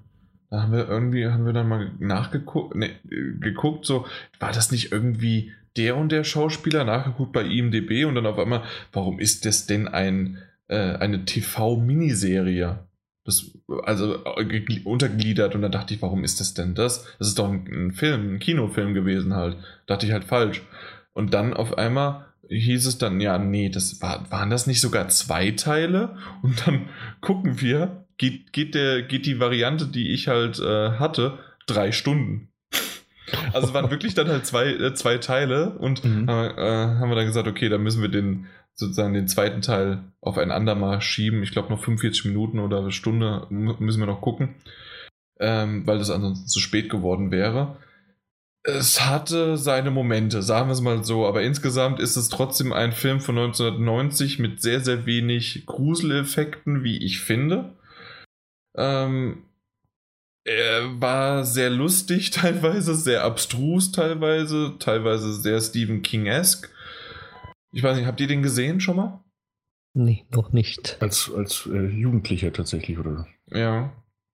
Da haben wir irgendwie haben wir dann mal nachgeguckt ne, geguckt so war das nicht irgendwie der und der Schauspieler? Nachgeguckt bei IMDb und dann auf einmal warum ist das denn ein äh, eine TV-Miniserie das, also äh, untergliedert und dann dachte ich, warum ist das denn das? Das ist doch ein, Film, ein Kinofilm gewesen halt. Dachte ich halt falsch. Und dann auf einmal hieß es dann, ja, nee, das war, waren das nicht sogar zwei Teile? Und dann gucken wir, geht, geht, der, geht die Variante, die ich halt äh, hatte, drei Stunden. Also es waren wirklich dann halt zwei, äh, zwei Teile und Mhm. äh, haben wir dann gesagt, okay, dann müssen wir den sozusagen den zweiten Teil auf ein andermal schieben. Ich glaube noch 45 Minuten oder eine Stunde müssen wir noch gucken, ähm, weil das ansonsten zu spät geworden wäre. Es hatte seine Momente, sagen wir es mal so, aber insgesamt ist es trotzdem ein Film von 1990 mit sehr, sehr wenig Gruseleffekten, wie ich finde. Ähm, er war sehr lustig teilweise, sehr abstrus teilweise, teilweise sehr Stephen King-esque. Ich weiß nicht, habt ihr den gesehen schon mal? Nee, noch nicht. Als, als äh, Jugendlicher tatsächlich, oder? Ja.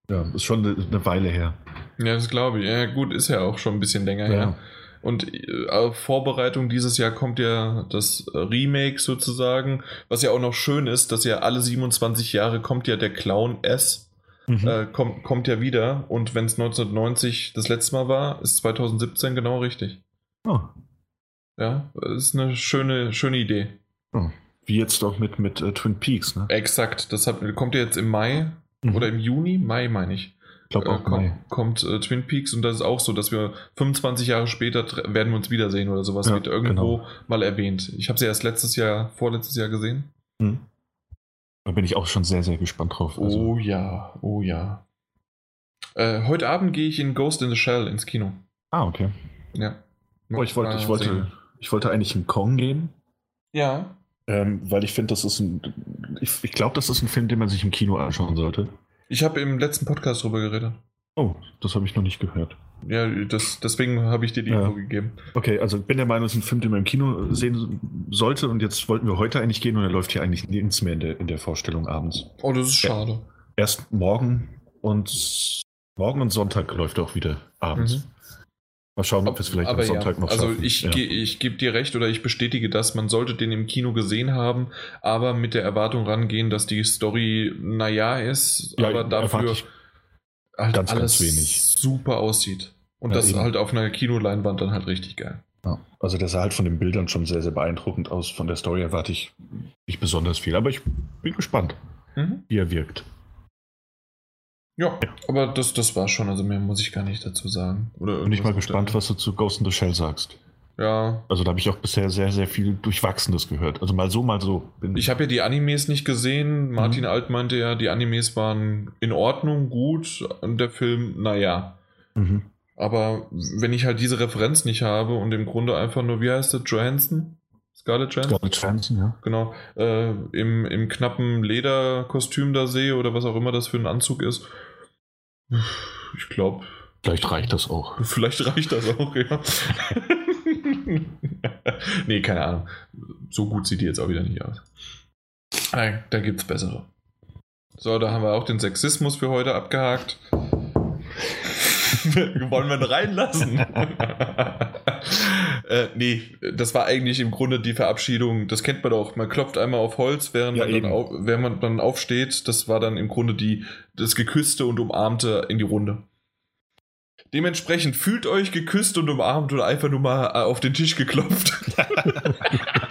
Ja, ist schon eine, eine Weile her. Ja, das glaube ich. Ja, gut, ist ja auch schon ein bisschen länger her. Und äh, auf Vorbereitung dieses Jahr kommt ja das Remake sozusagen, was ja auch noch schön ist, dass ja alle 27 Jahre kommt ja der Clown S, Mhm. äh, kommt, kommt ja wieder. Und wenn es 1990 das letzte Mal war, ist 2017 genau richtig. Oh. Ja, das ist eine schöne, schöne Idee. Oh. Wie jetzt auch mit, mit äh, Twin Peaks, ne? Exakt, das hat, kommt ja jetzt im Mai Mhm. oder im Juni, Mai meine ich. ich glaube äh, auch kommt, Mai. kommt äh, Twin Peaks und das ist auch so, dass wir 25 Jahre später werden wir uns wiedersehen oder sowas Ja, wird irgendwo genau. mal erwähnt. Ich habe sie erst letztes Jahr, vorletztes Jahr gesehen. Mhm. Da bin ich auch schon sehr, sehr gespannt drauf. Also, Oh ja, oh ja. Äh, heute Abend gehe ich in Ghost in the Shell ins Kino. Ah, okay. Ja. Oh, ich, wollte, ich, wollte, sehen. Ich wollte eigentlich in Kong gehen, Ja. ähm, weil ich finde, das ist ein. Ich, ich glaube, das ist ein Film, den man sich im Kino anschauen sollte. Ich habe im letzten Podcast drüber geredet. Oh, das habe ich noch nicht gehört. Ja, das, deswegen habe ich dir die Ja. Info gegeben. Okay, also ich bin der Meinung, es ist ein Film, den man im Kino sehen sollte. Und jetzt wollten wir heute eigentlich gehen und er läuft hier eigentlich nirgends mehr in der, in der Vorstellung abends. Oh, das ist schade. Erst morgen und morgen und Sonntag läuft er auch wieder abends. Mhm. Mal schauen, ob wir es vielleicht am Sonntag ja. noch Also schaffen. ich, ja. ich gebe dir recht oder ich bestätige das, man sollte den im Kino gesehen haben, aber mit der Erwartung rangehen, dass die Story naja ist, Ja, aber dafür halt ganz, alles ganz wenig. super aussieht. Und das eben. halt auf einer Kinoleinwand dann halt richtig geil. Also der sah halt von den Bildern schon sehr, sehr beeindruckend aus. Von der Story erwarte ich nicht besonders viel, aber ich bin gespannt, Mhm. wie er wirkt. Ja, aber das, das war schon, also mehr muss ich gar nicht dazu sagen. Oder Bin ich mal gespannt, was du zu Ghost in the Shell sagst. der- Ja, Also da habe ich auch bisher sehr, sehr viel Durchwachsenes gehört. Also mal so, mal so. Ich habe ja die Animes nicht gesehen. Martin Mhm. Alt meinte ja, die Animes waren in Ordnung, gut. Und der Film, naja. Mhm. Aber wenn ich halt diese Referenz nicht habe und im Grunde einfach nur, wie heißt das, Johansson? Scarlett Johansson? Scarlett Johansson, ja. Genau. Äh, im, Im knappen Lederkostüm da sehe oder was auch immer das für ein Anzug ist. Ich glaube, Vielleicht reicht das auch. vielleicht reicht das auch, ja. nee, keine Ahnung. So gut sieht die jetzt auch wieder nicht aus. Nein, da gibt's bessere. So, da haben wir auch den Sexismus für heute abgehakt. Wollen wir ihn reinlassen? äh, nee, das war eigentlich im Grunde die Verabschiedung. Das kennt man doch. Man klopft einmal auf Holz, während, Ja, man, dann auf, während man dann aufsteht. Das war dann im Grunde die, das Geküsste und Umarmte in die Runde. Dementsprechend fühlt euch geküsst und umarmt oder einfach nur mal äh, auf den Tisch geklopft.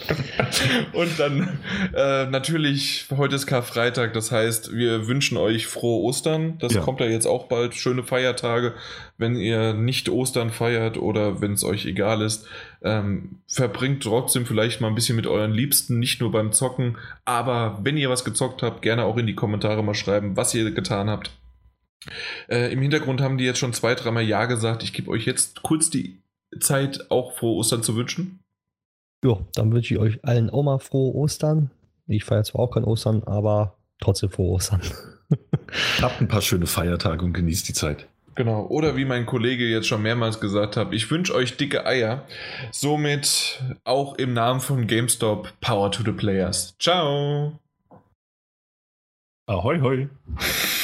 und dann äh, natürlich, heute ist Karfreitag, das heißt, wir wünschen euch frohe Ostern. Das Ja. kommt ja jetzt auch bald, schöne Feiertage. Wenn ihr nicht Ostern feiert oder wenn es euch egal ist, ähm, verbringt trotzdem vielleicht mal ein bisschen mit euren Liebsten, nicht nur beim Zocken. Aber wenn ihr was gezockt habt, gerne auch in die Kommentare mal schreiben, was ihr getan habt. Äh, Im Hintergrund haben die jetzt schon zwei, dreimal Ja gesagt. Ich gebe euch jetzt kurz die Zeit, auch frohe Ostern zu wünschen. Ja, dann wünsche ich euch allen auch mal frohe Ostern. Ich feiere zwar auch kein Ostern, aber trotzdem frohe Ostern. Habt ein paar schöne Feiertage und genießt die Zeit. Genau. Oder wie mein Kollege jetzt schon mehrmals gesagt hat, ich wünsche euch dicke Eier. Somit auch im Namen von GameStop Power to the Players. Ciao. Ahoi, hoi.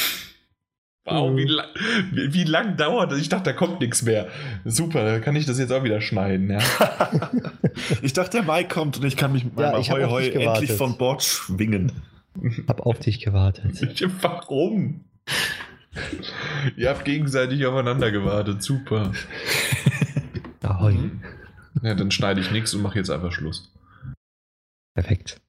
Wow, wie, lang, wie, wie lang dauert das? Ich dachte, da kommt nichts mehr. Super, da kann ich das jetzt auch wieder schneiden. Ja. ich dachte, der Mai kommt und ich kann mich mit Ja, dich gewartet. endlich von Bord schwingen. Hab auf dich gewartet. Ich, warum? Ihr habt gegenseitig aufeinander gewartet. Super. Ahoi. Ja, dann schneide ich nichts und mache jetzt einfach Schluss. Perfekt.